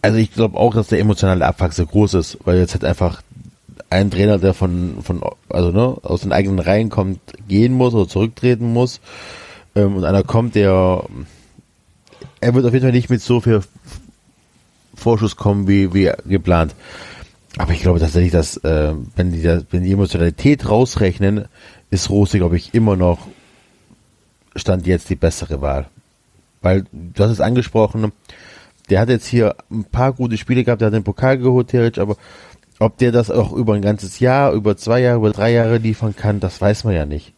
Also ich glaube auch, dass der emotionale Abfuck sehr groß ist, weil jetzt halt einfach ein Trainer, der von, von also ne, aus den eigenen Reihen kommt, gehen muss oder zurücktreten muss. Ähm, und einer kommt, der er wird auf jeden Fall nicht mit so viel Vorschuss kommen wie, wie geplant. Aber ich glaube tatsächlich, dass äh, wenn die wenn die Emotionalität rausrechnen, ist Rose, glaube ich, immer noch stand jetzt die bessere Wahl. Weil du hast es angesprochen, der hat jetzt hier ein paar gute Spiele gehabt, der hat den Pokal geholt, theoretisch, aber ob der das auch über ein ganzes Jahr, über zwei Jahre, über drei Jahre liefern kann, das weiß man ja nicht.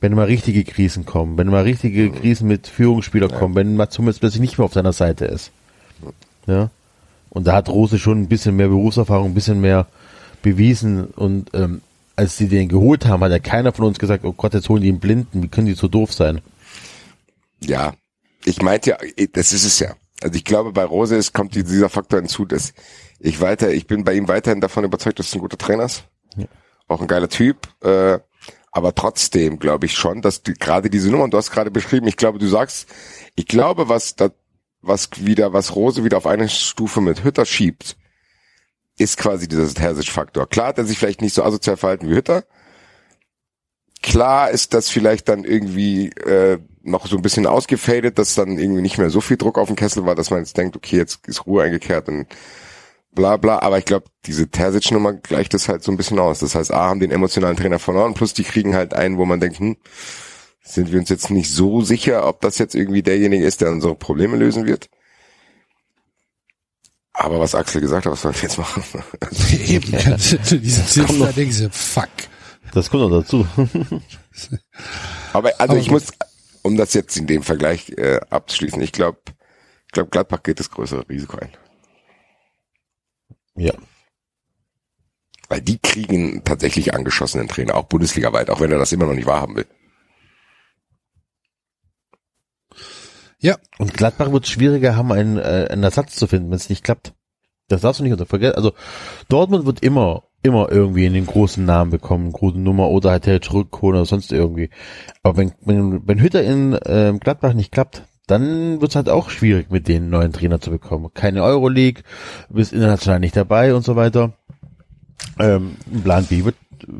Wenn mal richtige Krisen kommen, wenn mal richtige Krisen mit Führungsspieler kommen, wenn Matsumis plötzlich nicht mehr auf seiner Seite ist. Ja. Und da hat Rose schon ein bisschen mehr Berufserfahrung, ein bisschen mehr bewiesen und ähm, als sie den geholt haben, hat ja keiner von uns gesagt, oh Gott, jetzt holen die einen Blinden, wie können die so doof sein? Ja, ich meinte ja, das ist es ja. Also ich glaube, bei Rose ist, kommt dieser Faktor hinzu, dass ich weiter, ich bin bei ihm weiterhin davon überzeugt, dass es ein guter Trainer ist. Ja. Auch ein geiler Typ. Äh, aber trotzdem glaube ich schon, dass die, gerade diese Nummer, und du hast gerade beschrieben, ich glaube, du sagst, ich glaube, was da, was wieder, was Rose wieder auf eine Stufe mit Hütter schiebt, ist quasi dieser Terzic-Faktor. Klar hat er sich vielleicht nicht so asozial verhalten wie Hütter. Klar ist das vielleicht dann irgendwie äh, noch so ein bisschen ausgefadet, dass dann irgendwie nicht mehr so viel Druck auf dem Kessel war, dass man jetzt denkt, okay, jetzt ist Ruhe eingekehrt und bla bla. Aber ich glaube, diese Terzic-Nummer gleicht das halt so ein bisschen aus. Das heißt, A, haben den emotionalen Trainer verloren, plus die kriegen halt einen, wo man denkt, hm, sind wir uns jetzt nicht so sicher, ob das jetzt irgendwie derjenige ist, der unsere Probleme lösen wird. Aber was Axel gesagt hat, was sollen wir jetzt machen? *laughs* Eben, diese Zinsen, da denken sie, fuck. Das kommt noch dazu. *laughs* Aber also Aber ich muss, um das jetzt in dem Vergleich äh, abzuschließen, ich glaube, ich glaube, Gladbach geht das größere Risiko ein. ja. Weil die kriegen tatsächlich angeschossenen Trainer, auch Bundesliga-weit, auch wenn er das immer noch nicht wahrhaben will. Ja, Und Gladbach wird schwieriger haben, einen, äh, einen Ersatz zu finden, wenn es nicht klappt. Das darfst du nicht unter vergessen. Also Dortmund wird immer, immer irgendwie einen großen Namen bekommen, große Nummer oder halt der zurückholen oder sonst irgendwie. Aber wenn, wenn, wenn Hütter in ähm, Gladbach nicht klappt, dann wird es halt auch schwierig, mit den neuen Trainer zu bekommen. Keine Euroleague, bist international nicht dabei und so weiter. Ähm, Plan B wird,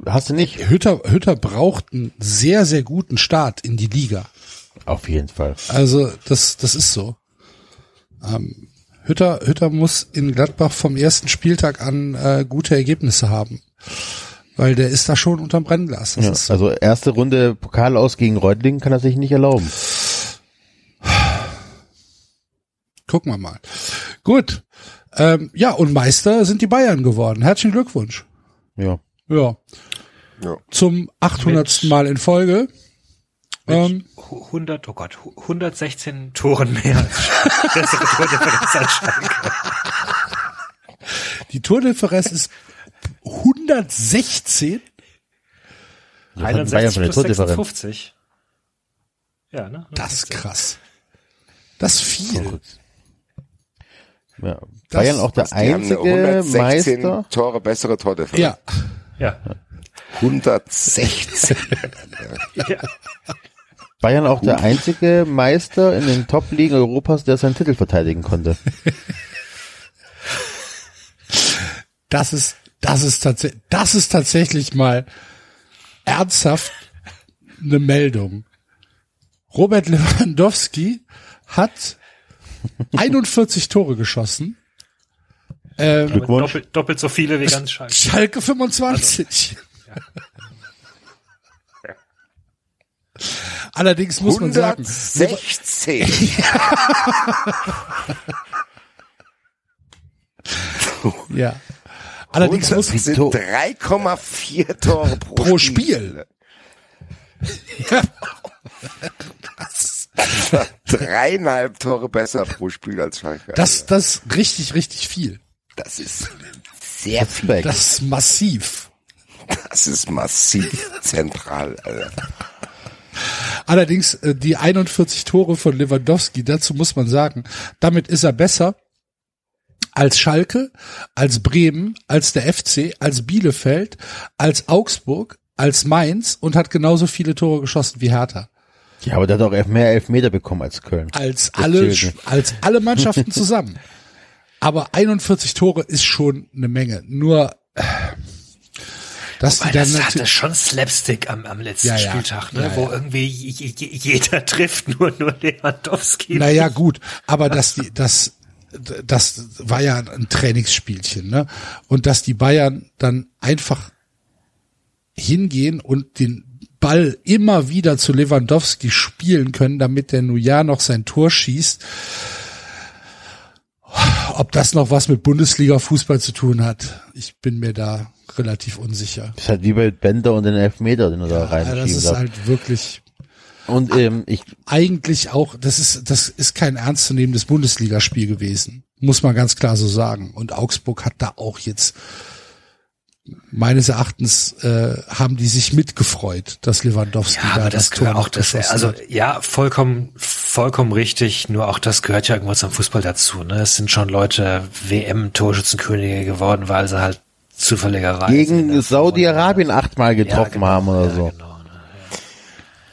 hast du nicht. Hütter, Hütter braucht einen sehr, sehr guten Start in die Liga. Auf jeden Fall. Also das, das ist so. Ähm, Hütter, Hütter muss in Gladbach vom ersten Spieltag an äh, gute Ergebnisse haben. Weil der ist da schon unterm Brennglas. Das Ja, ist so. also erste Runde Pokal aus gegen Reutlingen kann er sich nicht erlauben. Gucken wir mal. Gut. Ähm, ja, und Meister sind die Bayern geworden. Herzlichen Glückwunsch. Ja. Ja. Ja. Zum 800. Mit- Mal in Folge. Ähm, Hu- 100, oh Gott, hu- 116 Toren mehr als bessere *laughs* Tordifferenz als Schalke. die Tordifferenz ist 116. Das hat Bayern 61 von der plus Tordifferenz. 56. Ja, ne? Das ist krass. Das ist viel. Ja. Das- Bayern auch der einzige 116 Meister. Tore bessere Tordifferenz. Ja. Ja. 116. *laughs* ja. Bayern auch der einzige Meister in den Top-Ligen Europas, der seinen Titel verteidigen konnte. Das ist, das ist tatsächlich, das ist tatsächlich mal ernsthaft eine Meldung. Robert Lewandowski hat 41 Tore geschossen. Ähm, Glückwunsch. Doppelt, doppelt so viele wie ganz Schalke. Schalke 25. Allerdings muss man sagen, 116. *laughs* ja. Allerdings muss das sind 3,4 Tore pro, pro Spiel. *laughs* Dreieinhalb Tore besser pro Spiel als Schalke. Das, das ist richtig, richtig viel. das ist sehr viel. Das ist massiv. Das ist massiv zentral. Alter. Allerdings äh, die 41 Tore von Lewandowski, dazu muss man sagen, damit ist er besser als Schalke, als Bremen, als der FC, als Bielefeld, als Augsburg, als Mainz und hat genauso viele Tore geschossen wie Hertha. Ja, aber der hat auch mehr Elfmeter bekommen als Köln. Als alle, zählt nicht. als alle *laughs* Mannschaften zusammen. Aber 41 Tore ist schon eine Menge. Nur, äh, dass die Weil dann das hatte schon Slapstick am, am letzten Ja, ja. Spieltag, ne? Ja, wo irgendwie jeder *laughs* trifft, nur, nur Lewandowski. naja, gut, aber dass die, das, das war ja ein Trainingsspielchen, ne? Und dass die Bayern dann einfach hingehen und den Ball immer wieder zu Lewandowski spielen können, damit der Nujar noch sein Tor schießt. Ob das noch was mit Bundesliga-Fußball zu tun hat, ich bin mir da relativ unsicher. Das ist halt wie bei Bender und den Elfmeter, den er da Ja, das reinschieben ist darf. halt wirklich Und ähm, ich, eigentlich auch, das ist, das ist kein ernstzunehmendes Bundesligaspiel gewesen. Muss man ganz klar so sagen. Und Augsburg hat da auch jetzt meines Erachtens äh, haben die sich mitgefreut, dass Lewandowski Ja, da das, das Tor gehört auch das, also hat. ja, vollkommen, vollkommen richtig. Nur auch das gehört ja irgendwo zum Fußball dazu. Ne, es sind schon Leute WM-Torschützenkönige geworden, weil sie halt zufälligerweise in Gegen Saudi-Arabien achtmal Ja, getroffen genau, haben oder ja, so. Genau, ne.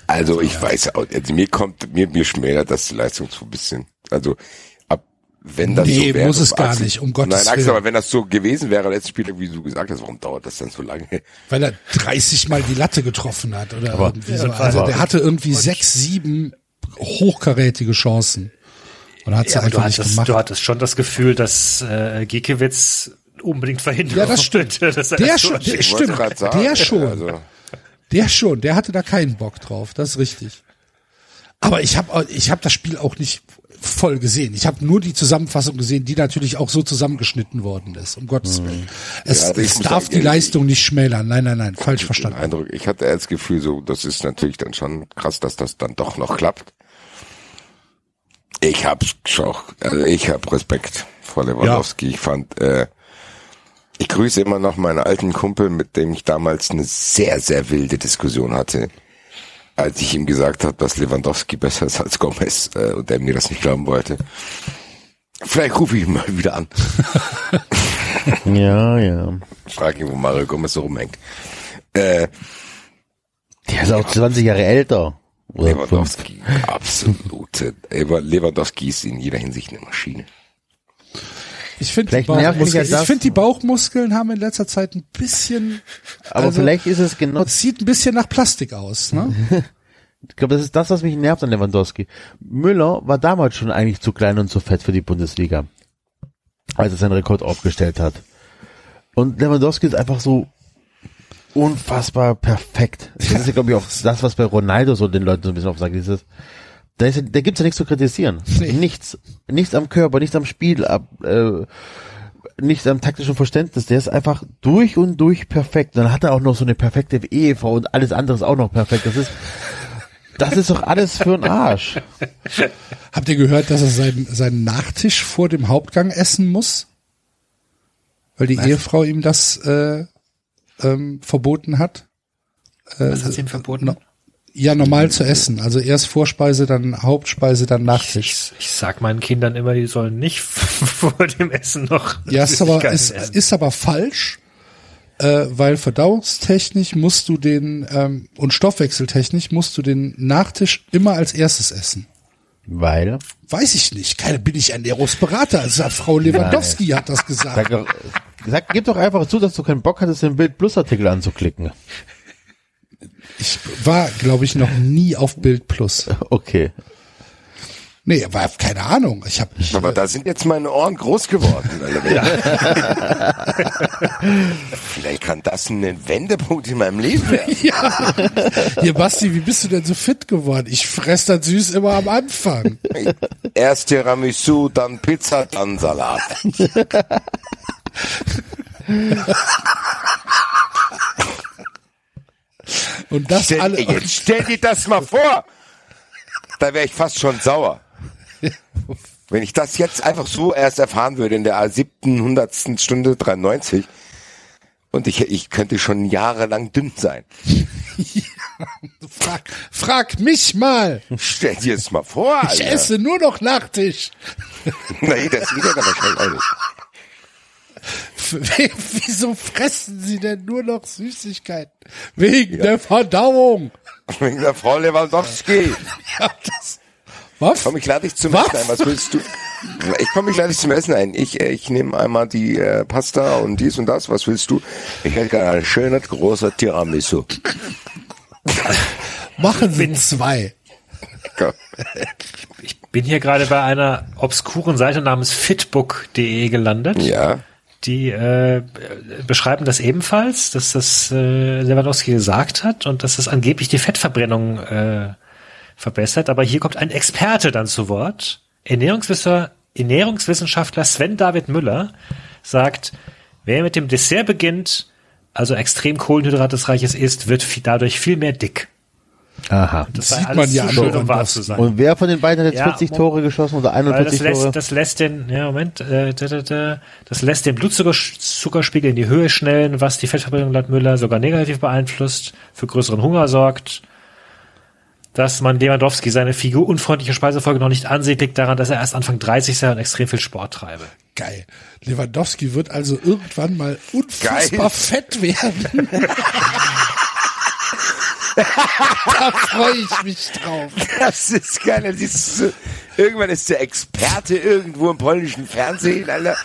Also ich weiß auch, also mir kommt, mir, mir schmälert das die Leistung so ein bisschen. Also ab wenn das Nee, so wäre. muss es gar Axel- nicht, um Gottes Nein, Axel, Willen. aber wenn das so gewesen wäre, letztes Spiel, wie du gesagt hast, warum dauert das dann so lange? Weil er 30 Mal die Latte getroffen hat oder Aber- irgendwie so. Also der hatte irgendwie sechs, sieben hochkarätige Chancen. Und hat sie Ja, aber du einfach nicht hattest, gemacht. du hattest schon das Gefühl, dass äh, Giekewitz unbedingt verhindert Ja, das stimmt. *laughs* er Der schon, der, stimmt, der schon, Also, der schon, der hatte da keinen Bock drauf, das ist richtig. Aber ich habe ich hab das Spiel auch nicht voll gesehen. Ich habe nur die Zusammenfassung gesehen, die natürlich auch so zusammengeschnitten worden ist, um Gottes Willen. Es, Ja, also es darf sagen, die Leistung nicht schmälern. Nein, nein, nein, falsch den verstanden. Eindruck, ich hatte das Gefühl, so, das ist natürlich dann schon krass, dass das dann doch noch klappt. Ich hab's schon, also ich hab Respekt vor Lewandowski. Ich fand, äh, ich grüße immer noch meinen alten Kumpel, mit dem ich damals eine sehr, sehr wilde Diskussion hatte, als ich ihm gesagt habe, dass Lewandowski besser ist als Gomez äh, und er mir das nicht glauben wollte. Vielleicht rufe ich ihn mal wieder an. *laughs* Ja, ja. Frag ihn, wo Mario Gomez so rumhängt. Äh, Der ist auch 20 Jahre älter. Lewandowski, absolute. Lewandowski ist in jeder Hinsicht eine Maschine. Ich finde, die, Bauchmuskeln- ich find, die Bauchmuskeln haben in letzter Zeit ein bisschen, Aber also, vielleicht ist es genau, es sieht ein bisschen nach Plastik aus, ne? *laughs* ich glaube, das ist das, was mich nervt an Lewandowski. Müller war damals schon eigentlich zu klein und zu fett für die Bundesliga, als er seinen Rekord aufgestellt hat. Und Lewandowski ist einfach so unfassbar perfekt. Das ist ja, glaube ich, auch *laughs* das, was bei Ronaldo so den Leuten so ein bisschen aufsagt, dieses, da, ist, da gibt's ja nichts zu kritisieren. Nee. Nichts. Nichts am Körper, nichts am Spiel, ab, äh, nichts am taktischen Verständnis. Der ist einfach durch und durch perfekt. Dann hat er auch noch so eine perfekte Ehefrau und alles andere ist auch noch perfekt. Das ist, das ist doch alles für einen Arsch. Habt ihr gehört, dass er seinen, seinen Nachtisch vor dem Hauptgang essen muss? Weil die Ehefrau ihm das äh, ähm, verboten hat? Was hat sie ihm verboten? No, ja, normal zu essen. Also erst Vorspeise, dann Hauptspeise, dann Nachtisch. Ich, ich sag meinen Kindern immer, die sollen nicht *laughs* vor dem Essen noch. Ja, ist aber, ist, essen. ist aber falsch, äh, weil verdauungstechnisch musst du den ähm, und stoffwechseltechnisch musst du den Nachtisch immer als erstes essen. Weil, Weiß ich nicht. Keine bin ich Ernährungsberater. Also Frau Lewandowski hat das gesagt. sag, sag, gib doch einfach zu, dass du keinen Bock hattest, den Bild Plus Artikel anzuklicken. Ich war, glaube ich, noch nie auf Bild Plus. Okay. Nee, aber keine Ahnung. Ich habe Aber da sind jetzt meine Ohren groß geworden. *laughs* Vielleicht kann das ein Wendepunkt in meinem Leben werden. *laughs* ja. Hier Basti, wie bist du denn so fit geworden? Ich fress das süß immer am Anfang. Erst Tiramisu, dann Pizza, dann Salat. *laughs* Und das Stell, alle jetzt stell dir das mal vor. Da wäre ich fast schon sauer. Wenn ich das jetzt einfach so erst erfahren würde in der siebten, hundertsten Stunde 93 und ich, ich könnte schon jahrelang dünn sein. frag, frag mich mal. Stell dir das mal vor, Ich Alter. esse nur noch Nachtisch. *laughs* Nee, das geht ja wahrscheinlich auch nicht. *laughs* Wieso fressen Sie denn nur noch Süßigkeiten? Wegen der Verdauung. Wegen der Frau *laughs* Lewandowski. Ja, das, was? Komm, ich lade dich zum Was? Essen ein. Was willst du? Ich komme, ich lade dich zum Essen ein. Ich, äh, ich nehme einmal die äh, Pasta und dies und das. Was willst du? Ich hätte gerne ein schönes, großer Tiramisu. *laughs* Machen Sie zwei. Komm. Ich bin hier gerade bei einer obskuren Seite namens fitbook.de gelandet. Ja. Die äh, beschreiben das ebenfalls, dass das äh, Lewandowski gesagt hat und dass das angeblich die Fettverbrennung äh, verbessert. Aber hier kommt ein Experte dann zu Wort. Ernährungswissenschaftler, Ernährungswissenschaftler Sven David Müller sagt, wer mit dem Dessert beginnt, also extrem kohlenhydratesreiches isst, wird dadurch viel mehr dick. Aha. Das Sieht sei man ja schön, um wahr zu sein. Und wer von den beiden hat jetzt Ja, 40 Mo- Tore geschossen oder Weil das 41 Tore? lässt, das lässt den, ja, Moment, äh, da, da, da, das lässt den Blutzuckerspiegel in die Höhe schnellen, was die Fettverbrennung laut Müller sogar negativ beeinflusst, für größeren Hunger sorgt. Dass man Lewandowski seine figurunfreundliche Speisefolge noch nicht ansieht, liegt daran, dass er erst Anfang 30 sei und extrem viel Sport treibe. Geil. Lewandowski wird also irgendwann mal unfassbar Geil. fett werden. *laughs* da freue ich mich drauf. Das ist geil. Das ist irgendwann ist der Experte irgendwo im polnischen Fernsehen, Alter.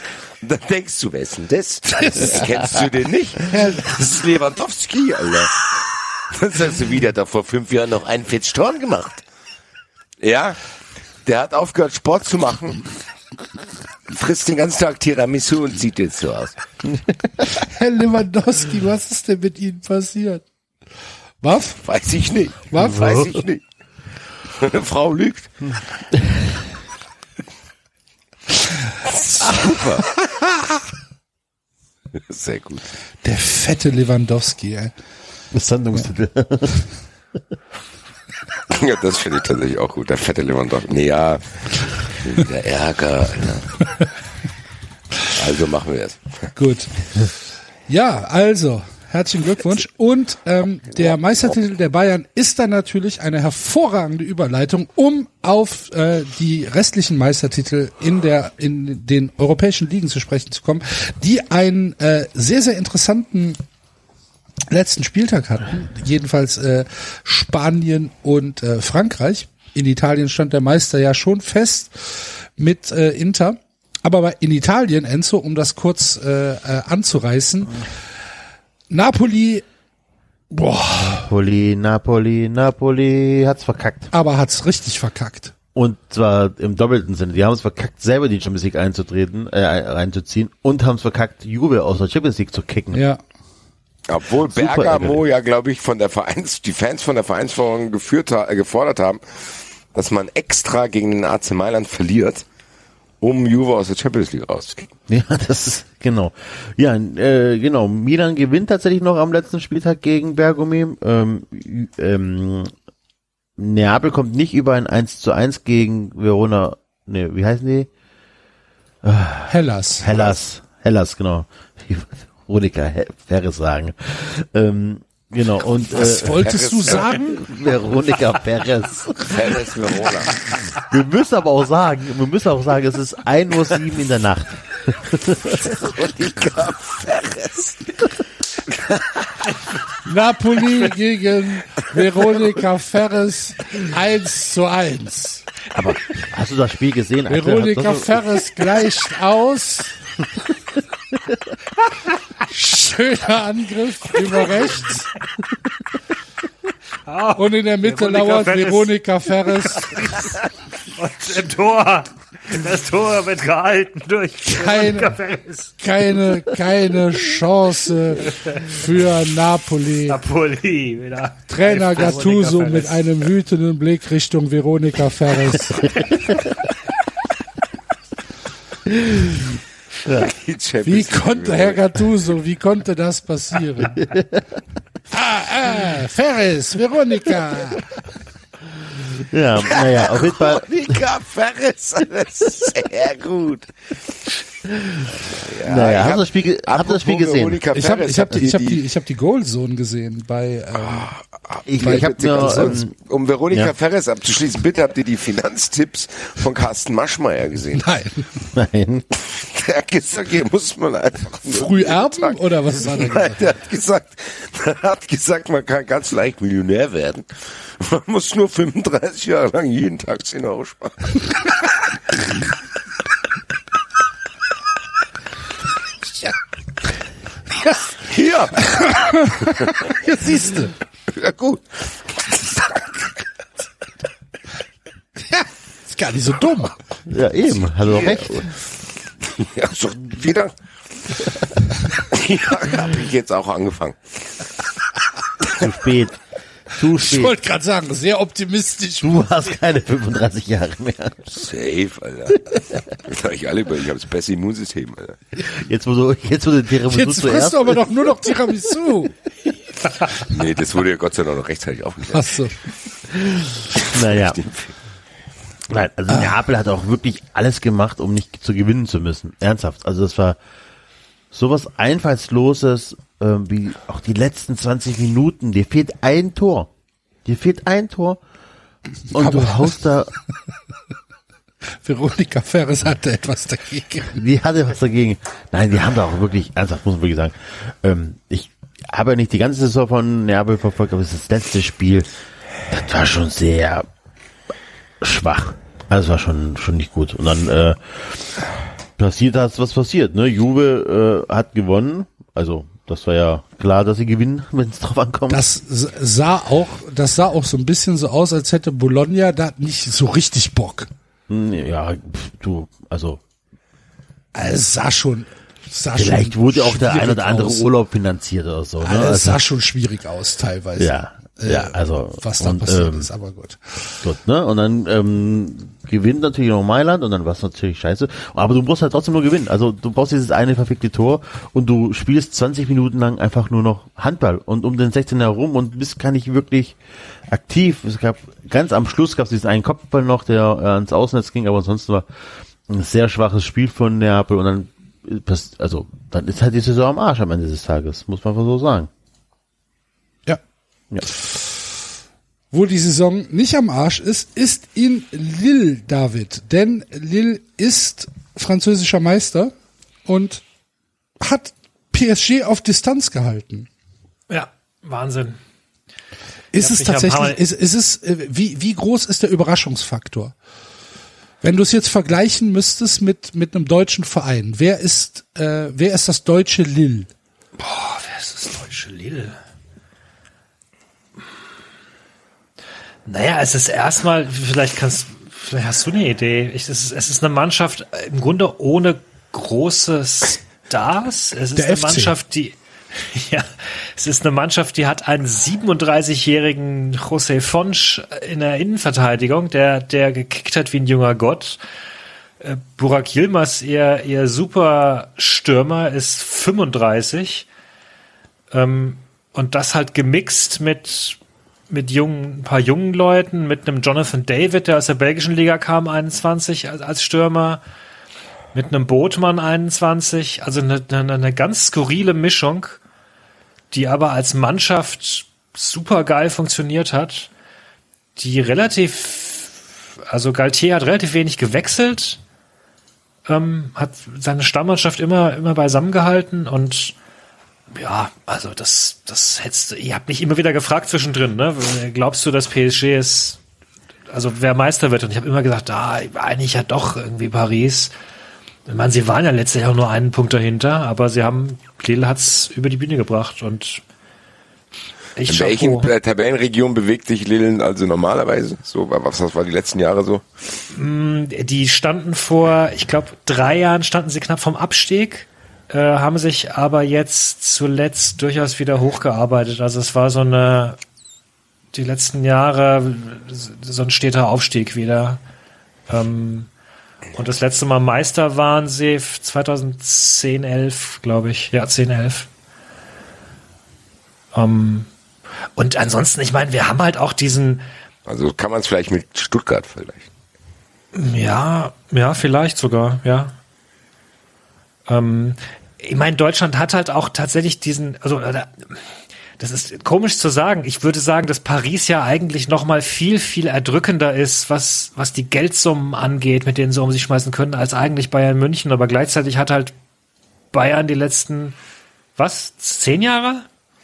Und dann denkst du, wer ist denn das? das kennst du den nicht? Das ist Lewandowski, Alter. Dann sagst du, wie, der hat da vor fünf Jahren noch einen Fittstorn gemacht. Ja, der hat aufgehört, Sport zu machen. Frisst den ganzen Tag Tiramisu und sieht jetzt so aus. Herr Lewandowski, was ist denn mit Ihnen passiert? Was? Weiß ich nicht. Was? Weiß ich nicht. Eine Frau lügt. Super. Sehr gut. Der fette Lewandowski, ey. Sendungstitel. Ja, das finde ich tatsächlich auch gut. Der fette Lewandowski. Nee, ja. Der Ärger. Alter. Also machen wir das. Gut. Ja, also, herzlichen Glückwunsch. Und ähm, der Meistertitel der Bayern ist dann natürlich eine hervorragende Überleitung, um auf äh, die restlichen Meistertitel in der in den europäischen Ligen zu sprechen zu kommen, die einen äh, sehr sehr interessanten letzten Spieltag hatten. Jedenfalls äh, Spanien und äh, Frankreich. In Italien stand der Meister ja schon fest mit äh, Inter. Aber in Italien, Enzo, um das kurz äh, äh, anzureißen, Napoli, boah, Napoli, Napoli, Napoli hat's verkackt. aber hat's richtig verkackt. Und zwar im doppelten Sinne. Die haben es verkackt, selber die Champions League einzutreten, äh, reinzuziehen und haben es verkackt, Juve aus der Champions League zu kicken. Ja, Obwohl Super Bergamo ja, glaube ich, von der Vereins, die Fans von der Vereinsführung geführt, äh, gefordert haben, dass man extra gegen den AC Mailand verliert, um Juve aus der Champions League rauszukicken. Ja, *laughs* das ist, genau. Ja, äh, genau. Milan gewinnt tatsächlich noch am letzten Spieltag gegen Bergumi. Ähm, ähm, Neapel kommt nicht über ein 1 zu 1 gegen Verona, ne, wie heißen die? Hellas. Hellas. Hellas, genau. Veronika He- Ferres sagen. Ähm, genau, und Was äh, wolltest du sagen? Veronika Perez. Perez Verona. Wir müssen aber auch sagen, wir müssen auch sagen, es ist 1 Uhr 7 in der Nacht. Veronika Perez. Napoli gegen Veronika Ferres 1 zu 1. Aber hast du das Spiel gesehen? Alter? Veronika Ferres gleicht aus. *laughs* Schöner Angriff über rechts. Und in der Mitte Veronika lauert Ferres. Veronika Ferres. Und im Tor. Das Tor wird gehalten durch Keine- Ferres. Keine, keine Chance für Napoli. Napoli wieder. Trainer Gattuso mit einem wütenden Blick Richtung Veronika Ferres. *laughs* *laughs* Champions Wie konnte Herr Gattuso, wie konnte das passieren? *laughs* ah, ah, Ferres, Veronika. Ja, naja, auf jeden Fall. Veronika ist sehr gut. Ja, Naja, ich habt ihr hab- das Spiel, habt das Spiel gesehen? Ich habe ich hab die, ich hab die, ich hab die Goalzone gesehen bei ähm, Ich, Bei- ich ganz kurz, ähm, um Veronika ja. Ferres abzuschließen, bitte habt ihr die Finanztipps von Carsten Maschmeyer gesehen? Nein, nein, Der hat gesagt, hier muss man einfach nur früh erben Tag- oder was war Nein, das? der hat gesagt, der hat gesagt, man kann ganz leicht Millionär werden. Man muss nur 35 Jahre lang jeden Tag 10 Euro sparen. *laughs* *laughs* Ja, Jetzt siehst du. ja gut. Ist gar nicht so dumm. ja eben, er doch recht. *laughs* Ja, so wieder. Ja, habe ich jetzt auch angefangen. Zu spät. Zu Ich spät. wollte gerade sagen, sehr optimistisch. Du hast keine 35 Jahre mehr. Safe, Alter. Das sag ich alle über. Ich habe das beste Immunsystem, Alter. Jetzt wo du, jetzt wo du Tiramisu Jetzt frisst du aber doch nur noch Tiramisu. *laughs* Nee, das wurde ja Gott sei Dank noch rechtzeitig aufgeklärt. Ach so. naja. Nein, also Neapel hat auch wirklich alles gemacht, um nicht zu gewinnen zu müssen. Ernsthaft. Also das war sowas Einfallsloses, äh, wie auch die letzten 20 Minuten. Dir fehlt ein Tor. Dir fehlt ein Tor. Und Aber- du haust da, *laughs* Veronika Ferres hatte etwas dagegen. die hatte was dagegen. Nein, die haben da auch wirklich, ernsthaft muss man wirklich sagen, ähm, ich habe ja nicht die ganze Saison von Neapel verfolgt, aber das letzte Spiel, das war schon sehr schwach. Also es war schon, schon nicht gut. Und dann äh, passiert das, was passiert. Ne? Juve äh, hat gewonnen. Also das war ja klar, dass sie gewinnen, *laughs* wenn es drauf ankommt. Das sah auch, das sah auch so ein bisschen so aus, als hätte Bologna da nicht so richtig Bock. Hm, ja, du, also Also es sah schon, sah vielleicht schon wurde auch der ein oder andere aus. Urlaub finanziert oder so. Ne? Also, es Also, sah schon schwierig aus teilweise. ja, ja, also was da und, passiert ähm, ist, aber gut. Gut, ne? Und dann ähm, gewinnt natürlich noch Mailand und dann war es natürlich scheiße. Aber du musst halt trotzdem nur gewinnen. Also du brauchst dieses eine verfickte Tor und du spielst 20 Minuten lang einfach nur noch Handball und um den 16 herum und bist gar nicht wirklich aktiv. Es gab ganz am Schluss gab es diesen einen Kopfball noch, der äh, ans Außennetz ging, aber ansonsten war ein sehr schwaches Spiel von Neapel und dann äh, also dann ist halt die Saison am Arsch am Ende des Tages, muss man so sagen. Ja. Wo die Saison nicht am Arsch ist, ist in Lille, David. Denn Lille ist französischer Meister und hat PSG auf Distanz gehalten. Ja, Wahnsinn. Ist es tatsächlich, ist, ist es, äh, wie, wie groß ist der Überraschungsfaktor? Wenn du es jetzt vergleichen müsstest mit, mit einem deutschen Verein, wer ist, äh, wer ist das deutsche Lille? Boah, wer ist das deutsche Lille? Naja, es ist erstmal, vielleicht kannst, vielleicht hast du eine Idee. Ich, es, ist, es ist eine Mannschaft äh, im Grunde ohne große Stars. Es ist Der eine FC. Mannschaft, die, *laughs* ja, es ist eine Mannschaft, die hat einen 37-jährigen José Fonsch in der Innenverteidigung, der, der gekickt hat wie ein junger Gott. Äh, Burak Yilmaz, ihr, ihr super Stürmer, ist 35. Ähm, und das halt gemixt mit, mit jungen, ein paar jungen Leuten, mit einem Jonathan David, der aus der belgischen Liga kam, 21 als, als Stürmer, mit einem Botmann 21, also eine, eine, eine ganz skurrile Mischung, die aber als Mannschaft super geil funktioniert hat, die relativ, also Galtier hat relativ wenig gewechselt, ähm, hat seine Stammmannschaft immer, immer beisammen gehalten und ja, also das, das hättest du, ihr habt mich immer wieder gefragt zwischendrin, ne? Glaubst du, dass PSG ist, also wer Meister wird? Und ich habe immer gesagt, ah, eigentlich ja doch irgendwie Paris. Ich meine, sie waren ja letztlich auch nur einen Punkt dahinter, aber sie haben, Lille hat's über die Bühne gebracht und ich In welchen äh, Tabellenregionen bewegt sich Lille also normalerweise? So, was, was war die letzten Jahre so? Die standen vor, ich glaube, drei Jahren standen sie knapp vom Abstieg, äh, haben sich aber jetzt zuletzt durchaus wieder hochgearbeitet. Also es war so eine, die letzten Jahre so ein steter Aufstieg wieder. Ähm, und das letzte Mal Meister waren sie 2010, 11, glaube ich. Ja, 10, 11. Ähm, und ansonsten, ich meine, wir haben halt auch diesen, Also kann man es vielleicht mit Stuttgart vielleicht. Ja, ja, vielleicht sogar, ja. Ähm, ich meine, Deutschland hat halt auch tatsächlich diesen, also äh, das ist komisch zu sagen. Ich würde sagen, dass Paris ja eigentlich noch mal viel, viel erdrückender ist, was, was die Geldsummen angeht, mit denen sie um sich schmeißen können, als eigentlich Bayern München. Aber gleichzeitig hat halt Bayern die letzten, was, zehn Jahre?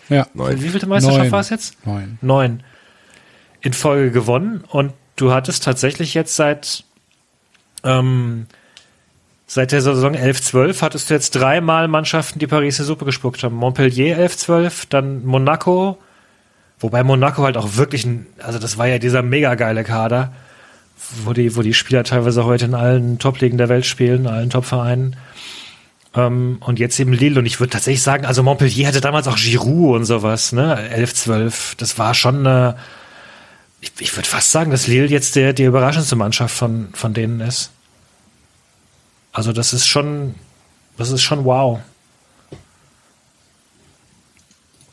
Ja. Neun. Wie vielte Meisterschaft Neun. war es jetzt? Neun. Neun. In Folge gewonnen und du hattest tatsächlich jetzt seit ähm, seit der Saison 11-12 hattest du jetzt dreimal Mannschaften, die Paris die Suppe gespuckt haben. Montpellier 11-12, dann Monaco, wobei Monaco halt auch wirklich ein, also das war ja dieser mega geile Kader, wo die, wo die Spieler teilweise heute in allen Top-Ligen der Welt spielen, in allen Top-Vereinen. Ähm, und jetzt eben Lille. Und ich würde tatsächlich sagen, also Montpellier hatte damals auch Giroud und sowas, ne? 11, 12. Das war schon eine, ich, ich würde fast sagen, dass Lille jetzt der, die überraschendste Mannschaft von, von denen ist. Also das ist schon, das ist schon wow.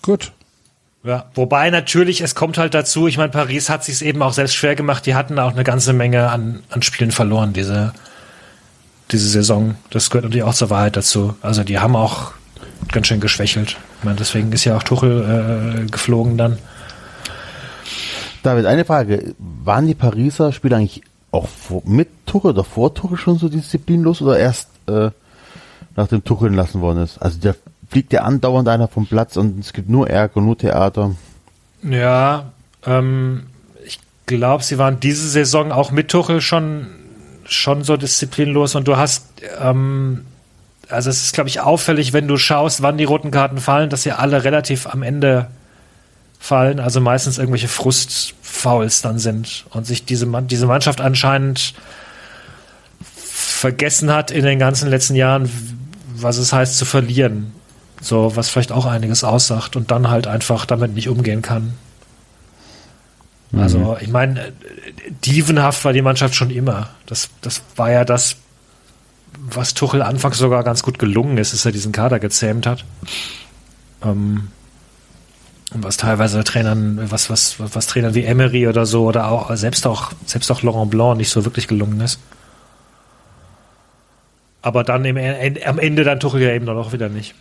Gut. Ja, wobei natürlich, es kommt halt dazu, ich meine, Paris hat sich eben auch selbst schwer gemacht, die hatten auch eine ganze Menge an, an Spielen verloren, diese, diese Saison. Das gehört natürlich auch zur Wahrheit dazu. Also die haben auch ganz schön geschwächelt. Ich meine, deswegen ist ja auch Tuchel äh, geflogen dann. David, eine Frage. Waren die Pariser Spieler eigentlich auch vor, mit Tuchel oder vor Tuchel schon so disziplinlos oder erst äh, nach dem Tuchel lassen worden ist? Also der fliegt ja andauernd einer vom Platz und es gibt nur Ärger, nur Theater. Ja, ähm, ich glaube, sie waren diese Saison auch mit Tuchel schon, schon so disziplinlos und du hast, ähm, also es ist, glaube ich, auffällig, wenn du schaust, wann die roten Karten fallen, dass sie alle relativ am Ende fallen, also meistens irgendwelche Frustfouls dann sind und sich diese, diese Mannschaft anscheinend vergessen hat in den ganzen letzten Jahren, was es heißt zu verlieren. So, was vielleicht auch einiges aussagt und dann halt einfach damit nicht umgehen kann. Mhm. Also, ich meine, dievenhaft war die Mannschaft schon immer. Das, das war ja das, was Tuchel anfangs sogar ganz gut gelungen ist, dass er diesen Kader gezähmt hat. Ähm, was teilweise Trainern, was, was, was Trainern wie Emery oder so oder auch selbst auch, selbst auch Laurent Blanc nicht so wirklich gelungen ist. Aber dann im, am Ende dann Tuchel ja eben dann auch wieder nicht.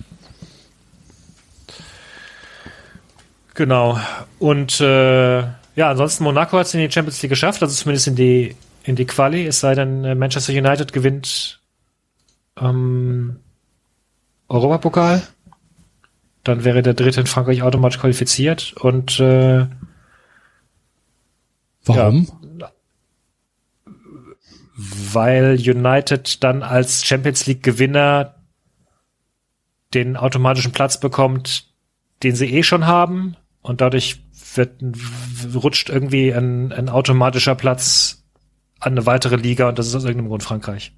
Genau. Und äh, ja, ansonsten Monaco hat es in die Champions League geschafft, also zumindest in die in die Quali, es sei denn äh, Manchester United gewinnt ähm, Europapokal. Dann wäre der dritte in Frankreich automatisch qualifiziert und äh, Warum? Ja, weil United dann als Champions League Gewinner den automatischen Platz bekommt, den sie eh schon haben und dadurch wird, rutscht irgendwie ein, ein automatischer Platz an eine weitere Liga und das ist aus irgendeinem Grund Frankreich.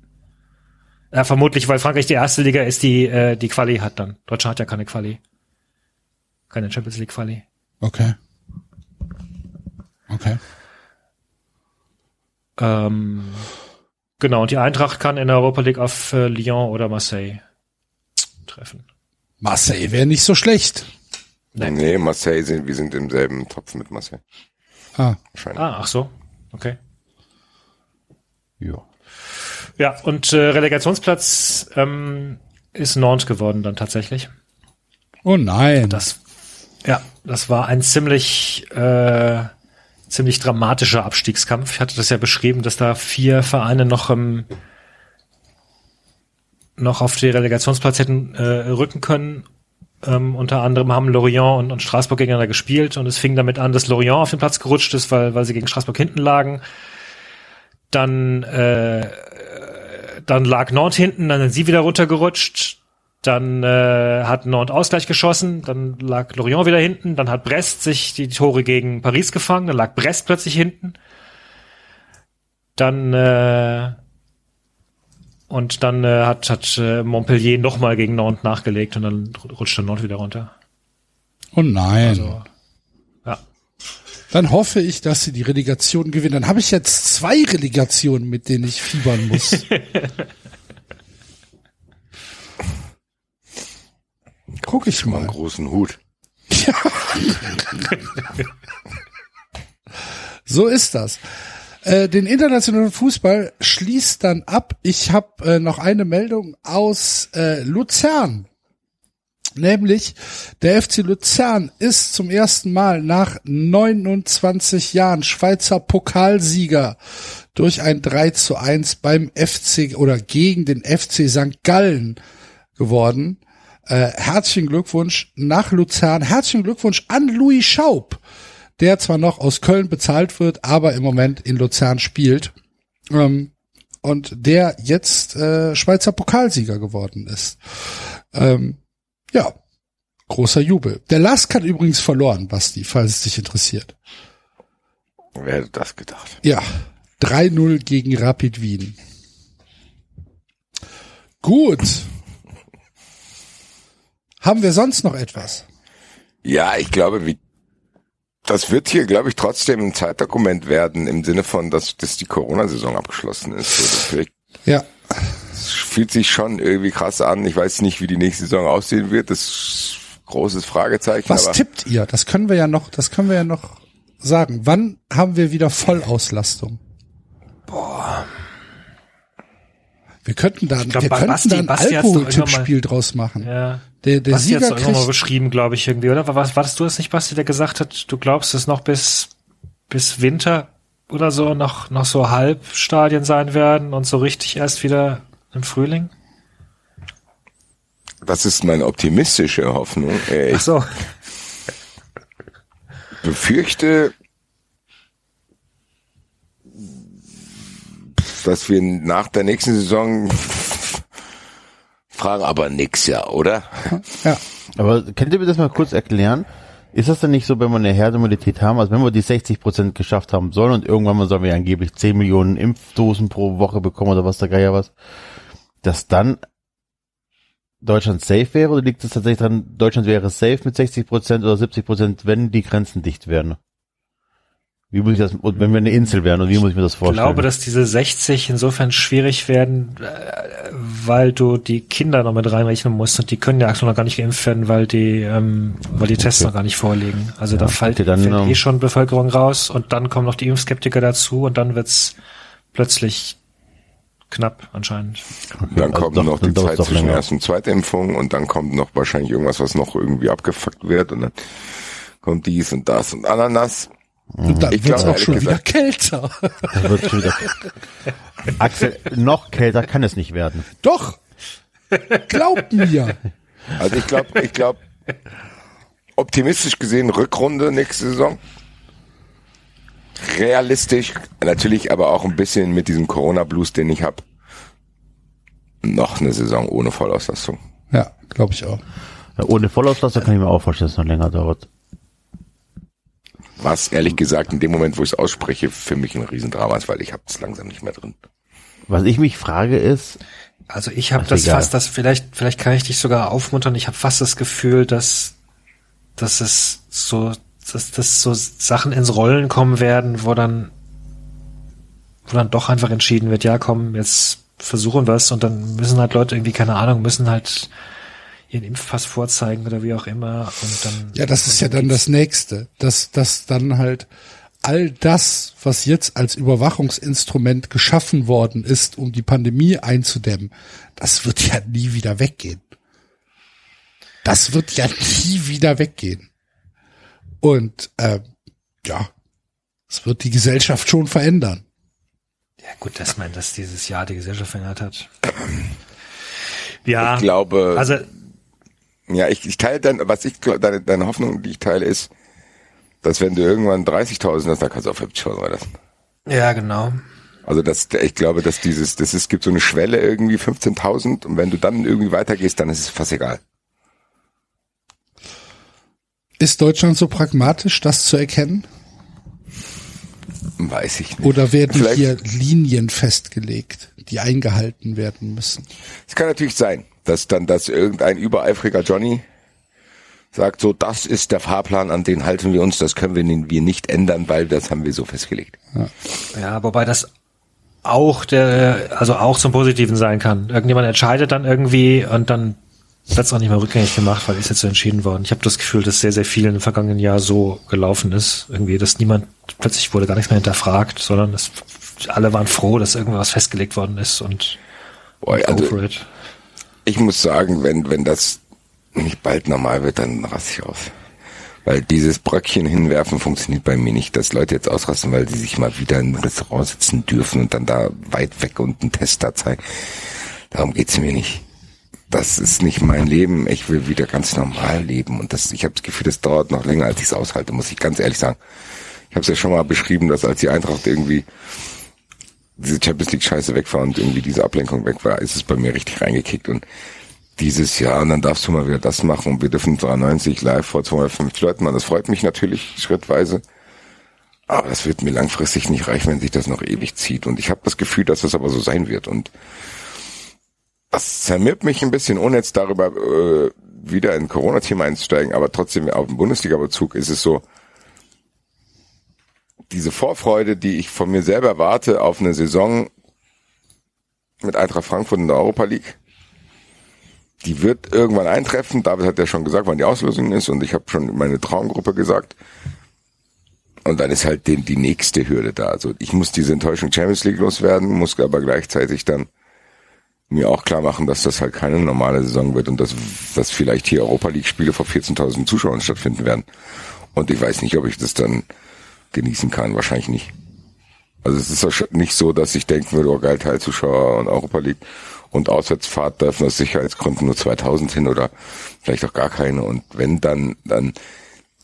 Ja, vermutlich, weil Frankreich die erste Liga ist, die äh, die Quali hat dann. Deutschland hat ja keine Quali. Keine Champions League Quali. Okay. Okay. Ähm, genau, und die Eintracht kann in der Europa League auf äh, Lyon oder Marseille treffen. Marseille wäre nicht so schlecht. Nee. nee, Marseille sind, wir sind im selben Topf mit Marseille. Ah. Wahrscheinlich. Ah, ach so. Okay. Ja. Ja, und äh, Relegationsplatz ähm, ist Nantes geworden dann tatsächlich. Oh nein. Das, ja, das war ein ziemlich, äh, ziemlich dramatischer Abstiegskampf. Ich hatte das ja beschrieben, dass da vier Vereine noch ähm, noch auf die Relegationsplatz hätten äh, rücken können ähm, unter anderem haben Lorient und, und Straßburg gegeneinander gespielt und es fing damit an, dass Lorient auf den Platz gerutscht ist, weil, weil sie gegen Straßburg hinten lagen. Dann, äh, dann lag Nord hinten, dann sind sie wieder runtergerutscht. Dann äh, hat Nord Ausgleich geschossen, dann lag Lorient wieder hinten, dann hat Brest sich die Tore gegen Paris gefangen, dann lag Brest plötzlich hinten. Dann äh, und dann äh, hat, hat äh, Montpellier nochmal gegen Nantes nachgelegt und dann rutscht der Nantes wieder runter. Oh nein. Also, ja. Dann hoffe ich, dass sie die Relegation gewinnen. Dann habe ich jetzt zwei Relegationen, mit denen ich fiebern muss. *laughs* Guck ich mal. Einen großen Hut. Ja. *laughs* so ist das. Äh, den internationalen Fußball schließt dann ab. Ich habe äh, noch eine Meldung aus äh, Luzern. Nämlich der FC Luzern ist zum ersten Mal nach 29 Jahren Schweizer Pokalsieger durch ein 3 zu 1 beim FC oder gegen den FC St. Gallen geworden. Äh, herzlichen Glückwunsch nach Luzern. Herzlichen Glückwunsch an Louis Schaub der zwar noch aus Köln bezahlt wird, aber im Moment in Luzern spielt. Ähm, und der jetzt äh, Schweizer Pokalsieger geworden ist. Ähm, ja, großer Jubel. Der Lask hat übrigens verloren, Basti, falls es dich interessiert. Wer hätte das gedacht? Ja, 3-0 gegen Rapid Wien. Gut. Haben wir sonst noch etwas? Ja, ich glaube, wie das wird hier, glaube ich, trotzdem ein Zeitdokument werden, im Sinne von, dass, dass die Corona-Saison abgeschlossen ist. ja. Es fühlt sich schon irgendwie krass an. Ich weiß nicht, wie die nächste Saison aussehen wird. Das großes Fragezeichen. Was tippt ihr? Das können wir ja noch, das können wir ja noch sagen. Wann haben wir wieder Vollauslastung? Boah. Wir könnten da, glaub, wir könnten Basti- da ein Alkoholtippspiel draus machen. Ja. Der, der Basti hat Sieger es irgendwann mal beschrieben, glaube ich, irgendwie, oder? Was, warst du es nicht, Basti, der gesagt hat, du glaubst, es noch bis, bis Winter oder so noch, noch so Halbstadien sein werden und so richtig erst wieder im Frühling? das ist meine optimistische Hoffnung. Äh, Ach Ich so. befürchte, dass wir nach der nächsten Saison fragen aber nix, ja, oder? ja, Aber könnt ihr mir das mal kurz erklären? Ist das denn nicht so, wenn wir eine Herdenimmunität haben, also wenn wir die 60 Prozent geschafft haben sollen und irgendwann mal sollen wir angeblich 10 Millionen Impfdosen pro Woche bekommen oder was der Geier was, dass dann Deutschland safe wäre oder liegt es tatsächlich dran, Deutschland wäre safe mit 60 Prozent oder 70 Prozent, wenn die Grenzen dicht wären? Wie muss ich das, wenn wir eine Insel wären und wie muss ich mir das Ich vorstellen? glaube, dass diese 60 insofern schwierig werden, äh, weil du die Kinder noch mit reinrechnen musst und die können ja aktuell noch gar nicht geimpft werden, weil die, ähm, weil die Tests noch gar nicht vorliegen. Also da fällt, okay, dann, fällt ähm, eh schon Bevölkerung raus und dann kommen noch die Impfskeptiker dazu und dann wird's plötzlich knapp anscheinend. Dann also kommt doch, noch die Zeit zwischen länger. Erst- und Zweitimpfung und dann kommt noch wahrscheinlich irgendwas, was noch irgendwie abgefuckt wird und dann kommt dies und das und Ananas. Und dann Ich wird's glaube, auch schon ehrlich wieder gesagt- kälter. Das wird schon wieder Axel, noch kälter kann es nicht werden. Doch! Glaubt mir! Also ich glaube, ich glaube, optimistisch gesehen Rückrunde nächste Saison. Realistisch, natürlich aber auch ein bisschen mit diesem Corona-Blues, den ich habe. Noch eine Saison ohne Vollauslastung. Ja, glaube ich auch. Ja, ohne Vollauslastung kann ich mir auch vorstellen, dass es noch länger dauert. Was ehrlich gesagt in dem Moment, wo ich es ausspreche, für mich ein Riesendrama ist, weil ich habe es langsam nicht mehr drin. Was ich mich frage ist, Also ich habe das egal. fast, das vielleicht, vielleicht kann ich dich sogar aufmuntern. Ich habe fast das Gefühl, dass, dass es so, dass, dass so Sachen ins Rollen kommen werden, wo dann, wo dann doch einfach entschieden wird, ja komm, jetzt versuchen wir es und dann müssen halt Leute irgendwie, keine Ahnung, müssen halt ihren Impfpass vorzeigen oder wie auch immer und dann. Ja, das ist ja dann das Nächste, dass, dass dann halt all das, was jetzt als Überwachungsinstrument geschaffen worden ist, um die Pandemie einzudämmen, das wird ja nie wieder weggehen. Das wird ja nie wieder weggehen. Und ähm, ja, es wird die Gesellschaft schon verändern. Ja gut, dass man das dieses Jahr die Gesellschaft verändert hat. Ja, Ich glaube, also ja, ich, ich teile dann, was ich deine, deine Hoffnung, die ich teile, ist, dass wenn du irgendwann 30.000 hast, dann kannst du auf 50.000 lassen. ja genau. Also das, ich glaube, dass dieses, das ist, gibt so eine Schwelle irgendwie 15.000 und wenn du dann irgendwie weitergehst, dann ist es fast egal. Ist Deutschland so pragmatisch, das zu erkennen? Weiß ich nicht. Oder werden Vielleicht- hier Linien festgelegt, die eingehalten werden müssen? Es kann natürlich sein, dass dann, dass irgendein übereifriger Johnny sagt, so, das ist der Fahrplan, an den halten wir uns, das können wir, wir nicht ändern, weil das haben wir so festgelegt. Ja, wobei das auch der, also auch zum Positiven sein kann. Irgendjemand entscheidet dann irgendwie und dann wird's auch nicht mehr rückgängig gemacht, weil ist jetzt so entschieden worden. Ich habe das Gefühl, dass sehr, sehr viel im vergangenen Jahr so gelaufen ist. Irgendwie, dass niemand, plötzlich wurde gar nichts mehr hinterfragt, sondern es, alle waren froh, dass irgendwas festgelegt worden ist und go also, for it. Ich muss sagen, wenn, wenn das nicht bald normal wird, dann raste ich aus. Weil dieses Bröckchen hinwerfen funktioniert bei mir nicht, dass Leute jetzt ausrasten, weil sie sich mal wieder in ein Restaurant sitzen dürfen und dann da weit weg und einen Test da zeigen. Darum geht's mir nicht. Das ist nicht mein Leben. Ich will wieder ganz normal leben. Und das, ich habe das Gefühl, das dauert noch länger, als ich es aushalte, muss ich ganz ehrlich sagen. Ich habe es ja schon mal beschrieben, dass als die Eintracht irgendwie diese Champions League Scheiße weg war und irgendwie diese Ablenkung weg war, ist es bei mir richtig reingekickt und dieses Jahr und dann darfst du mal wieder das machen und wir dürfen 93 live vor 250 Leuten machen. Das freut mich natürlich schrittweise. Aber das wird mir langfristig nicht reichen, wenn sich das noch ewig zieht. Und ich habe das Gefühl, dass das aber so sein wird. Und das zermürbt mich ein bisschen, ohne jetzt darüber äh, wieder in Corona-Thema einzusteigen, aber trotzdem auf den Bundesliga-Bezug ist es so, diese Vorfreude, die ich von mir selber erwarte auf eine Saison mit Eintracht Frankfurt in der Europa League, die wird irgendwann eintreffen. David hat ja schon gesagt, wann die Auslösung ist und ich habe schon meine Traumgruppe gesagt. Und dann ist halt die, die nächste Hürde da. Also ich muss diese Enttäuschung Champions League loswerden, muss aber gleichzeitig dann mir auch klar machen, dass das halt keine normale Saison wird und dass, dass vielleicht hier Europa League Spiele vor 14.000 Zuschauern stattfinden werden. Und ich weiß nicht, ob ich das dann genießen kann. Wahrscheinlich nicht. Also es ist nicht so, dass ich denken würde, oh geil, Teilzuschauer und Europa League und Auswärtsfahrt dürfen aus Sicherheitsgründen nur 2000 hin oder vielleicht auch gar keine. Und wenn dann, dann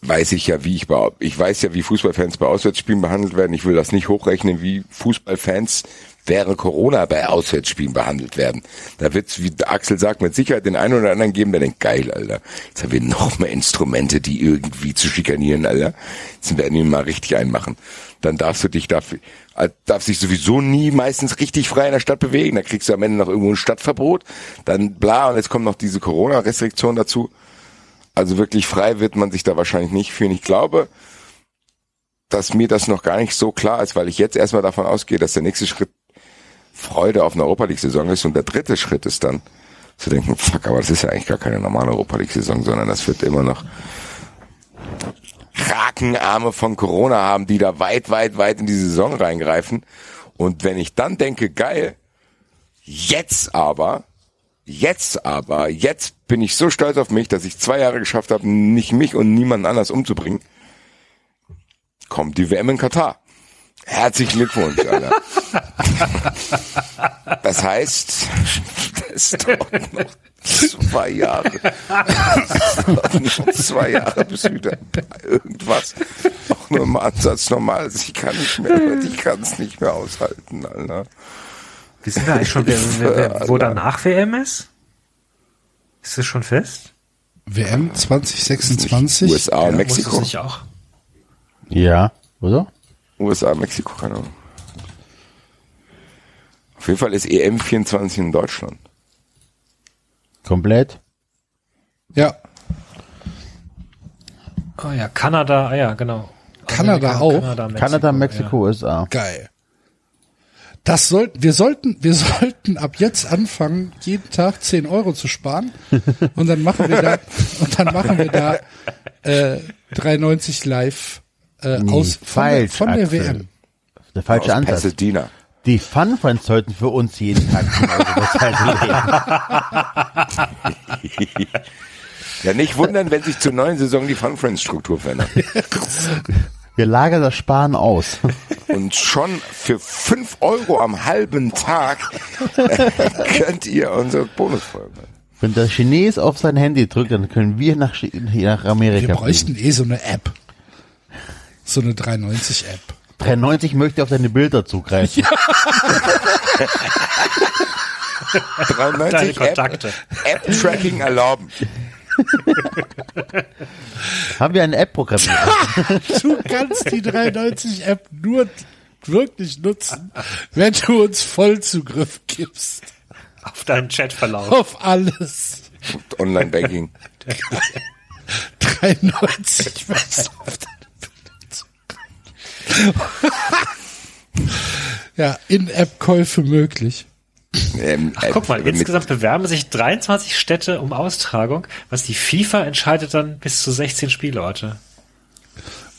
weiß ich ja, wie ich bei, ich weiß ja, wie Fußballfans bei Auswärtsspielen behandelt werden. Ich will das nicht hochrechnen, wie Fußballfans während Corona bei Auswärtsspielen behandelt werden. Da wird's, wie Axel sagt, mit Sicherheit den einen oder anderen geben, der denkt, geil, Alter. Jetzt haben wir noch mehr Instrumente, die irgendwie zu schikanieren, Alter. Jetzt werden wir mal richtig einmachen. Dann darfst du dich dafür, äh, darfst dich sowieso nie meistens richtig frei in der Stadt bewegen. Da kriegst du am Ende noch irgendwo ein Stadtverbot. Dann bla, und jetzt kommt noch diese Corona-Restriktion dazu. Also wirklich frei wird man sich da wahrscheinlich nicht fühlen. Ich glaube, dass mir das noch gar nicht so klar ist, weil ich jetzt erstmal davon ausgehe, dass der nächste Schritt Freude auf eine Europa League Saison ist und der dritte Schritt ist dann zu denken, fuck, aber das ist ja eigentlich gar keine normale Europa League Saison, sondern das wird immer noch Krakenarme von Corona haben, die da weit, weit, weit in die Saison reingreifen. Und wenn ich dann denke, geil, jetzt aber, jetzt aber, jetzt bin ich so stolz auf mich, dass ich zwei Jahre geschafft habe, nicht mich und niemanden anders umzubringen, kommt die WM in Katar. Herzlichen Glückwunsch, Alter. *laughs* Das heißt, das dauert noch zwei Jahre. Noch zwei Jahre, bis wieder irgendwas auch nur im Ansatz normal ist. Ich kann nicht mehr, ich kann es nicht mehr aushalten, Alter. Wissen wir eigentlich schon, wer, wer, wer, wo danach WM ist? Ist das schon fest? WM 2026? USA und Ja, Mexiko. Muss es nicht auch? Ja, oder? USA, Mexiko, keine Ahnung. Auf jeden Fall ist EM 24 in Deutschland. Komplett? Ja, Ah ja, Kanada, ah ja, genau. Kanada auch? Kanada, Mexiko, Kanada, Mexiko, USA. geil. Das sollten, wir sollten, wir *laughs* sollten ab jetzt anfangen, jeden Tag 10 Euro zu sparen. Und dann machen wir da, *laughs* und dann machen wir da, äh, 3,90 live, äh, Nee, aus, von, der, falsch, von der Axel. WM. Der falsche Aus Ansatz. Pasadena. Die Fun Friends sollten für uns jeden Tag 10 Euro bezahlen. Ja, nicht wundern, wenn sich zur neuen Saison die Fun Friends Struktur verändert. Wir lagern das Sparen aus. Und schon für 5 Euro am halben Tag äh, könnt ihr unsere Bonusfolgen hören. Wenn der Chines auf sein Handy drückt, dann können wir nach, nach Amerika Wir fliegen. bräuchten eh so eine App. So eine 390 App. 390 möchte auf deine Bilder zugreifen. 93 Deine App, Kontakte. App-Tracking erlauben. Haben wir eine App programmiert? Du kannst die 390 App nur wirklich nutzen, wenn du uns Vollzugriff gibst. Auf deinen Chatverlauf. Auf alles. Online-Banking. *laughs* 390 was auf deine Bilder *laughs* Ja, In-App-Käufe möglich. Ähm, Ach, guck mal, äh, mit- insgesamt bewerben sich 23 Städte um Austragung, was die FIFA entscheidet dann bis zu 16 Spielorte.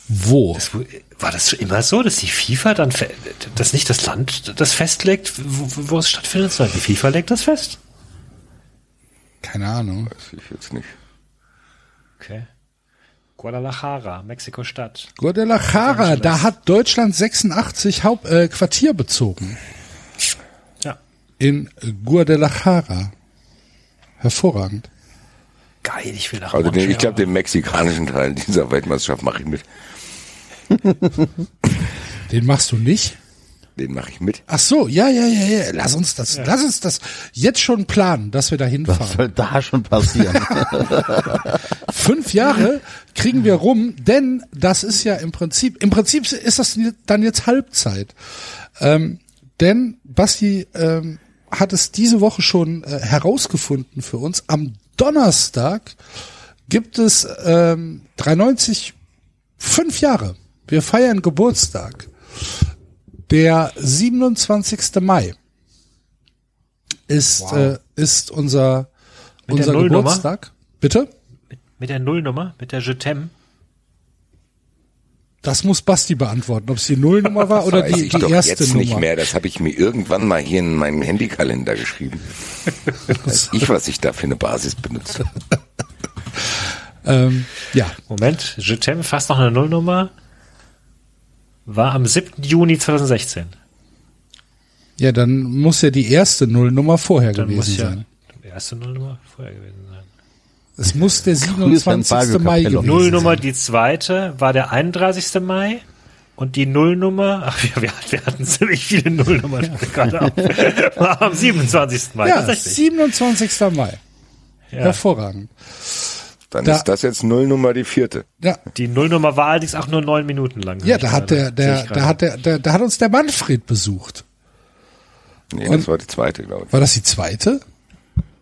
Wo? Das, war das immer so, dass die FIFA dann, dass nicht das Land das festlegt, wo, wo es stattfindet, sondern die FIFA legt das fest? Keine Ahnung. Weiß ich jetzt nicht. Okay. Guadalajara, Mexiko-Stadt. Guadalajara, da hat Deutschland 86 Haupt, äh, Quartier bezogen. Ja. In Guadalajara. Hervorragend. Geil, ich will nach Also den, ich glaube, den mexikanischen Teil dieser Weltmeisterschaft mache ich mit. Den machst du nicht? Den mache ich mit. Ach so, ja, ja, ja, ja. Lass uns das, lass uns das jetzt schon planen, dass wir da Was hinfahren. soll da schon passieren? *laughs* Fünf Jahre kriegen wir rum, denn das ist ja im Prinzip, im Prinzip ist das dann jetzt Halbzeit. Ähm, denn Basti ähm, hat es diese Woche schon äh, herausgefunden für uns. Am Donnerstag gibt es ähm, 390 fünf Jahre. Wir feiern Geburtstag. Der 27. Mai ist, äh, ist unser, Mit unser? Geburtstag. Bitte? Mit der Nullnummer, mit der Je t'aime. Das muss Basti beantworten, ob es die Nullnummer war *laughs* oder die, ich die doch erste jetzt Nummer. nicht mehr. Das habe ich mir irgendwann mal hier in meinen Handykalender geschrieben. *laughs* Weiß ich, was ich da für eine Basis benutze. *laughs* Ähm, ja, Moment, Je t'aime, fast noch eine Nullnummer. War am 7. Juni 2016. ja, dann muss ja die erste Nullnummer vorher Dann muss gewesen ja sein. die erste Nullnummer vorher gewesen sein. Es muss der Grüße an 27. Fabio Mai gewesen Nullnummer, sein. die zweite, war der 31. Mai. Und die Nullnummer, ach, wir, wir, wir hatten ziemlich viele Nullnummern *laughs* gerade auf, war am 27. Mai. Ja, tatsächlich. 27. Mai. Ja. Hervorragend. Dann Da- ist das jetzt Nullnummer die vierte. Ja, Die Nullnummer war allerdings auch nur neun Minuten lang. ja da hat der, der, da hat der, der, da hat uns der Manfred besucht. Nee, Und- das war die zweite, glaube ich. War das die zweite?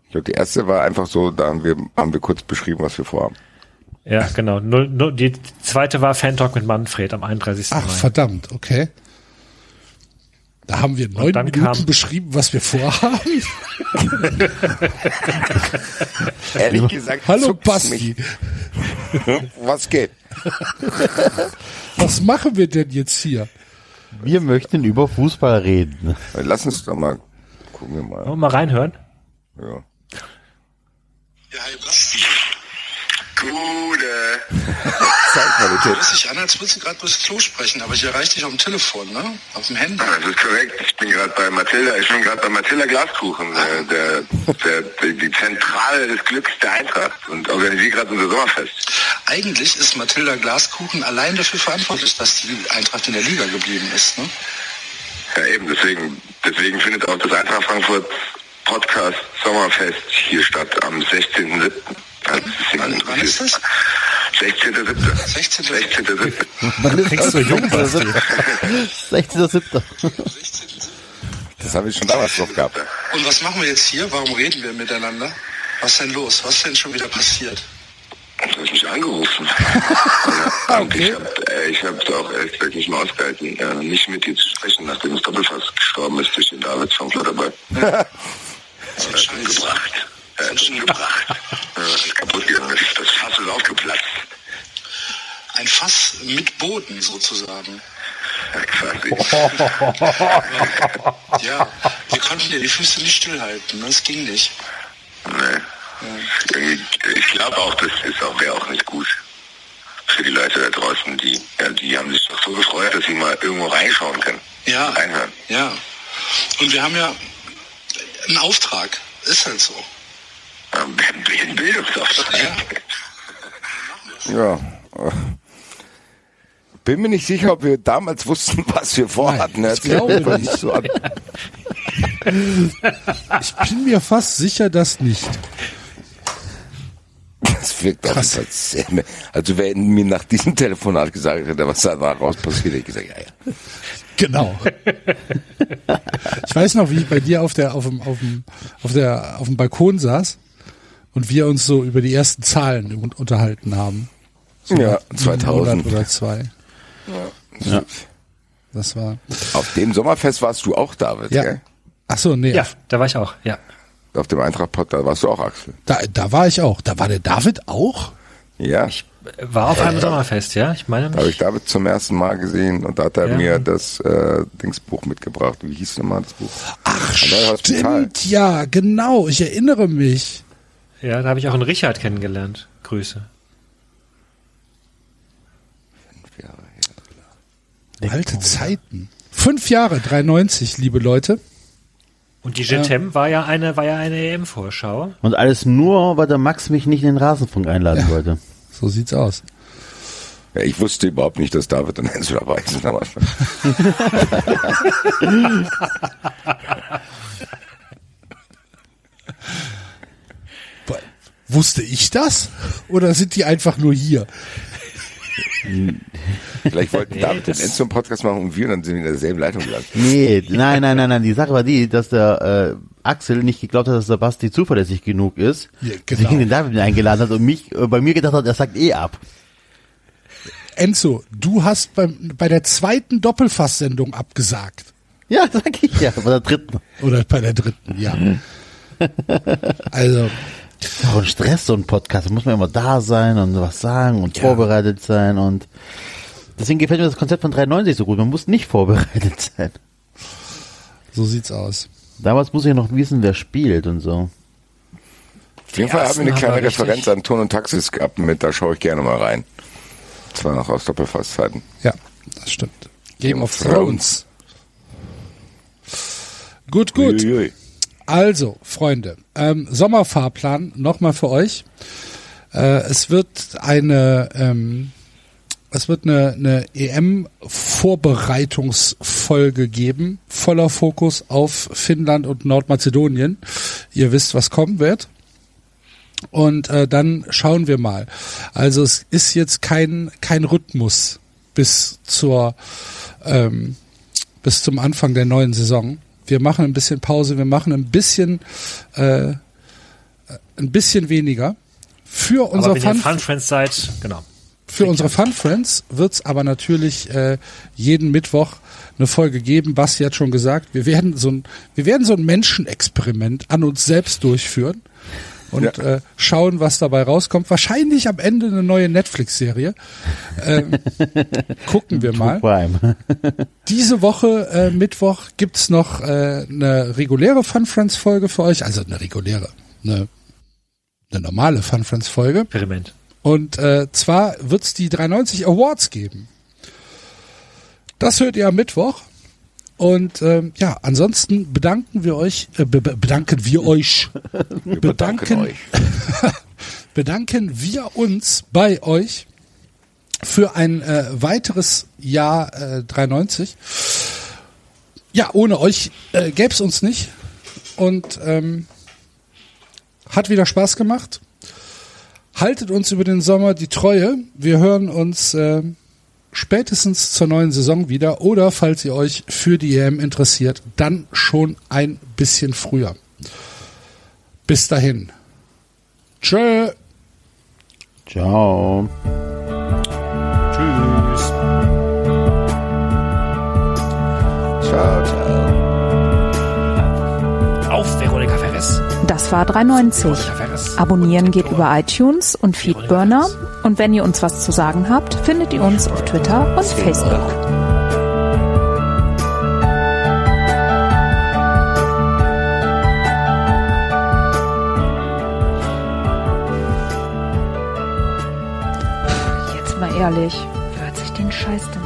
Ich glaube, die erste war einfach so, da haben wir, haben wir kurz beschrieben, was wir vorhaben. Ja, genau. Null, null, die zweite war Fan Talk mit Manfred am 31. Ach, Mai. verdammt, okay. Da haben wir neun Minuten kam- beschrieben, was wir vorhaben. *laughs* Ehrlich gesagt, Hallo Basti, mich. *laughs* Was geht? *laughs* was machen wir denn jetzt hier? Wir möchten über Fußball reden. Lass uns doch mal, gucken wir mal. Wollen wir mal reinhören? Ja. Ja, hi Basti. Gute. Zeitqualität. Hört sich an, als würdest du gerade durchs Klo sprechen, aber ich erreiche dich auf dem Telefon, ne? Auf dem Handy. Das ist korrekt. Ich bin gerade bei Mathilda. Ich bin gerade bei Mathilda Glaskuchen, äh, der, der, der, die Zentrale des Glücks der Eintracht und organisiere gerade unser Sommerfest. Eigentlich ist Mathilda Glaskuchen allein dafür verantwortlich, dass die Eintracht in der Liga geblieben ist, ne? Ja, eben. Deswegen, deswegen findet auch das Eintracht Frankfurt Podcast Sommerfest hier statt am 16.07. Wann- wann ist das? 16.07. 16.07. 16.07. Man ist jung, Basti. 16.07. Das habe ich schon damals drauf gehabt. Und was machen wir jetzt hier? Warum reden wir miteinander? Was ist denn los? Was ist denn schon wieder passiert? Du hast mich angerufen. *laughs* Und ich habe äh, ich hab auch ehrlich gesagt nicht mehr ausgehalten, äh, nicht mit dir zu sprechen, nachdem das Doppelfass gestorben ist durch den David vom Clutterball. So ein Äh, Scheiß. umgebracht. Äh, umgebracht. *laughs* Äh, ist kaputt gegangen. Das, das Fass ist aufgeplatzt. Ein Fass mit Boden sozusagen. Ja, quasi. *laughs* Ja, wir konnten dir die Füße nicht stillhalten. ne? Das ging nicht. nee. Ich glaube auch, das ist auch, wäre auch nicht gut für die Leute da draußen. Die, ja, die haben sich doch so gefreut, dass sie mal irgendwo reinschauen können. Ja. Reinhören. Ja. Und wir haben ja einen Auftrag. Ist halt so. Ähm, Ein Bildungsauftrag. Ja. Ja. Bin mir nicht sicher, ob wir damals wussten, was wir vorhatten. Nein, ich glaube nicht. so an. Ich bin mir fast sicher, dass nicht. Das wirkt jeden Fall sehr, also wer mir nach diesem Telefonat gesagt hätte, was da raus passiert, hätte ich gesagt, ja, ja. Genau. Ich weiß noch, wie ich bei dir auf der, auf dem, auf dem, auf der, auf dem Balkon saß und wir uns so über die ersten Zahlen un- unterhalten haben. So Ja, nach einem 2000. Monat oder zwei. Ja. Das war. Auf dem Sommerfest warst du auch, David, Ja. gell? Ach so, nee. Ja, da war ich auch, ja. Auf dem Eintracht-Podcast warst du auch, Axel. Da, da war ich auch. Da war der David auch. Ja, War auf einem Sommerfest, ja? Ich meine da habe ich mich. David zum ersten Mal gesehen und da hat er Ja. mir das äh, Dingsbuch mitgebracht. Wie hieß nochmal das Buch? Ach, neuen Hospital. stimmt, ja, genau. Ich erinnere mich. Ja, da habe ich auch einen Richard kennengelernt. Grüße. Alte Zeiten. Fünf Jahre, 93, liebe Leute. Und die Jetem war ja eine, war ja eine EM-Vorschau. Und alles nur, weil der Max mich nicht in den Rasenfunk einladen wollte. So sieht's aus. Ja, ich wusste überhaupt nicht, dass David und Enzo dabei sind. Aber Boah, *laughs* *laughs* Wusste ich das? Oder sind die einfach nur hier? vielleicht wollten Nee, David und das- Enzo einen Podcast machen und wir und dann sind wir in derselben Leitung gelandet. Nee, nein, nein, nein, nein. Die Sache war die, dass der äh, Axel nicht geglaubt hat, dass der Basti zuverlässig genug ist. Ja, Deswegen genau. den David eingeladen hat und mich äh, bei mir gedacht hat, er sagt eh ab. Enzo, du hast beim, bei der zweiten Doppelfasssendung abgesagt. Ja, *laughs* sag ich ja, bei der dritten. Oder bei der dritten, ja. *laughs* Also, Auch ein Stress, so ein Podcast. Da muss man immer da sein und was sagen und Ja. vorbereitet sein und deswegen gefällt mir das Konzept von 93 so gut. Man muss nicht vorbereitet sein. So sieht's aus. Damals muss ich noch wissen, wer spielt und so. Auf jeden Fall haben wir eine kleine Referenz an Ton und Taxis gehabt mit, da schaue ich gerne mal rein. Das war noch aus Doppelfasszeiten. Ja, das stimmt. Game of Thrones. Gut, gut. Uiuiui. Also, Freunde, ähm, Sommerfahrplan nochmal für euch. Äh, es wird eine, ähm, es wird eine, eine EM-Vorbereitungsfolge geben, voller Fokus auf Finnland und Nordmazedonien. Ihr wisst, was kommen wird. Und äh, dann schauen wir mal. Also es ist jetzt kein kein Rhythmus bis zur ähm, bis zum Anfang der neuen Saison. Wir machen ein bisschen Pause, wir machen ein bisschen äh, ein bisschen weniger. Für unser Aber wenn ihr Fun, Fun Friends seid, genau. für unsere Fun Friends wird's aber natürlich äh, jeden Mittwoch eine Folge geben. Basti hat schon gesagt, wir werden so ein wir werden so ein Menschenexperiment an uns selbst durchführen und Ja. äh, schauen, was dabei rauskommt. Wahrscheinlich am Ende eine neue Netflix-Serie. Ähm, *laughs* gucken wir mal. *laughs* Diese Woche, äh, Mittwoch, gibt's noch äh, eine reguläre Fun Friends Folge für euch. Also eine reguläre, eine, eine normale Fun Friends Folge. Experiment. Und äh, zwar wird's die 390 Awards geben. Das hört ihr am Mittwoch. Und ähm, ja, ansonsten bedanken wir euch, äh, be be- bedanken wir euch, Wir bedanken, euch. *laughs* bedanken wir uns bei euch für ein äh, weiteres Jahr äh, 93. Ja, ohne euch äh, gäb's uns nicht. Und ähm, hat wieder Spaß gemacht. Haltet uns über den Sommer die Treue. Wir hören uns äh, spätestens zur neuen Saison wieder oder falls ihr euch für die EM interessiert, dann schon ein bisschen früher. Bis dahin. Tschö. Ciao. War 390. Veronika Ferres. Abonnieren geht über iTunes und Feedburner. Und wenn ihr uns was zu sagen habt, findet ihr uns auf Twitter und Facebook. Ehrlich, wer hört sich den Scheiß denn?